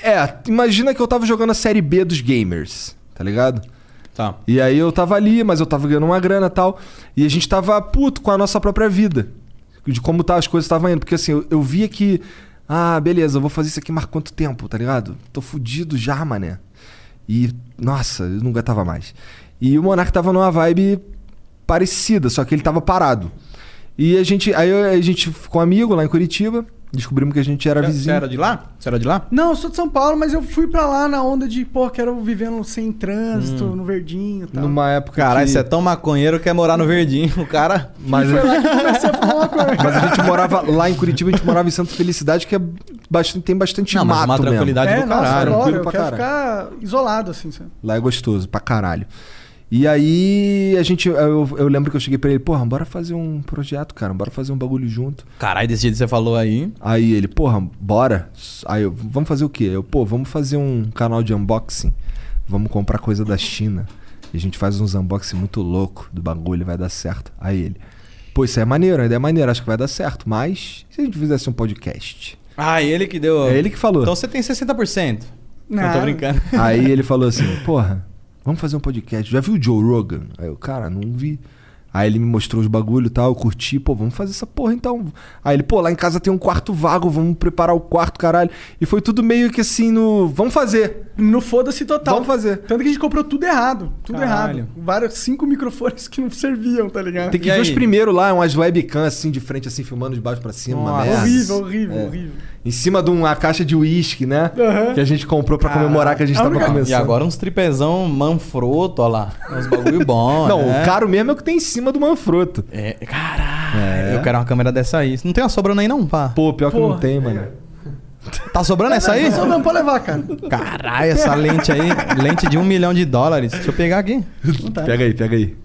É, imagina que eu tava jogando a série B dos gamers, tá ligado? Tá. E aí eu tava ali, mas eu tava ganhando uma grana e tal. E a gente tava puto com a nossa própria vida. De como tá, as coisas estavam indo. Porque assim, eu, eu via que. Ah, beleza, eu vou fazer isso aqui mais quanto tempo, tá ligado? Tô fudido já, mané. E, nossa, eu não aguentava mais. E o Monark tava numa vibe parecida, só que ele tava parado. E a gente. Aí a gente ficou amigo lá em Curitiba. Descobrimos que a gente era Você vizinho. era de lá? Você era de lá? Não, eu sou de São Paulo, mas eu fui pra lá na onda de, pô, quero vivendo sem trânsito, Hum. no verdinho e tal. Numa época. Caralho, que... você é tão maconheiro que quer morar no Verdinho. O cara. Mas, Foi lá que comecei a fumar uma mas a gente morava lá em Curitiba, a gente morava em Santa Felicidade, que é bastante, tem bastante Não, mas mato uma mesmo. tranquilidade É, do nossa, caralho. tranquilo eu pra quero caralho. ficar isolado, assim, sabe? Lá é gostoso, pra caralho. E aí a gente. Eu, eu lembro que eu cheguei pra ele, porra, bora fazer um projeto, cara, bora fazer um bagulho junto. Caralho, desse jeito que você falou aí. Aí ele, porra, bora. Aí eu, vamos fazer o quê? Eu, pô, vamos fazer um canal de unboxing. Vamos comprar coisa da China. E a gente faz uns unboxing muito louco do bagulho, vai dar certo. Aí ele, pô, isso é maneiro, a ideia é maneira, acho que vai dar certo. Mas e se a gente fizesse um podcast? Ah, ele que deu. É ele que falou. Então você tem 60%. Não, tô Não. brincando. Aí ele falou assim, porra, vamos fazer um podcast. Já viu o Joe Rogan? Aí eu, cara, não vi. Aí ele me mostrou os bagulho e tal, eu curti, pô, vamos fazer essa porra então. Aí ele, pô, lá em casa tem um quarto vago, vamos preparar o quarto, caralho. E foi tudo meio que assim no. Vamos fazer. No foda-se total. Vamos fazer. Tanto que a gente comprou tudo errado. Tudo Caralho. errado. Vários, cinco microfones que não serviam, tá ligado? Tem que E ver aí? os primeiros lá, umas webcams assim de frente, assim, filmando de baixo pra cima, uma Nossa. merda. Horrível, horrível, É. horrível. Em cima de uma caixa de uísque, né? Aham. Que a gente comprou pra comemorar que a gente A tava única- começando. E agora uns tripezão manfroto, ó lá. Uns bagulho bom. Não, né? o caro mesmo é o que tem em cima do Manfroto. É, caralho. Eu quero uma câmera dessa aí. Não tem uma sobrando aí, não, pá. Pô, pior que Porra. não tem, mano. Tá sobrando essa aí? Não pode levar, cara. Caralho, essa lente aí. Lente de um milhão de dólares. Deixa eu pegar aqui. Tá. Pega aí, pega aí.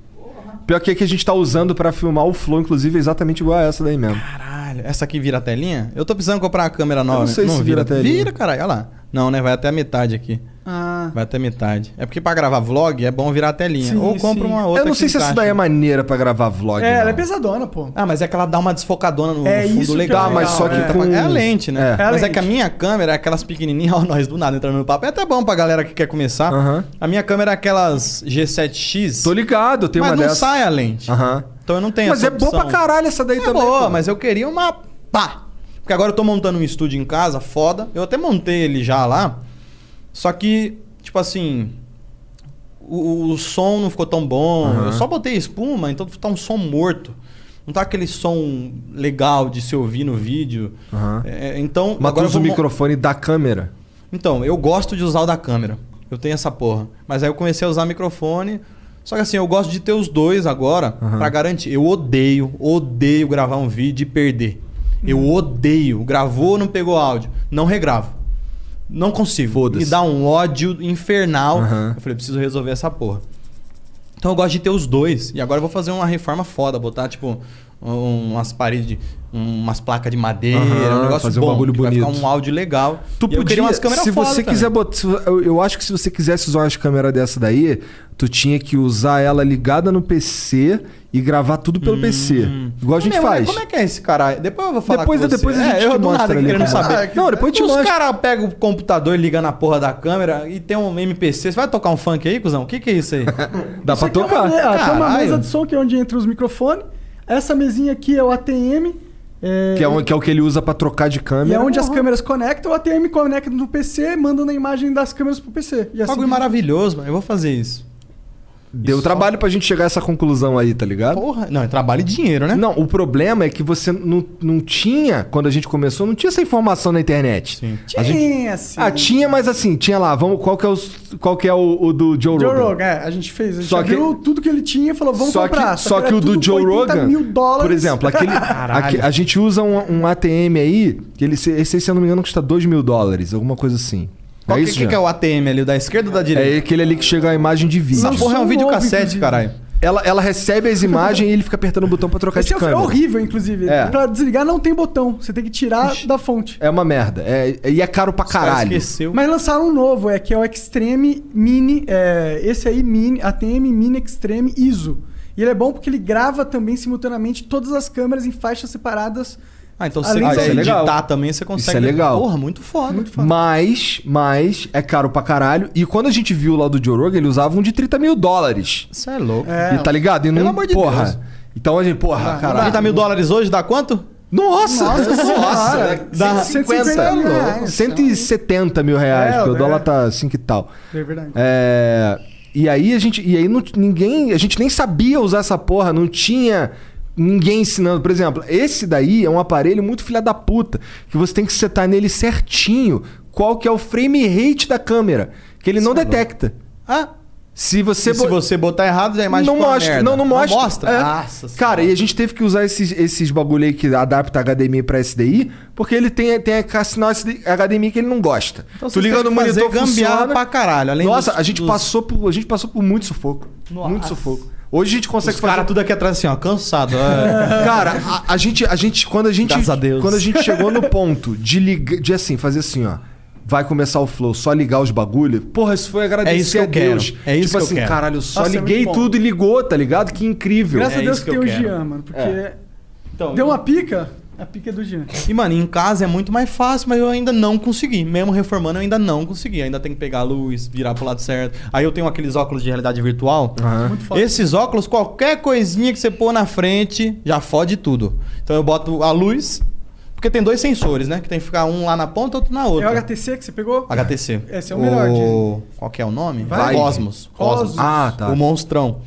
Pior que é que a gente tá usando pra filmar o Flow, inclusive, é exatamente igual a essa daí mesmo. Caralho. Caralho, essa aqui vira a telinha? Eu tô precisando comprar uma câmera nova. não sei se vira a telinha. Vira, caralho, olha lá. Não, né? Vai até a metade aqui. Ah. Vai até a metade. É porque pra gravar vlog é bom virar a telinha. Sim, Ou compra sim. uma outra Eu não sei se essa daí é maneira pra gravar vlog. É, ela não. é pesadona, pô. Ah, mas é que ela dá uma desfocadona no, É no fundo isso que legal. é legal, mas só que é. com- É a lente, né? É. É a mas é lente. que a minha câmera é aquelas pequenininhas, ó, nós do nada entrando no papo. É até bom pra galera que quer começar. Aham. A minha câmera é aquelas G7X. Tô ligado, tem mas uma não dessa. sai a lente. Aham. Então eu não tenho Mas essa é boa pra caralho essa daí É também. boa, pô. mas eu queria uma pá. Porque agora eu tô montando um estúdio em casa, foda. Eu até montei ele já lá. Só que, tipo assim, o, o som não ficou tão bom. Aham. Eu só botei espuma, então tá um som morto. Não tá aquele som legal de se ouvir no vídeo. Aham. É, então, Mas tu agora usa o microfone da câmera. então, eu gosto de usar o da câmera. Eu tenho essa porra. Mas aí eu comecei a usar microfone. Só que assim, eu gosto de ter os dois agora pra garantir. Eu odeio, odeio gravar um vídeo e perder. Eu Hum. odeio. Gravou, não pegou áudio. Não regravo. Não consigo. Foda-se. Me dá um ódio infernal. Aham. Eu falei, preciso resolver essa porra. Então eu gosto de ter os dois. E agora eu vou fazer uma reforma foda, botar tipo umas paredes, de, umas placas de madeira, Aham, um negócio fazer um bom, bagulho que vai bonito. ficar um áudio legal. Tu E eu podia, queria umas câmeras se foda você também. quiser botar, eu, eu acho que se você quisesse usar umas câmeras dessa daí, tu tinha que usar ela ligada no PC e gravar tudo pelo PC. Igual a gente é- faz. Como é que é esse cara? Depois eu vou falar Depois- com você. depois a gente é, eu te mostra nada ali, querendo saber. Não, depois te Os mostro. caras pegam o computador e ligam na porra da câmera e tem um MPC. Você vai tocar um funk aí, cuzão? O que que é isso aí? Dá pra Aqui é uma tocar. ah, tem uma mesa de som que é onde entra os microfones. Essa mesinha aqui é o ATM. É, Que é, o, que é o que ele usa pra trocar de e câmera. é onde as câmeras conectam. O ATM conecta no PC, mandando a imagem das câmeras pro PC. E assim Bagulho maravilhoso, mano. Eu vou fazer isso. Deu trabalho pra gente chegar a essa conclusão aí, tá ligado? Porra. Não, é trabalho e dinheiro, né? Não, o problema é que você não, não tinha, quando a gente começou, não tinha essa informação na internet. Sim. A gente- Tinha, assim. Ah, tinha, mas assim, tinha lá, vamos, qual que é, os, qual que é o, o do Joe, Joe Rogan? Rogan, é, a gente fez. A gente Só que- viu tudo que ele tinha e falou, vamos só comprar. Que, só que, era o do Joe 80 Rogan, mil dólares. por exemplo, aquele, aque- a gente usa um, um ATM aí, que ele, se- esse, se eu não me engano, custa 2 mil dólares, alguma coisa assim. Qual é que, isso, que, que é o ATM ali? o Da esquerda ou da direita? É aquele ali que chega a imagem de vídeo. Essa porra é um Som vídeo novo, cassete, inclusive. caralho. Ela, ela recebe as imagens e ele fica apertando o botão pra trocar Esse de é, é câmera. horrível, inclusive. É. Pra desligar não tem botão. Você tem que tirar da fonte. É uma merda. É, e é caro pra Cara, caralho. esqueceu. Mas lançaram um novo, é que é o Extreme Mini. É, esse aí, Mini, ATM Mini Extreme ISO. E ele é bom porque ele grava também simultaneamente todas as câmeras em faixas separadas. Ah, então se Além você quiser isso é legal. editar também, você consegue. é legal. Porra, muito foda. Muito foda. Mas, mas, é caro pra caralho. E quando a gente viu lá do Joe Rogan, ele usava um de 30 mil dólares. Isso é louco. É, E tá ligado? E Pelo não, amor de porra. Deus. Então a gente, porra, caralho. 30 mil dólares hoje dá quanto? Nossa! Nossa Nossa! senhora. Dá 150 mil reais. 170 mil reais, É, porque o é. dólar tá 5 e tal. É verdade. É, e aí a gente. E aí não- ninguém. A gente nem sabia usar essa porra, não tinha ninguém ensinando. Por exemplo, esse daí é um aparelho muito filha da puta. Que você tem que setar nele certinho qual que é o frame rate da câmera. Que ele não detecta. Ah, Se você. e se bo- você botar errado, a imagem não uma mostra, merda. não, não mostra. mostra? É. Nossa Cara, senhora. e a gente teve que usar esses, esses bagulho aí que adapta HDMI pra SDI, porque ele tem, tem a sinal HDMI que ele não gosta. Então tu liga no monitor gambiarra funciona. pra caralho. Além Nossa, dos- a gente dos- passou por a gente passou por muito sufoco. Nossa. Muito sufoco. Hoje a gente consegue Os caras tudo aqui atrás assim, ó, cansado. É. Cara, a, a gente a gente quando a gente Graças a Deus. quando a gente chegou no ponto de ligar, de assim, fazer assim, ó, vai começar o flow, só ligar os bagulho. Porra, isso foi agradecer É isso que a eu quero. Deus. É isso tipo que eu assim, quero. caralho, eu só Nossa, é liguei bom. tudo e ligou, tá ligado? Que incrível. Graças é a Deus que que tem eu o. Jean, mano. Porque É. Então, deu uma pica, a pica é do Jean. E, mano, em casa é muito mais fácil, mas eu ainda não consegui. Mesmo reformando, eu ainda não consegui. Ainda tem que pegar a luz, virar pro lado certo. Aí eu tenho aqueles óculos de realidade virtual. Aham. Muito foda. Esses óculos, qualquer coisinha que você pôr na frente, já fode tudo. Então eu boto a luz, porque tem dois sensores, né? Que tem que ficar um lá na ponta, outro na É outra. o HTC que você pegou? HTC. Esse é o melhor, dizem. Qual que é o nome? Vai. Cosmos. Cosmos. Ah, tá. O monstrão.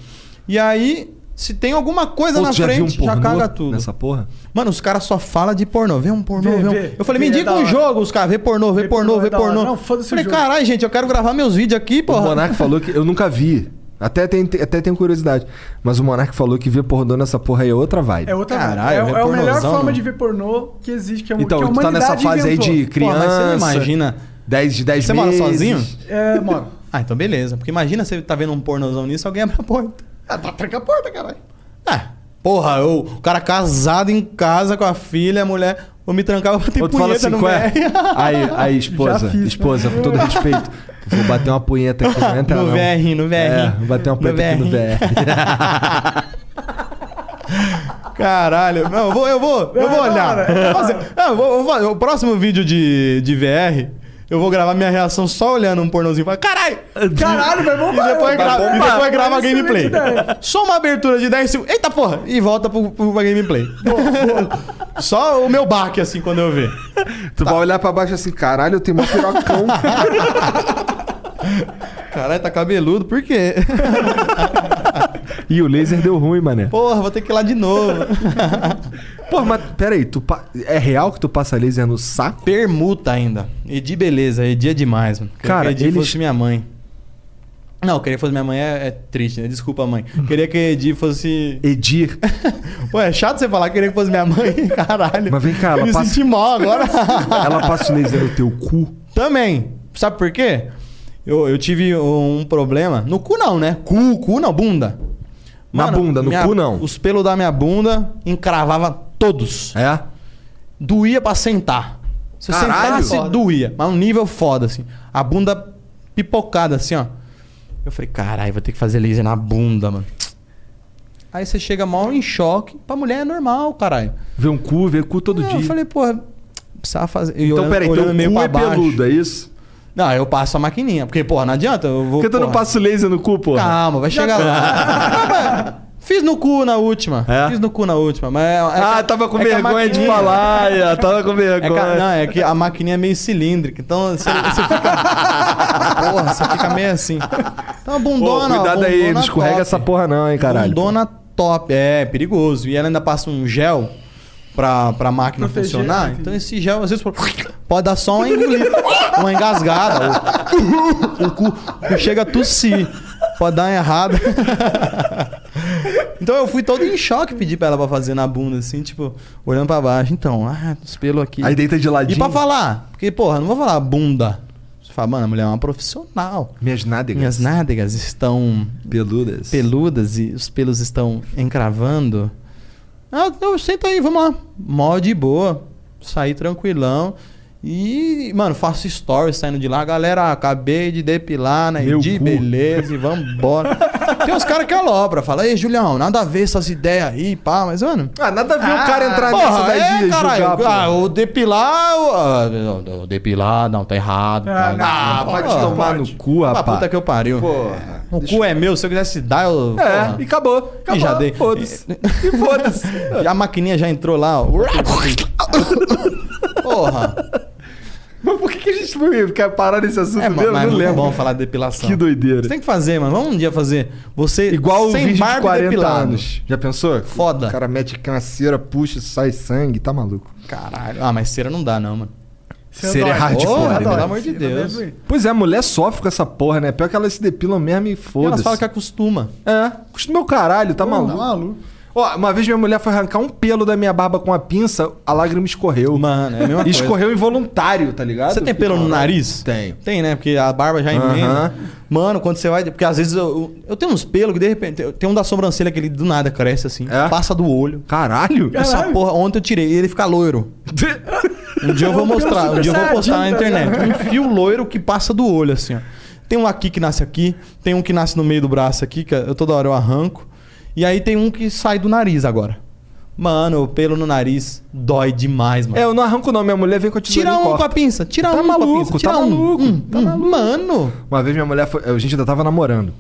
E aí, se tem alguma coisa Pô, na já frente, um já caga tudo. nessa porra? Mano, os caras só falam de pornô. Vê um pornô, Vê, vê, um... vê. Eu falei, Vê, me é indica da um hora. jogo, os caras. Vê pornô, vê, Vê pornô, pornô, vê é pornô. Não, foda-se o falei, caralho, gente, eu quero gravar meus vídeos aqui, O porra. Monark falou que eu nunca vi. Até, tem, até tenho curiosidade. Mas o Monark falou que ver pornô nessa porra aí é outra vibe. É outra Caralho, é, ver é a melhor forma não. de ver pornô que existe, que é um Então, que a tu tá nessa fase aí inventou. de Pô, mas criança. você imagina... 10 de 10 Você meses. mora sozinho? É, mano. Ah, então beleza. Porque imagina você tá vendo um pornozão nisso, alguém abre a porta. Ah, tá tranca a porta, caralho. É, Porra, eu- o cara casado em casa com a filha, a mulher. Vou me trancar, vou bater Ou tu fala punheta assim, no é? Aí, aí, esposa, fiz, esposa, com todo respeito. Vou bater uma punheta aqui, não entra No não. VR, no VR. É, vou bater uma No punheta aqui no VR. Caralho, não, eu vou, eu vou, eu vou olhar. Eu vou fazer- não, eu vou- eu vou fazer- o próximo vídeo de, de VR, eu vou gravar minha reação só olhando um pornozinho e falar, caralho! Caralho, vai E bombar. depois, vai grava, e bombar. depois grava gameplay. Só uma abertura de 10 segundos. Eita porra! E volta pro, pro, pra gameplay. Só o meu baque, assim, quando eu ver. Tu vai olhar pra baixo assim, caralho, eu tenho um pirocão. Caralho, tá cabeludo, por quê? Ih, o laser deu ruim, mané. Porra, vou ter que ir lá de novo. Pô, mas peraí, tu pa- é real que tu passa laser no saco? Permuta ainda. Edi beleza, Edi é demais, mano. Queria Cara, que Edi eles- fosse minha mãe. Não, queria que fosse minha mãe é, é triste, né? Desculpa, mãe. Queria que Edi fosse. Edir. Pô, é chato você falar que queria que fosse minha mãe. Caralho. Mas vem cá, ela Me passa- senti mal agora. Ela passa o laser no teu cu? Também. Sabe por quê? Eu, eu tive um problema. No cu não, né? Cu, cu não, bunda. Na bunda, no minha- cu não. Os pelos da minha bunda encravava todos. É? Doía pra sentar. Se eu Caralho! sentasse, doía. Mas um nível foda, assim. A bunda pipocada, assim, ó. Eu falei, caralho, vou ter que fazer laser na bunda, mano. Aí você chega mal em choque. Pra mulher é normal, caralho. Vê um cu, vê cu todo Não, dia. Eu falei, porra, precisava fazer. E então, olhando- peraí, teu olhando meio cu pra é baixo. peludo, é isso? Não, eu passo a maquininha. Porque, porra, não adianta. Eu vou. Por que tu não porra. passa o laser no cu, porra? Calma, vai chegar lá. Fiz no cu na última. É? Fiz no cu na última. Mas é- é Ah, que- tava com é vergonha de falar, ia, tava com É que, vergonha. não, é que a maquininha é meio cilíndrica. Então você, você fica. porra, você fica meio assim. Então a Pô, bundona. cuidado aí, bundona não escorrega top. essa porra não, hein, caralho. Bundona top. É, perigoso. E ela ainda passa um gel pra, pra máquina Proteger, funcionar. entendi. Então esse gel, às vezes, pode dar só uma engolida. uma engasgada. O, o cu, o cu chega a tossir. Pode dar uma errada. então eu fui todo em choque pedir pra ela pra fazer na bunda, assim, tipo, olhando pra baixo. Então, ah, os pelos aqui. Aí deita de E ladinho. pra falar, porque, porra, não vou falar bunda. Você fala, mano, a mulher é uma profissional. Minhas nádegas. Minhas nádegas estão peludas. peludas e os pelos estão encravando. Ah, eu senta aí, vamos lá. Mó de boa. Saí tranquilão. E, mano, faço stories saindo de lá. Galera, acabei de depilar, né? Meu de cu. beleza e vambora. Tem uns caras que alopram. Fala, ei, Julião, nada a ver essas ideias aí, pá. Mas, mano... Ah, nada a ver o cara entrar Porra, nessa daí é, de caralho. julgar, ah, o depilar... O, ah, o depilar, não, tá errado. Ah, não, Ah, não pode, tomar pode. no cu, Ah, rapaz. puta que eu pariu. Porra. O cu é meu, se eu quisesse dar, eu... É, porra. e acabou. acabou. E já dei. Foda-se. E foda-se. A maquininha já entrou lá, ó. Porra. Mas por que, que a gente foi ficar parar nesse assunto É, mesmo? mas é não muito lembro. bom falar de depilação. Que doideira. Você tem que fazer, mano. Vamos um dia fazer. Você Igual o sem vídeo de barba e 40 depilado. anos. Já pensou? Foda. O cara mete aqui uma cera, puxa, sai sangue, tá maluco. Caralho. Ah, mas cera não dá, não, mano. Cera é hardcore, né? pelo amor de Deus. deve. Pois é, a mulher sofre com essa porra, né? Pior que elas se depilam mesmo e E foda-se. elas falam que acostuma. É, custa meu caralho, tá Tá maluco? maluco. Ó, uma vez minha mulher foi arrancar um pelo da minha barba com a pinça, a lágrima escorreu. Mano, é a mesma E coisa. escorreu involuntário, tá ligado? Você tem pelo no nariz? Tenho. Tem, né? Porque a barba já emenda. Aham. Mano, quando você vai. Porque às vezes eu, eu, tenho uns pelos que de repente. eu- Tem um da sobrancelha que ele do nada cresce assim. É? Passa do olho. Caralho? Essa Caralho. porra, ontem eu tirei e ele fica loiro. Um dia eu vou É um mostrar, um dia eu vou postar na tá internet. Um fio loiro que passa do olho, assim, ó. Tem um aqui que nasce aqui, tem um que nasce no meio do braço aqui, que eu toda hora eu arranco. E aí tem um que sai do nariz agora. Mano, o pelo no nariz dói demais, mano. É, eu não arranco não, minha mulher vem com a tesoura Tira um corta. com a pinça, tira Tá um com a maluco, pinça, tira tá um. maluco, um, tá um. maluco. Mano, Uma vez minha mulher foi. A gente ainda tava namorando.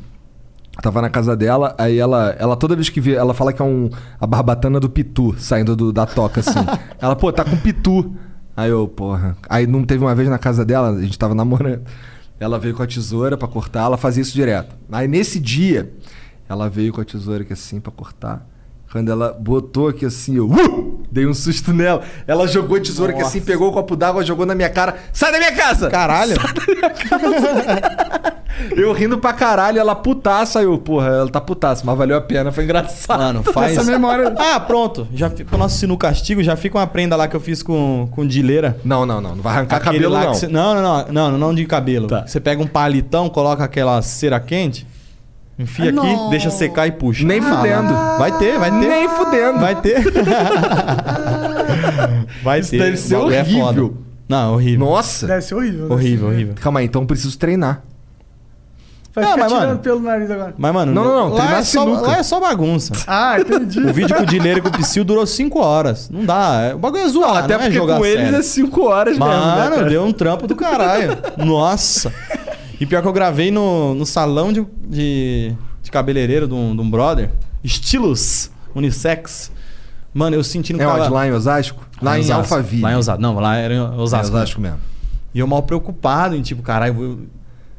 Eu tava na casa dela, aí ela, ela toda vez que vê, ela fala que é um a barbatana do pitu saindo do- da toca assim. ela, pô, tá com pitu. Aí eu, porra. Aí não teve uma vez na casa dela, a gente tava namorando. Ela veio com a tesoura pra cortar, ela fazia isso direto. Aí nesse dia, ela veio com a tesoura aqui assim pra cortar. Quando ela botou aqui assim, eu uh! dei um susto nela. Ela jogou a tesoura aqui assim, pegou o copo d'água, jogou na minha cara. Sai da minha casa! caralho. Eu rindo pra caralho, ela putaça. Eu, porra, ela tá putaça, mas valeu a pena, foi engraçado. Mano, faz. Essa memória- Ah, pronto. Já fi... Pro nosso sino castigo, já fica uma prenda lá que eu fiz com, com dileira. Não, não, não. Não vai arrancar Aquele cabelo, lá não. cê- não, não, não, não, não de cabelo. Tá. Você pega um palitão, coloca aquela cera quente. Enfia Ah, aqui, não. deixa secar e puxa. Nem Ah, fudendo. Vai ter, vai ter. Nem fudendo. Vai ter. vai Isso ter. deve ser bagulho é horrível. foda. Não, horrível. Nossa. Deve ser horrível. né? Horrível, horrível. Calma aí, então eu preciso treinar. Vai Não, ficar mas, tirando mano- pelo nariz agora. Mas, mano, Não, não, não, Lá treinar é, só, lá é só bagunça. Ah, entendi. O vídeo com o Dileiro e com o Psyu durou 5 horas. Não dá. é- O bagulho é zoado. Até não é porque jogar com eles sério. é 5 horas mesmo, né, Mano, cara? deu um trampo do caralho. Nossa. E pior que eu gravei no, no salão de, de, de cabeleireiro de um, de um brother. Estilos unissex. Mano, eu sentindo que É onde? Lá em Osasco? Lá em Osasco. Alphaville. Lá em Osasco. Não, lá era em Osasco. É, Osasco mesmo. E eu mal preocupado em tipo, caralho, vou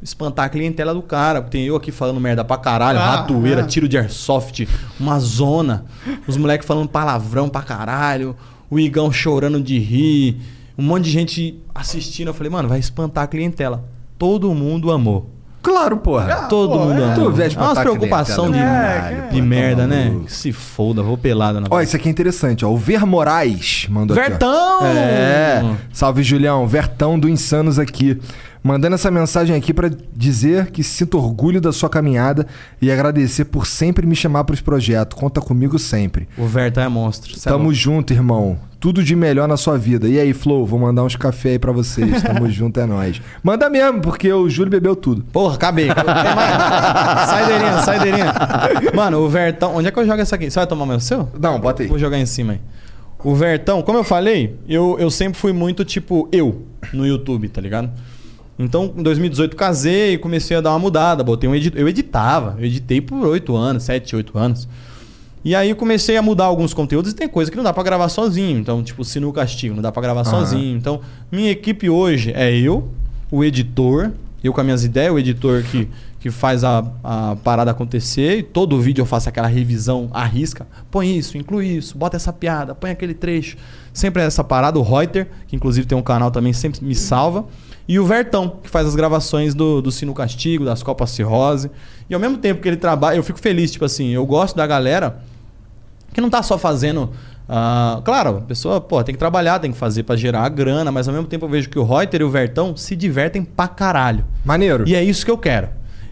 espantar a clientela do cara. Tem eu aqui falando merda pra caralho, Ah, ratoeira, ah. tiro de airsoft, uma zona. Os moleques falando palavrão pra caralho. O Igão chorando de rir. Um monte de gente assistindo. Eu falei, mano, vai espantar a clientela. Todo mundo amou. Claro, porra. Todo pô, mundo é. amou. Tu vê é preocupação de. É, de é. merda, né? Que se foda, vou pelada na Ó, isso aqui é interessante, ó. O Ver Moraes mandou aqui. ó. Vertão! É. Salve, Julião. Vertão do Insanos aqui. Mandando essa mensagem aqui pra dizer que sinto orgulho da sua caminhada e agradecer por sempre me chamar pros projetos. Conta comigo sempre. O Vertão é monstro. É Tamo junto, irmão. Tudo de melhor na sua vida. E aí, Flow, vou mandar uns café aí pra vocês. Tamo junto, é nóis. Manda mesmo, porque o Júlio bebeu tudo. Porra, acabei. Saideirinha, saideirinha. Mano, o Vertão. Onde é que eu jogo essa aqui? Você vai tomar meu seu? Não, bota aí. Vou jogar em cima aí. O Vertão, como eu falei, eu, eu sempre fui muito tipo eu no YouTube, tá ligado? Então, em 2018 casei e comecei a dar uma mudada. Botei um edit... Eu editava, eu editei por 8 anos, 7, 8 anos. E aí comecei a mudar alguns conteúdos e tem coisa que não dá pra gravar sozinho. Então, tipo, Sinu Castigo, não dá pra gravar Aham. sozinho. Então, minha equipe hoje é eu, o editor, eu com as minhas ideias, o editor que, que faz a, a parada acontecer. E todo vídeo eu faço aquela revisão à risca. Põe isso, inclui isso, bota essa piada, põe aquele trecho. Sempre é essa parada. O Reuter, que inclusive tem um canal também, sempre me salva. E o Vertão, que faz as gravações do, do Sino Castigo, das Copas Cirrose. E ao mesmo tempo que ele trabalha, eu fico feliz, tipo assim, eu gosto da galera que não tá só fazendo. ah, claro, a pessoa pô, tem que trabalhar, tem que fazer pra gerar a grana, mas ao mesmo tempo eu vejo que o Reuter e o Vertão se divertem pra caralho. Maneiro. E é isso que eu quero.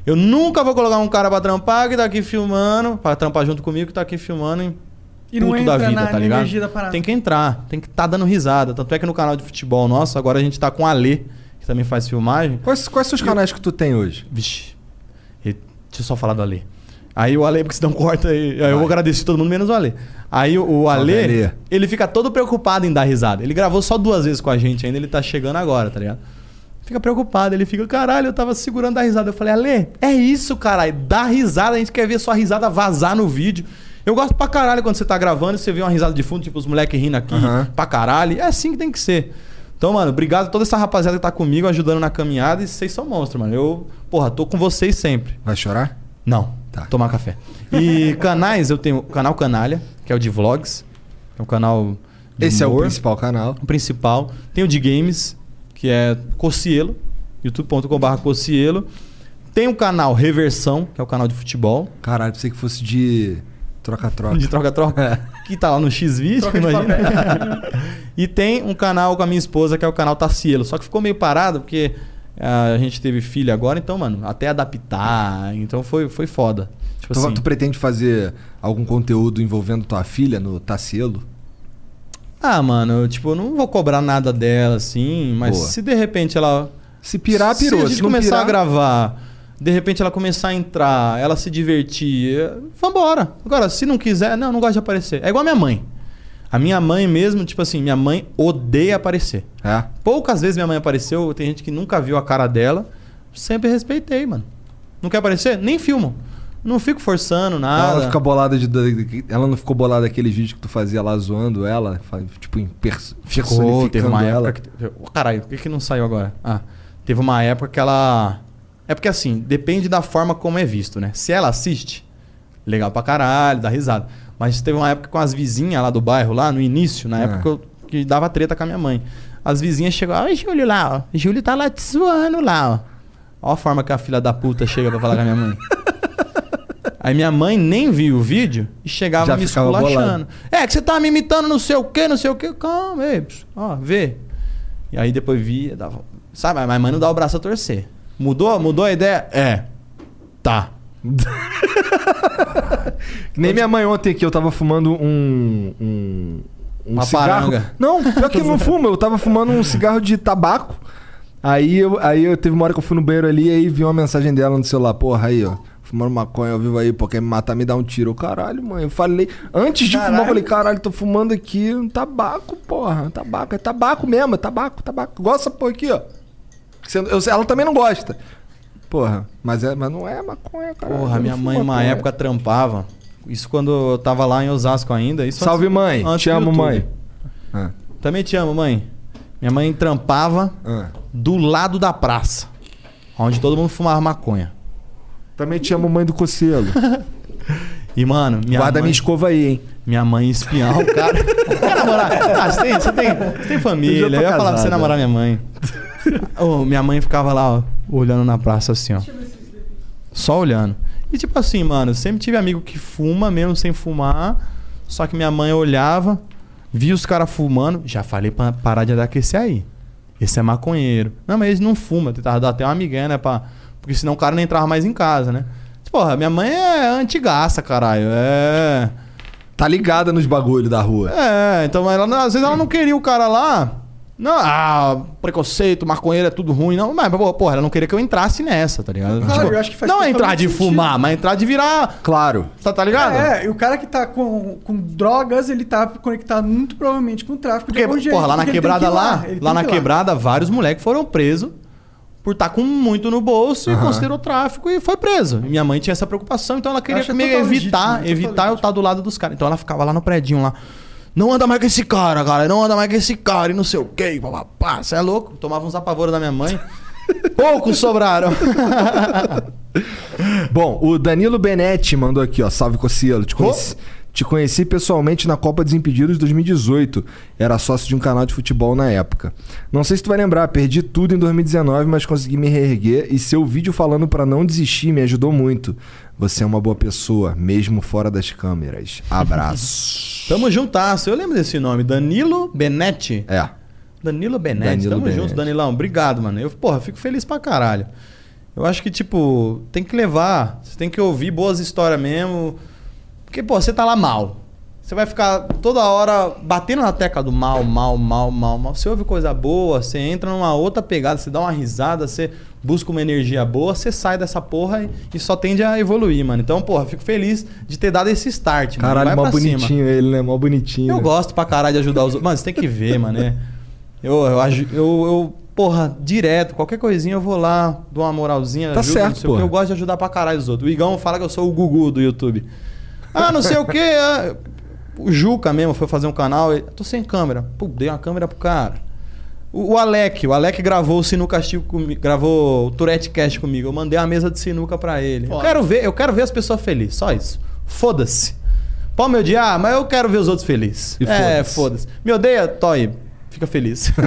Eu nunca vou colocar um cara pra trampar que tá aqui filmando, pra trampar junto comigo, que tá aqui filmando em E não puto entra da vida, na, tá ligado? Tem que entrar, tem que estar tá dando risada. Tanto é que no canal de futebol nosso, agora a gente tá com a Lê, que também faz filmagem. Quais, quais são os canais que tu tem hoje? Vixe. Deixa eu só falar do Ale. Aí o Ale, porque senão corta aí. aí eu vou agradecer todo mundo, menos o Ale. Aí o, o Ale, Ale. ele fica todo preocupado em dar risada. Ele gravou só duas vezes com a gente ainda, ele tá chegando agora, tá ligado? Fica preocupado, ele fica, caralho, eu tava segurando a risada. Eu falei, Ale, é isso, caralho, dá risada, a gente quer ver sua risada vazar no vídeo. Eu gosto pra caralho quando você tá gravando e você vê uma risada de fundo, tipo os moleques rindo aqui Aham. pra caralho. É assim que tem que ser. Então, mano, obrigado a toda essa rapaziada que tá comigo, ajudando na caminhada. E vocês são monstros, mano. Eu, porra, tô com vocês sempre. Vai chorar? Não. Tá. Tomar café. E canais, eu tenho o canal Canalha, que é o de vlogs. É um canal. de Esse é o humor, principal canal. o principal. Tem o de games, que é Cocielo, youtube.com.br Cocielo. Tem o canal Reversão, que é o canal de futebol. Caralho, pensei que fosse de troca-troca. De troca-troca. que tá lá no X-Vídeo, imagina. e tem um canal com a minha esposa, que é o canal Tacielo. Só que ficou meio parado, porque a gente teve filho agora, então, mano, até adaptar. Então foi, foi foda. Tipo Tu, assim. tu pretende fazer algum conteúdo envolvendo tua filha no Tacielo? Ah, mano, eu, tipo, eu não vou cobrar nada dela, assim, mas Boa. se de repente ela. Se pirar, pirou. Se a Se gente não começar pirar- a gravar, de repente ela começar a entrar, ela se divertir, vambora. Agora, se não quiser, não, eu não gosto de aparecer. É igual a minha mãe. A minha mãe mesmo, tipo assim, minha mãe odeia aparecer. É. Poucas vezes minha mãe apareceu, tem gente que nunca viu a cara dela. Sempre respeitei, mano. Não quer aparecer? Nem filmo. Não fico forçando nada. Ela não fica bolada de, Ela não ficou bolada daqueles vídeos que tu fazia lá zoando ela? Tipo, em pers- Ficou, teve uma personificando época que... Oh, caralho, por que, que não saiu agora? Ah, teve uma época que ela... É porque assim, depende da forma como é visto, né? Se ela assiste, legal pra caralho, dá risada. Mas teve uma época com as vizinhas lá do bairro, lá no início, na Ah. época que, eu- que dava treta com a minha mãe. As vizinhas chegaram, olha o Júlio lá, ó. Júlio tá lá te zoando lá, ó. Olha a forma que a filha da puta chega pra falar com a minha mãe. Aí minha mãe nem viu o vídeo e chegava Já me esculachando. É, que você tá me imitando não sei o quê, não sei o quê. Calma, pss, ó, vê. E aí depois via, dava. Sabe, mas mãe não dá o braço a torcer. Mudou, mudou a ideia? É. Tá. Nem minha mãe ontem aqui, eu tava fumando um. um, um Uma cigarro. paranga. Não, pior que eu não fumo, eu tava fumando um cigarro de tabaco. Aí eu, aí eu teve uma hora que eu fui no banheiro ali e aí vi uma mensagem dela no celular. Porra, aí, ó. Fumando maconha ao vivo aí, pô, quer me matar, me dá um tiro. Eu, caralho, mãe. Eu falei. Antes de fumar, eu Caralho. falei, caralho, tô fumando aqui um tabaco, porra. Tabaco. É tabaco mesmo, é tabaco, tabaco. Essa porra aqui, ó. Ela também não gosta. Porra, mas, é, mas não é maconha, cara. Porra, minha mãe fumo uma maconha. época trampava. Isso quando eu tava lá em Osasco ainda. Isso Salve, antes- mãe. antes Te amo, mãe. Ah. Também te amo, mãe. Minha mãe trampava Ah. do lado da praça. Onde todo mundo fumava maconha. Também te amo, mãe do Cocielo. E, mano, minha Guarda mãe... minha escova aí, hein? Minha mãe espiar o cara. Quer namorar? Ah, você tem, você tem, você tem família. Eu Eu, ia falar pra você casado. namorar minha mãe. Ô, minha mãe ficava lá, ó, olhando na praça assim, ó. Só olhando. E tipo assim, mano, sempre tive amigo que fuma mesmo sem fumar. Só que minha mãe olhava, via os caras fumando. Já falei pra parar de andar com esse aí. Esse é maconheiro. Não, mas eles não fumam. Tentava dar até uma amiguinha, né? Pra... Porque senão o cara não entrava mais em casa, né? Porra, minha mãe é antigaça, caralho. É. Tá ligada nos bagulho da rua. É, então ela, não- às vezes ela não queria o cara lá. Não, ah, preconceito, maconheiro é tudo ruim, não. Mas, pô, porra, ela não queria que eu entrasse nessa, tá ligado? Claro, eu acho que faz não é entrar de sentido. fumar, mas entrar de virar. Claro. Tá, tá ligado? É, e o cara que tá com, com drogas, ele tá conectado muito provavelmente com o tráfico. Porque, de algum jeito, porra, lá na quebrada que lá, lá tem na que quebrada, vários moleques foram presos por estar com muito no bolso e Aham. considerou tráfico e foi preso. E minha mãe tinha essa preocupação, então ela queria meio evitar, legítimo, evitar eu estar do lado dos caras. Então ela ficava lá no predinho lá. Não anda mais com esse cara, cara. Não anda mais com esse cara e não sei o quê. Papapá. Você é louco? Tomava uns apavoros da minha mãe. Poucos sobraram. Bom, o Danilo Benetti mandou aqui, ó. Salve Cocielo. Te conheci, te conheci pessoalmente na Copa Desimpedidos de 2018. Era sócio de um canal de futebol na época. Não sei se tu vai lembrar, perdi tudo em 2019, mas consegui me reerguer e seu vídeo falando pra não desistir me ajudou muito. Você é uma boa pessoa, mesmo fora das câmeras. Abraço. Tamo juntasso. Eu lembro desse nome. Danilo Benetti. É. Danilo Benetti. Danilo Tamo Benetti. junto, Danilão. Obrigado, mano. Eu, porra, fico feliz pra caralho. Eu acho que, tipo, tem que levar. Você tem que ouvir boas histórias mesmo. Porque, pô, você tá lá mal. Você vai ficar toda hora batendo na tecla do mal, mal, mal, mal, mal. Você ouve coisa boa, você entra numa outra pegada, você dá uma risada, você busca uma energia boa, você sai dessa porra e, só tende a evoluir, mano. Então, porra, fico feliz de ter dado esse start, mano. Caralho, mó pra cima. bonitinho ele, né? Mó bonitinho. Eu gosto pra caralho de ajudar os outros. Mano, você tem que ver, mano. é. Eu, eu, eu, eu, porra, direto, qualquer coisinha eu vou lá, dou uma moralzinha. Tá ajudo, certo, porra. Eu gosto de ajudar pra caralho os outros. O Igão fala que eu sou o Gugu do YouTube. Ah, não sei o quê. ah, O Juca mesmo foi fazer um canal. ele, Tô sem câmera. Pô, dei uma câmera pro cara. O, o Alec, o Alec gravou o Sinuca Castigo comigo, gravou o Tourette Cast comigo. Eu mandei uma mesa de sinuca pra ele. Eu quero ver, eu quero ver as pessoas felizes, só isso. Foda-se. Pode me odiar, mas eu quero ver os outros felizes. E é, foda-se. foda-se. Me odeia? Toy. Fica feliz.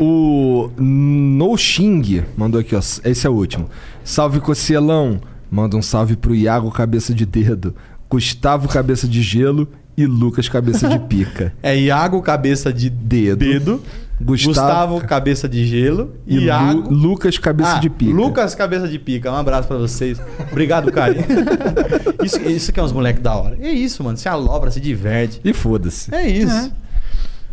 O No Xing mandou aqui, ó. Esse é o último. Salve Cocielão. Manda um salve pro Iago Cabeça de Dedo, Gustavo Cabeça de Gelo e Lucas Cabeça de Pica. é Iago, cabeça de Dedo. dedo. Gustavo, Gustavo, cabeça de gelo. e Lu- Iago. Lucas Cabeça Ah, de Pica. Lucas Cabeça de Pica. Um abraço pra vocês. Obrigado, carinho. isso, isso que é uns moleques da hora. É isso, mano. Se alobra, se diverte. E foda-se. É isso.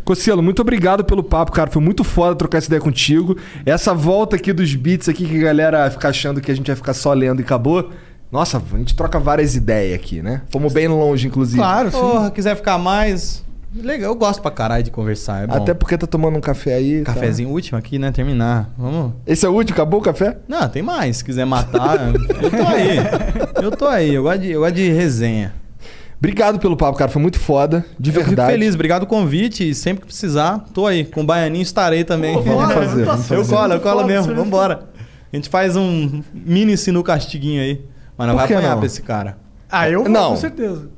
Cocielo, muito obrigado pelo papo, cara. Foi muito foda trocar essa ideia contigo. Essa volta aqui dos beats aqui que a galera fica achando que a gente vai ficar só lendo e acabou. Nossa, a gente troca várias ideias aqui, né? Fomos bem longe, inclusive. Claro, sim. Porra, quiser ficar mais. Legal, eu gosto pra caralho de conversar. É bom. Até porque tá tomando um café aí. tá? Cafezinho último aqui, né? Terminar. Vamos. Esse é o último? Acabou o café? Não, tem mais. Se quiser matar, eu tô aí. Eu tô aí. Eu gosto de, eu gosto de resenha. Obrigado pelo papo, cara. Foi muito foda. De Eu fico verdade. feliz. Obrigado o convite. E sempre que precisar, tô aí. Com o Baianinho estarei também. Vamos fazer, vamos Eu colo, eu colo mesmo. você- Vambora. A gente faz um mini sinu castiguinho aí. Mas não Por vai apanhar não? pra esse cara. Ah, eu vou, Não. com certeza.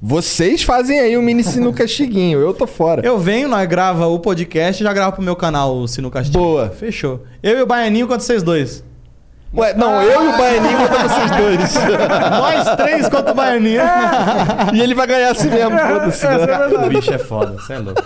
Vocês fazem aí um mini sino castiguinho. Eu tô fora. Eu venho, nós grava o podcast e já gravo pro meu canal o Sinu Castigo. Boa. Fechou. Eu e o Baianinho contra vocês dois. Ué, não, eu e o Baianinho contra vocês dois. Nós três contra o Baianinho. e ele vai ganhar assim mesmo, foda-se. Essa é O bicho é foda, você é louco.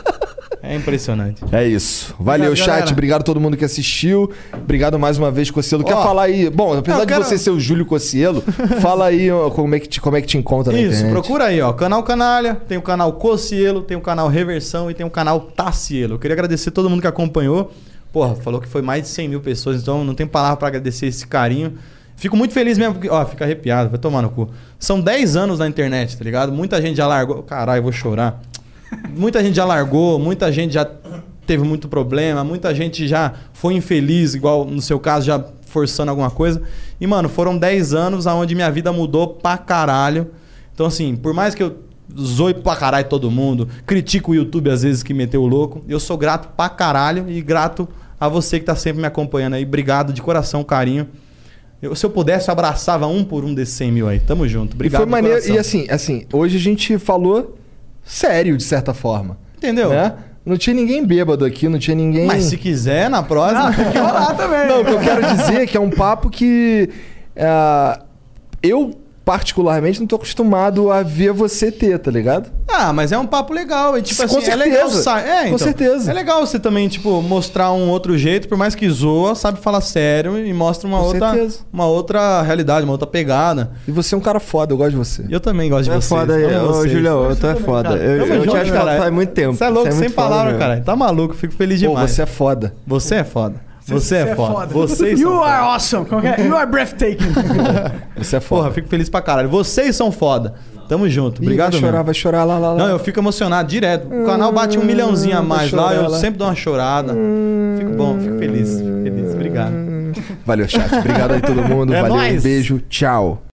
É impressionante. É isso. Valeu, Obrigado, chat. galera. Obrigado a todo mundo que assistiu. Obrigado mais uma vez, Cocielo. Quer Ó, falar aí? Bom, apesar de quero- você ser o Júlio Cocielo, fala aí ó, como é que te, como é que te encontra na Isso, internet. procura aí, ó. Canal Canalha, tem o canal Cocielo, tem o canal Reversão e tem o canal Tacielo. Eu queria agradecer todo mundo que acompanhou. Porra, falou que foi mais de 100 mil pessoas, então não tem palavra pra agradecer esse carinho. Fico muito feliz mesmo, porque, ó, fica arrepiado, vai tomar no cu. São 10 anos na internet, tá ligado? Muita gente já largou. Caralho, vou chorar. Muita gente já largou, muita gente já teve muito problema, muita gente já foi infeliz, igual no seu caso, já forçando alguma coisa. E, mano, foram 10 anos onde minha vida mudou pra caralho. Então, assim, por mais que eu zoe pra caralho todo mundo, critico o YouTube às vezes que meteu o louco, eu sou grato pra caralho e grato a você que tá sempre me acompanhando aí. Obrigado de coração, carinho. Eu- se eu pudesse, eu abraçava um por um desses 100 mil aí. Tamo junto. E Obrigado foi de maneiro. coração. E assim, assim, hoje a gente falou sério, de certa forma. Entendeu? Né? Não tinha ninguém bêbado aqui, não tinha ninguém. Mas se quiser, na próxima. Tem que rolar também. Não, o que eu quero dizer é que é um papo que. é, eu, particularmente, não tô acostumado a ver você ter, tá ligado? Ah, mas é um papo legal. E, tipo Com assim, é legal. certeza. sa- É, Com então, certeza. É legal você também, tipo, mostrar um outro jeito, por mais que zoa, sabe falar sério e mostra uma Com outra, certeza. uma outra realidade, uma outra pegada. E você é um cara foda, eu gosto de você. Eu também gosto de É você. foda aí. Ô, Julião, tu é foda. Eu, eu te acho que faz muito tempo. Você é louco, Você sem foda palavras, mesmo. cara. Tá maluco, fico feliz Pô, demais. você é foda. Você é foda. Você, é, foda. Vocês You são are foda. awesome. Que é? You are breathtaking. Você é foda. Porra, fico feliz pra caralho. Vocês são foda. Tamo junto. Ih, Obrigado vai chorar, mesmo. vai chorar lá, lá, lá. Não, eu fico emocionado direto. O canal bate um milhãozinho a mais lá, eu lá. sempre dou uma chorada. Fico bom, fico feliz. Fico feliz. Obrigado. Valeu, chat. Obrigado aí todo mundo. É Valeu, um nóis. beijo. Tchau.